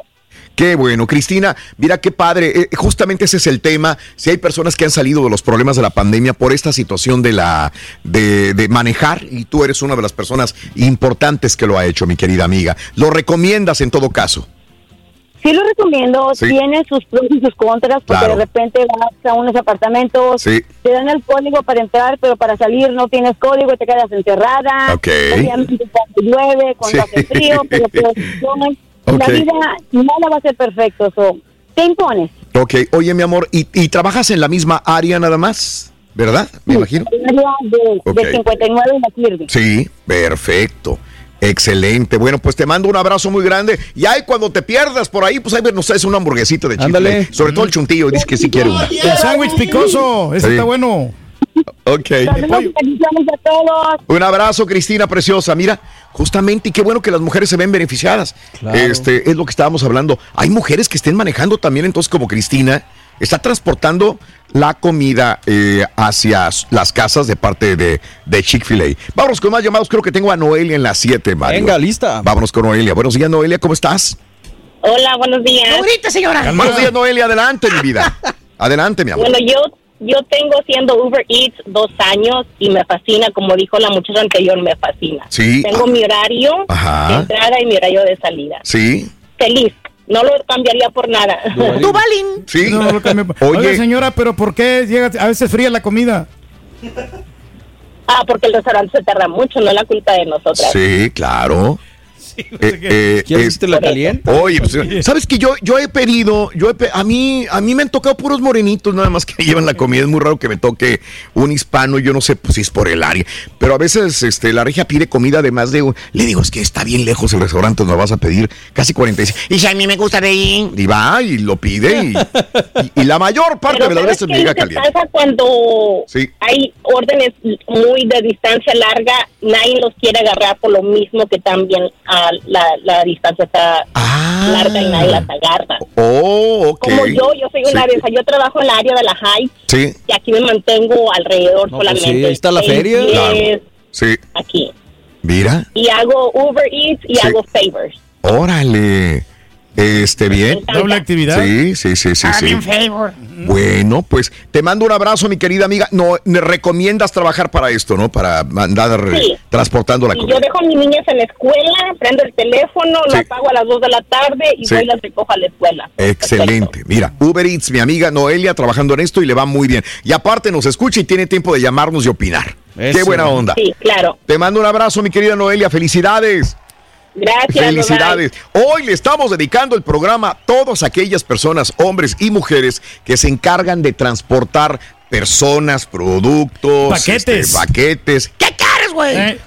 Qué bueno, Cristina. Mira qué padre. eh, justamente ese es el tema. Si hay personas que han salido de los problemas de la pandemia por esta situación de la de, de manejar y tú eres una de las personas importantes que lo ha hecho, mi querida amiga. Lo recomiendas en todo caso. Sí lo recomiendo, Sí. tiene sus pros y sus contras, porque Claro. de repente vas a unos apartamentos, Sí. te dan el código para entrar, pero para salir no tienes código y te quedas encerrada. Ok. Obviamente cuando llueve, cuando Sí. hace frío, pero pues, no, Ok. la vida no la va a ser perfecto, so, te impones. Ok, oye, mi amor, ¿y, y trabajas en la misma área nada más? ¿Verdad? Me imagino. En el área de, Ok. de 59 en la Kirby. Sí, perfecto. Excelente. Bueno, pues te mando un abrazo muy grande. Y ahí cuando te pierdas por ahí, pues ahí nos traes una hamburguesita de chile. Ándale. Sobre todo el chuntillo, dice que sí quiere una. El sándwich picoso, ese Sí. está bueno. Ok. Saludos y bendiciones a todos. Un abrazo, Cristina Preciosa. Mira, justamente, y qué bueno que las mujeres se ven beneficiadas. Claro. Este es lo que estábamos hablando. Hay mujeres que estén manejando también, entonces, como Cristina, está transportando la comida eh, hacia las casas de parte de, de Chick-fil-A. Vámonos con más llamados. Creo que tengo a Noelia en las 7, Mario. Venga, lista. Vámonos con Noelia. Buenos días, Noelia. ¿Cómo estás? Hola, buenos días. Ahorita, señora. Buenos días, Noelia. Adelante, mi vida. Adelante, mi amor. Bueno, yo yo tengo haciendo Uber Eats dos años y me fascina, como dijo la muchacha anterior, me fascina. Sí. Tengo mi horario Ajá. de entrada y mi horario de salida. Sí. Feliz, no lo cambiaría por nada. ¿Tú, Balín? Sí. No, no lo cambié. Oye. Oye, señora, pero ¿por qué llega a veces fría la comida? ah, porque el restaurante se tarda mucho, no es la culpa de nosotras. Sí, claro. Eh, eh, ¿Quieres es- que te la caliente? Oye, pues, sabes que yo, yo he pedido, yo he pe- a mí, a mí me han tocado puros morenitos nada más que llevan la comida. Es muy raro que me toque un hispano. Yo no sé pues, si es por el área, pero a veces, este, la regia pide comida de más de, le digo es que está bien lejos el restaurante, nos vas a pedir casi 45. Y si a mí me gusta de ahí. Y va y lo pide y, y- y la mayor parte Pero de las ¿sabes veces me llega caliente. pasa cuando Sí. hay órdenes muy de distancia larga? Nadie los quiere agarrar por lo mismo que también ah, la, la distancia está larga y nadie las agarra. Oh, ok. Como yo, yo soy una Sí. de esas. Yo trabajo en la área de la Heights Sí. y aquí me mantengo alrededor No, pues solamente. sí, ahí está la feria. Claro. Sí. aquí. Mira. Y hago Uber Eats y Sí. hago favors. Órale. Este, bien. Doble actividad. Sí, sí, sí, sí. Hazme sí. favor. Bueno, pues te mando un abrazo, mi querida amiga. No, me recomiendas trabajar para esto, ¿no? Para andar Sí. transportando la Y yo dejo a mis niñas en la escuela, prendo el teléfono, lo apago a las 2 de la tarde y Sí. voy y las recojo a la escuela. Excelente. Mira, Uber Eats, mi amiga Noelia trabajando en esto y le va muy bien. Y aparte nos escucha y tiene tiempo de llamarnos y opinar. Qué buena onda. Sí, claro. Te mando un abrazo, mi querida Noelia. Felicidades. Gracias. Felicidades. Hoy le estamos dedicando el programa a todas aquellas personas, hombres y mujeres, que se encargan de transportar personas, productos, Paquetes. este, paquetes. ¿Qué quieres, güey? Eh,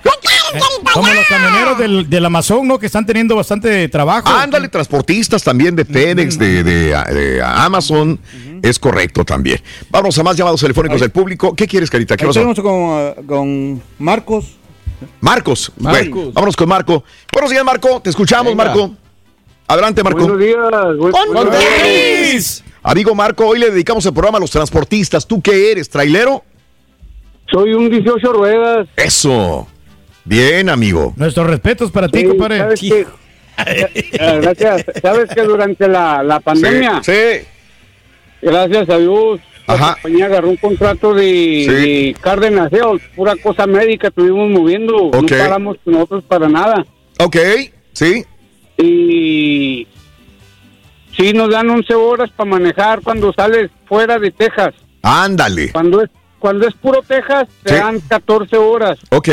Como los camioneros del, del Amazon, ¿no? Que están teniendo bastante trabajo. Ándale, transportistas también de FedEx, de, de- de Amazon. Es correcto también. Vamos a más llamados telefónicos del público. ¿Qué quieres, Carita? ¿Qué pasó? tenemos con, uh, con Marcos. Marcos. Marcos. Bueno, vámonos con Marco. Buenos días, Marco. Te escuchamos, Venga. Marco. Adelante, Marco. Buenos días. buen- ¡Con buenos días. Amigo Marco, hoy le dedicamos el programa a los transportistas. ¿Tú qué eres, trailero? Soy un 18 ruedas. Eso. Bien, amigo. Nuestros respetos para ti, Sí, compadre. ¿sabes qué? Eh, gracias. Sabes que durante la, la pandemia, Sí. gracias a Dios, la compañía agarró un contrato de, de Cárdenas Health, pura cosa médica, estuvimos moviendo, no paramos nosotros para nada. Ok, sí. Y sí nos dan 11 horas para manejar cuando sales fuera de Texas. Ándale. Cuando es cuando es puro Texas, te Sí. dan 14 horas. Ok.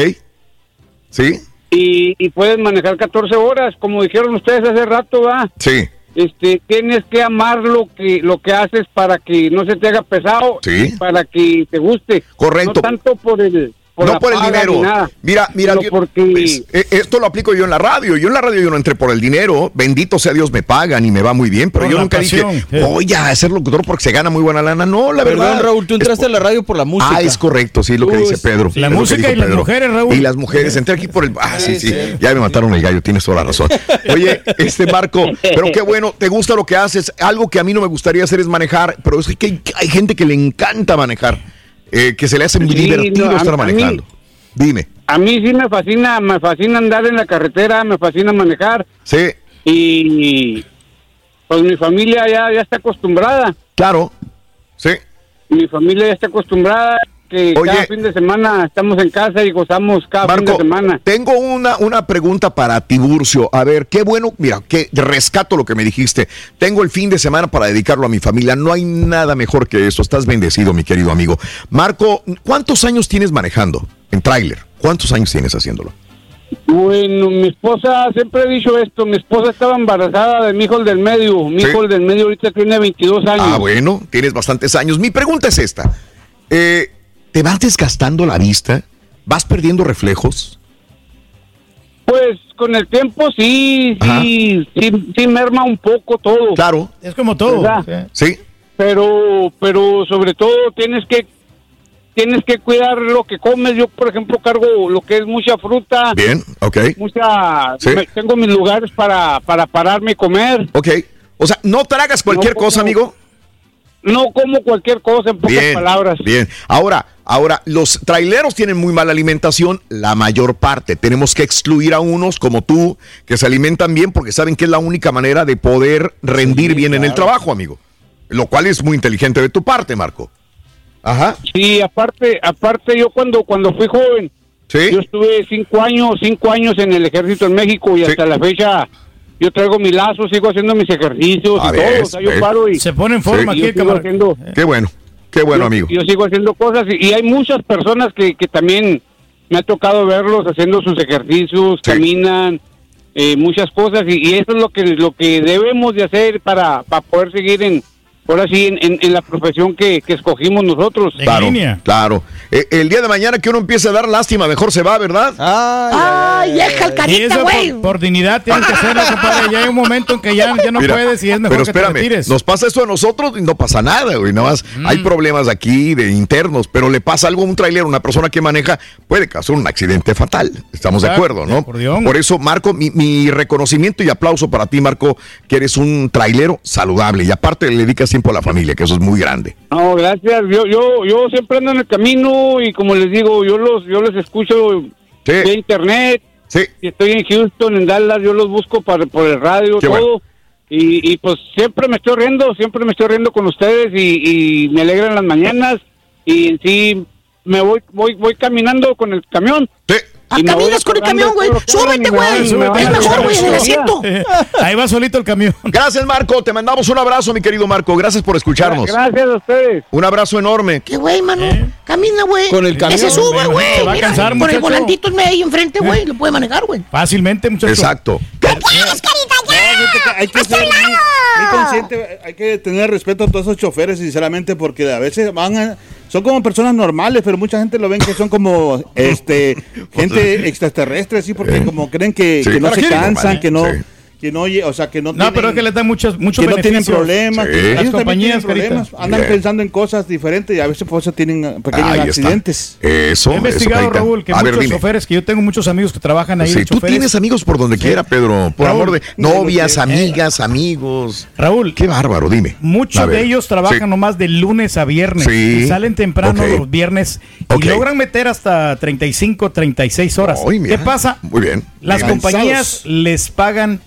Sí. y, y puedes manejar 14 horas, como dijeron ustedes hace rato, va. Sí. Este, tienes que amar lo que lo que haces para que no se te haga pesado, Sí. para que te guste. Correcto. No tanto por el por no la por el paga dinero. Mira, mira, yo- porque pues, eh, esto lo aplico yo en la radio. Yo en la radio yo no entré por el dinero. Bendito sea Dios, me pagan y me va muy bien. Pero Por yo nunca pasión, dije, eh. voy a ser locutor porque se gana muy buena lana. No, la Perdón, verdad. Raúl, tú entraste a la radio por la música. Ah, es correcto, sí, lo que Uy, dice Pedro. la música y las Pedro. mujeres, Raúl. Y las mujeres. Entré aquí por el. Ah, sí, sí. Ya me mataron el gallo, tienes toda la razón. Oye, este Marco, pero qué bueno, te gusta lo que haces. Algo que a mí no me gustaría hacer es manejar, pero es que hay, hay gente que le encanta manejar, eh, que se le hace muy Sí, divertido no, a- estar a mí- manejando. Dime. a mí sí me fascina, me fascina andar en la carretera, me fascina manejar. Sí. Y pues mi familia ya ya está acostumbrada. Claro. Sí. Mi familia ya está acostumbrada que Oye. cada fin de semana estamos en casa y gozamos cada fin de semana. tengo una, una pregunta para Tiburcio. A ver, qué bueno, mira, que rescato lo que me dijiste. Tengo el fin de semana para dedicarlo a mi familia. No hay nada mejor que eso. Estás bendecido, mi querido amigo. Marco, ¿cuántos años tienes manejando en tráiler? ¿Cuántos años tienes haciéndolo? Bueno, mi esposa, siempre he dicho esto, mi esposa estaba embarazada de mi hijo el del medio, mi Sí. hijo el del medio ahorita tiene 22 años. Ah, bueno, tienes bastantes años. Mi pregunta es esta. Eh, ¿Te vas desgastando la vista? ¿Vas perdiendo reflejos? Pues con el tiempo sí, sí, sí, sí merma un poco todo. Claro. Es como todo. ¿Verdad? Sí. Pero, pero sobre todo tienes que tienes que cuidar lo que comes. Yo, por ejemplo, cargo lo que es mucha fruta. Bien, ok. Mucha, Sí. me- tengo mis lugares para, para pararme y comer. Ok. O sea, ¿no tragas cualquier No cosa, amigo? No como cualquier cosa, en pocas Bien, palabras. bien. Ahora, ahora, los traileros tienen muy mala alimentación, la mayor parte. Tenemos que excluir a unos como tú, que se alimentan bien porque saben que es la única manera de poder rendir bien en el trabajo, amigo. Lo cual es muy inteligente de tu parte, Marco. Ajá. Sí, aparte, aparte yo cuando cuando fui joven, yo estuve cinco años, cinco años en el ejército en México y hasta la fecha yo traigo mi lazo, sigo haciendo mis ejercicios A y todo, o sea, yo ves. paro y Se pone en forma aquí, haciendo- Qué bueno, qué bueno, yo- amigo. Yo sigo haciendo cosas y, y hay muchas personas que, que también me ha tocado verlos haciendo sus ejercicios, caminan, eh, muchas cosas y, y eso es lo que lo que debemos de hacer para, para poder seguir en ahora sí en, en- en la profesión que, que escogimos nosotros. Claro, claro. Eh, el día de mañana que uno empiece a dar lástima, mejor se va, ¿verdad? ¡Ay, deja el Y eso por, por dignidad tienes que hacerlo, compadre. Ya hay un momento en que ya, ya no Mira, puedes y es mejor pero que te espérame, retires. nos pasa eso a nosotros y no pasa nada, güey. Nada más hay problemas aquí de internos, pero le pasa algo a un trailer, una persona que maneja, puede causar un accidente fatal. Estamos de acuerdo, ¿no? acordeón. Por eso, Marco, mi, mi reconocimiento y aplauso para ti, Marco, que eres un trailero saludable y aparte le dedicas tiempo a la familia, que eso es muy grande. No, gracias. Yo, yo, yo siempre ando en el camino y como les digo, yo los, yo les escucho de internet. Sí. Si estoy en Houston, en Dallas, yo los busco para, por el radio, Qué todo. bueno. Y, y pues siempre me estoy riendo, siempre me estoy riendo con ustedes y, y me alegran las mañanas. Y en sí me voy, voy, voy caminando con el camión. Ah, Voy caminas con el camión, güey. que Súbete, güey. me Es mejor, güey, en el asiento. Ahí va solito el camión. Gracias, Marco. Te mandamos un abrazo, mi querido Marco. Gracias por escucharnos. Gracias a ustedes. Un abrazo enorme. ¿Qué güey, mano? Camina, güey. Con el Que camión, se suba, me güey. imagino que va a Mira, cansar, Con el volantito ahí enfrente, güey. Lo puede manejar, güey. Fácilmente, muchachos. Exacto. Hay que ser muy, muy consciente, hay que tener respeto a todos esos choferes, sinceramente, porque a veces van a- son como personas normales, pero mucha gente lo ven que son como este gente extraterrestre, así, porque como creen que, Sí. que no se cansan, normal, que no, sí. Que no, oye, o sea, que no, No, pero es que les da muchos, muchos que no tienen problemas, Sí. Las compañías, tienen problemas, andan Bien. pensando en cosas diferentes y a veces por eso tienen uh, pequeños Ahí está. accidentes. Eso, He investigado, eso. Raúl, que A ver, muchos dime. choferes, que yo tengo muchos amigos que trabajan ahí Sí, tú choferes. tienes amigos por donde quiera, Pedro. Por Raúl, amor de novias, amigas, amigos. Raúl. Qué bárbaro, dime. Muchos ver. de ellos trabajan Sí. nomás de lunes a viernes. Sí. Y salen temprano los viernes y logran meter hasta 35, 36 horas. Ay, mira. ¿Qué pasa? Muy bien. Las Bien. compañías les pagan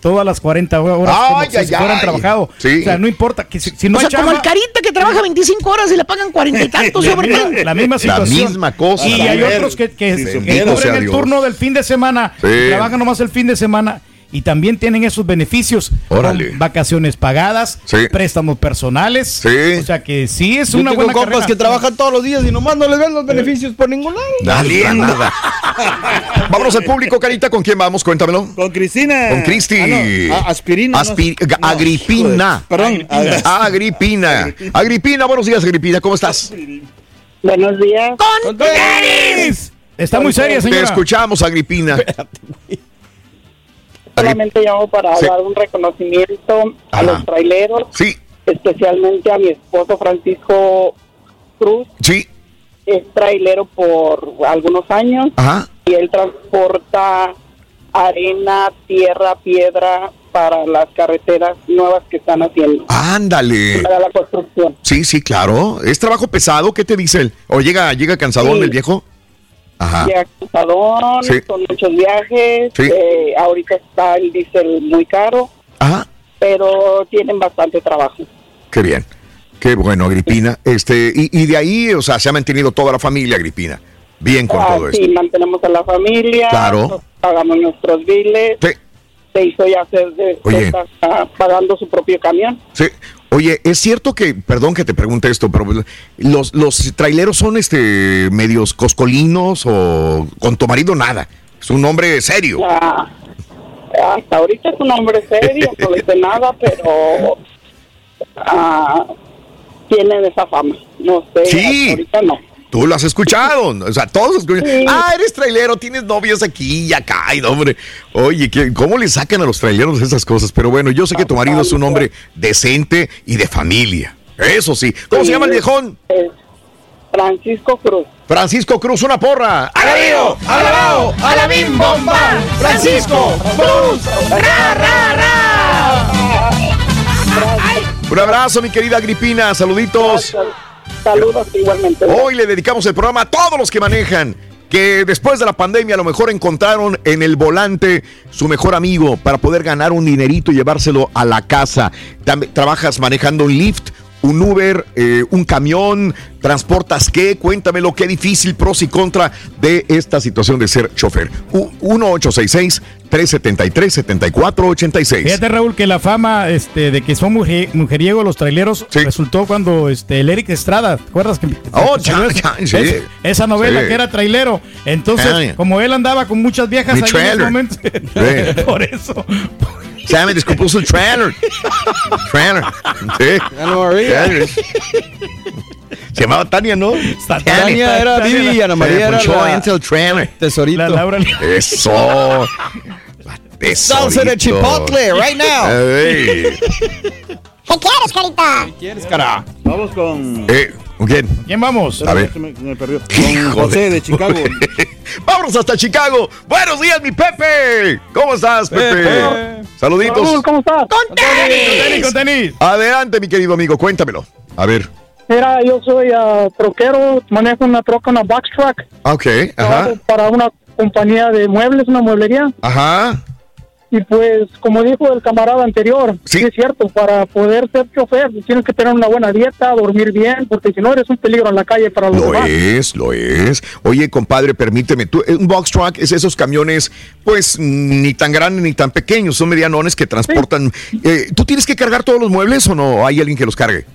todas las 40 horas como Ay, si ay, fueran ay. trabajado. Sí. O sea, no importa. que si, si no o sea, como el carita que trabaja 25 horas y le pagan 40 y tantos. la, ¿sobre misma, qué? la misma La situación. misma cosa. Y hay ver, otros que, que, si que supiera. cubren el Dios. turno del fin de semana, Sí. trabajan nomás el fin de semana y también tienen esos beneficios. Órale. Con vacaciones pagadas, Sí. préstamos personales. Sí. O sea que sí es Yo una tengo buena compas carrera. que trabajan todos los días y nomás no les ven los beneficios por ningún lado. Dale, nada. Vámonos al público, Carita. ¿Con quién vamos? Cuéntamelo. Con Cristina. Con Cristi. Ah, no, aspirina. no. Agripina. Perdón. Agripina. Agripina, buenos días, Agripina. ¿Cómo estás? Buenos días. ¡Con tenis! Está muy seria, Te señora. escuchamos, Agripina. Solamente llamo para Sí. dar un reconocimiento a los traileros, Sí, especialmente a mi esposo Francisco Cruz. sí. Es trailero por algunos años Ajá. y él transporta arena, tierra, piedra para las carreteras nuevas que están haciendo. Ándale. Para la construcción. Sí, sí, claro. ¿Es trabajo pesado? ¿Qué te dice él? ¿O llega, llega cansadón Sí. el viejo? Ajá. Ya cansadón, Sí. son muchos viajes. Sí. eh, ahorita está el diésel muy caro, Ajá. pero tienen bastante trabajo. Qué bien. Qué bueno, Agripina. Este, y, y de ahí, o sea, se ha mantenido toda la familia, Agripina. Bien con Ah, todo esto. sí, mantenemos a la familia, Claro. pagamos nuestros biles. Sí. Se hizo ya hacer de, Oye. está ah, pagando su propio camión. Sí. Oye, es cierto que, perdón que te pregunte esto, pero los, los traileros son este medios coscolinos o con tu marido nada. Es un hombre serio. Ah, hasta ahorita es un hombre serio, no le sé nada, pero ah, tienen esa fama. No sé, Sí. hasta ahorita no. Tú lo has escuchado. O sea, todos escuchan. Sí. Ah, eres trailero, tienes novias aquí y acá. Y no, hombre. Oye, ¿qué- ¿cómo le sacan a los traileros esas cosas? Pero bueno, yo sé que tu marido es un hombre decente y de familia. Eso sí. ¿Cómo se llama el viejón? Es Francisco Cruz. Francisco Cruz, una porra. ¡Alabío! ¡Alabao! ¡Alabim bomba! ¡Francisco! ¡Cruz! ¡Ra, ra, ra! Un abrazo, mi querida Agripina. Saluditos. Saludos igualmente. Hoy le dedicamos el programa a todos los que manejan. Que después de la pandemia a lo mejor encontraron en el volante su mejor amigo para poder ganar un dinerito y llevárselo a la casa. Trabajas manejando un lift, un Uber, eh, un camión, transportas qué, cuéntamelo, qué difícil, pros y contra de esta situación de ser chofer. U- 1-866-373-7486. Fíjate, Raúl, que la fama este, de que son mujer- mujeriegos los traileros resultó cuando este, el Eric Estrada, ¿te acuerdas? Que, Oh, ya, esa- ya, sí. es- esa novela Sí. que era trailero. Entonces, Ah, como él andaba con muchas viejas Mi ahí en ese momento, por eso. Se me descompuso el trailer. trailer. Sí. Trailer. Se llamaba Tania, ¿no? Tania era Vivi y Ana María era la- el trailer. Tesorito. La Laura. Eso. Salsa de Tesorito. chipotle, right now. Ey. ¿Qué quieres, carita? ¿Quieres, cara? Vamos con. Eh, ¿Con quién? ¿Quién vamos? A ver. Me- perdió. Con José de Chicago. Vámonos hasta Chicago. Buenos días, mi Pepe. ¿Cómo estás, Pepe? Pepe. Saluditos. Raúl, ¿cómo estás? ¡Con tenis! Con tenis. Adelante, mi querido amigo, cuéntamelo. A ver. Mira, yo soy ah, troquero, manejo una troca, una box truck. Ok, ajá. Para una compañía de muebles, una mueblería. Ajá. Y pues, como dijo el camarada anterior, sí. es cierto, para poder ser chofer tienes que tener una buena dieta, dormir bien, porque si no eres un peligro en la calle para los Lo demás. es, lo es. Oye, compadre, permíteme, tú, un box truck es esos camiones, pues, ni tan grandes ni tan pequeños, son medianones que transportan. Eh, ¿Tú tienes que cargar todos los muebles o no? ¿Hay alguien que los cargue?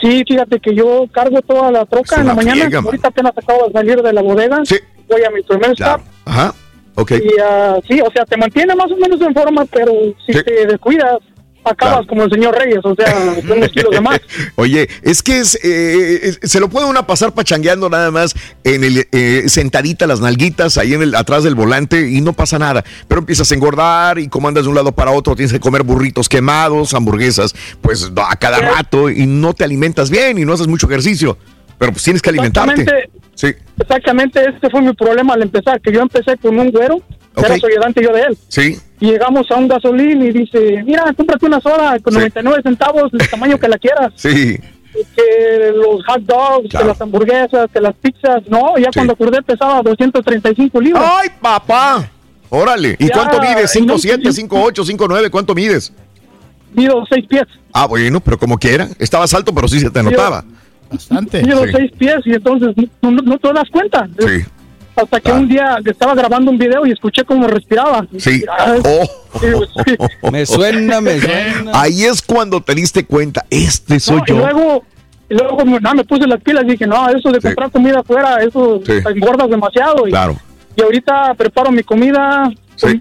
Sí, fíjate que yo cargo toda la troca en la mañana. friega. Ahorita apenas acabo de salir de la bodega. Voy a mi primer stop. Ajá, ok. Y ah, sí, o sea, te mantiene más o menos en forma, pero si te descuidas, acabas como el señor Reyes, o sea, unos kilos de más. Oye, es que es, eh, es- se lo puede uno pasar pachangueando nada más en el eh, sentadita las nalguitas ahí en el atrás del volante y no pasa nada. Pero empiezas a engordar y como andas de un lado para otro tienes que comer burritos quemados, hamburguesas, pues a cada rato y no te alimentas bien y no haces mucho ejercicio. Pero pues tienes que alimentarte. Exactamente. Sí. Exactamente, este fue mi problema al empezar, que yo empecé con un güero, Ok. era su ayudante yo de él. Sí. Y llegamos a un gasolín y dice, mira, cómprate una soda con 99 centavos, del tamaño que la quieras. Sí. Que los hot dogs, que las hamburguesas, que las pizzas. No, ya cuando acordé pesaba 235 libras. ¡Ay, papá! Órale. ¿Y Ya, cuánto mides? y no- ¿5'7, 5'8, 5'9? ¿Cuánto mides? Mido 6 pies. Ah, bueno, pero como quiera. Estabas alto, pero sí se te notaba. Bastante. Mido Sí. 6 pies y entonces no, no- no te das cuenta. Sí. Hasta que un día estaba grabando un video y escuché cómo respiraba. Sí. Ay, Oh. Me suena, me suena. Ahí es cuando te diste cuenta, este soy No, y yo. luego, y luego me, no, me puse las pilas y dije, no, eso de comprar comida afuera, eso Sí. te engordas demasiado. Y, Claro. y ahorita preparo mi comida,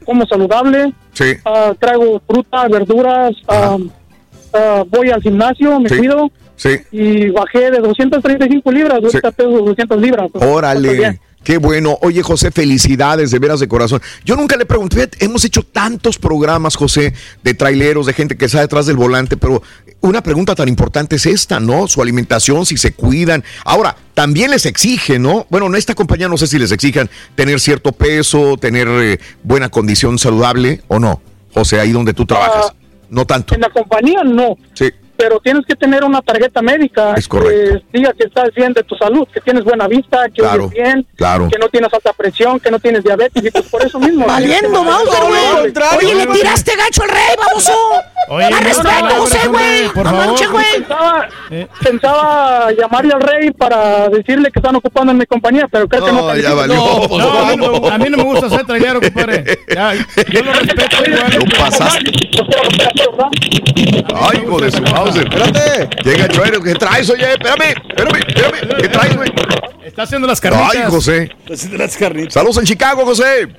como saludable, Sí. ah, traigo fruta, verduras, ah, ah, voy al gimnasio, me Sí. cuido Sí. y bajé de 235 libras, ahorita peso 200 libras. Estoy Órale. Qué bueno. Oye, José, felicidades de veras de corazón. Yo nunca le pregunté, hemos hecho tantos programas, José, de traileros, de gente que está detrás del volante, pero una pregunta tan importante es esta, ¿no? Su alimentación, si se cuidan. Ahora, también les exige, ¿no? Bueno, en esta compañía no sé si les exijan tener cierto peso, tener eh, buena condición saludable o no. José, ahí donde tú trabajas. no tanto. En la compañía no. Sí. Pero tienes que tener una tarjeta médica Es correcto. que diga que estás bien de tu salud, que tienes buena vista, que Claro, oyes bien, claro. que no tienes alta presión, que no tienes diabetes, y pues por eso mismo. Valiendo, Mauser, güey. Oye, le tiraste gacho al rey, baboso. Oye, no, respeto, no, José, no, güey. por No favor. manches, güey. Pensaba, pensaba llamarle al rey para decirle que están ocupando en mi compañía, pero creo que no. No, ya valió. No, pues, no, vamos. no, A mí no me gusta ser trailero, compadre. Ya, yo lo respeto igual. Lo pasaste. Ay, hijo de su Espérate. Llega Chuero, ¿qué traes, oye? Espérame, espérame, espérame. ¿Qué traes, güey? Está haciendo las carnitas. Ay, José. las carnitas. Saludos en Chicago, José.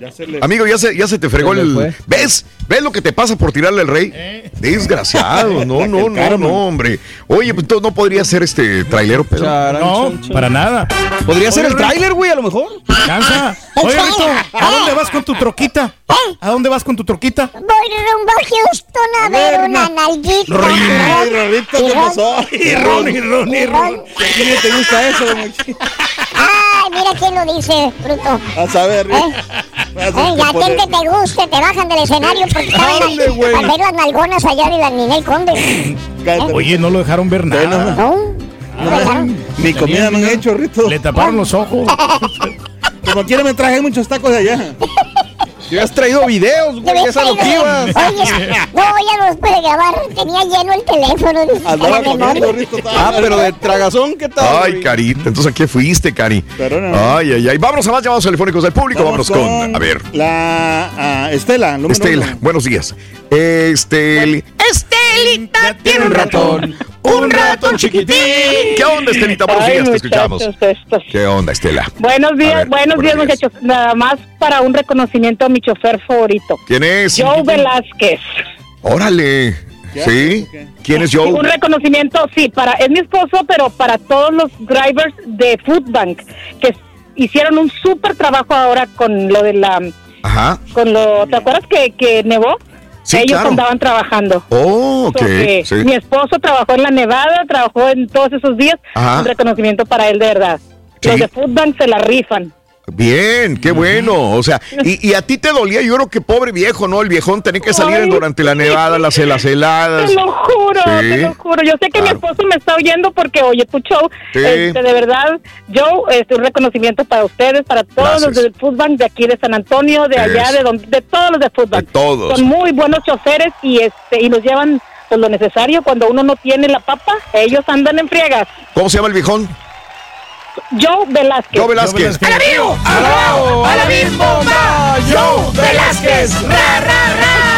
Ya se le- Amigo, ya se, ya se te fregó Se el. ¿Ves? ¿Ves lo que te pasa por tirarle al rey? Desgraciado. No, no, no, no, hombre. Oye, pues no podría ser este trailero, Pedro. No, para nada. Podría ser el Rey, tráiler, güey, a lo mejor. Cansa. Oye, Rito, ¿a dónde vas con tu troquita? ¿A dónde vas con tu troquita? Voy rumbo a Houston a ver una nalguita. Ay, Rorrito, ¿qué pasó? Y ron, y ron, y ron. ¿Quién te gusta eso? Ay, mira quién lo dice, bruto. A saber, ¿Eh? Eh, y a ti que te guste, te bajan del escenario porque estaban al ver las nalgonas allá de la Ninel Conde. Oye, no lo dejaron ver nada. No, no. Mi comida me han hecho, Rito. Le taparon los ojos. Como quiera me traje muchos tacos de allá. Yo has traído videos, güey, esa no que ibas. Oye, no, ya no los puede grabar. Tenía lleno el teléfono. dice, a la memoria. Ah, pero de tragazón, ¿qué tal? Ay, Carita, entonces ¿a qué fuiste, Cari? Ay, ay, ay. Vámonos a más llamados telefónicos del público. Vámonos con, a ver, La ah, Estela, número Estela. uno. Buenos días. Estel. Estelita tiene un ratón. Un ratón chiquitín. ¿Qué onda, Estelita? Buenos días, te escuchamos. estos. ¿Qué onda, Estela? Buenos días, ver, buenos días, muchachos. Nada más para un reconocimiento a mi chofer favorito. ¿Quién es? Joe Velázquez. Órale. ¿Sí? ¿Quién es Joe? Un reconocimiento, sí, para es mi esposo, pero para todos los drivers de Food Bank que hicieron un súper trabajo ahora con lo de la, Ajá. con lo, ¿te acuerdas que, que nevó? Sí, Ellos claro. andaban trabajando. Oh, ok. Porque Sí. Mi esposo trabajó en la Nevada, trabajó en todos esos días. Ajá. Un reconocimiento para él, de verdad. Sí. Los de Food Bank se la rifan. Bien, qué bueno. O sea, y, y a ti te dolía, yo creo que pobre viejo, ¿no? El viejón tenía que salir Ay, durante la nevada, las, las heladas. Te lo juro, Sí, te lo juro. Yo sé que mi esposo me está oyendo porque oye tu show. Sí. Este, de verdad, yo este, un reconocimiento para ustedes, para todos los del Foodbank de aquí de San Antonio, de allá, de donde, de todos los de Foodbank. todos. Son muy buenos choferes y este y nos llevan pues, lo necesario cuando uno no tiene la papa. Ellos andan en friegas. ¿Cómo se llama el viejón? Joe Velázquez. Joe Velázquez. ¡A la vivo! ¡Abajo! ¡A la Bomba! ¡Joe Velázquez! ¡Ra, ra, ra!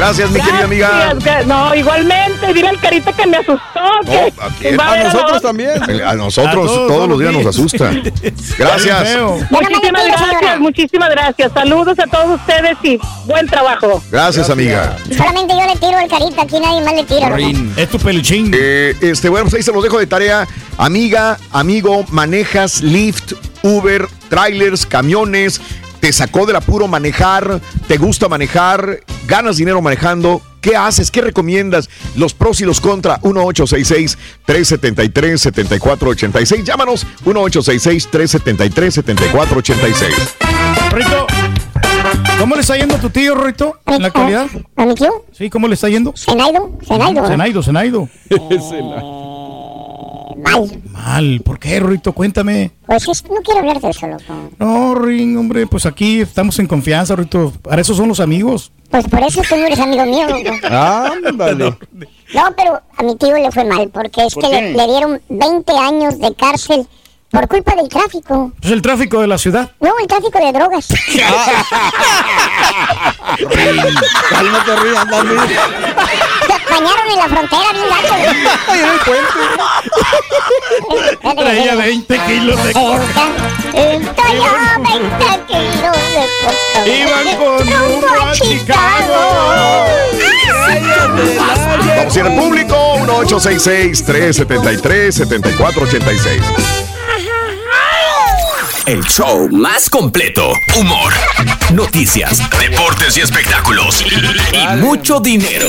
Gracias, mi querida amiga. Gracias, gra- No, igualmente. Dile al carita que me asustó. que- que a los- El- A nosotros A todos, todos los días nos asusta. Gracias. Muchísimas gracias, muchísimas gracias. Saludos a todos ustedes y buen trabajo. Gracias, amiga. Solamente yo le tiro al carita, aquí nadie más le tira. Es tu peluchín. Eh, este, bueno, pues ahí se los dejo de tarea. Amiga, amigo, manejas Lyft, Uber, trailers, camiones, te sacó del apuro manejar, te gusta manejar, ganas dinero manejando. ¿Qué haces? ¿Qué recomiendas? Los pros y los contra. 1866-373-7486. Llámanos 1866-373-7486. Rito, ¿cómo le está yendo a tu tío, Rito, en la actualidad? ¿A mi tío? Sí, ¿cómo le está yendo? Zenaido, Zenaido. Zenaido, Zenaido. Mal. Mal, ¿por qué, Rito? Cuéntame. Pues es- no quiero hablar de eso, loco. No, Ring, hombre, pues aquí estamos en confianza, Rito. Para eso son los amigos. Pues por eso tú no eres amigo mío, loco. Ándale. No, pero a mi tío le fue mal, porque es ¿Por que le dieron 20 años de cárcel por culpa del tráfico. Pues el tráfico de la ciudad. No, el tráfico de drogas. Cálmate, anda, Ring. Se bañaron en la frontera bien gacho. Ay, en el puente. Traía 20 kilos de coca. Traía 20 kilos de coca. Iban con rumbo a Chicago. Vamos a ir al público. 1866-373-7486. El show más completo. Humor, noticias, deportes y espectáculos. Y mucho dinero.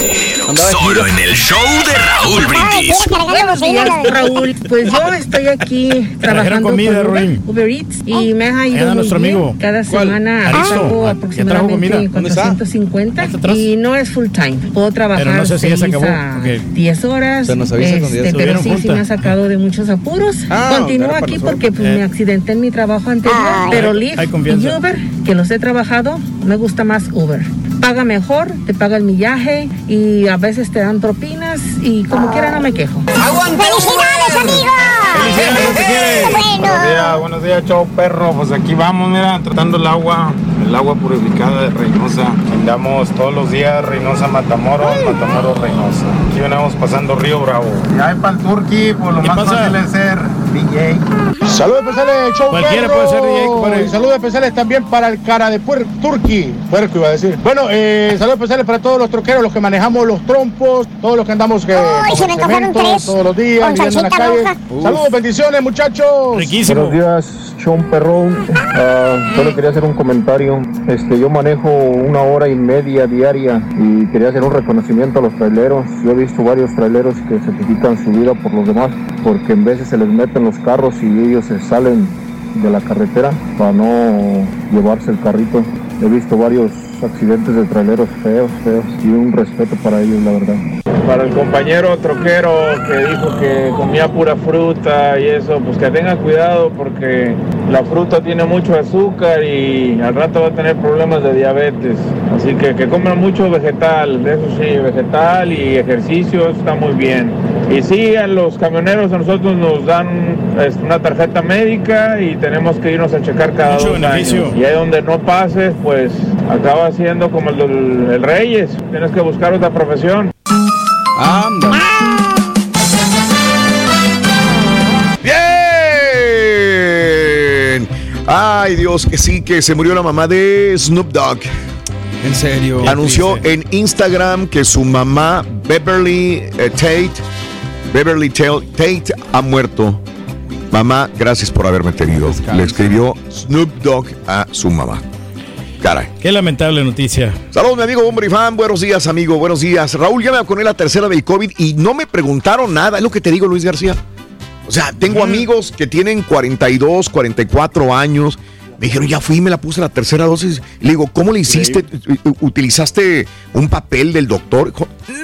Solo en el show de Raúl Brindis. Buenos días, Raúl. Pues yo estoy aquí trabajando comida, con Uber, Ruin. Uber Eats y me ha ido muy nuestro bien. amigo. Cada ¿Cuál? semana hago Ah, aproximadamente ¿Dónde está? 450 y no es full time. Puedo trabajar Pero no sé si ya se seis acabó, a porque- 10 horas, Se nos avisa este, se pero subieron sí, sí me ha sacado de muchos apuros. Ah, Continúo aquí porque pues, Eh. me accidenté en mi trabajo anterior, Ay. pero Lyft y. Uber, que los he trabajado, me gusta más Uber. Paga mejor, te paga el millaje y a veces te dan propinas y como quiera no me quejo. ¡Felicidades, amigo! Buenos días, buenos días, chau perro. Pues aquí vamos, mira, tratando el agua, el agua purificada de Reynosa. Andamos todos los días Reynosa Matamoros, Matamoros Reynosa. Aquí venimos pasando Río Bravo. Y ahí para el Turqui, pues lo ¿Qué más pasa? fácil es ser DJ. Saludos especiales, show Cualquiera perro. puede ser DJ, compadre. Y saludos especiales también para el cara de puer Turqui. Puerco iba a decir. Bueno, eh, saludos especiales para todos los troqueros, los que manejamos los trompos, todos los que andamos que Ay, se me antojaron tres todos los días, con viviendo en la calle. Saludos, bendiciones, muchachos. Buenos días, Sean Perrón. Ah, solo quería hacer un comentario. Este, yo manejo una hora y media diaria y quería hacer un reconocimiento a los traileros. Yo he visto varios traileros que sacrifican su vida por los demás porque en veces se les meten los carros y ellos se salen de la carretera para no llevarse el carrito. He visto varios accidentes de traileros feos, feos y un respeto para ellos, la verdad. Para el compañero troquero que dijo que comía pura fruta y eso, pues que tenga cuidado porque la fruta tiene mucho azúcar y al rato va a tener problemas de diabetes. Así que que coman mucho vegetal, eso sí, vegetal y ejercicio eso está muy bien. Y sí, a los camioneros a nosotros nos dan una tarjeta médica y tenemos que irnos a checar cada Mucho dos beneficio. años. Y ahí donde no pases, pues acaba siendo como el del el Reyes. Tienes que buscar otra profesión. Bien. Ay, Dios, que sí, que se murió la mamá de Snoop Dogg. En serio. Anunció en Instagram que su mamá, Beverly eh, Tate, Beverly Tate, Tate, ha muerto. Mamá, gracias por haberme tenido. Le escribió Snoop Dogg a su mamá. Caray. Qué lamentable noticia. Saludos, mi amigo hombre y fan. Buenos días, amigo. Buenos días. Raúl, ya me vacuné la tercera del COVID y no me preguntaron nada. Es lo que te digo, Luis García. O sea, tengo amigos que tienen 42, 44 años. Me dijeron, ya fui, me la puse la tercera dosis. Le digo, ¿cómo le hiciste? ¿Utilizaste un papel del doctor?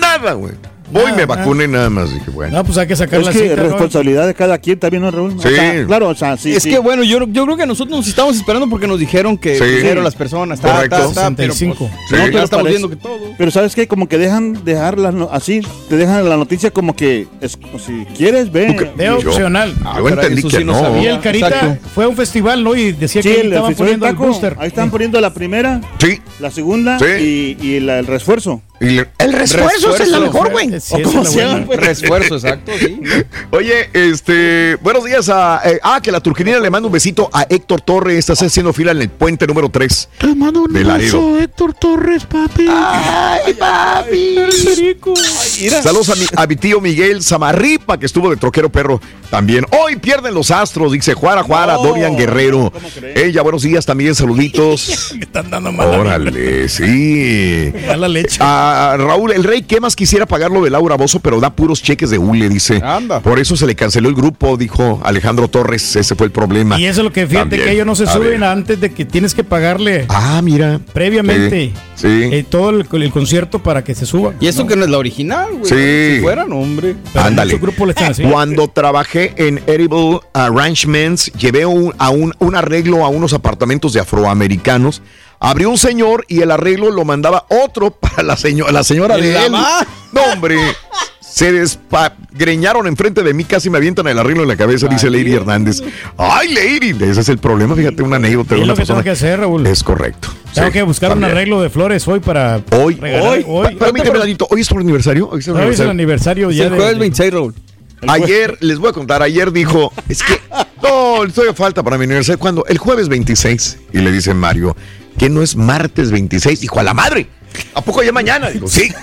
Nada, güey. Voy, me vacuné nada más. Dije, bueno. No, pues hay que sacar Es la que cita, ¿no? responsabilidad de cada quien también, ¿no, Raúl? O Sí. sea, claro, o sea, sí. es sí. que bueno, yo, yo creo que nosotros nos estábamos esperando porque nos dijeron que Sí. dijeron las personas. Ta, Correcto. ta, ta, pero, pues, 65. Sí. no, estamos parece- viendo que todo. Pero sabes que como que dejan dejar las no- así, te dejan la noticia como que es- si quieres ve. ¿Tú qué- De Yo- opcional. Yo caray, entendí eso que sí no no. sabía. Y el Carita Exacto. fue a un festival, ¿no? Y decía Sí, que estaban poniendo el booster. Ahí están poniendo la primera, Sí. la segunda Sí. y, y la- el refuerzo. El refuerzo, es la mejor, güey. Sí, ¿O esa cómo se llama? Refuerzo, exacto, sí. Oye, este, buenos días a. eh, ah, que la turquinina le manda un besito a Héctor Torres. Estás haciendo fila en el puente número 3. Te mando un beso, Héctor Torres, papi. Ay, papi. Saludos a mi, a mi tío Miguel Zamarripa, que estuvo de troquero perro también. Hoy pierden los astros, dice Juara Juara, No, Dorian Guerrero. ¿cómo crees? Ella, buenos días también, saluditos. Me están dando mala, Órale, sí. mala leche. A Raúl, el rey, ¿qué más quisiera pagar lo de Laura Bozo, pero da puros cheques de hule, dice. Anda. Por eso se le canceló el grupo, dijo Alejandro Torres. Ese fue el problema. Y eso es lo que fíjate También. que ellos no se A suben ver. antes de que tienes que pagarle Ah, mira. previamente Sí. eh, todo el, el concierto para que se suba. Y eso que no es la original, güey. Sí. Si fuera, no, hombre. Ándale. Cuando trabajé en Edible Arrangements, llevé un- a un, un arreglo a unos apartamentos de afroamericanos. Abrió un señor y el arreglo lo mandaba otro para la, señora la señora de ¿La él. ma? No, hombre. Se desgreñaron enfrente de mí, casi me avientan el arreglo en la cabeza, dice Lady Hernández. Ay, Lady, ese es el problema. Fíjate, una anécdota de Es una lo que tengo persona. que hacer, Raúl. Es correcto. Tengo Sí, que buscar un arreglo de flores hoy para Hoy, regalar hoy, hoy. Permíteme, Ladito, hoy es tu aniversario. Hoy es Hoy es el aniversario. ya el jueves de- 26, Raúl. Ayer, les voy a contar, ayer dijo, es que, no, estoy a falta para mi aniversario. ¿Cuándo? El jueves 26. Y le dice Mario, que no es martes 26? Dijo, a la madre. ¿A poco ya mañana? Digo, sí.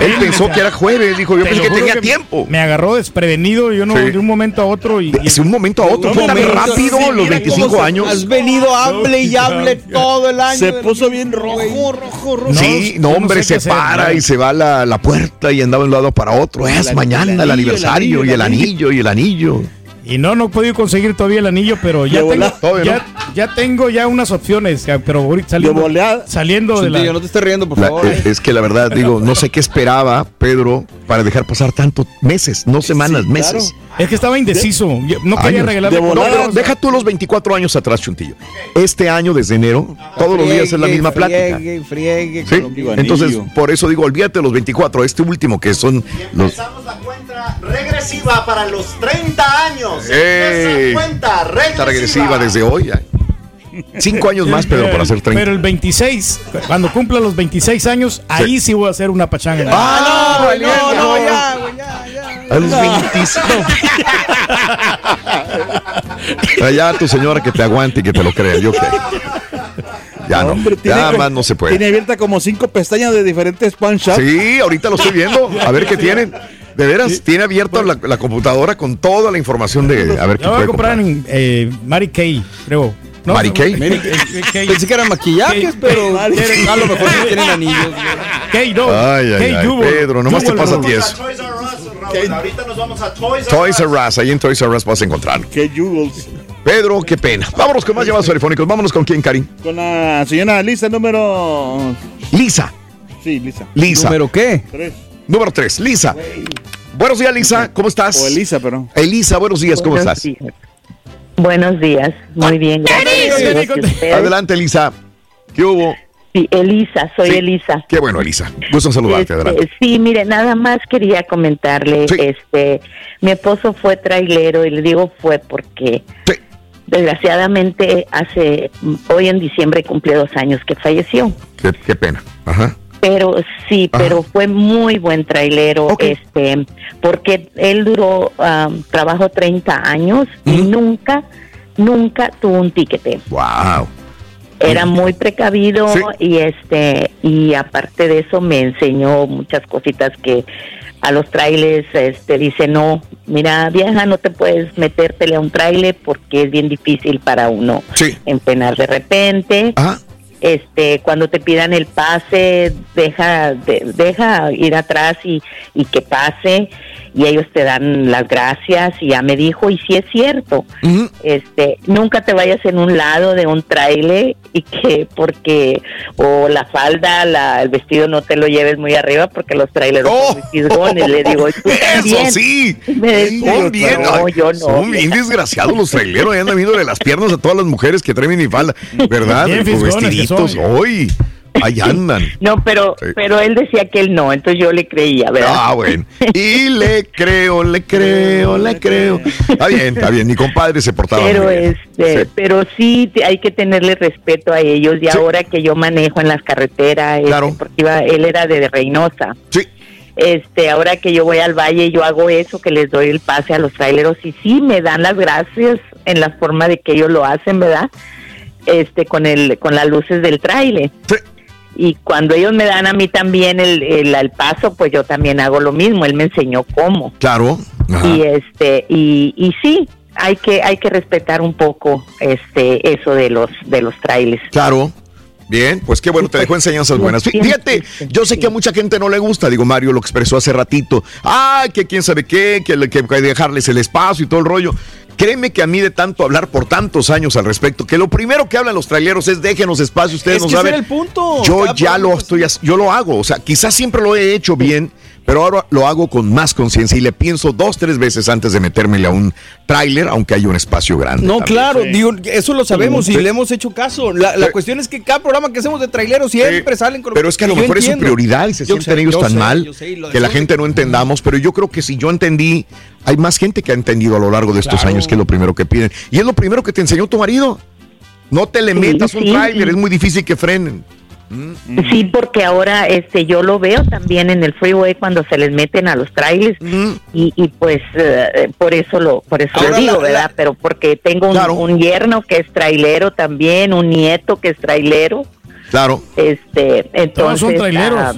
Él pensó que era jueves, dijo, yo Te pensé que tenía que tiempo. Me agarró desprevenido, yo no Sí. de un momento a otro y, y- De un momento a otro, fue tan momento, rápido, sí, los mira 25 cómo se- años. Has venido, hable y hable todo el año. Se puso bien rojo, rojo, rojo. sí, no, no, hombre, sé qué se hacer, para ¿no? y se va a la, la puerta y andaba de un lado para otro. Es El mañana anillo, el el aniversario anillo, y el el anillo y el anillo. Y no, no he podido conseguir todavía el anillo, pero ya De tengo, ya, ya tengo ya unas opciones, pero ahorita De saliendo, volada. saliendo de Chuntillo, la... no te estés riendo, por favor. eh, es que la verdad, digo, no sé qué esperaba Pedro para dejar pasar tanto meses, no semanas, Sí, meses. claro. Es que estaba indeciso, yo no quería regalarle De No, deja tú los 24 años atrás, Chuntillo. Este año, desde enero, todos los días es la Friegue, misma plática. Friegue, friegue, ¿Sí? con lo mismo. Entonces, por eso digo, olvídate de los 24, este último que son los... Empezamos la cuenta regresiva para los 30 años. ¡Ey! Cuenta regresiva. Está regresiva desde hoy. ya. Cinco años más, Pedro, para hacer 30. Pero el 26, cuando cumpla los 26 años, ahí sí voy a hacer una pachanga. ¡Ah, no, No, no, ya, güey, ya, ya. A los 25. Allá tu señora que te aguante y que te lo crea, yo qué. Ya no, Hombre, tiene ya más no se puede. Tiene abierta como cinco pestañas de diferentes pan shops. Sí, ahorita lo estoy viendo. A ver qué tienen. De veras, tiene abierta la, la computadora con toda la información de. A ver qué Yo voy puede a comprar comprar. en eh, Mary Kay, creo. ¿Mary Kay? Mary Kay. Pensé que eran maquillajes, pero a lo mejor sí tienen anillos. Kay, no. Ay, ay, Kay ay. Pedro, nomás te pasa a no. ti eso. Toys R Us, Raúl. Ahorita nos vamos a Toys R Toys. R Us, ahí en Toys R Us vas a encontrar. Que Jewels. Pedro, qué pena. Vámonos con más llamados telefónicos. Vámonos con quién, Karim. Con la señora Lisa número. Lisa. Sí, Lisa. Lisa. ¿Número qué? Tres. Número 3, Lisa. Buenos días, Lisa. ¿Cómo estás? O Elisa, pero. Elisa, buenos días. ¿Cómo Buenos estás? días. Buenos días, muy bien, gracias. Jenny, ¿Y ustedes? Adelante, Elisa. ¿Qué hubo? Sí, Elisa, soy Sí. Elisa. Qué bueno, Elisa. Gusto en saludarte. Este, Adelante. sí, mire, nada más quería comentarle, Sí. este, mi esposo fue trailero y le digo fue porque Sí. desgraciadamente hace, hoy en diciembre cumple dos años que falleció. Qué, qué pena. Ajá. Pero sí, Ajá. pero fue muy buen trailero, este, porque él duró, um, trabajó 30 años y nunca, nunca tuvo un tiquete. Wow. Era muy precavido Sí. y este y aparte de eso me enseñó muchas cositas que a los trailers este dice no mira vieja no te puedes metértele a un trailer porque es bien difícil para uno Sí. empenar de repente Ajá. Este cuando te pidan el pase deja de- deja ir atrás y, y que pase y ellos te dan las gracias y ya me dijo y sí es cierto este nunca te vayas en un lado de un trailer y que porque o la falda la, el vestido no te lo lleves muy arriba porque los traileros son muy fisgones le digo "¿Y tú Eso también?". sí. Me decía, Son bien, no, yo no. son bien desgraciados los traileros. ahí Andan viéndole las piernas a todas las mujeres que traen minifalda. ¿Verdad? Bien Con vestiditos. Hoy. Ahí andan. no pero Sí. pero él decía que él no entonces yo le creía verdad Ah, bueno. Y le creo, le creo, le creo. Está bien, está bien. Mi compadre se portaba pero muy bien. este pero sí hay que tenerle respeto a ellos y ahora que yo manejo en las carreteras este, porque iba, él era de Reynosa este ahora que yo voy al valle yo hago eso que les doy el pase a los traileros y sí me dan las gracias en la forma de que ellos lo hacen verdad este con el con las luces del trailer y cuando ellos me dan a mí también el, el, el paso pues yo también hago lo mismo él me enseñó cómo Claro. Ajá. y este y, y sí hay que hay que respetar un poco este eso de los de los trailers Claro. Bien, pues qué bueno, te dejó enseñanzas buenas. Fí- Fíjate, yo sé que a mucha gente no le gusta, digo, Mario lo expresó hace ratito. Ay, que quién sabe qué, que hay que dejarles el espacio y todo el rollo. Créeme que a mí de tanto hablar por tantos años al respecto, que lo primero que hablan los traileros es déjenos espacio, ustedes Es no que saben. el punto. Yo ya lo estoy, yo lo hago, o sea, quizás siempre lo he hecho bien, pero ahora lo hago con más conciencia y le pienso dos, tres veces antes de metérmele a un tráiler, aunque haya un espacio grande. No, también. claro, digo, eso lo sabemos y le hemos hecho caso. La, la cuestión es que cada programa que hacemos de traileros siempre salen con Pero es que a lo mejor es su prioridad y se Yo sienten sé, ellos tan sé, mal sé, que la gente no entendamos. Pero yo creo que si yo entendí, hay más gente que ha entendido a lo largo de estos Claro. años que es lo primero que piden. Y es lo primero que te enseñó tu marido. No te le Sí, metas un sí, tráiler, sí. es muy difícil que frenen. Sí, porque ahora este yo lo veo también en el freeway cuando se les meten a los trailers y, y pues eh, por eso lo por eso Ahora lo digo, la- ¿verdad? Pero porque tengo un, un yerno que es trailero también, un nieto que es trailero, Claro. este, entonces son traileros. ah,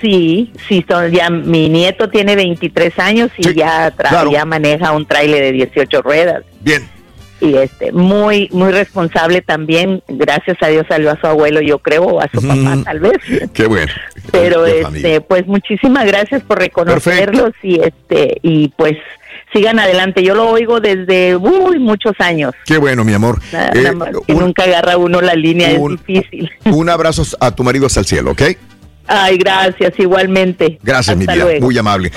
Sí, sí, son ya mi nieto tiene 23 años y ya tra- claro. ya maneja un trailer de 18 ruedas. Bien. Y este muy muy responsable también, gracias a Dios salió a su abuelo, yo creo, o a su papá tal vez. Qué bueno. Pero Qué familia. este pues muchísimas gracias por reconocerlos y este y pues sigan adelante. Yo lo oigo desde muy muchos años. Qué bueno, mi amor. Nada, Eh, nada más que nunca agarra uno la línea, un- es difícil. un abrazo a tu marido hasta el cielo, ¿ok? Ay, gracias, igualmente. Gracias, mi vida. luego. Muy amable.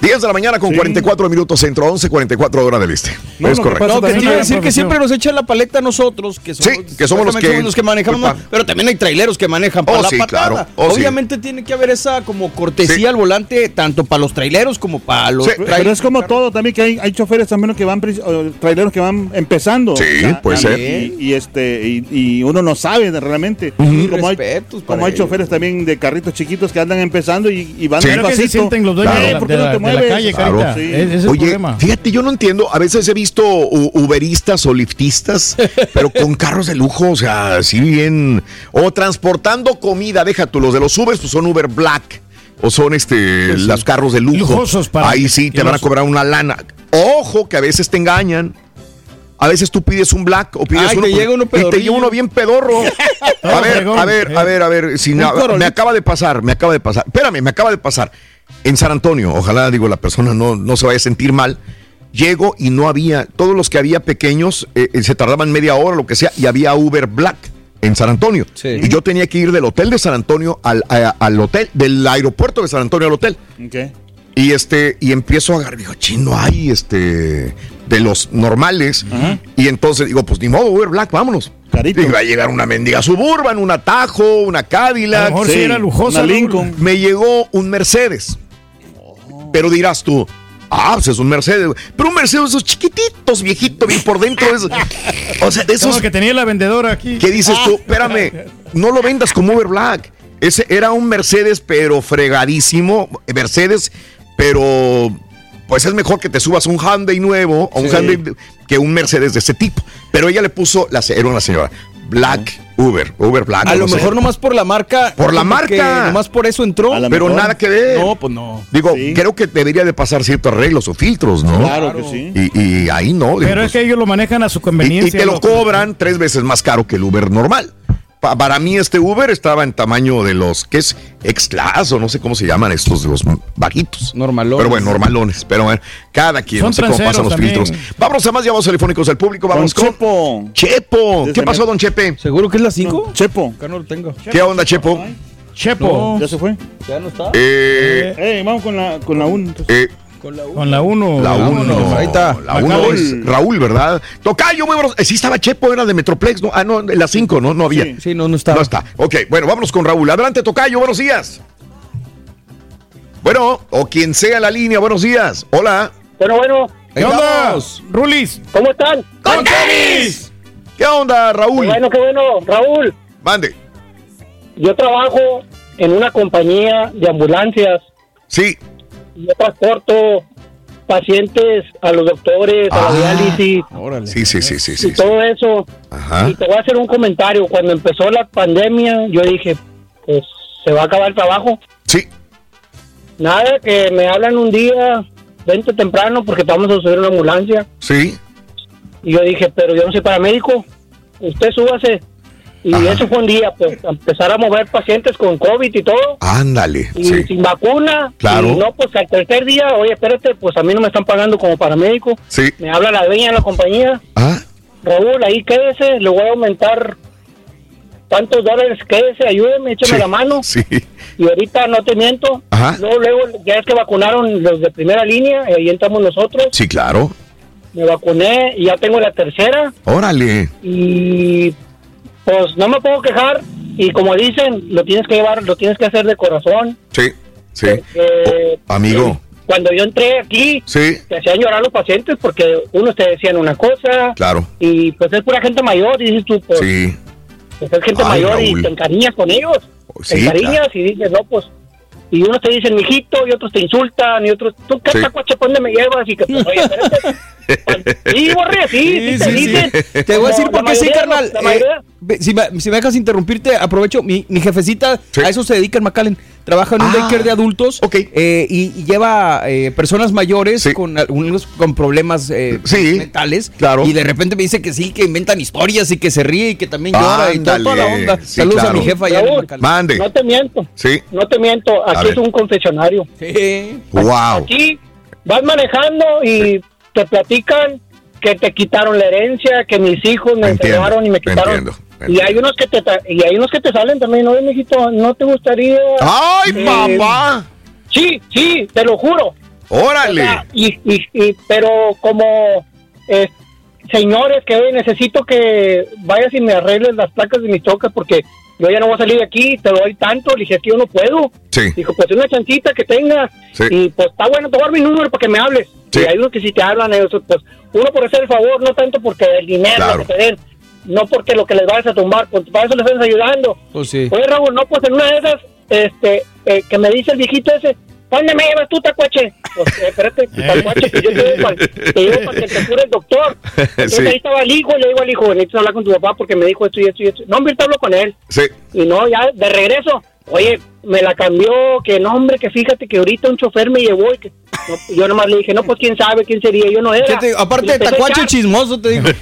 10 de la mañana con 44 minutos centro, 11, 44 hora del este. es correcto. No, que te iba a decir que siempre nos echan la paleta a nosotros, que somos, Sí, que somos los que- manejamos, culpa- pero también hay traileros que manejan para Oh, la sí, patada. claro. Oh, sí. Obviamente tiene que haber esa como cortesía al volante, tanto para los traileros como para los Pero trailers. es como todo también que hay, hay choferes también que van traileros que van empezando. Sí, puede ser. Y, y este y, y uno no sabe realmente. como hay, como hay choferes también de carritos chiquitos que andan empezando y, y van Sí. Creo que se despacito. sienten los dueños de la- ¿por qué de no te de la mueves? calle, Claro. Carita. Sí. Ese es el Oye, problema. fíjate, yo no entiendo. A veces he visto uberistas o liftistas, pero con carros de lujo, o sea, así bien. O transportando comida, deja tú. Los de los Ubers, pues son Uber Black. O son este los carros de lujo. Lujosos para- Ahí sí te van a cobrar una lana. Ojo, que a veces te engañan. A veces tú pides un black o pides Ay, uno te llega uno y te llega uno bien pedorro. a ver, a ver, a ver, a ver, si na- me acaba de pasar, me acaba de pasar. Espérame, me acaba de pasar. En San Antonio, ojalá digo la persona no, no se vaya a sentir mal. Llego y no había, todos los que había pequeños eh, eh, se tardaban media hora, lo que sea, y había Uber Black en San Antonio. Y yo tenía que ir del hotel de San Antonio al, a- al hotel, del aeropuerto de San Antonio al hotel. Y este, y empiezo a agarrar, digo, chino, hay este de los normales. Y entonces digo, pues ni modo, Uber Black, vámonos. Y va a llegar una mendiga Suburban, un Atajo, una Cadillac. A lo mejor sí era lujosa. Lincoln. Me llegó un Mercedes. Pero dirás tú, ah, pues es un Mercedes. Pero un Mercedes de esos chiquititos, viejito, bien por dentro. es- o sea, de esos Como que tenía la vendedora aquí. ¿Qué dices tú? Espérame, no lo vendas como Uber Black. Ese era un Mercedes, pero fregadísimo. Mercedes, pero pues es mejor que te subas a un Hyundai nuevo, a un Sí. Hyundai que un Mercedes de ese tipo. Pero ella le puso, la, era una señora, Black Uber, Uber Black. A no lo sé. mejor nomás por la marca. Por la marca. Nomás por eso entró. Pero nada que ver. No, pues no. Digo, creo que debería de pasar ciertos arreglos o filtros, ¿no? Claro que sí. Y, y ahí no. Pero pues, es que ellos lo manejan a su conveniencia. y te lo loco. cobran tres veces más caro que el Uber normal. Pa- para mí este Uber estaba en tamaño de los, ¿qué es? X-Class o no sé cómo se llaman estos, de los bajitos. Normalones. Pero bueno, normalones. Pero bueno, cada quien, Son no sé cómo pasan los también. filtros. Vámonos a más llamados telefónicos del público. Vamos Don con Chepo. Chepo. Desde ¿Qué pasó, don Chepe? ¿Seguro que es la 5? Chepo. Acá no lo tengo. ¿Qué onda, Chepo? Chepo. ¿Ya se fue? ¿Ya no está? Eh, Eh, vamos con la con la 1. eh, Con la Con la 1. la uno. ahí está. La uno Macaulay. es Raúl, ¿verdad? Tocayo, muy buenos. eh, sí estaba Chepo, era de Metroplex. No, ah, no, la 5, no, no había. Sí, no, no está. No está. Ok, bueno, vámonos con Raúl. Adelante, Tocayo, buenos días. Bueno, o quien sea la línea, buenos días. Hola. Bueno, bueno, ¿Qué onda? Rulis. ¿cómo están? ¡Con tenis! ¿Qué onda, Raúl? Qué bueno, qué bueno. Raúl, Mande. yo trabajo en una compañía de ambulancias. Sí. Yo transporto pacientes a los doctores, a Ah. la diálisis Órale. Sí, sí, sí, sí, y sí. sí. todo eso. Ajá. Y te voy a hacer un comentario. Cuando empezó la pandemia, yo dije, pues se va a acabar el trabajo. Sí. Nada, que me hablan un día, vente temprano porque te vamos a subir una ambulancia. Sí. Y yo dije, pero yo no soy paramédico, usted súbase. Y Ajá. eso fue un día, pues, empezar a mover pacientes con COVID y todo, Ándale. y Sí. sin vacuna. Claro. Y no, pues al tercer día, oye, espérate, pues a mí no me están pagando como paramédico. Sí. Me habla la dueña de la compañía, Ah, Raúl, ahí quédese, le voy a aumentar tantos dólares, quédese, ayúdeme, écheme sí. la mano. Sí. Y ahorita no te miento, Ajá. luego, luego, ya es que vacunaron los de primera línea, y ahí entramos nosotros, Sí, claro. me vacuné y ya tengo la tercera. Órale. y pues no me puedo quejar y como dicen lo tienes que llevar lo tienes que hacer de corazón Sí. Sí. Eh, Oh, amigo. cuando yo entré aquí Sí. te hacían llorar los pacientes porque unos te decían una cosa Claro. y pues es pura gente mayor y dices tú pues, Sí. pues, es gente Ay, mayor Raúl. y te encariñas con ellos te Sí, encariñas y dices no pues y unos te dicen mijito y otros te insultan y otros tú qué Sí. tacuache, ¿pa' dónde me llevas y que pues oye espérate sí borre sí, sí, te dicen Te voy a decir por qué sí, carnal. Eh, si, me, si me dejas interrumpirte, aprovecho. Mi, mi jefecita a eso se dedica en McAllen. Trabaja en un Ah, daycare de adultos eh, y, y lleva eh, personas mayores con algunos con problemas eh, Sí, mentales. claro. Y de repente me dice que sí, que inventan historias y que se ríe y que también llora y toda, toda la Ándale. onda. Sí, Saludos a mi jefa allá en Raúl, McAllen. Mande. No te miento, Sí. no te miento, aquí es un confesionario. Sí. Wow. Aquí vas manejando y te platican que te quitaron la herencia, que mis hijos me enfermaron y me quitaron. entiendo, Y hay unos que te y hay unos que te salen también, no, mijito, no te gustaría. ¡Ay, eh, mamá! Sí, sí, te lo juro. ¡Órale! O sea, y, y, y- pero como eh, señores que oye, necesito que vayas y me arregles las placas de mis trocas porque yo ya no voy a salir de aquí, te doy tanto, le dije que yo no puedo. Sí. Dijo, pues una chancita que tengas. Sí. Y pues está bueno, te voy a dar mi número para que me hables. Sí. Y hay unos que si te hablan, ellos, pues uno por hacer el favor, no tanto porque el dinero Claro. que te den, no porque lo que les vayas a tumbar, pues para eso les estás ayudando. Pues sí. Oye, Raúl, no, pues en una de esas, este, eh, que me dice el viejito ese, ¿dónde me llevas tú, tacuache? Pues, eh, espérate, tacuache, que yo te llevo para, te llevo para que te cure el doctor. Entonces Sí. ahí estaba el hijo, le digo al hijo, necesitas hablar con tu papá porque me dijo esto y esto y esto. No, hombre, te hablo con él. Sí. Y no, ya de regreso, oye, me la cambió, que no, hombre, que fíjate que ahorita un chofer me llevó y que no, yo nomás le dije, no, pues quién sabe quién sería, yo no era. ¿Qué te- aparte de tacuache chismoso, te digo. Sí,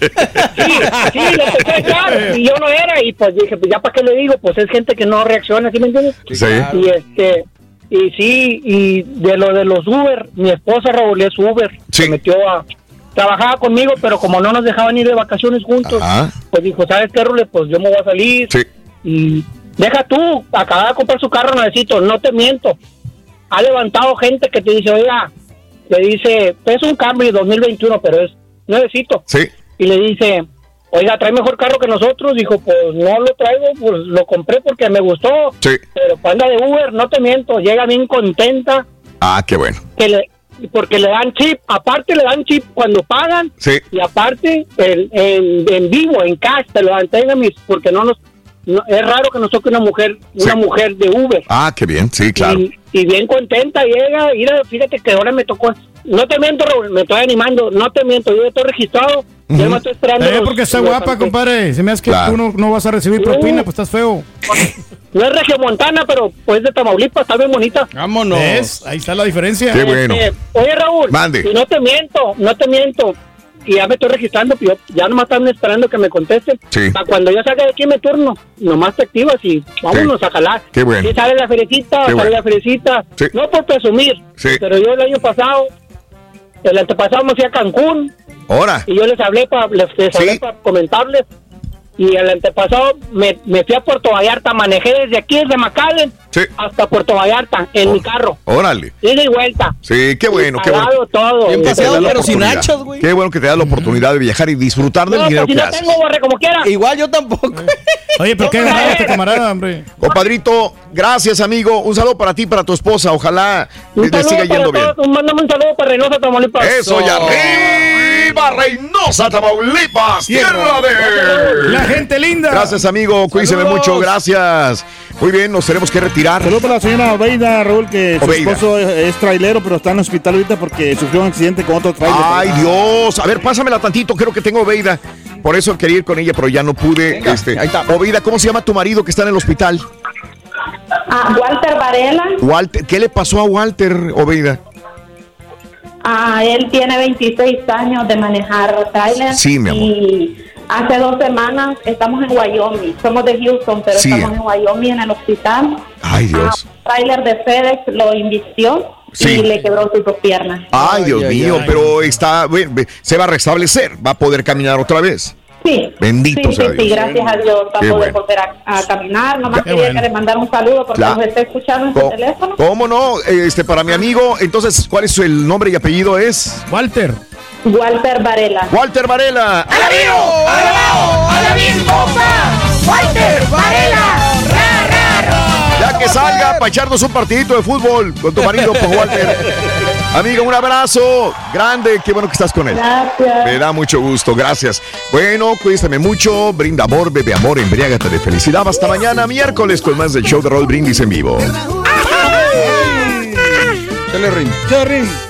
sí, le empecé a echar y yo no era. Y pues dije, pues ya para qué le digo, pues es gente que no reacciona, ¿sí me entiendes? Sí. Y este, y sí, y de lo de los Uber, mi esposa Raúl es Uber, Sí. se metió a. Trabajaba conmigo, pero como no nos dejaban ir de vacaciones juntos, Ajá. pues dijo, ¿sabes qué, Rule? Pues yo me voy a salir. Sí. Y deja tú, acaba de comprar su carro nuevecito, no te miento. Ha levantado gente que te dice, oiga, le dice, es un cambio 2021, pero es nuevecito. Sí. Y le dice, oiga, trae mejor carro que nosotros. Dijo, pues no lo traigo, pues lo compré porque me gustó. Sí. Pero cuando anda de Uber, no te miento, llega bien contenta Ah, qué bueno. que le, porque le dan chip. Aparte le dan chip cuando pagan. Sí. Y aparte, el- en, en vivo, en cash, te lo mis, porque no nos, no- es raro que nos toque una mujer, una mujer de Uber. Ah, qué bien. Sí, claro. Y, y bien contenta llega, mira, fíjate que ahora me tocó, no te miento, Raúl, me estoy animando, no te miento, yo estoy registrado, yo me estoy esperando. Eh, los- porque está guapa, compadre. Se me hace que Claro. tú no, no vas a recibir propina, pues estás feo. No es regiomontana, pero pues de Tamaulipas, está bien bonita. Vámonos. ¿Ves? Ahí está la diferencia. Qué bueno. Este, oye, Raúl, Mande. y no te miento, no te miento. Y ya me estoy registrando, pues yo ya nomás están esperando que me contesten. Sí. Para cuando ya salga de aquí mi turno, nomás te activas y vámonos a jalar. Qué bueno. Y sale la ferecita, sale bueno. la ferecita. Sí. No por presumir, Sí. pero yo el año pasado, el antepasado me fui a Cancún Ahora. y yo les hablé para les, les hablé para comentarles. Y el antepasado me, me fui a Puerto Vallarta, manejé desde aquí, desde McAllen, Sí. hasta Puerto Vallarta, en mi carro. Órale. Ida y vuelta. Sí, qué bueno, qué bueno. Todo. Pero sin hachas, güey. Qué bueno que te da la oportunidad de viajar y disfrutar del No, dinero pues si que no haces. tengo, borre, como quiera. Igual yo tampoco. Oye, pero qué ganaba este camarada, hombre. Compadrito, gracias, amigo. Un saludo para ti, para tu esposa. Ojalá Un te siga yendo bien. todos, un- Mándame un saludo para Reynosa, Tamaulipas. Eso, y arriba, Reynosa, Tamaulipas, tierra de... Gente linda. Gracias, amigo. Cuídense mucho. Gracias. Muy bien, nos tenemos que retirar. Saludos para la señora Obeida, Raúl, que su Obeida. esposo es, es trailero, pero está en el hospital ahorita porque sufrió un accidente con otro trailer. Ay, Dios. A ver, pásamela tantito. Creo que tengo Obeida. Por eso quería ir con ella, pero ya no pude. este, Obeida, ¿cómo se llama tu marido que está en el hospital? Ah, Walter Varela, Walter. ¿Qué le pasó a Walter, Obeida? ah, él tiene 26 años de manejar trailer. Sí, mi amor. Y hace dos semanas estamos en Wyoming. Somos de Houston, pero Sí. estamos en Wyoming en el hospital. Ay, Dios. Un trailer de FedEx lo invistió Sí. y le quebró sus dos piernas. Ay, Dios ay, mío, ay. pero está, bueno, se va a restablecer, va a poder caminar otra vez. Sí. Bendito sí, sea sí, Dios. sí, gracias a Dios a Qué poder bueno. volver a, a caminar. Nomás quería bueno. que le mandara un saludo porque Claro. nos está escuchando en su teléfono. ¿Cómo no? Este, para mi amigo, entonces, ¿cuál es el nombre y apellido? Es Walter. Walter Varela. Walter Varela. ¡Alabío! ¡Alabao! ¡Alabín, compa! ¡Walter Varela! ¡Ra, ra, ra! Ya que salga para echarnos un partidito de fútbol con tu marido, pues, Walter. Amigo, un abrazo grande. Qué bueno que estás con él. Gracias. Me da mucho gusto, gracias. Bueno, cuídate mucho, brinda amor, bebe amor, embriágate de felicidad. Hasta mañana, miércoles, con más del show de Roll Brindis en vivo. Chale, Rin.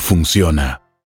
funciona.